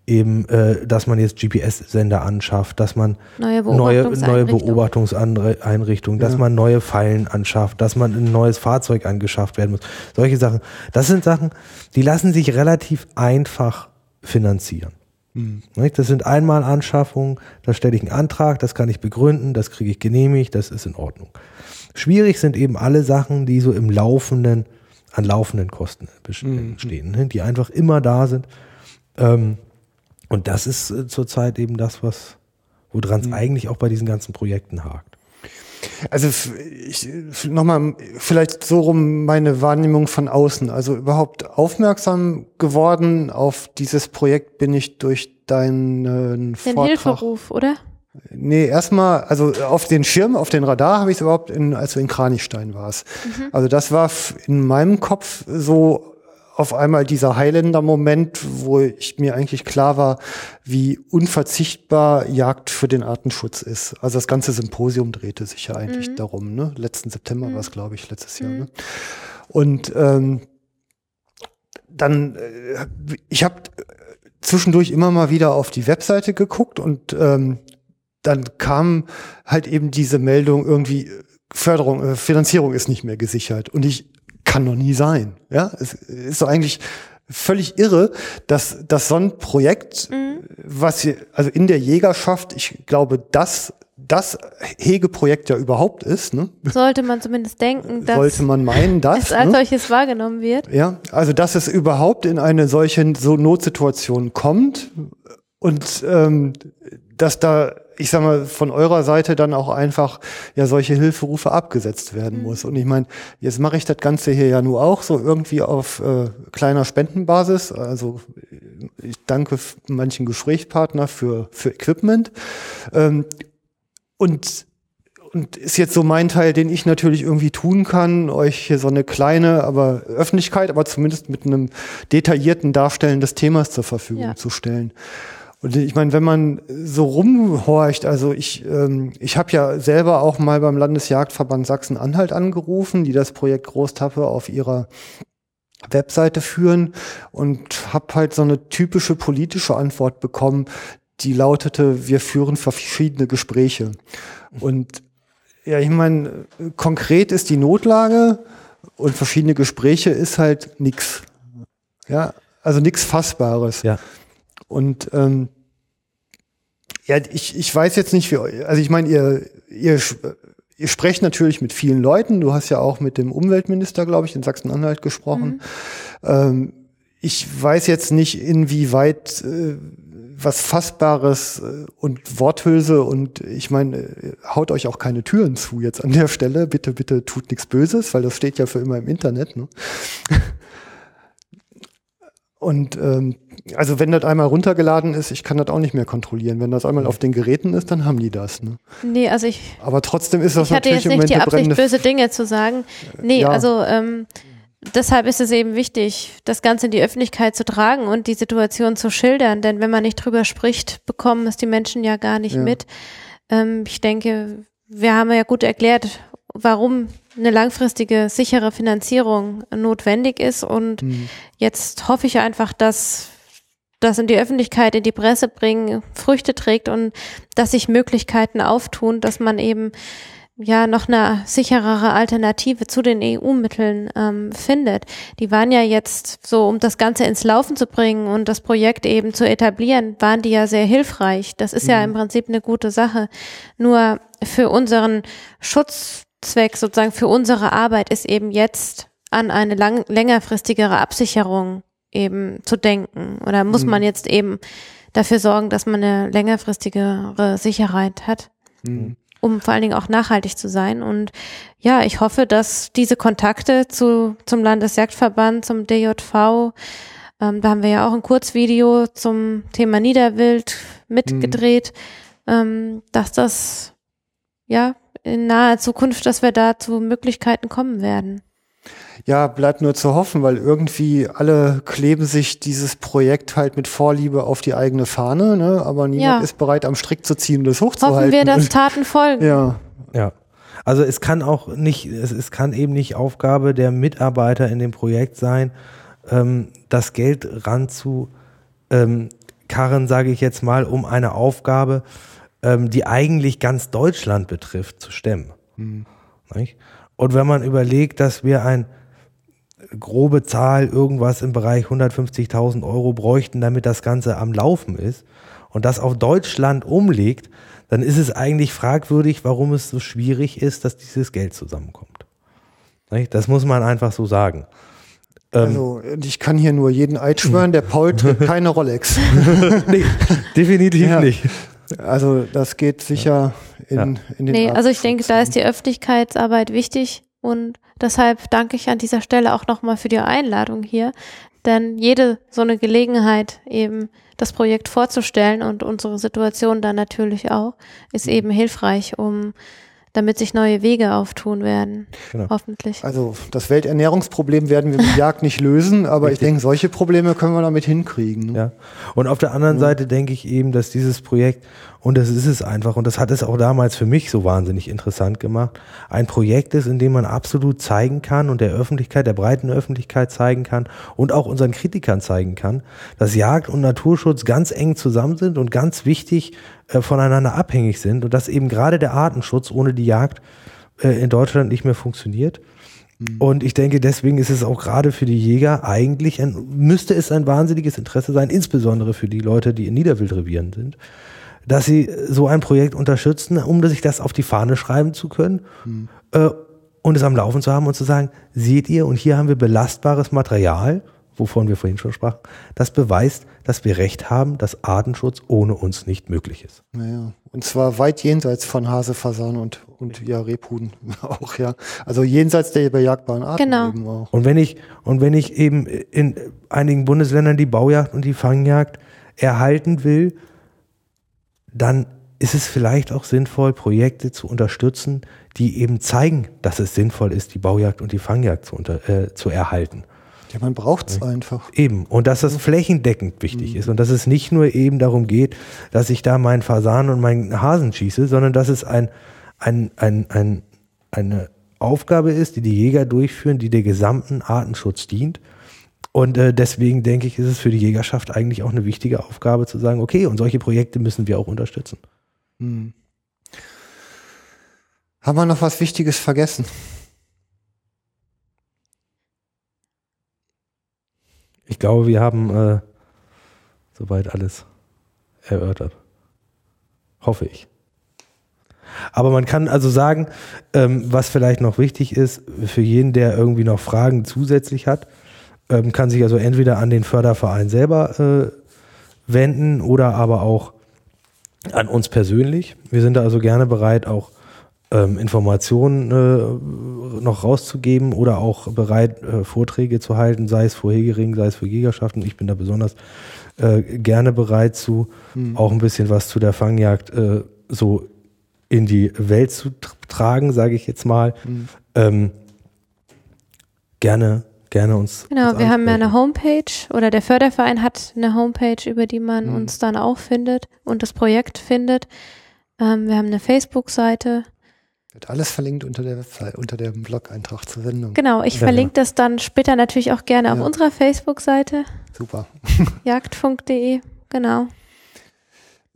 eben, äh, dass man jetzt GPS-Sender anschafft, dass man neue, Beobachtungs neue, neue Beobachtungseinrichtungen, dass ja. man neue Fallen anschafft, dass man ein neues Fahrzeug angeschafft werden muss. Solche Sachen. Das sind Sachen, die lassen sich relativ einfach finanzieren. Mhm. Das sind einmal Anschaffungen, da stelle ich einen Antrag, das kann ich begründen, das kriege ich genehmigt, das ist in Ordnung. Schwierig sind eben alle Sachen, die so im laufenden, an laufenden Kosten mhm. stehen, mhm. die einfach immer da sind. Ähm, und das ist äh, zurzeit eben das, was, woran es mhm. eigentlich auch bei diesen ganzen Projekten hakt. Also ich nochmal vielleicht so rum meine Wahrnehmung von außen. Also überhaupt aufmerksam geworden auf dieses Projekt bin ich durch deinen Den Vortrag. Hilferuf, oder? Nee, erstmal, also auf den Schirm, auf den Radar habe ich es überhaupt in, als du in Kranichstein warst. Mhm. Also das war in meinem Kopf so auf einmal dieser Highlander-Moment, wo ich mir eigentlich klar war, wie unverzichtbar Jagd für den Artenschutz ist. Also das ganze Symposium drehte sich ja eigentlich mhm. darum. Ne? Letzten September mhm. war es, glaube ich, letztes Jahr. Mhm. Ne? Und ähm, dann, äh, ich habe zwischendurch immer mal wieder auf die Webseite geguckt und ähm, dann kam halt eben diese Meldung irgendwie Förderung, äh, Finanzierung ist nicht mehr gesichert. Und ich kann doch nie sein. Ja, es ist doch eigentlich völlig irre, dass, dass so ein Projekt, mhm. was hier, also in der Jägerschaft, ich glaube, das das Hegeprojekt ja überhaupt ist. Ne? Sollte man zumindest denken, dass sollte man meinen, dass es als ne? solches wahrgenommen wird. Ja, also dass es überhaupt in eine solche so Notsituation kommt und ähm, dass da ich sag mal, von eurer Seite dann auch einfach ja solche Hilferufe abgesetzt werden mhm. muss. Und ich meine, jetzt mache ich das Ganze hier ja nur auch so irgendwie auf äh, kleiner Spendenbasis. Also ich danke manchen Gesprächspartner für, für Equipment. Ähm, und und ist jetzt so mein Teil, den ich natürlich irgendwie tun kann, euch hier so eine kleine, aber Öffentlichkeit, aber zumindest mit einem detaillierten Darstellen des Themas zur Verfügung ja. zu stellen. Und ich meine, wenn man so rumhorcht, also ich, ähm, ich habe ja selber auch mal beim Landesjagdverband Sachsen-Anhalt angerufen, die das Projekt Großtappe auf ihrer Webseite führen und habe halt so eine typische politische Antwort bekommen, die lautete, wir führen verschiedene Gespräche. Und ja, ich meine, konkret ist die Notlage und verschiedene Gespräche ist halt nix. Ja, also nichts Fassbares. Ja. Und ähm, ja, ich, ich weiß jetzt nicht, wie, also ich meine, ihr, ihr, ihr sprecht natürlich mit vielen Leuten. Du hast ja auch mit dem Umweltminister, glaube ich, in Sachsen-Anhalt gesprochen. Mhm. Ähm, ich weiß jetzt nicht, inwieweit äh, was Fassbares äh, und Worthülse und ich meine, äh, haut euch auch keine Türen zu jetzt an der Stelle. Bitte, bitte tut nichts Böses, weil das steht ja für immer im Internet. Ne? Und ähm, also wenn das einmal runtergeladen ist, ich kann das auch nicht mehr kontrollieren. Wenn das einmal auf den Geräten ist, dann haben die das. Ne? Nee, also ich. Aber trotzdem ist das ich natürlich hatte jetzt nicht die Absicht, böse Dinge zu sagen. Nee, ja. also ähm, deshalb ist es eben wichtig, das Ganze in die Öffentlichkeit zu tragen und die Situation zu schildern. Denn wenn man nicht drüber spricht, bekommen es die Menschen ja gar nicht ja. mit. Ähm, ich denke, wir haben ja gut erklärt, warum eine langfristige, sichere Finanzierung notwendig ist. Und mhm. jetzt hoffe ich einfach, dass das in die Öffentlichkeit, in die Presse bringen, Früchte trägt und dass sich Möglichkeiten auftun, dass man eben ja noch eine sicherere Alternative zu den EU-Mitteln ähm, findet. Die waren ja jetzt so, um das Ganze ins Laufen zu bringen und das Projekt eben zu etablieren, waren die ja sehr hilfreich. Das ist mhm. ja im Prinzip eine gute Sache. Nur für unseren Schutz Zweck sozusagen für unsere Arbeit ist eben jetzt an eine lang, längerfristigere Absicherung eben zu denken. Oder muss mhm. man jetzt eben dafür sorgen, dass man eine längerfristigere Sicherheit hat, mhm. um vor allen Dingen auch nachhaltig zu sein. Und ja, ich hoffe, dass diese Kontakte zu, zum Landesjagdverband, zum DJV, ähm, da haben wir ja auch ein Kurzvideo zum Thema Niederwild mitgedreht, mhm. ähm, dass das ja, in naher Zukunft, dass wir da zu Möglichkeiten kommen werden. Ja, bleibt nur zu hoffen, weil irgendwie alle kleben sich dieses Projekt halt mit Vorliebe auf die eigene Fahne, ne? aber niemand Ja. ist bereit, am Strick zu ziehen und das hochzuhalten. Hoffen wir, dass Taten folgen. ja, Ja. Also es kann auch nicht, es, es kann eben nicht Aufgabe der Mitarbeiter in dem Projekt sein, ähm, das Geld ranzu ähm, sage ich jetzt mal, um eine Aufgabe, ähm, die eigentlich ganz Deutschland betrifft, zu stemmen. Nicht? Und wenn man überlegt, dass wir ein grobe Zahl irgendwas im Bereich 150.000 Euro bräuchten, damit das Ganze am Laufen ist und das auf Deutschland umlegt, dann ist es eigentlich fragwürdig, warum es so schwierig ist, dass dieses Geld zusammenkommt. Das muss man einfach so sagen. Ähm, also und ich kann hier nur jeden Eid schwören, der Paul trägt keine Rolex. nee, definitiv Ja. nicht. Also das geht sicher in, in den Nee, also ich denke, da ist die die Öffentlichkeitsarbeit wichtig und deshalb danke ich an dieser Stelle auch nochmal für die Einladung hier. Denn jede so eine Gelegenheit, eben das Projekt vorzustellen und unsere Situation dann natürlich auch, ist eben hilfreich, um damit sich neue Wege auftun werden. Genau. Hoffentlich. Also das Welternährungsproblem werden wir mit Jagd nicht lösen, aber ich denke, solche Probleme können wir damit hinkriegen. Ne? Ja. Und auf der anderen Seite denke ich eben, dass dieses Projekt, und das ist es einfach, und das hat es auch damals für mich so wahnsinnig interessant gemacht, ein Projekt ist, in dem man absolut zeigen kann und der Öffentlichkeit, der breiten Öffentlichkeit zeigen kann und auch unseren Kritikern zeigen kann, dass Jagd und Naturschutz ganz eng zusammen sind und ganz wichtig äh, voneinander abhängig sind und dass eben gerade der Artenschutz ohne die Jagd äh, in Deutschland nicht mehr funktioniert. Und ich denke, deswegen ist es auch gerade für die Jäger eigentlich ein, müsste es ein wahnsinniges Interesse sein, insbesondere für die Leute, die in Niederwildrevieren sind, dass sie so ein Projekt unterstützen, um sich das auf die Fahne schreiben zu können äh, und es am Laufen zu haben und zu sagen, seht ihr, und hier haben wir belastbares Material, wovon wir vorhin schon sprachen, das beweist, dass wir recht haben, dass Artenschutz ohne uns nicht möglich ist. Naja. Und zwar weit jenseits von Hase, Fasan und, und ja, Rebhuhn auch, ja. Also jenseits der bejagbaren Arten Genau. eben auch. Und wenn ich, und wenn ich eben in einigen Bundesländern die Baujagd und die Fangjagd erhalten will, dann ist es vielleicht auch sinnvoll, Projekte zu unterstützen, die eben zeigen, dass es sinnvoll ist, die Baujagd und die Fangjagd zu, unter, äh, zu erhalten. Ja, man braucht es einfach. Eben. Und dass das flächendeckend wichtig ist und dass es nicht nur eben darum geht, dass ich da meinen Fasan und meinen Hasen schieße, sondern dass es ein, ein, ein, ein, eine Aufgabe ist, die die Jäger durchführen, die der gesamten Artenschutz dient. Und äh, deswegen denke ich, ist es für die Jägerschaft eigentlich auch eine wichtige Aufgabe zu sagen, okay, und solche Projekte müssen wir auch unterstützen. Hm. Haben wir noch was Wichtiges vergessen? Ich glaube, wir haben äh, soweit alles erörtert. Hoffe ich. Aber man kann also sagen, ähm, was vielleicht noch wichtig ist, für jeden, der irgendwie noch Fragen zusätzlich hat, ähm, kann sich also entweder an den Förderverein selber äh, wenden oder aber auch an uns persönlich. Wir sind da also gerne bereit, auch ähm, Informationen äh, noch rauszugeben oder auch bereit, äh, Vorträge zu halten, sei es vor Hegering, sei es für Jägerschaften. Ich bin da besonders äh, gerne bereit zu, auch ein bisschen was zu der Fangjagd äh, so in die Welt zu tr- tragen, sage ich jetzt mal. Ähm, gerne, gerne uns. Genau, uns wir haben ja eine Homepage oder der Förderverein hat eine Homepage, über die man uns dann auch findet und das Projekt findet. Ähm, wir haben eine Facebook-Seite. Wird alles verlinkt unter der Website, unter dem Blog-Eintrag zur Sendung. Genau, ich Ja, verlinke das dann später natürlich auch gerne auf Ja. unserer Facebook-Seite, Super. jagdfunk.de. Genau.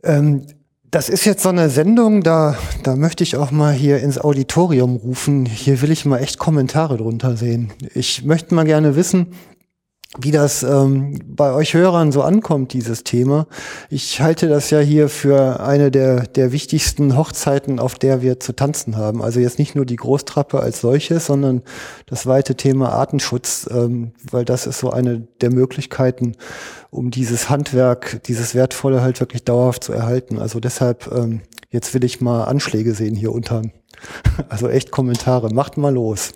Ähm, das ist jetzt so eine Sendung, da, da möchte ich auch mal hier ins Auditorium rufen. Hier will ich mal echt Kommentare drunter sehen. Ich möchte mal gerne wissen, wie das ähm, bei euch Hörern so ankommt, dieses Thema. Ich halte das ja hier für eine der, der wichtigsten Hochzeiten, auf der wir zu tanzen haben. Also jetzt nicht nur die Großtrappe als solches, sondern das weite Thema Artenschutz, ähm, weil das ist so eine der Möglichkeiten, um dieses Handwerk, dieses Wertvolle halt wirklich dauerhaft zu erhalten. Also deshalb, ähm, jetzt will ich mal Anschläge sehen hier unter. Also echt Kommentare. Macht mal los.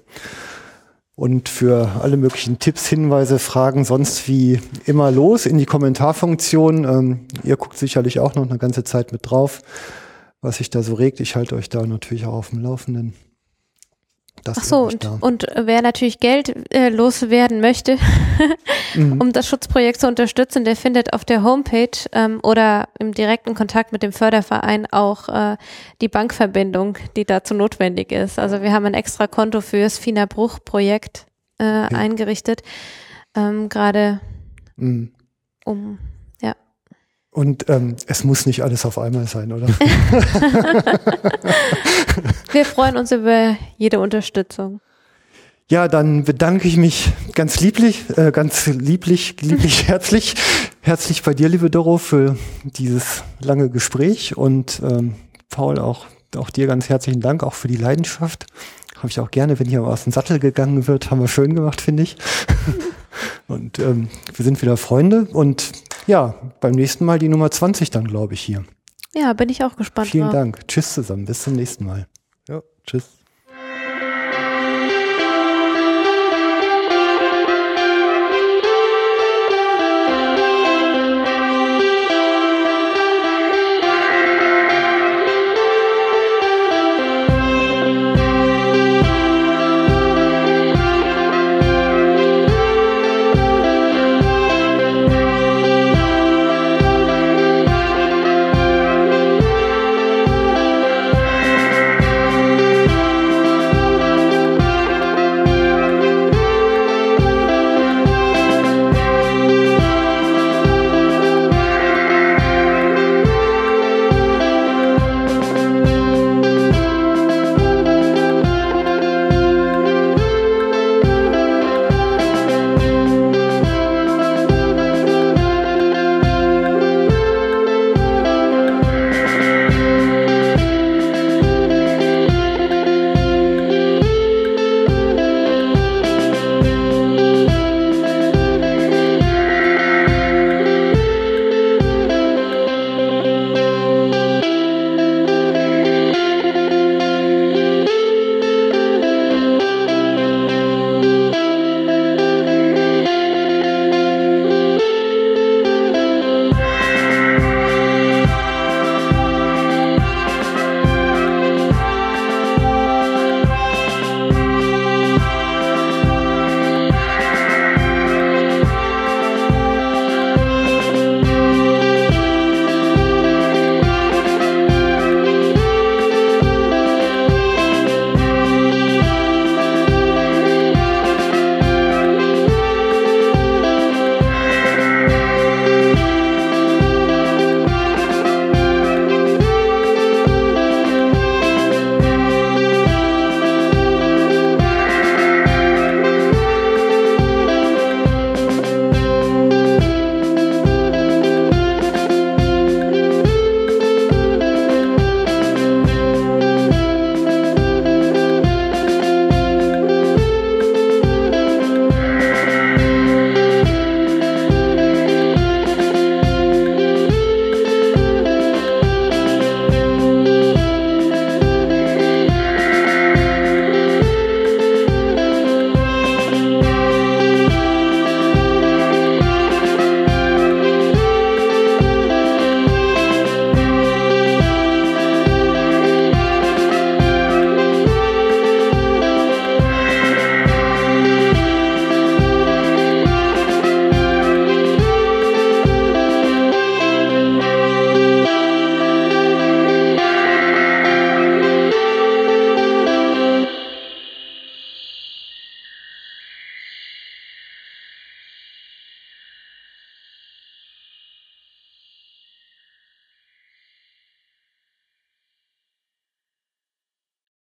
Und für alle möglichen Tipps, Hinweise, Fragen, sonst wie immer los in die Kommentarfunktion. Ähm, ihr guckt sicherlich auch noch eine ganze Zeit mit drauf. was sich da so regt. Ich halte euch da natürlich auch auf dem Laufenden. Das Ach so, und, und wer natürlich Geld äh, loswerden möchte, mhm. um das Schutzprojekt zu unterstützen, der findet auf der Homepage ähm, oder im direkten Kontakt mit dem Förderverein auch äh, die Bankverbindung, die dazu notwendig ist. Also wir haben ein extra Konto für das Fina Bruch Projekt äh, ja. eingerichtet, ähm, gerade mhm. um und ähm, es muss nicht alles auf einmal sein, oder? Wir freuen uns über jede Unterstützung. Ja, dann bedanke ich mich ganz lieblich, äh, ganz lieblich, lieblich herzlich, herzlich bei dir, liebe Doro, für dieses lange Gespräch und ähm, Paul auch, auch dir ganz herzlichen Dank, auch für die Leidenschaft. Habe ich auch gerne, wenn hier aus dem Sattel gegangen wird, haben wir schön gemacht, finde ich. und ähm, wir sind wieder Freunde und ja, beim nächsten Mal die Nummer 20 dann, glaube ich, hier. Ja, bin ich auch gespannt. Vielen drauf. Dank. Tschüss zusammen. Bis zum nächsten Mal. Ja, tschüss.